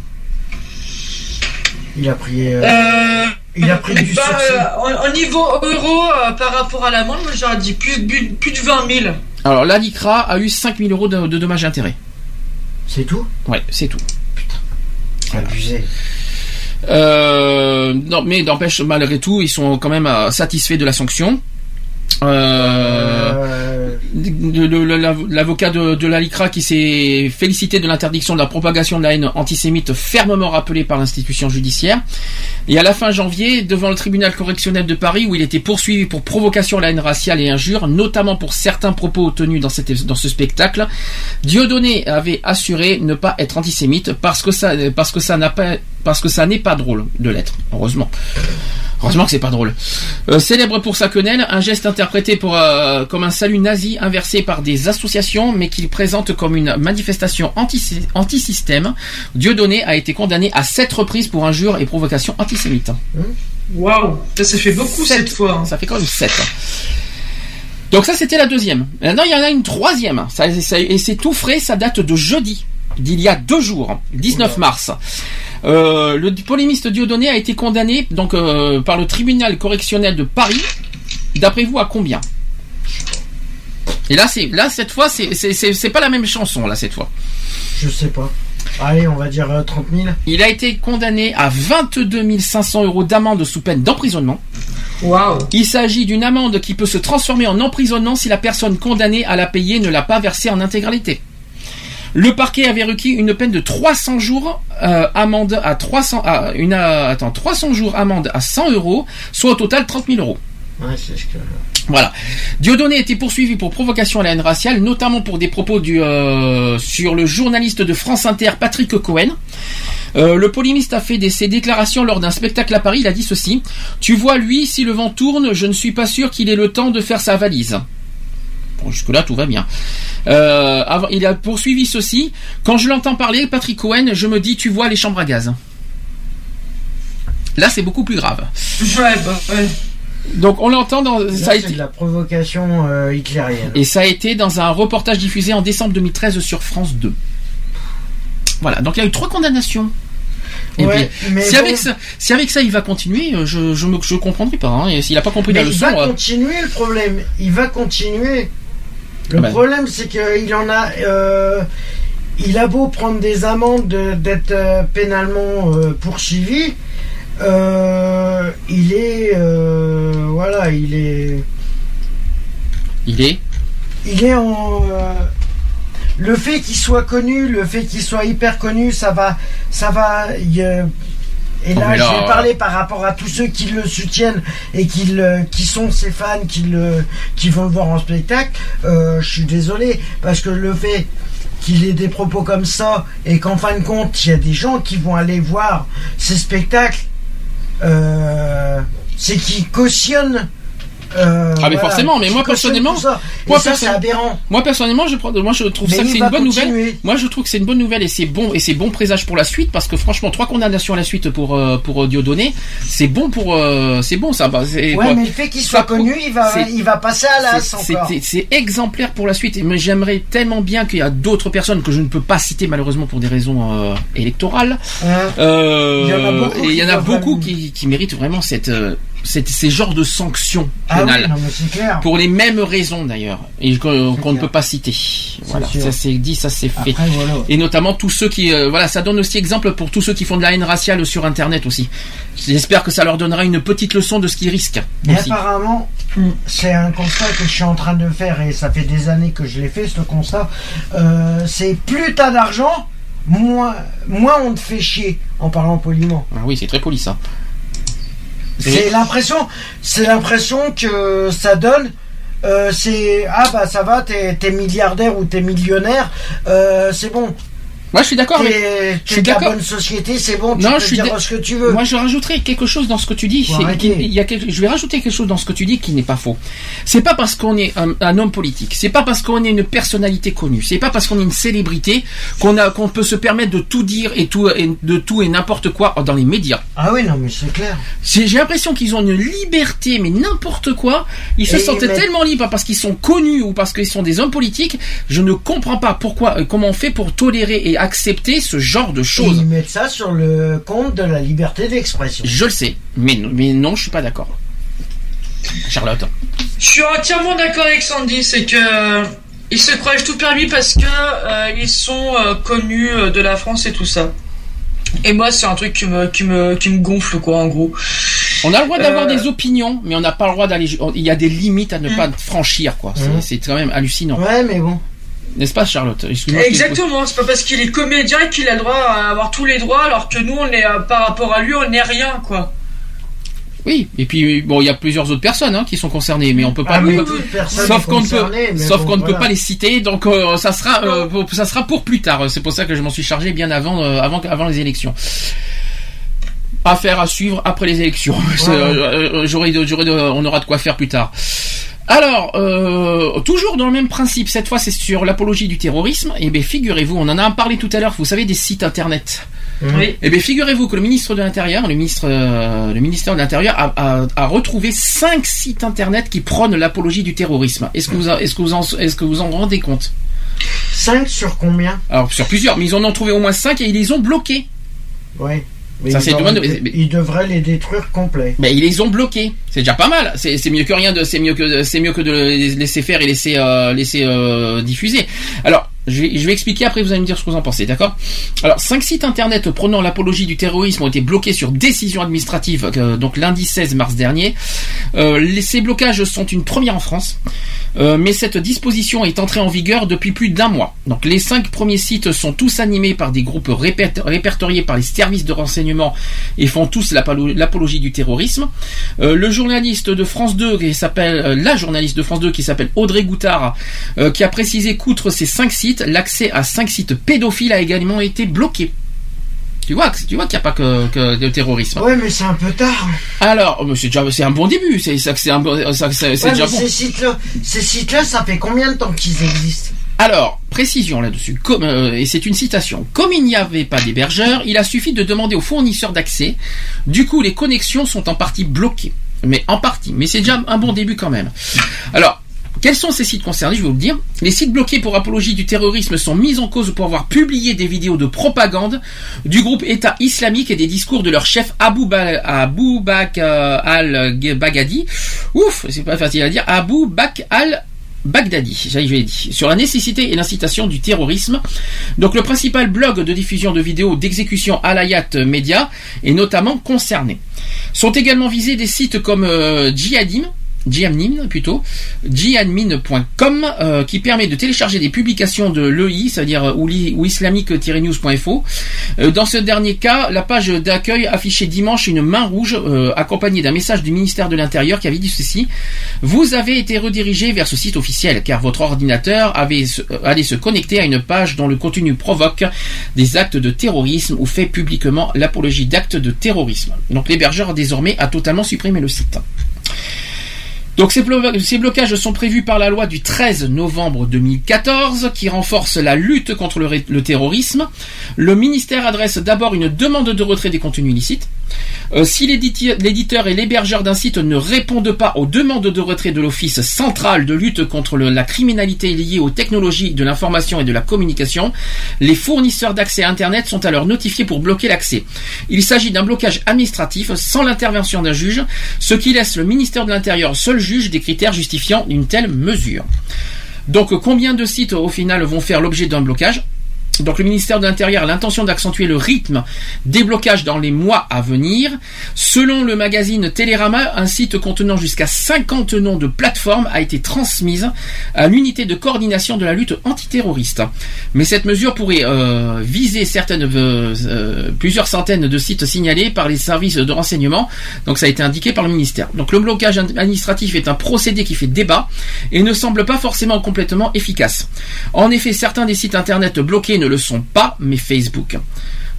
Il a pris. euh, Euh, il a pris du bah, euh, au, au niveau euro euh, par rapport à l'amende, j'aurais dit plus, de 20 000. Alors la LICRA a eu 5 000 euros de, de dommages et intérêts. C'est tout? Ouais, c'est tout. Abusé. Euh, non, mais n'empêche, malgré tout, ils sont quand même euh, satisfaits de la sanction. Euh, L'avocat de, de la LICRA qui s'est félicité de l'interdiction de la propagation de la haine antisémite fermement rappelée par l'institution judiciaire. Et à la fin janvier, devant le tribunal correctionnel de Paris, où il était poursuivi pour provocation à la haine raciale et injure, notamment pour certains propos tenus dans, cette, dans ce spectacle, Dieudonné avait assuré ne pas être antisémite parce que ça, parce que ça n'a pas, parce que ça n'est pas drôle de l'être. Heureusement. Heureusement que c'est pas drôle. Euh, célèbre pour sa quenelle, un geste interprété pour, euh, comme un salut nazi inversé par des associations, mais qu'il présente comme une manifestation anti- anti-système, Dieudonné a été condamné à sept reprises pour injure et provocation antisémite. Waouh, ça, ça fait beaucoup cette fois. hein. Ça fait quand même 7. Donc ça c'était la deuxième. Maintenant il y en a une troisième. Ça, ça- et c'est tout frais, ça date de jeudi, d'il y a deux jours, 19 mars. Euh, le polémiste Dieudonné a été condamné donc euh, par le tribunal correctionnel de Paris. D'après vous à combien? Et là c'est là cette fois c'est c'est c'est c'est pas la même chanson là cette fois. Je sais pas. Allez, on va dire euh, 30 000. Il a été condamné à 22 500 euros d'amende sous peine d'emprisonnement. Waouh. Il s'agit d'une amende qui peut se transformer en emprisonnement si la personne condamnée à la payer ne l'a pas versée en intégralité. Le parquet avait requis une peine de 300 jours euh, amende à 300 à une euh, attends 300 jours amende à 100 euros, soit au total 30 000 euros. Ouais, c'est ce que. Voilà. Dieudonné a été poursuivi pour provocation à la haine raciale, notamment pour des propos du, euh, sur le journaliste de France Inter Patrick Cohen. Euh, le polémiste a fait des, ses déclarations lors d'un spectacle à Paris. Il a dit ceci Tu vois, lui, si le vent tourne, je ne suis pas sûr qu'il ait le temps de faire sa valise. Bon, jusque-là, tout va bien. Euh, avant- il a poursuivi ceci. Quand je l'entends parler, Patrick Cohen, je me dis, tu vois les chambres à gaz. Là, c'est beaucoup plus grave. Ouais, bah, ouais. Donc, on l'entend dans. Là, Ça a été, de la provocation euh, hitlérienne. et ça a été dans un reportage diffusé en décembre 2013 sur France 2. Voilà, donc il y a eu trois condamnations. Et Ouais, puis, mais si, bon. avec ça, si avec ça il va continuer, euh, je je, me, je comprendrai pas. hein. Et s'il a pas compris Mais la il leçon, va euh, continuer le problème. Il va continuer. Le ben. problème, c'est qu'il en a. euh, il a beau prendre des amendes, de- d'être pénalement poursuivi. Euh, il est. euh, voilà, il est. il est. Il est en. euh, le fait qu'il soit connu, le fait qu'il soit hyper connu, ça va. Ça va. il, et Oh, là, je vais parler par rapport à tous ceux qui le soutiennent et qui, le- qui sont ses fans, qui, le, qui vont le voir en spectacle. Je suis désolé, parce que le fait qu'il ait des propos comme ça et qu'en fin de compte, il y a des gens qui vont aller voir ces spectacles, c'est qu'ils cautionnent. Euh, Ah mais voilà, forcément, mais moi personnellement, ça. Moi, ça, perso- aberrant. moi personnellement, je, moi je trouve Mais ça que c'est une bonne continuer. nouvelle. Moi je trouve que c'est une bonne nouvelle et c'est bon et c'est bon présage pour la suite parce que franchement trois condamnations à la suite pour euh, pour euh, Dieudonné, c'est bon pour c'est bon ça. Bah, Ouais, quoi. mais le fait qu'il soit connu, il va, il va passer à l'as c'est- exemplaire pour la suite. Mais j'aimerais tellement bien qu'il y a d'autres personnes que je ne peux pas citer malheureusement pour des raisons euh, électorales. Euh, Il y en a beaucoup qui en a beaucoup qui, qui méritent vraiment cette ces genres de sanctions Ah oui, pénales. non, clair. Pour les mêmes raisons d'ailleurs, et qu'on ne peut pas citer. Voilà, sûr. ça c'est dit, ça c'est fait. Voilà. Et notamment tous ceux qui, euh, voilà, ça donne aussi exemple pour tous ceux qui font de la haine raciale sur Internet aussi. J'espère que ça leur donnera une petite leçon de ce qu'ils risquent. Mais aussi. apparemment, c'est un constat que je suis en train de faire et ça fait des années que je l'ai fait, ce constat. Euh, c'est plus t'as d'argent, moins, moins on te fait chier en parlant poliment. Ah oui, c'est très poli ça. C'est l'impression, c'est l'impression que ça donne. euh, c'est ah bah ça va, t'es milliardaire ou t'es millionnaire, euh, c'est bon. Moi, je suis d'accord. T'es Je suis d'accord. bonne société, c'est bon. Tu Non, peux je suis dire ce que tu veux. Moi, je rajouterais quelque chose dans ce que tu dis. Il y a quelque- je vais rajouter quelque chose dans ce que tu dis qui n'est pas faux. C'est pas parce qu'on est un, un homme politique, c'est pas parce qu'on est une personnalité connue, c'est pas parce qu'on est une célébrité qu'on a qu'on peut se permettre de tout dire et tout et de tout et n'importe quoi dans les médias. Ah oui, non, mais c'est clair. J'ai l'impression qu'ils ont une liberté, mais n'importe quoi. Ils se Et sentaient tellement libres parce qu'ils sont connus ou parce qu'ils sont des hommes politiques. Je ne comprends pas pourquoi, euh, comment on fait pour tolérer et accepter ce genre de Et choses. ils mettent ça sur le compte de la liberté d'expression. Je le sais, mais, non- mais non, je suis pas d'accord. Charlotte. Je suis entièrement d'accord avec Sandy, c'est que euh, ils se croient tout permis parce que euh, ils sont euh, connus de la France et tout ça. Et moi, c'est un truc qui me, qui me, qui me gonfle, quoi, en gros. On a le droit d'avoir Euh, des opinions, mais on n'a pas le droit d'aller. Il y a des limites à ne Mm. pas franchir, quoi. C'est- Mm. C'est quand même hallucinant. Ouais, mais bon. N'est-ce pas, Charlotte Exactement, c'est pas parce qu'il est comédien qu'il a le droit à avoir tous les droits, alors que nous, on est, euh, par rapport à lui, on n'est rien, quoi. Oui, et puis bon, il y a plusieurs autres personnes hein, qui sont concernées, mais on peut pas. Ah oui, sauf qu'on ne peut, sauf bon, qu'on ne peut pas les citer, donc euh, ça sera, euh, pour, ça sera pour plus tard. C'est pour ça que je m'en suis chargé bien avant, euh, avant, avant les élections. Affaire à suivre après les élections. [LAUGHS] Euh, euh, on aura de quoi faire plus tard. Alors, euh, toujours dans le même principe, cette fois c'est sur l'apologie du terrorisme. Et bien figurez-vous, on en a parlé tout à l'heure. Vous savez des sites internet. Oui. Eh bien, figurez-vous que le ministre de l'Intérieur, le ministre, euh, le ministère de l'Intérieur a, a- a retrouvé cinq sites internet qui prônent l'apologie du terrorisme. Est-ce que vous, en- est-ce que vous en, est-ce que vous en rendez compte? 5 sur combien? Alors sur plusieurs, mais ils en ont trouvé au moins cinq et ils les ont bloqués. Ouais. Ça, c'est mais- Ils devraient les détruire complets. Mais ils les ont bloqués. C'est déjà pas mal. C'est, c'est mieux que rien de, c'est mieux que, c'est mieux que de les laisser faire et laisser, euh, laisser euh, diffuser. Alors, je vais, expliquer après. Vous allez me dire ce que vous en pensez, d'accord? Alors, cinq sites internet prônant l'apologie du terrorisme ont été bloqués sur décision administrative, euh, donc lundi 16 mars dernier. Euh, ces blocages sont une première en France, euh, mais cette disposition est entrée en vigueur depuis plus d'un mois. Donc, les cinq premiers sites sont tous animés par des groupes répertoriés par les services de renseignement et font tous l'apolo- l'apologie du terrorisme. Le journaliste de France 2 qui s'appelle la journaliste de France 2 qui s'appelle Audrey Goutard qui a précisé qu'outre ces cinq sites, l'accès à cinq sites pédophiles a également été bloqué. Tu vois, tu vois qu'il n'y a pas que, que de terrorisme. Ouais, mais c'est un peu tard. Alors, c'est déjà, c'est un bon début. C'est ça, que c'est un, bon- ça, que c'est c'est Ouais, déjà mais bon. ces sites-là, ces sites-là, ça fait combien de temps qu'ils existent? Alors, précision là-dessus, comme, euh, et c'est une citation. Comme il n'y avait pas d'hébergeur, il a suffi de demander aux fournisseurs d'accès. Du coup, les connexions sont en partie bloquées. Mais en partie. Mais c'est déjà un bon début quand même. Alors, quels sont ces sites concernés Je vais vous le dire. Les sites bloqués pour apologie du terrorisme sont mis en cause pour avoir publié des vidéos de propagande du groupe État islamique et des discours de leur chef Abu, ba Abu Bakr euh, al-Baghdadi. Ouf, c'est pas facile à dire. Abu Bakr al Baghdadi, l'ai dit, sur la nécessité et l'incitation du terrorisme. Donc le principal blog de diffusion de vidéos d'exécution Alayat Media est notamment concerné. Sont également visés des sites comme euh, Djihadim, Djihadim plutôt, djihadmin.com euh, qui permet de télécharger des publications de l'EI, c'est-à-dire euh, ou, ou islamique-news.info. Euh, dans ce dernier cas, la page d'accueil affichait dimanche une main rouge euh, accompagnée d'un message du ministère de l'Intérieur qui avait dit ceci vous avez été redirigé vers ce site officiel car votre ordinateur avait euh, allait se connecter à une page dont le contenu provoque des actes de terrorisme ou fait publiquement l'apologie d'actes de terrorisme. Donc l'hébergeur désormais a totalement supprimé le site. Donc ces, blo- ces blocages sont prévus par la loi du 13 novembre 2014 qui renforce la lutte contre le terrorisme. Le ministère adresse d'abord une demande de retrait des contenus illicites. Euh, si l'éditeur et l'hébergeur d'un site ne répondent pas aux demandes de retrait de l'Office central de lutte contre la criminalité liée aux technologies de l'information et de la communication, les fournisseurs d'accès à Internet sont alors notifiés pour bloquer l'accès. Il s'agit d'un blocage administratif sans l'intervention d'un juge, ce qui laisse le ministère de l'Intérieur seul juge des critères justifiant une telle mesure. Donc combien de sites au final vont faire l'objet d'un blocage? Donc le ministère de l'Intérieur a l'intention d'accentuer le rythme des blocages dans les mois à venir. Selon le magazine Télérama, un site contenant jusqu'à 50 noms de plateformes a été transmise à l'unité de coordination de la lutte antiterroriste. Mais cette mesure pourrait euh, viser certaines, euh, euh, plusieurs centaines de sites signalés par les services de renseignement. Donc ça a été indiqué par le ministère. Donc le blocage administratif est un procédé qui fait débat et ne semble pas forcément complètement efficace. En effet, certains des sites internet bloqués ne le sont pas, mais Facebook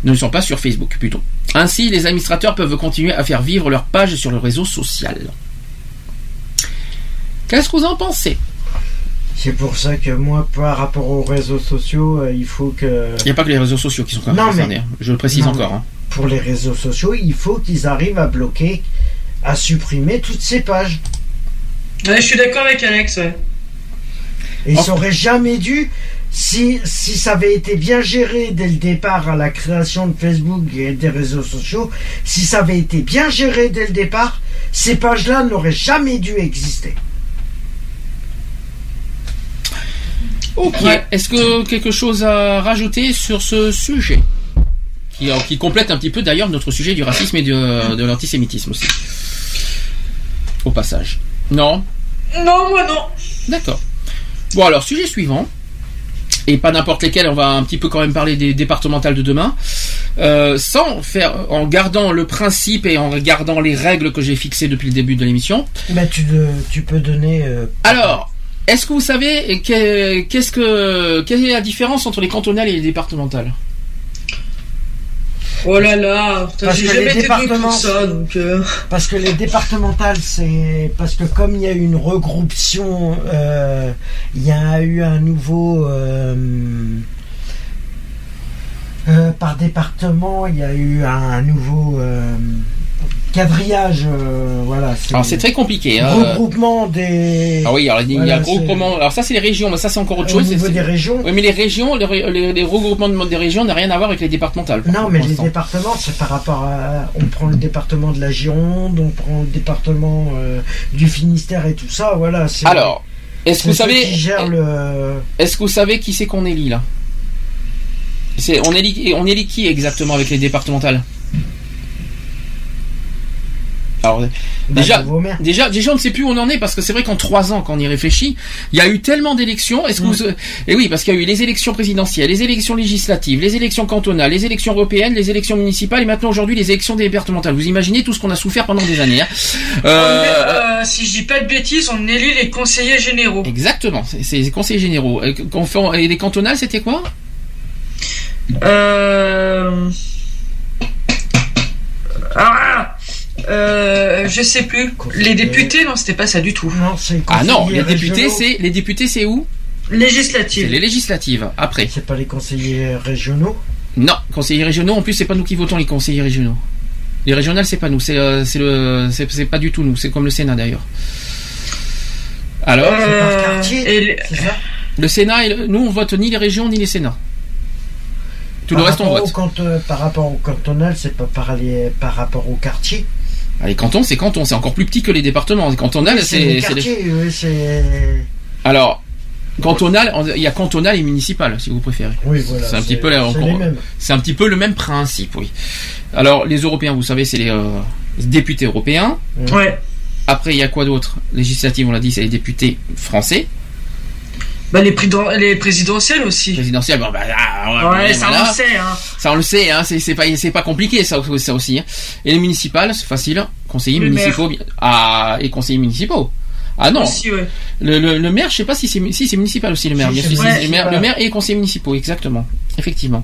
ne le sont pas sur Facebook plutôt. Ainsi, les administrateurs peuvent continuer à faire vivre leur page sur le réseau social. Qu'est-ce que vous en pensez? C'est pour ça que moi, par rapport aux réseaux sociaux, euh, il faut que. Il n'y a pas que les réseaux sociaux qui sont quand même Non, concernés. mais- hein. Je le précise Non, encore. hein. Pour les réseaux sociaux, il faut qu'ils arrivent à bloquer, à supprimer toutes ces pages. Ouais, je suis d'accord avec Alex, ouais. Et ça aurait jamais dû, si, si ça avait été bien géré dès le départ à la création de Facebook et des réseaux sociaux, si ça avait été bien géré dès le départ, ces pages-là n'auraient jamais dû exister. Ok. Est-ce que quelque chose à rajouter sur ce sujet qui, qui complète un petit peu d'ailleurs notre sujet du racisme et de, de l'antisémitisme aussi. Au passage. Non? Non, moi non. D'accord. Bon alors, sujet suivant. Et pas n'importe lesquels, on va un petit peu quand même parler des départementales de demain. Euh, sans faire, en gardant le principe et en gardant les règles que j'ai fixées depuis le début de l'émission. Ben, tu, peux donner. euh, Alors, est-ce que vous savez que- qu'est-ce que quelle est la différence entre les cantonales et les départementales? Oh là là, j'ai que jamais les été pour ça, donc. euh, Parce que les départementales, c'est parce que comme il y a eu une regrouption, euh, il y a eu un nouveau euh, par département, il y a eu un nouveau quadrillage, euh, voilà. Alors c'est très compliqué. hein. regroupement des. Ah oui, alors il y a un regroupement. Alors ça c'est les régions, mais ça c'est encore autre Au chose. niveau c'est- des régions. Oui, mais les régions, les, ré- les- les regroupements de- des régions n'a rien à voir avec les départementales. Non, mais les départements, c'est par rapport à. On prend le département de la Gironde, on prend le département euh, du Finistère et tout ça, voilà. Alors, est-ce que vous savez, le. est-ce que vous savez qui c'est qu'on élit là? C'est on élit, on élit qui exactement avec les départementales? Alors déjà, Bah, Vauvert. déjà, déjà, on ne sait plus où on en est parce que c'est vrai qu'en trois ans, quand on y réfléchit, il y a eu tellement d'élections. Est-ce que vous, et oui, parce qu'il y a eu les élections présidentielles, les élections législatives, les élections cantonales, les élections européennes, les élections municipales et maintenant aujourd'hui les élections départementales. Vous imaginez tout ce qu'on a souffert pendant des années. hein. Euh, est- euh, si je dis pas de bêtises, on élit les conseillers généraux. Exactement, c'est les conseillers généraux. Et les cantonales, c'était quoi? Euh... Ah euh, je sais plus. Les députés, non, c'était pas ça du tout. Non, Ah non, les députés, c'est les députés, c'est où? C'est législative. les législatives. Après. C'est pas les conseillers régionaux? Non, conseillers régionaux. En plus, c'est pas nous qui votons les conseillers régionaux. Les régionales, c'est pas nous. C'est euh, c'est le c'est pas du tout nous. C'est comme le Sénat d'ailleurs. Alors, Euh, et les- C'est ça? Le Sénat, et le- nous, on vote ni les régions ni les Sénats. Tout le Par reste, on vote. au euh, par rapport au cantonal, c'est pas par, les- par rapport au quartier? Les cantons, c'est cantons. C'est encore plus petit que les départements. Les cantonales, Oui, c'est les c'est les- quartiers, oui, c'est. Alors, cantonal, il y a cantonal et municipal, si vous préférez. Oui, voilà. C'est un petit peu la- c'est encore- les mêmes. C'est un petit peu le même principe, oui. Alors, les Européens, vous savez, c'est les euh, députés européens. Ouais. Après, il y a quoi d'autre? Législative, on l'a dit, c'est les députés français. Bah, les, président- les présidentielles aussi. Présidentielle, bon, bah, ah, Ouais, ouais, ça voilà. on le sait, hein. Ça, on le sait, hein, c'est c'est pas, c'est pas compliqué, ça, ça aussi. hein. Et les municipales, c'est facile. Conseillers Le municipaux. Ah, et conseillers municipaux. Ah non. Aussi, ouais. Le, le, le maire, je sais pas si c'est si c'est municipal aussi le maire. Bien sûr, le maire, le maire et les conseillers municipaux, exactement, effectivement.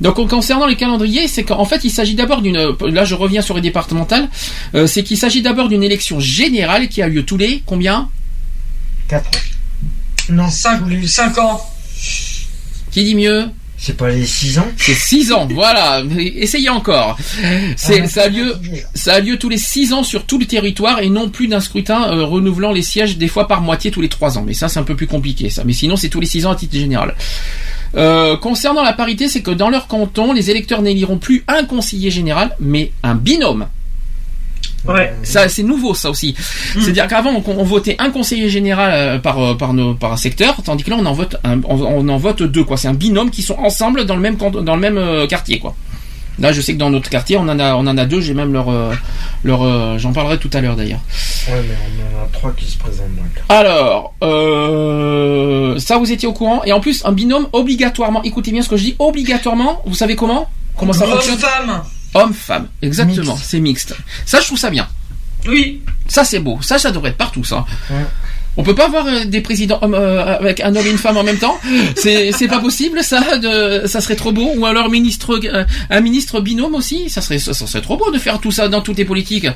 Donc concernant les calendriers, c'est qu'en fait il s'agit d'abord d'une. Là, je reviens sur les départementales. euh, c'est qu'il s'agit d'abord d'une élection générale qui a lieu tous les combien? 4 Non, 5 ans. Qui dit mieux C'est pas les 6 ans C'est 6 ans, voilà. Essayez encore. C'est Ah, ça a lieu ça a lieu tous les 6 ans sur tout le territoire et non plus d'un scrutin euh, renouvelant les sièges des fois par moitié tous les 3 ans. Mais ça c'est un peu plus compliqué ça. Mais sinon c'est tous les 6 ans à titre général. Euh, concernant la parité, c'est que dans leur canton, les électeurs n'éliront plus un conseiller général, mais un binôme. Ouais. Ça, c'est nouveau, ça aussi. C'est-à-dire qu'avant, on, on votait un conseiller général euh, par euh, par nos par un secteur, tandis que là, on en vote un, on, on en vote deux, quoi. C'est un binôme qui sont ensemble dans le même dans le même euh, quartier, quoi. Là, je sais que dans notre quartier, on en a on en a deux. J'ai même leur leur. J'en parlerai tout à l'heure d'ailleurs. Ouais, mais on en a 3 qui se présentent cas. Alors, euh, ça vous étiez au courant et en plus un binôme obligatoirement. Écoutez bien ce que je dis. Obligatoirement. Vous savez comment? Comment ça fonctionne? Homme-femme. Homme-femme, exactement. C'est mixte. Ça, je trouve ça bien. Oui. Ça, c'est beau. Ça, ça devrait être partout, ça. On peut pas avoir euh, des présidents hommes, euh, avec un homme et une femme en même temps? C'est c'est pas possible, ça. De, ça serait trop beau. Ou alors ministre, euh, un ministre binôme aussi? Ça serait ça, ça serait trop beau de faire tout ça dans toutes les politiques.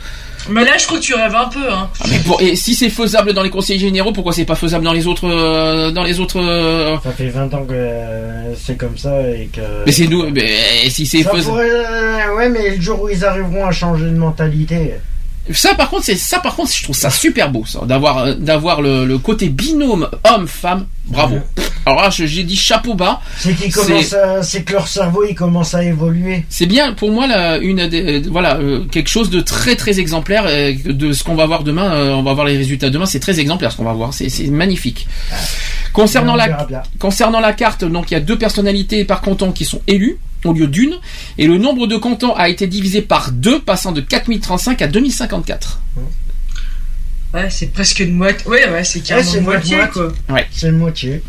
Mais là, je crois que tu rêves un peu, hein. Ah, mais pour- et si c'est faisable dans les conseils généraux, pourquoi c'est pas faisable dans les autres, euh, dans les autres euh, Ça fait 20 ans que euh, c'est comme ça et que. Mais c'est nous. Mais si c'est faisable. pourrait- euh, Ouais, mais le jour où ils arriveront à changer de mentalité. Ça par contre c'est ça par contre je trouve ça super beau ça d'avoir euh, d'avoir le, le côté binôme homme femme bravo. Alors là j'ai dit chapeau bas. C'est qu'ils C'est- commencent à- c'est que leur cerveau il commence à évoluer. C'est bien pour moi là, une des- euh, voilà euh, quelque chose de très très exemplaire de ce qu'on va voir demain. euh, on va voir les résultats demain. C'est très exemplaire ce qu'on va voir. C'est magnifique. Concernant On la bien. concernant la carte, donc il y a deux personnalités par canton qui sont élues au lieu d'une, et le nombre de cantons a été divisé par deux, passant de 4035 à 2054. Ouais, c'est presque une moitié. Ouais, ouais, c'est carrément une moitié, quoi. Ouais. C'est une moitié.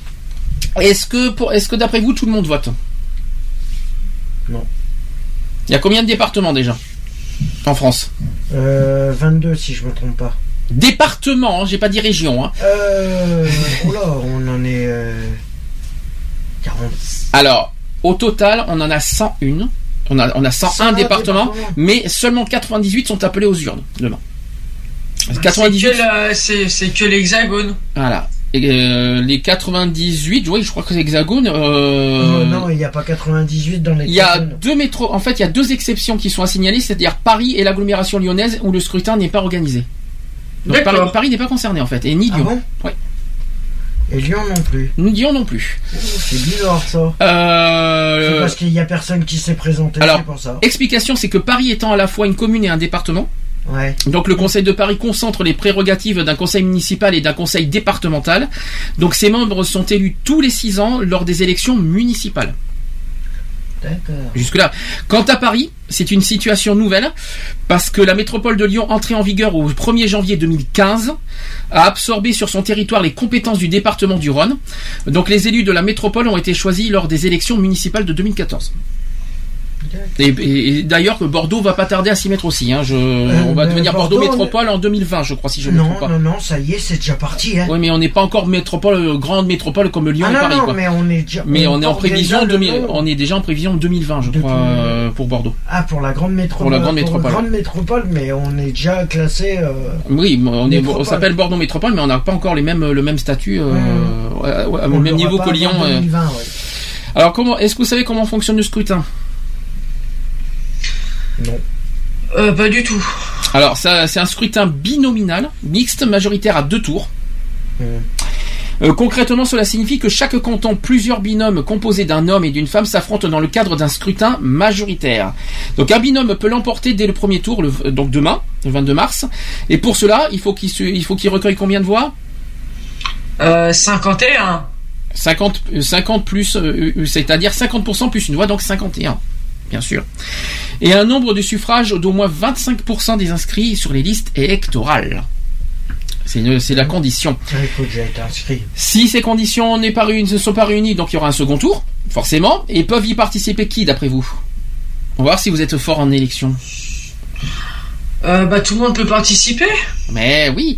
Est-ce que pour est-ce que d'après vous tout le monde vote? Non. Il y a combien de départements déjà? En France? Euh, 22 si je me trompe pas. Départements, hein, j'ai pas dit région. Hein. Euh, oula, on en est euh, 40. Alors, au total, on en a 101. On a, on a 101 101 départements, départements. mais seulement 98 sont appelés aux urnes demain. C'est 98, que la- C'est que l'hexagone. voilà. Et, euh, les 98, oui, je crois que c'est Hexagone. Euh, non, il n'y a pas 98 dans les il y a deux métros. En fait, il y a deux exceptions qui sont à signaler, c'est-à-dire Paris et l'agglomération lyonnaise où le scrutin n'est pas organisé. Donc. Paris, Paris n'est pas concerné en fait, et ni Ah Lyon. bon? Ouais. Et Lyon non plus. Lyon non plus. C'est bizarre ça. Euh, C'est parce qu'il n'y a personne qui s'est présenté, alors, c'est pour ça. explication, c'est que Paris étant à la fois une commune et un département, Ouais. Donc le Conseil de Paris concentre les prérogatives d'un conseil municipal et d'un conseil départemental. Donc ses membres sont élus tous les six ans lors des élections municipales. Jusque-là. Quant à Paris, c'est une situation nouvelle parce que la métropole de Lyon, entrée en vigueur au 1er janvier 2015, a absorbé sur son territoire les compétences du département du Rhône. Donc les élus de la métropole ont été choisis lors des élections municipales de 2014. Et, et- et d'ailleurs que Bordeaux va pas tarder à s'y mettre aussi. Hein. Je, on va devenir Bordeaux, Bordeaux, métropole en 2020, je crois, si je ne me Non, trompe pas. non, non, ça y est, c'est déjà parti. Hein. Oui, mais on n'est pas encore métropole, euh, grande métropole comme Lyon ah et non, Paris. non, quoi. mais on est déjà. Mais on est en prévision, le 2000 nom. on est déjà en prévision 2020, je crois, euh, pour Bordeaux. Ah, pour la grande métropole. Pour la grande métropole. grande métropole, mais on est déjà classé. euh, Oui, on, est, Métropole. on s'appelle Bordeaux Métropole, mais on n'a pas encore les mêmes, le même statut, euh, ouais, ouais, on au même niveau que Lyon. avant euh. 2020, ouais. Alors, comment, est-ce que vous savez comment fonctionne le scrutin? Non. Euh, pas du tout. Alors, ça, c'est un scrutin binominal, mixte, majoritaire à deux tours. Euh, concrètement, cela signifie que chaque canton, plusieurs binômes composés d'un homme et d'une femme s'affrontent dans le cadre d'un scrutin majoritaire. Donc un binôme peut l'emporter dès le premier tour, le- euh, donc demain, le 22 mars. Et pour cela, il faut qu'il se- il faut qu'il recueille combien de voix? Euh, 51. 50, euh, 50 plus, euh, c'est-à-dire 50% plus une voix, donc 51, bien sûr. Et un nombre de suffrages d'au moins 25% des inscrits sur les listes électorales. C'est la condition. Déjà être inscrit. Si ces conditions n'est pas réunies- ne sont pas réunies, donc il y aura un second tour, forcément. Et peuvent y participer qui, d'après vous? On va voir si vous êtes fort en élection. Euh, bah, tout le monde peut participer. Mais oui,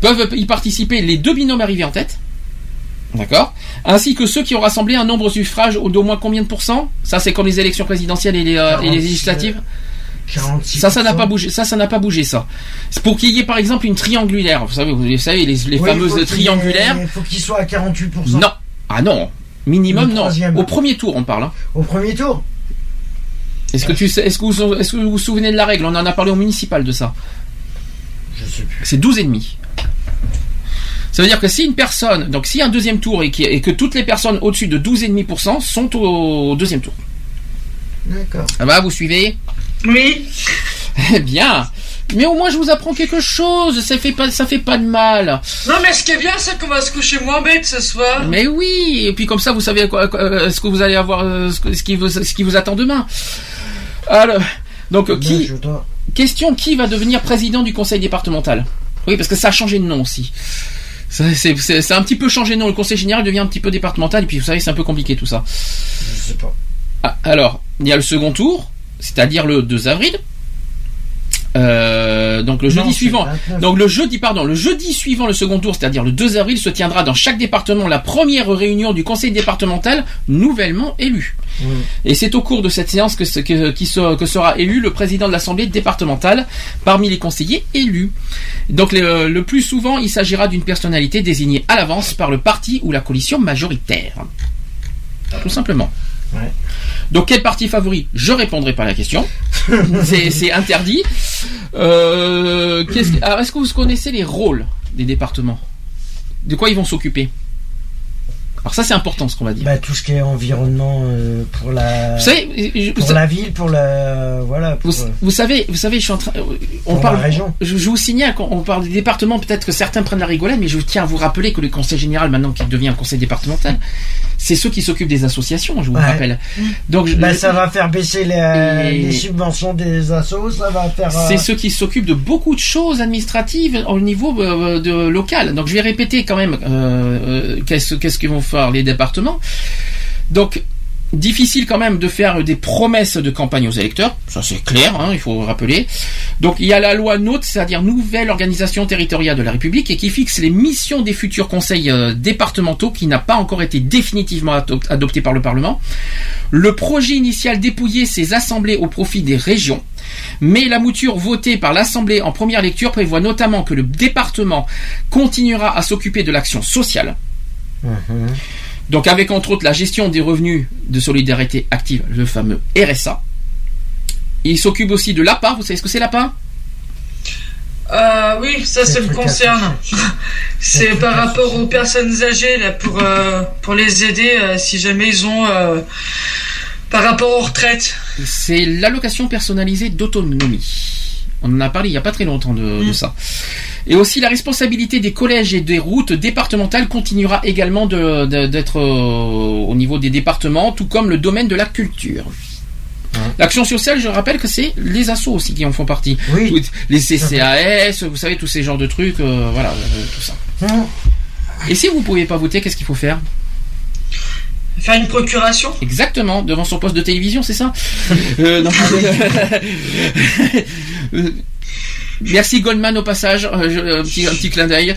peuvent y participer les deux binômes arrivés en tête. D'accord Ainsi que ceux qui ont rassemblé un nombre de suffrages d'au moins combien de pourcents Ça, c'est comme les élections présidentielles et les, euh, et les 46, législatives. 46. Ça, ça n'a pas bougé. Ça, ça n'a pas bougé. Ça. Pour qu'il y ait par exemple une triangulaire. Vous savez, vous savez les, les Oui, fameuses faut triangulaires. Il faut qu'il soit à 48%. Non. Ah non. Minimum non. Au premier tour, on parle. hein. Au premier tour Est-ce que tu sais, est-ce que vous, est-ce que vous vous souvenez de la règle? On en a parlé au municipal de ça. Je sais plus. C'est 12 et demi. Ça veut dire que si une personne, donc si un deuxième tour et, qui- et que toutes les personnes au-dessus de 12,5% sont au deuxième tour. D'accord. Ça va, vous suivez? Oui. Eh bien. Mais au moins je vous apprends quelque chose, ça fait pas, ça fait pas de mal. Non, mais ce qui est bien, c'est qu'on va se coucher moins bête ce soir. Mais oui, et puis comme ça vous savez quoi, quoi, euh, ce que vous allez avoir, euh, ce, qui vous, ce qui vous attend demain. Alors, donc qui, question qui va devenir président du conseil départemental? Oui, parce que ça a changé de nom aussi. Ça, C'est un petit peu changé nom. Le conseil général devient un petit peu départemental, et puis vous savez, c'est un peu compliqué tout ça. Je sais pas. Ah, alors, il y a le second tour, c'est-à-dire le 2 avril. Euh, donc le Non, jeudi suivant. le 29. Donc le jeudi, pardon, le jeudi suivant le second tour, c'est-à-dire le 2 avril, se tiendra dans chaque département la première réunion du conseil départemental nouvellement élu. Et c'est au cours de cette séance que, ce- que, qui se- que sera élu le président de l'assemblée départementale parmi les conseillers élus. Donc le, le plus souvent, il s'agira d'une personnalité désignée à l'avance par le parti ou la coalition majoritaire. Tout simplement. Ouais. Donc quel parti favori? Je répondrai pas à la question. [LAUGHS] c'est interdit. Euh, est-ce que vous connaissez les rôles des départements? De quoi ils vont s'occuper? Alors ça c'est important ce qu'on va dire. Bah, tout ce qui est environnement euh, pour la. Vous savez, pour vous- la ville, pour la. Voilà. Pour, Vous, euh, vous savez, vous savez, je suis en train. On Pour parle. la région. Je, je vous signale quand on parle des départements, peut-être que certains prennent la rigolade, mais je tiens à vous rappeler que le conseil général, maintenant qui devient un conseil départemental, c'est ceux qui s'occupent des associations. Je vous Ouais. rappelle. Donc, je- bah, ça va faire baisser les, subventions des assos, ça va faire. euh, C'est ceux qui s'occupent de beaucoup de choses administratives au niveau euh, de local. Donc je vais répéter quand même euh, euh, qu'est-ce qu'est-ce qu'ils vont les départements. Donc difficile quand même de faire des promesses de campagne aux électeurs, ça c'est clair, hein, il faut rappeler. Donc il y a la loi NOTE, c'est-à-dire nouvelle organisation territoriale de la République, et qui fixe les missions des futurs conseils euh, départementaux, qui n'a pas encore été définitivement adop- adopté par le Parlement. Le projet initial dépouillait ces assemblées au profit des régions. Mais la mouture votée par l'Assemblée en première lecture prévoit notamment que le département continuera à s'occuper de l'action sociale. Mhm. Donc avec entre autres la gestion des revenus de solidarité active, le fameux RSA. Il s'occupe aussi de l'APA, vous savez ce que c'est l'APA? Euh, oui, ça, ça le me concerne. C'est par rapport aux personnes âgées, là, pour, euh, pour les aider euh, si jamais ils ont. euh, par rapport aux retraites. C'est l'allocation personnalisée d'autonomie. On en a parlé il n'y a pas très longtemps de, de ça. Et aussi la responsabilité des collèges et des routes départementales continuera également d'être euh, au niveau des départements, tout comme le domaine de la culture. L'action sociale, je rappelle que c'est les assos aussi qui en font partie. Oui. Les CCAS, vous savez, tous ces genres de trucs, euh, voilà, euh, tout ça. Et si vous ne pouviez pas voter, qu'est-ce qu'il faut faire? Faire une procuration Exactement, devant son poste de télévision, c'est ça [LAUGHS] Euh, non. Euh, Merci Goldman au passage, euh, un, petit, un petit clin d'œil.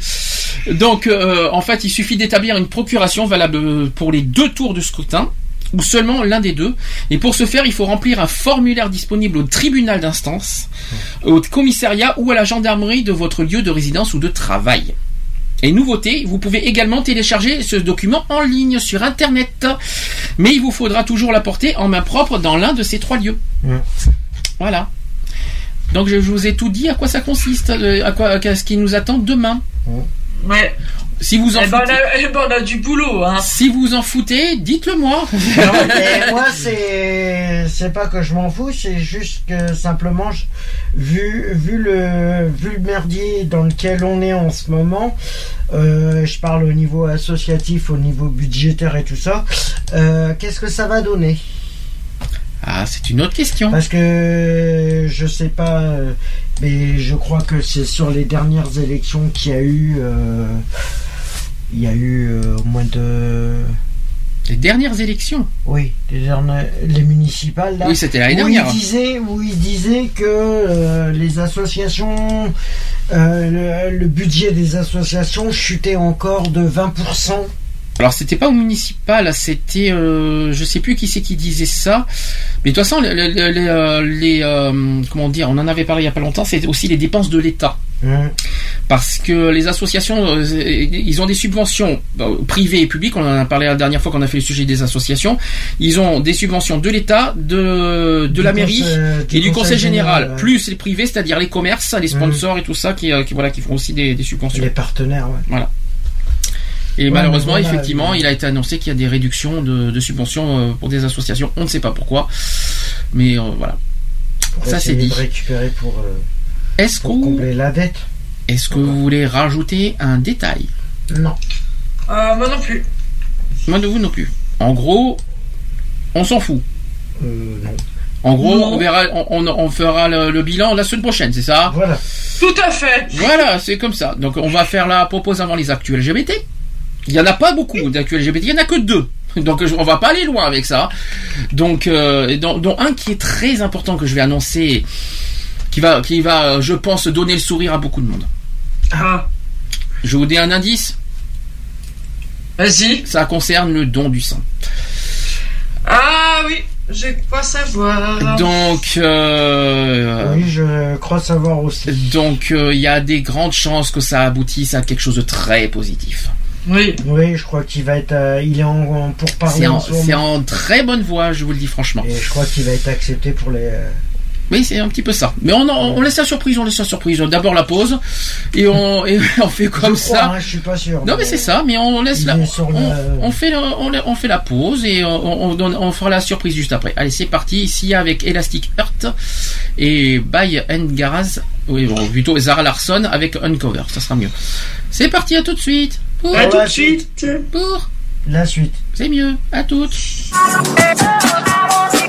Donc, euh, en fait, il suffit d'établir une procuration valable pour les deux tours de scrutin ou seulement l'un des deux. Et pour ce faire, il faut remplir un formulaire disponible au tribunal d'instance, au commissariat ou à la gendarmerie de votre lieu de résidence ou de travail. Et nouveauté, vous pouvez également télécharger ce document en ligne sur Internet. Mais il vous faudra toujours l'apporter en main propre dans l'un de ces trois lieux. Voilà. Donc je vous ai tout dit à quoi ça consiste, euh, à quoi, à ce qui nous attend demain. Ouais. Si vous en Eh ben, on foutez, a, eh ben, on a du boulot, hein. si vous en foutez, dites-le moi. Non, mais [LAUGHS] moi, c'est c'est pas que je m'en fous, c'est juste que simplement, je- vu vu le vu le merdier dans lequel on est en ce moment, euh, je parle au niveau associatif, au niveau budgétaire et tout ça. euh, Qu'est-ce que ça va donner? Ah, c'est une autre question. Parce que je sais pas, euh, mais je crois que c'est sur les dernières élections qu'il y a eu. euh, il y a eu euh, au moins de. Les dernières élections Oui, les, dernières- les municipales. Là, Oui, c'était l'année dernière. Il disait, où il disait que euh, les associations, euh, le, le budget des associations chutait encore de 20%. Alors c'était pas au municipal, c'était euh, je sais plus qui c'est qui disait ça, mais de toute façon les, les, les, les, comment dire, on en avait parlé il y a pas longtemps, c'est aussi les dépenses de l'État. Parce que les associations, euh, ils ont des subventions euh, privées et publiques. On en a parlé la dernière fois qu'on a fait le sujet des associations. Ils ont des subventions de l'État, de, de Du la mairie conseil- du et du conseil général, plus les privés, c'est-à-dire les commerces, les sponsors et tout ça, qui, euh, qui voilà, qui font aussi des, des subventions. Les partenaires, ouais. Voilà. Et Ouais, malheureusement, voilà, effectivement, il a été annoncé qu'il y a des réductions de, de subventions euh, pour des associations. On ne sait pas pourquoi, mais euh, voilà. Pour Ça c'est dit. récupérer pour, euh, Est-ce que, pour combler la dette. est-ce que vous voulez rajouter un détail? Non. Euh, moi non plus. Moi de vous non plus. En gros, on s'en fout. Euh, non. En gros, Non. on verra, on, fera le, le bilan la semaine prochaine, c'est ça? Voilà. Tout à fait. Voilà, c'est comme ça. Donc on va faire la propose avant les actus LGBT. Il y en a pas beaucoup d'actus LGBT, il y en a que deux. [LAUGHS] Donc je- on va pas aller loin avec ça. Donc euh, et dont, dont un qui est très important que je vais annoncer, qui va, qui va, euh, je pense, donner le sourire à beaucoup de monde. Ah. Je vous dis un indice. Vas-y. Ça concerne le don du sang. Ah oui, je crois savoir. Donc, euh, Oui, je crois savoir aussi. donc euh, il y a des grandes chances que ça aboutisse à quelque chose de très positif. Oui. Oui, je crois qu'il va être. euh, il est en, en pour parler C'est en, en très bonne voie, je vous le dis franchement. Et je crois qu'il va être accepté pour les. Oui, c'est un petit peu ça. Mais on, laisse la surprise, on laisse la surprise. D'abord la pause et on, et [LAUGHS] on fait comme je crois, ça. hein, je suis pas sûr. Non mais c'est ça, mais on laisse la, on, la- on fait on, fait la pause et on, on, donne- on fera la surprise juste après. Allez, c'est parti. Ici avec Elastic Heart et By and Garaz, oui bon, plutôt Zara Larson avec Uncover, ça sera mieux. C'est parti, à tout de suite. Pour, À tout de suite. pour, La suite. c'est mieux, à toutes. [LAUGHS]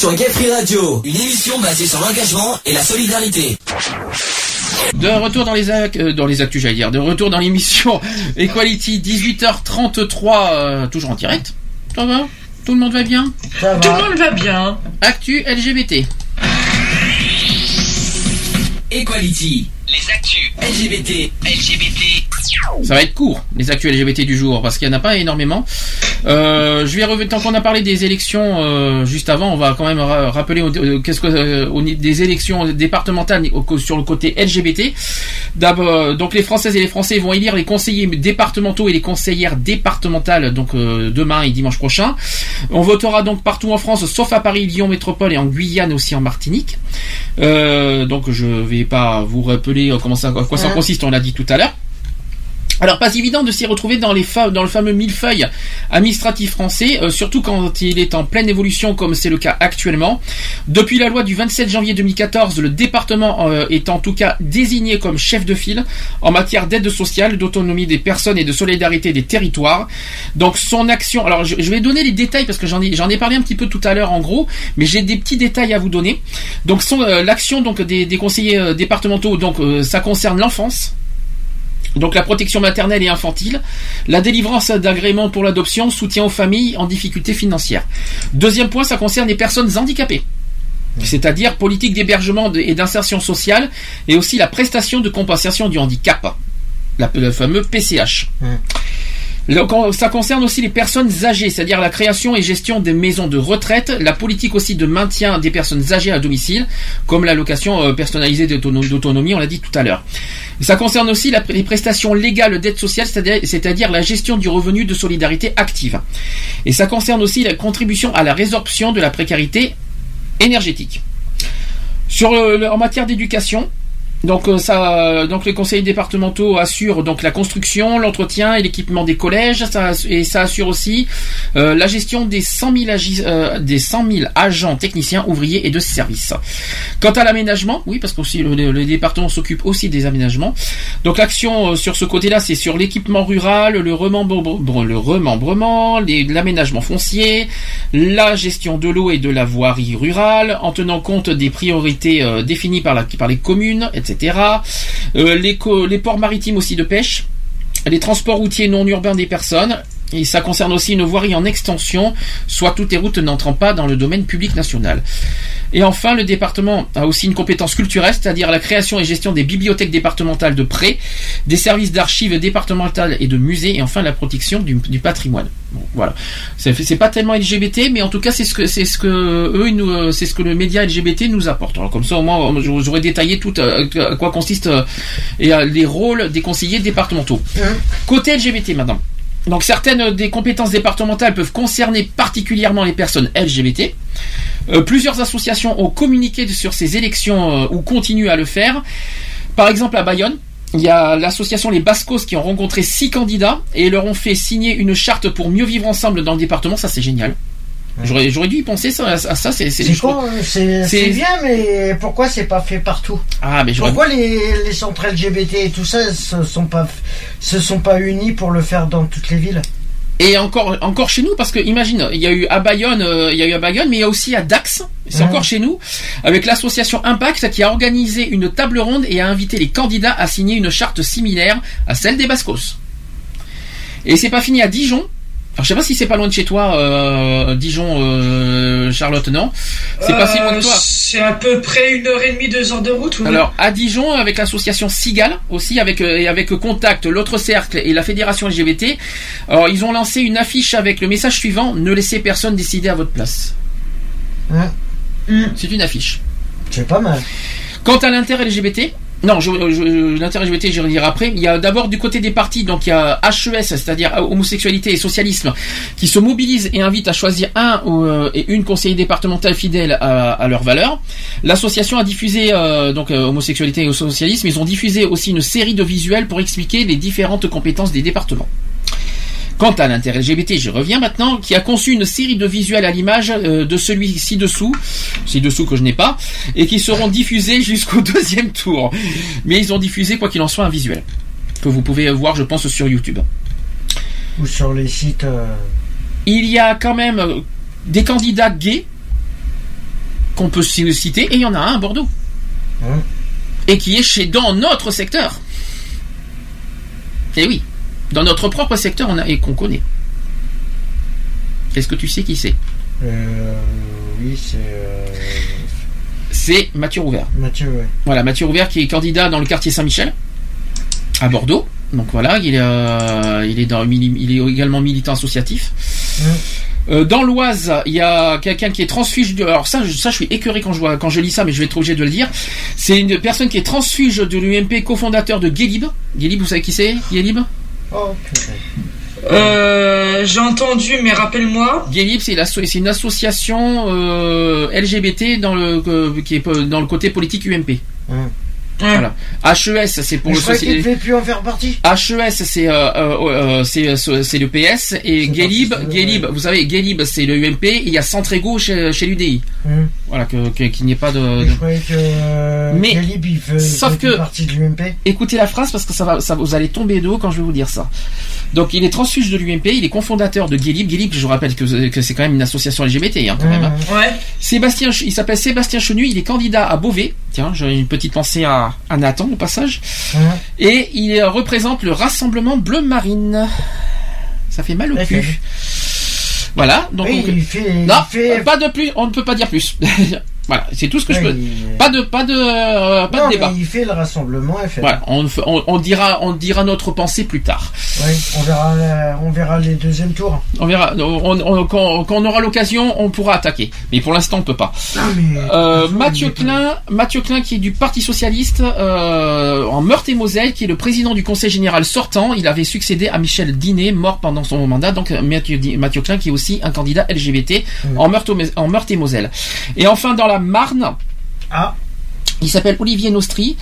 sur Gay Free Radio, une émission basée sur l'engagement et la solidarité. De retour dans les ac- euh, dans les actus, j'allais dire. De retour dans l'émission [LAUGHS] Equality, 18h33, euh, toujours en direct. Ça va? Tout le monde va bien? Tout le monde va bien. Actu LGBT. Equality, Les actus LGBT, LGBT. Ça va être court, les actus LGBT du jour, parce qu'il n'y en a pas énormément. Euh, je vais revenir, tant qu'on a parlé des élections euh, juste avant, on va quand même ra- rappeler euh, qu'est-ce que euh, au des élections départementales au sur le côté LGBT. D'abord, donc les Françaises et les Français vont élire les conseillers départementaux et les conseillères départementales donc euh, demain et dimanche prochain. On votera donc partout en France, sauf à Paris, Lyon Métropole et en Guyane aussi en Martinique. Euh, donc je vais pas vous rappeler comment ça, à quoi ça consiste, on l'a dit tout à l'heure. Alors pas évident de s'y retrouver dans les fa- dans le fameux millefeuille administratif français, euh, surtout quand il est en pleine évolution comme c'est le cas actuellement. Depuis la loi du 27 janvier 2014, le département euh, est en tout cas désigné comme chef de file en matière d'aide sociale, d'autonomie des personnes et de solidarité des territoires. Donc son action, alors je, vais donner les détails parce que j'en ai parlé un petit peu tout à l'heure en gros, mais j'ai des petits détails à vous donner. Donc euh, l'action des, conseillers départementaux, donc ça concerne l'enfance Donc la protection maternelle et infantile, la délivrance d'agréments pour l'adoption, soutien aux familles en difficulté financière. Deuxième point, ça concerne les personnes handicapées. C'est-à-dire politique d'hébergement et d'insertion sociale et aussi la prestation de compensation du handicap, la- le fameux PCH. Ça concerne aussi les personnes âgées, c'est-à-dire la création et gestion des maisons de retraite, la politique aussi de maintien des personnes âgées à domicile, comme l'allocation euh, personnalisée d'autono- d'autonomie, on l'a dit tout à l'heure. Ça concerne aussi les prestations légales d'aide sociale, c'est-à-dire la gestion du revenu de solidarité active. Et ça concerne aussi la contribution à la résorption de la précarité énergétique. Sur le- en matière d'éducation, donc euh, ça, donc les conseils départementaux assurent donc la construction, l'entretien et l'équipement des collèges, ça, et ça assure aussi euh, la gestion des 100 000, agi- euh, des 100 000 agents techniciens, ouvriers et de services. Quant à l'aménagement, oui, parce que aussi le, le- département s'occupe aussi des aménagements. Donc l'action euh, sur ce côté-là, c'est sur l'équipement rural, le remembrement, le remembrement, l'aménagement foncier, la gestion de l'eau et de la voirie rurale, en tenant compte des priorités euh, définies par, la, par les communes, etc. Euh, les, les ports maritimes aussi de pêche, les transports routiers non urbains des personnes. Et ça concerne aussi une voirie en extension, soit toutes les routes n'entrant pas dans le domaine public national. Et enfin, le département a aussi une compétence culturelle, c'est-à-dire la création et gestion des bibliothèques départementales de prêt, des services d'archives départementales et de musées, et enfin la protection du, du patrimoine. Bon, voilà. C'est pas tellement LGBT, mais en tout cas, c'est ce que c'est ce que eux, euh, c'est ce que le média LGBT nous apporte. Alors comme ça, au moins, j'aurais détaillé tout euh, à quoi consiste euh, et les rôles des conseillers départementaux. Côté LGBT, maintenant. Donc certaines des compétences départementales peuvent concerner particulièrement les personnes LGBT. Euh, plusieurs associations ont communiqué sur ces élections euh, ou continuent à le faire. Par exemple à Bayonne, il y a l'association Les Bascos qui ont rencontré six candidats et leur ont fait signer une charte pour mieux vivre ensemble dans le département. Ça c'est génial. J'aurais, j'aurais dû y penser ça, à ça. C'est, C'est c'est bien, mais pourquoi c'est pas fait partout? Ah, mais. Pourquoi les, les centres LGBT et tout ça se sont pas se sont pas unis pour le faire dans toutes les villes? Et encore, encore chez nous, parce que imagine, il y a eu à Bayonne, euh, il y a eu à Bayonne, mais il y a aussi à Dax, c'est encore chez nous, avec l'association Impact qui a organisé une table ronde et a invité les candidats à signer une charte similaire à celle des Bascos. Et c'est pas fini à Dijon. Alors je sais pas si c'est pas loin de chez toi, euh, Dijon, euh, Charlotte, non? C'est pas si loin Euh, de toi. C'est à peu près une heure et demie, deux heures de route. oui. Alors à Dijon avec l'association Sigal aussi avec euh, et avec Contact, l'autre cercle et la fédération LGBT. Alors ils ont lancé une affiche avec le message suivant ne laissez personne décider à votre place. Hein? C'est une affiche. C'est pas mal. Quant à l'inter-LGBT, non, je, je- l'inter-LGBT, je vais dire après. Il y a d'abord du côté des partis, donc il y a HES, c'est-à-dire homosexualité et socialisme, qui se mobilisent et invitent à choisir un euh, et une conseiller départementale fidèle à, à leurs valeurs. L'association a diffusé, euh, donc euh, homosexualité et socialisme, ils ont diffusé aussi une série de visuels pour expliquer les différentes compétences des départements. Quant à l'intérêt LGBT, je reviens maintenant, qui a conçu une série de visuels à l'image euh, de celui ci-dessous, ci-dessous que je n'ai pas, et qui seront diffusés jusqu'au [LAUGHS] deuxième tour. Mais ils ont diffusé, quoi qu'il en soit, un visuel, que vous pouvez voir, je pense, sur YouTube. Ou sur les sites. euh, Il y a quand même euh, des candidats gays qu'on peut ci- citer, et il y en a un à Bordeaux. Hein? Et qui est chez dans notre secteur. Et oui, dans notre propre secteur, on a et qu'on connaît. Est-ce que tu sais qui c'est? Euh, oui, c'est euh, C'est Mathieu Rouvert. Mathieu. Ouais. Voilà, Mathieu Rouvert qui est candidat dans le quartier Saint-Michel, à Bordeaux. Donc voilà, il est, euh, il est, dans, il est également militant associatif. Euh, dans l'Oise, il y a quelqu'un qui est transfuge de. Alors ça, je, ça, je suis écœuré quand je vois, quand je lis ça, mais je vais être obligé de le dire. C'est une personne qui est transfuge de l'UMP, cofondateur de Guélib. Guélib, vous savez qui c'est? Guélib? Oh. Euh, J'ai entendu, mais rappelle-moi. Guélib, c'est une association euh, LGBT dans le euh, qui est dans le côté politique UMP. Voilà. HES, c'est pour le société. devait plus en faire partie. HES, c'est euh, euh, c'est euh, c'est le PS et Guélib, Guélib, vous savez, Guélib, c'est le UMP. Et il y a Centrego chez, chez l'UDI. Hum. Voilà, que qu'il n'y ait pas de. Mais de- Je que euh, Mais- il fait sauf que- partie de l'UMP. Écoutez la phrase parce que ça va, ça vous allez tomber de haut quand je vais vous dire ça. Donc il est transfuge de l'UMP, il est cofondateur de Guélib. Guélib, je vous rappelle que, que c'est quand même une association LGBT hein, quand même. hein. Ouais. Sébastien, il s'appelle Sébastien Chenu, il est candidat à Beauvais. Tiens, j'ai une petite pensée à, à Nathan au passage. Et il représente le Rassemblement Bleu Marine. Ça fait mal au cul. Voilà, donc Oui, on- il fait- il non, fait- pas de plus, on ne peut pas dire plus. [LAUGHS] voilà, c'est tout ce que je Oui, peux. il- Pas de, pas de, euh, pas Non, de débat. mais il fait le rassemblement. Voilà, on, f- on, on dira, on dira notre pensée plus tard. Oui, on verra, la- on verra les deuxièmes tours. On verra. On- quand, quand on aura l'occasion, on pourra attaquer. Mais pour l'instant, on peut pas. Euh, Mathieu Klein, Mathieu Klein, qui est du Parti socialiste euh, en Meurthe-et-Moselle, qui est le président du Conseil général sortant. Il avait succédé à Michel Dinet, mort pendant son mandat. Donc Mathieu, Mathieu Klein, qui est aussi un candidat LGBT en Meurthe- en Meurthe-et-Moselle. Et enfin, dans la Marne. Il s'appelle Olivier Nostri,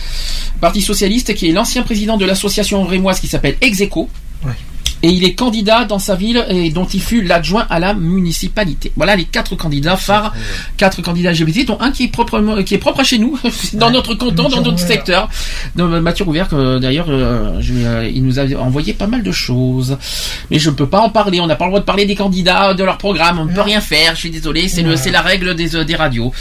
Parti socialiste, qui est l'ancien président de l'association rémoise qui s'appelle Execo. Et il est candidat dans sa ville et dont il fut l'adjoint à la municipalité. Voilà les quatre candidats phares, quatre candidats LGBT, dont un qui est proprement, qui est propre à chez nous, [LAUGHS] dans notre canton, dans notre secteur. Donc, Mathieu Rouvert, que d'ailleurs, euh, euh, il nous a envoyé pas mal de choses, mais je ne peux pas en parler. On n'a pas le droit de parler des candidats, de leur programme. On ne peut rien faire. Je suis désolé. C'est Ouais. c'est la règle des, euh, des radios.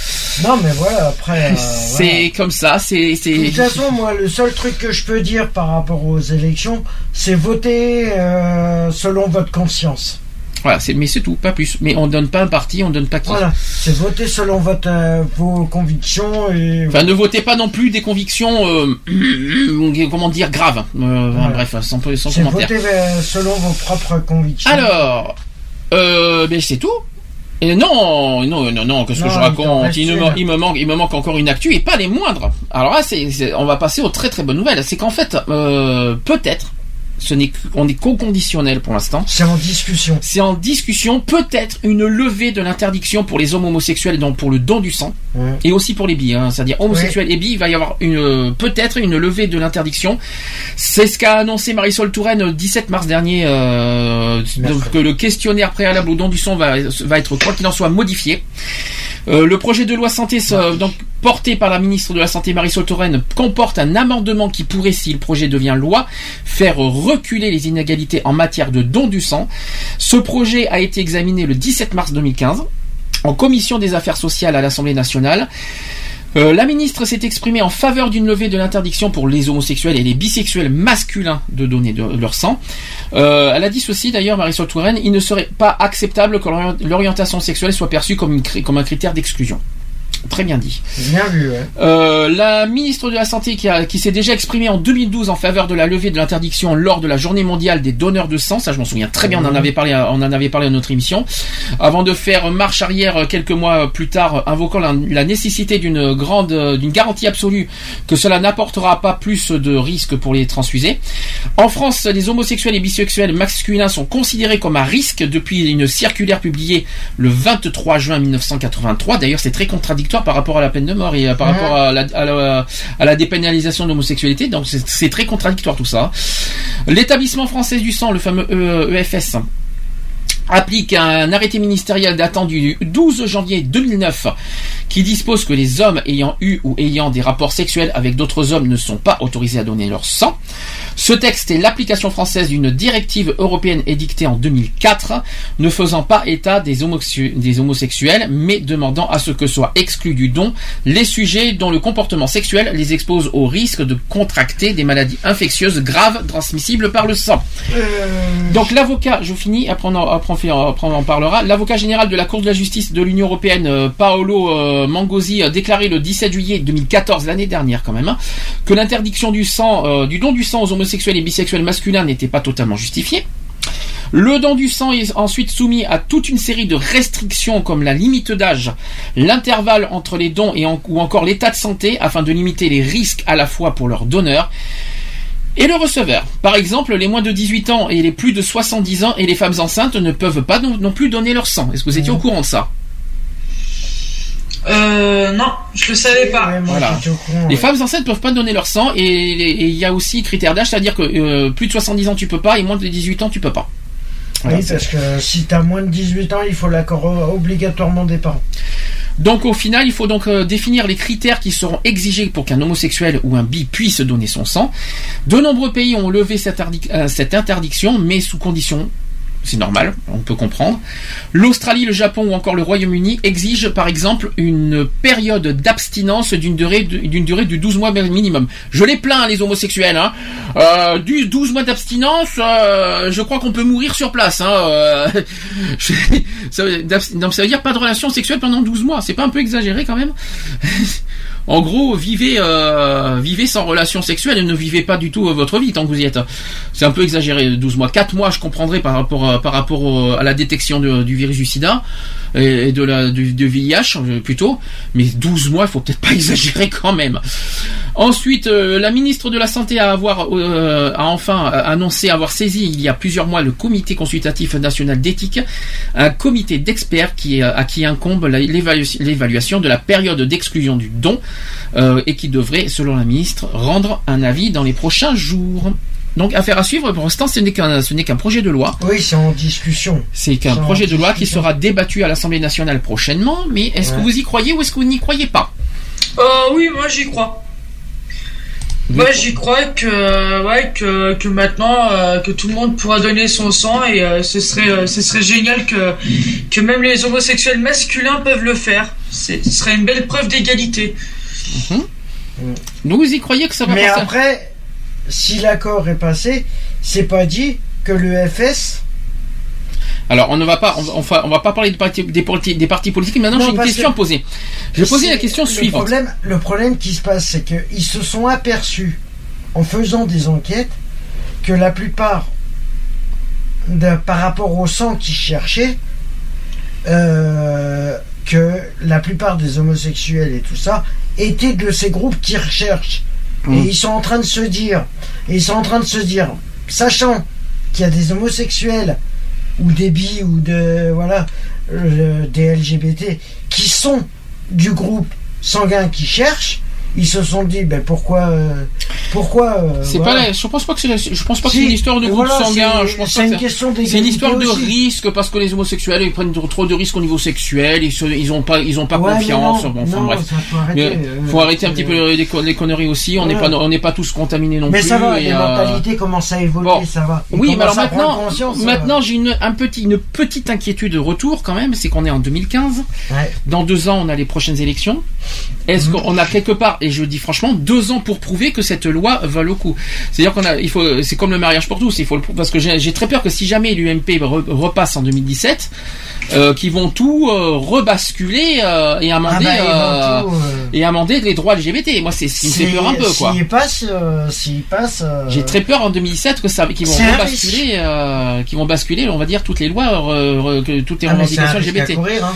Non, mais voilà, après. euh, c'est comme ça. C'est, De toute façon, moi, le seul truc que je peux dire par rapport aux élections, c'est voter euh, selon votre conscience. Voilà, c'est, mais c'est tout, pas plus. Mais on donne pas un parti, on donne pas qui. Voilà, c'est voter selon votre, euh, vos convictions et. Enfin, ne votez pas non plus des convictions, euh, [CLEARS THROAT] comment dire, graves. Euh, Voilà. Bref, sans, sans c'est commentaire. voter selon vos propres convictions. Alors, ben c'est tout. Et non, non, non, non, qu'est-ce que Non, je raconte? il, me, il manque, il me manque encore une actu et pas les moindres. Alors là, c'est, c'est- on va passer aux très très bonnes nouvelles. C'est qu'en fait, peut-être, ce n'est, on est co-conditionnel pour l'instant. C'est en discussion. C'est en discussion, peut-être une levée de l'interdiction pour les hommes homosexuels, donc pour le don du sang, Ouais. et aussi pour les bi, hein, c'est-à-dire homosexuels et bi, il va y avoir une, euh, peut-être une levée de l'interdiction. C'est ce qu'a annoncé Marisol Touraine le 17 mars dernier, euh, donc que le questionnaire préalable au don du sang va, va être quoi qu'il en soit modifié. Euh, le projet de loi santé, donc porté par la ministre de la Santé Marisol Touraine, comporte un amendement qui pourrait, si le projet devient loi, faire reculer les inégalités en matière de don du sang. Ce projet a été examiné le 17 mars 2015 en commission des affaires sociales à l'Assemblée nationale. Euh, la ministre s'est exprimée en faveur d'une levée de l'interdiction pour les homosexuels et les bisexuels masculins de donner leur sang. Euh, elle a dit ceci d'ailleurs, Marisol Touraine, il ne serait pas acceptable que l'orient- l'orientation sexuelle soit perçue comme un critère d'exclusion. Très bien dit. Bien vu, ouais. Euh, la ministre de la Santé qui, a- qui s'est déjà exprimée en 2012 en faveur de la levée de l'interdiction lors de la journée mondiale des donneurs de sang, ça je m'en souviens très bien, on en avait parlé, à- on en avait parlé à notre émission, avant de faire marche arrière quelques mois plus tard, invoquant la, la nécessité d'une grande, d'une garantie absolue que cela n'apportera pas plus de risques pour les transfusés. En France, les homosexuels et bisexuels masculins sont considérés comme à risque depuis une circulaire publiée le 23 juin 1983. D'ailleurs, c'est très contradictoire par rapport à la peine de mort et euh, par rapport à la, à la- à la dépénalisation de l'homosexualité. Donc, c'est très contradictoire tout ça. L'établissement français du sang, le fameux E- EFS, applique un arrêté ministériel datant du 12 janvier 2009 qui dispose que les hommes ayant eu ou ayant des rapports sexuels avec d'autres hommes ne sont pas autorisés à donner leur sang. Ce texte est l'application française d'une directive européenne édictée en 2004 ne faisant pas état des, homosexuels mais demandant à ce que soient exclus du don les sujets dont le comportement sexuel les expose au risque de contracter des maladies infectieuses graves transmissibles par le sang. Donc l'avocat, je finis, après on, en, après on fait- on en parlera, l'avocat général de la Cour de la justice de l'Union européenne, euh, Paolo euh, Mangosi, a déclaré le 17 juillet 2014, l'année dernière quand même, hein, que l'interdiction du sang, euh, du don du sang aux homosexuels et bisexuels masculins n'était pas totalement justifiée. Le don du sang est ensuite soumis à toute une série de restrictions comme la limite d'âge, l'intervalle entre les dons et ou encore l'état de santé afin de limiter les risques à la fois pour leur donneur et le receveur. Par exemple, les moins de 18 ans et les plus de 70 ans et les femmes enceintes ne peuvent pas non, non plus donner leur sang. Est-ce que vous étiez au courant de ça? Euh, non, je le savais pas. Voilà. Les femmes enceintes peuvent pas donner leur sang et et il y a aussi critère d'âge, c'est-à-dire que euh, plus de 70 ans tu peux pas et moins de 18 ans tu peux pas. Oui, parce que si t'as moins de 18 ans, il faut l'accord obligatoirement des parents. Donc au final, il faut donc euh, définir les critères qui seront exigés pour qu'un homosexuel ou un bi puisse donner son sang. De nombreux pays ont levé cette, euh, cette interdiction, mais sous conditions. C'est normal, on peut comprendre. L'Australie, le Japon ou encore le Royaume-Uni exigent par exemple une période d'abstinence d'une durée d'une durée de 12 mois minimum. Je les plains les homosexuels. Hein. Euh, du 12 mois d'abstinence, euh, je crois qu'on peut mourir sur place. Hein. Euh, [LAUGHS] ça veut dire pas de relation sexuelle pendant 12 mois. C'est pas un peu exagéré quand même? [LAUGHS] En gros, vivez, euh, vivez sans relation sexuelle et ne vivez pas du tout euh, votre vie tant que vous y êtes. C'est un peu exagéré, 12 mois. 4 mois, je comprendrais par rapport, par rapport à la détection de- du virus du sida et, de la, du, VIH euh, plutôt. Mais 12 mois, il faut peut-être pas [LAUGHS] exagérer quand même. Ensuite, euh, la ministre de la Santé a, euh, enfin annoncé avoir saisi il y a plusieurs mois le Comité consultatif national d'éthique, un comité d'experts qui, à qui incombe l'évaluation de la période d'exclusion du don et qui devrait, selon la ministre, rendre un avis dans les prochains jours. Donc, affaire à suivre. Pour l'instant, ce n'est qu'un ce n'est qu'un projet de loi. Oui, c'est en discussion. C'est qu'un projet de loi qui sera débattu à l'Assemblée nationale prochainement. Mais est-ce que vous y croyez ou est-ce que vous n'y croyez pas? Euh, oui, moi j'y crois. Moi j'y crois que ouais que, que maintenant euh, que tout le monde pourra donner son sang et euh, ce serait euh, ce serait génial que que même les homosexuels masculins peuvent le faire. Ce serait une belle preuve d'égalité. Donc, vous y croyez que ça va Mais passer? après, si l'accord est passé, c'est pas dit que le FS. Alors, on ne va pas, on va, on pas parler de parti- des, partis, des partis politiques. Maintenant, j'ai une question que- à poser. Je vais poser la question le suivante. Problème, le problème qui se passe, c'est qu'ils se sont aperçus, en faisant des enquêtes, que la plupart, de- par rapport au sang qu'ils cherchaient, euh, que la plupart des homosexuels et tout ça étaient de ces groupes qui recherchent. Mm. Et ils sont en train de se dire, et ils sont en train de se dire, sachant qu'il y a des homosexuels ou des bi ou de voilà euh, des LGBT qui sont du groupe sanguin qui cherchent, ils se sont dit ben pourquoi euh, pourquoi euh, C'est voilà. pas je pense pas que c'est je pense pas que c'est une histoire de groupe voilà, sanguin. c'est- Je pense c'est pas une que question C'est une histoire de risque parce que les homosexuels ils prennent trop de risques au niveau sexuel. Ils, se- ils ont pas ils ont pas Ouais, mais confiance. non, Bon, enfin non, bref. ça faut arrêter, Mais euh, faut arrêter un petit peu les, con- les conneries aussi. On n'est Ouais. pas on n'est pas tous contaminés non mais plus. ça va, et, les mentalités commencent à évoluer, bon. ça va. Ils Oui, mais alors maintenant, maintenant j'ai une, un petit, une petite inquiétude de retour quand même, c'est qu'on est en 2015. Ouais. Dans deux ans, on a les prochaines élections. Mhm. Est-ce qu'on a quelque part, et je dis franchement, deux ans pour prouver que cette loi va le coup. C'est-à-dire qu'on a, il faut, c'est comme le mariage pour tous, il faut le, parce que j'ai très peur que si jamais l'UMP re- repasse en 2017, euh, qu'ils vont tout euh, rebasculer euh, et amender, Ah bah, tout, et amender les droits LGBT. Moi, c'est ce qui me fait peur un peu, quoi. S'il passe, euh, s'il passe. euh, J'ai très peur en 2017 que ça, qu'ils vont rebasculer, qu'ils vont basculer, on va dire toutes les lois, que toutes les Ah, revendications à LGBT. courir, hein.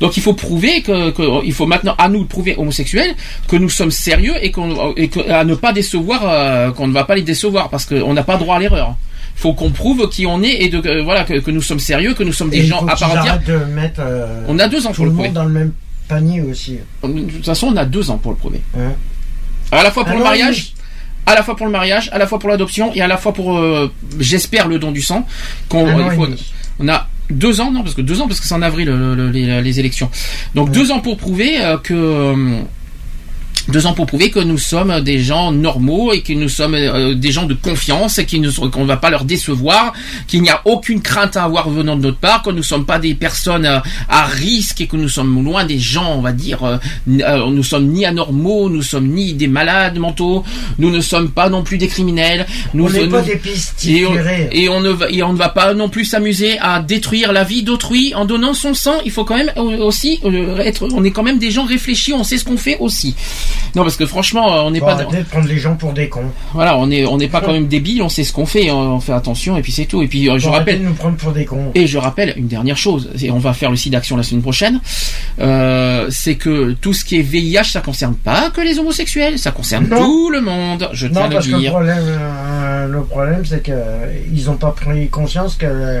Donc il faut prouver que, que- il faut maintenant à nous de prouver homosexuels que nous sommes sérieux et qu'on et que, à ne pas décevoir, euh, qu'on ne va pas les décevoir parce qu'on n'a pas droit à l'erreur. Il faut qu'on prouve qui on est et de euh, voilà que, que nous sommes sérieux, que nous sommes des gens à part entière. arrêtent de mettre. euh, On a deux ans pour le le monde prouver. dans le même panier aussi. De toute façon, on a deux ans pour le prouver. Hein. À la fois pour le mariage, à la fois pour le mariage, à la fois pour l'adoption et à la fois pour, euh, j'espère, le don du sang. Qu'on, faut- on a deux ans, non, parce que deux ans, parce que c'est en avril le- le- les, les élections. Donc deux ans pour prouver euh, que. Deux ans pour prouver que nous sommes des gens normaux et que nous sommes euh, des gens de confiance et qu'on ne va pas leur décevoir, qu'il n'y a aucune crainte à avoir venant de notre part, que nous ne sommes pas des personnes euh, à risque et que nous sommes loin des gens, on va dire, euh, euh, nous sommes ni anormaux, nous sommes ni des malades mentaux, nous ne sommes pas non plus des criminels. Nous, On n'est pas des pistes et on, et on ne va, et on ne va pas non plus s'amuser à détruire la vie d'autrui en donnant son sang. Il faut quand même euh, aussi être, on est quand même des gens réfléchis, on sait ce qu'on fait aussi. Non, parce que franchement, euh, on n'est pas, de prendre les gens pour des cons. voilà, on est, on n'est pas quand même débiles, on sait ce qu'on fait, on, fait attention et puis c'est tout. Et puis euh, je rappelle. de nous prendre pour des cons. Et je rappelle une dernière chose, et on va faire le site d'action la semaine prochaine, euh, c'est que tout ce qui est VIH, ça concerne pas que les homosexuels, ça concerne Non. tout le monde, je tiens Non, à le parce que le dire. problème, euh, le problème, c'est que euh, ils n'ont pas pris conscience que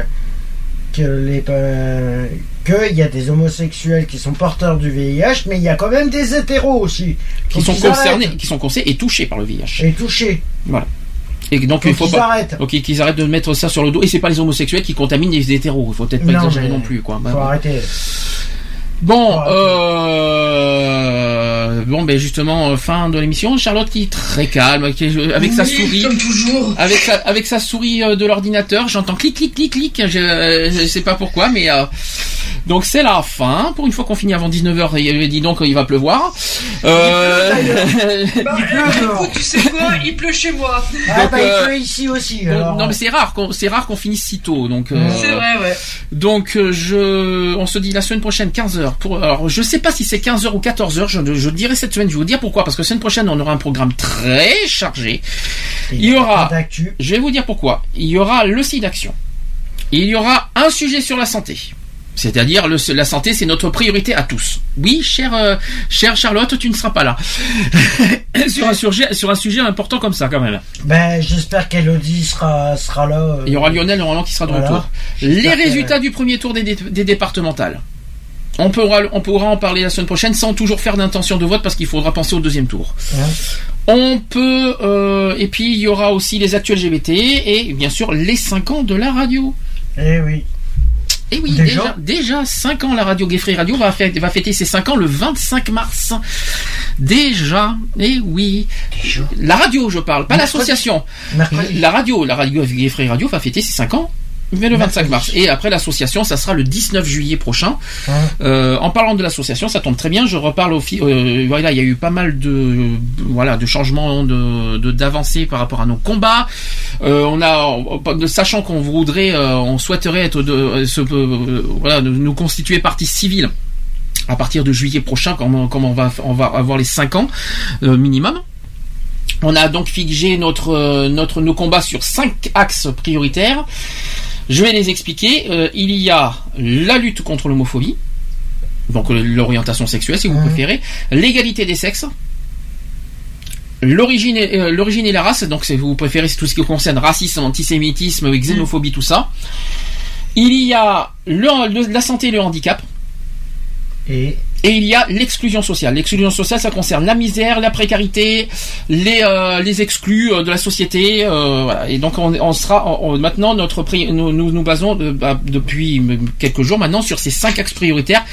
que les euh, qu'il y a des homosexuels qui sont porteurs du VIH, mais il y a quand même des hétéros aussi Qui sont concernés, arrêtent. qui sont concernés et touchés par le VIH. et touchés. Voilà. Et donc il faut qu'ils pas. arrêtent. Donc qu'ils arrêtent de mettre ça sur le dos. Et c'est pas les homosexuels qui contaminent les hétéros. Il faut peut-être pas Non, exagérer non plus, quoi. Bah, Faut bah. arrêter. Bon, euh, bon, ben justement, euh, fin de l'émission. Charlotte qui est très calme, qui est- avec sa souris, comme toujours. avec sa, avec sa souris euh, de l'ordinateur. J'entends clic, clic, clic, clic. Je, je sais pas pourquoi, mais euh, donc c'est la fin. Pour une fois qu'on finit avant 19h, il dit donc il va pleuvoir. Euh, Bah, écoute, [LAUGHS] tu sais quoi? Il pleut chez moi. Ah Donc, bah euh, il pleut ici aussi. alors. non mais c'est rare qu'on c'est rare qu'on finisse si tôt donc euh, C'est vrai, ouais. donc euh, je on se dit la semaine prochaine 15h pour alors je sais pas si c'est 15h ou 14h je, je dirai cette semaine je vais vous dire pourquoi parce que semaine prochaine on aura un programme très chargé il y aura je vais vous dire pourquoi il y aura le site d'action il y aura un sujet sur la santé c'est-à-dire la santé, c'est notre priorité à tous. Oui, chère, euh, chère Charlotte, tu ne seras pas là [LAUGHS] sur un sujet, sur un sujet important comme ça quand même. Ben, j'espère qu'Elodie sera, sera là. euh, Il y aura Lionel Roland qui sera de Voilà. retour. Les résultats du premier tour des, dé- des départementales. On pourra, on pourra en parler la semaine prochaine sans toujours faire d'intention de vote parce qu'il faudra penser au deuxième tour. On peut euh, et puis il y aura aussi les actuels LGBT et bien sûr les 5 ans de la radio. Eh oui. Et oui, Déjà déjà, déjà 5 ans la radio Gay Free Radio va, fêter- va fêter ses 5 ans le 25 mars. Déjà, et oui. La radio, je parle, pas l'association. La radio, la radio Gay Free Radio va fêter ses 5 ans. Mais le 25 mars. Et après l'association, ça sera le 19 juillet prochain. Euh, en parlant de l'association, ça tombe très bien. Je reparle au euh, voilà, il y a eu pas mal de voilà de changements de de- d'avancées par rapport à nos combats. Euh, on a, de- sachant qu'on voudrait, euh, on souhaiterait être de euh, se voilà nous, nous constituer partie civile à partir de juillet prochain, quand on, quand on va on va avoir les 5 ans euh, minimum. On a donc figé notre notre nos combats sur cinq axes prioritaires. Je vais les expliquer. Euh, il y a la lutte contre l'homophobie, donc euh, l'orientation sexuelle si vous préférez, l'égalité des sexes, l'origine et, euh, l'origine et la race, donc si vous préférez c'est tout ce qui concerne racisme, antisémitisme, xénophobie, tout ça. Il y a le- le- la santé et le handicap. Et Et il y a l'exclusion sociale. L'exclusion sociale, ça concerne la misère, la précarité, les, euh, les exclus euh, de la société. euh. Et donc on, on sera maintenant notre nous, nous basons de- bah, depuis quelques jours maintenant sur ces cinq axes prioritaires.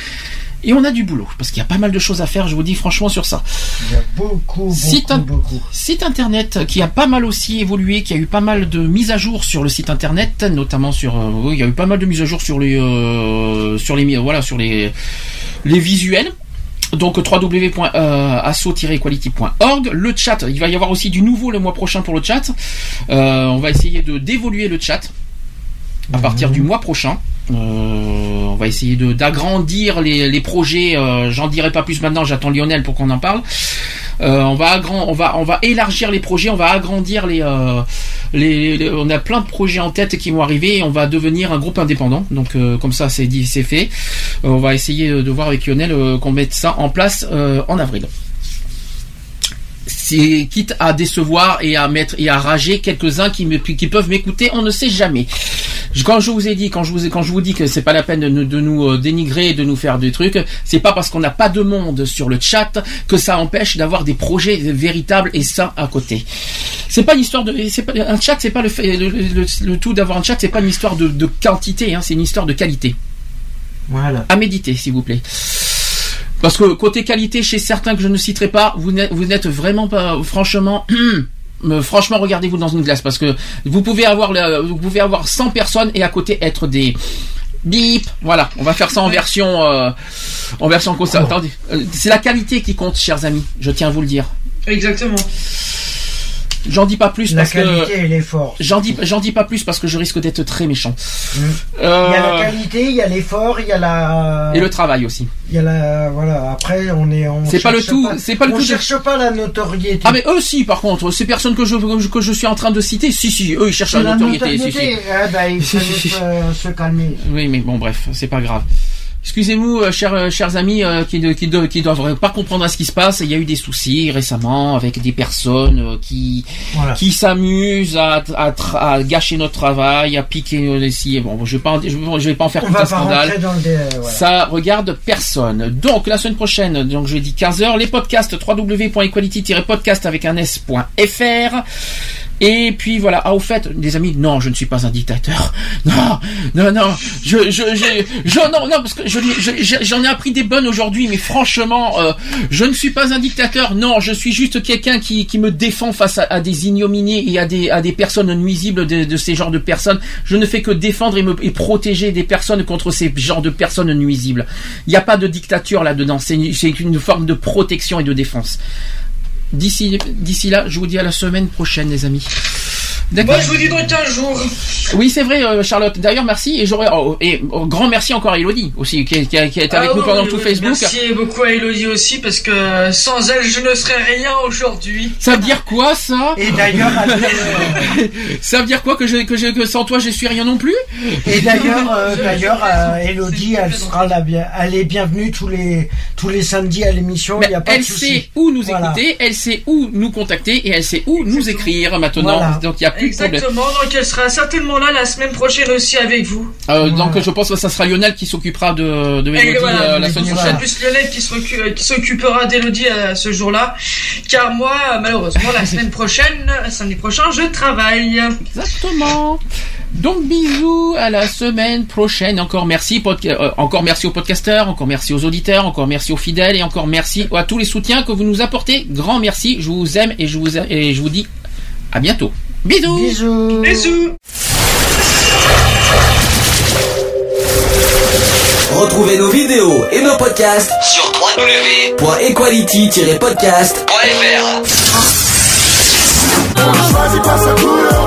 Et on a du boulot parce qu'il y a pas mal de choses à faire. Je vous dis franchement sur ça. il y a beaucoup, beaucoup, Site, beaucoup. site internet qui a pas mal aussi évolué, qui a eu pas mal de mises à jour sur le site internet, notamment sur, euh, il y a eu pas mal de mises à jour sur les, euh, sur les, voilà, sur les, les visuels. Donc www.asso-equality.org. Le chat, il va y avoir aussi du nouveau le mois prochain pour le chat. Euh, on va essayer de d'évoluer le chat à partir du mois prochain. Euh, on va essayer d'agrandir les, les projets. euh, J'en dirai pas plus maintenant. J'attends Lionel pour qu'on en parle. Euh, on va agrand, on va on va élargir les projets. On va agrandir les, les, les- On a plein de projets en tête qui vont arriver. Et on va devenir un groupe indépendant. Donc comme ça c'est dit, c'est fait. On va essayer de voir avec Lionel qu'on mette ça en place en avril c'est quitte à décevoir et à mettre et à rager quelques-uns qui, me- qui peuvent m'écouter, on ne sait jamais. Quand je vous ai dit, quand je vous ai, quand je vous dis que c'est pas la peine de, nous- de nous euh, dénigrer, de nous faire des trucs, c'est pas parce qu'on n'a pas de monde sur le chat que ça empêche d'avoir des projets véritables et sains à côté. C'est pas une histoire de, c'est pas un chat, c'est pas le, le, le- le tout d'avoir un chat, c'est pas une histoire de, de quantité, hein, c'est une histoire de qualité. Voilà. À méditer, s'il vous plaît. Parce que côté qualité, chez certains que je ne citerai pas, vous n'êtes, vraiment pas, franchement, [CLEARS THROAT] euh, franchement, regardez-vous dans une glace parce que vous pouvez avoir, vous pouvez avoir 100 personnes et à côté être des bip. Voilà, on va faire ça en version, euh, en version comme ça. Attendez, Euh, c'est la qualité qui compte, chers amis. Je tiens à vous le dire. Exactement. J'en dis pas plus La parce qualité que et l'effort. j'en dis, j'en dis pas plus parce que je risque d'être très méchant. Mm. Il y a la qualité, il y a l'effort, il y a la. Et le travail aussi. Il y a la. Voilà, après, on est. on C'est pas le tout- c'est pas le on tout de- cherche pas la notoriété. Ah mais eux si par contre ces personnes que je que je suis en train de citer si si eux ils cherchent C'est la notoriété, si, si. Eh ben, il faut euh, se calmer. Oui mais bon bref c'est pas grave. Excusez-nous, euh, chers, euh, chers amis euh, qui ne qui, do- qui doivent pas comprendre ce qui se passe. Il y a eu des soucis récemment avec des personnes euh, qui Voilà. qui s'amusent à, à, tra- à gâcher notre travail, à piquer nos récits. Bon, je je, vais- vais pas en faire On tout va un scandale. rentrer dans le. dé- voilà. Ça regarde personne. Donc la semaine prochaine, donc je dis 15h, les podcasts www.equality-podcast avec un s.fr. Et puis voilà. Ah, au fait, des amis, non, je ne suis pas un dictateur. [LAUGHS] Non, non, non. Je, je, je, non, non, parce que je, je- je- j'en ai appris des bonnes aujourd'hui, mais franchement, euh, je ne suis pas un dictateur. Non, je suis juste quelqu'un qui, qui me défend face à, des ignominies et à des, à des personnes nuisibles de, ces genres de personnes. Je ne fais que défendre et me et protéger des personnes contre ces genres de personnes nuisibles. Il n'y a pas de dictature là-dedans. C'est une forme de protection et de défense. D'ici, là, je vous dis à la semaine prochaine, les amis. D'accord. Moi, je vous dis dans 15 jours. Oui, c'est vrai, euh, Charlotte. D'ailleurs, merci. Et j'aurais oh, et oh, grand merci encore à Elodie aussi, qui, qui, qui est avec Ah nous oui, pendant oui, tout oui, Facebook. Merci beaucoup à Elodie aussi, parce que sans elle, je ne serais rien aujourd'hui. Ça veut dire quoi, ça? Et d'ailleurs, [LAUGHS] ça veut dire quoi que je, que je, que sans toi, je suis rien non plus? Et d'ailleurs, euh, d'ailleurs, euh, Elodie, elle sera la bien, elle est bienvenue tous les tous les samedis à l'émission. Il n'y a pas elle de sait où nous Voilà. écouter, elle sait où nous contacter et elle sait où nous écrire maintenant. Voilà. Donc il n'y a plus. Exactement, donc elle sera certainement là la semaine prochaine aussi avec vous. Euh, Donc je pense que ça sera Lionel qui s'occupera de, de Mélodie Et voilà, euh, la semaine c'est prochaine. plus Lionel qui euh, qui s'occupera d'Elodie à ce jour-là. Car moi, euh, malheureusement, la semaine prochaine, euh, samedi prochain, je travaille. Exactement. Donc bisous à la semaine prochaine. Encore merci, euh, encore merci aux podcasteurs, encore merci aux auditeurs, encore merci aux fidèles et encore merci à tous les soutiens que vous nous apportez. Grand merci. Je vous aime et je vous a- et je vous dis à bientôt. Bisous. Bisous. Bisous. Retrouvez nos vidéos et nos podcasts Sur www.equality-podcast.fr On ne choisit pas sa couleur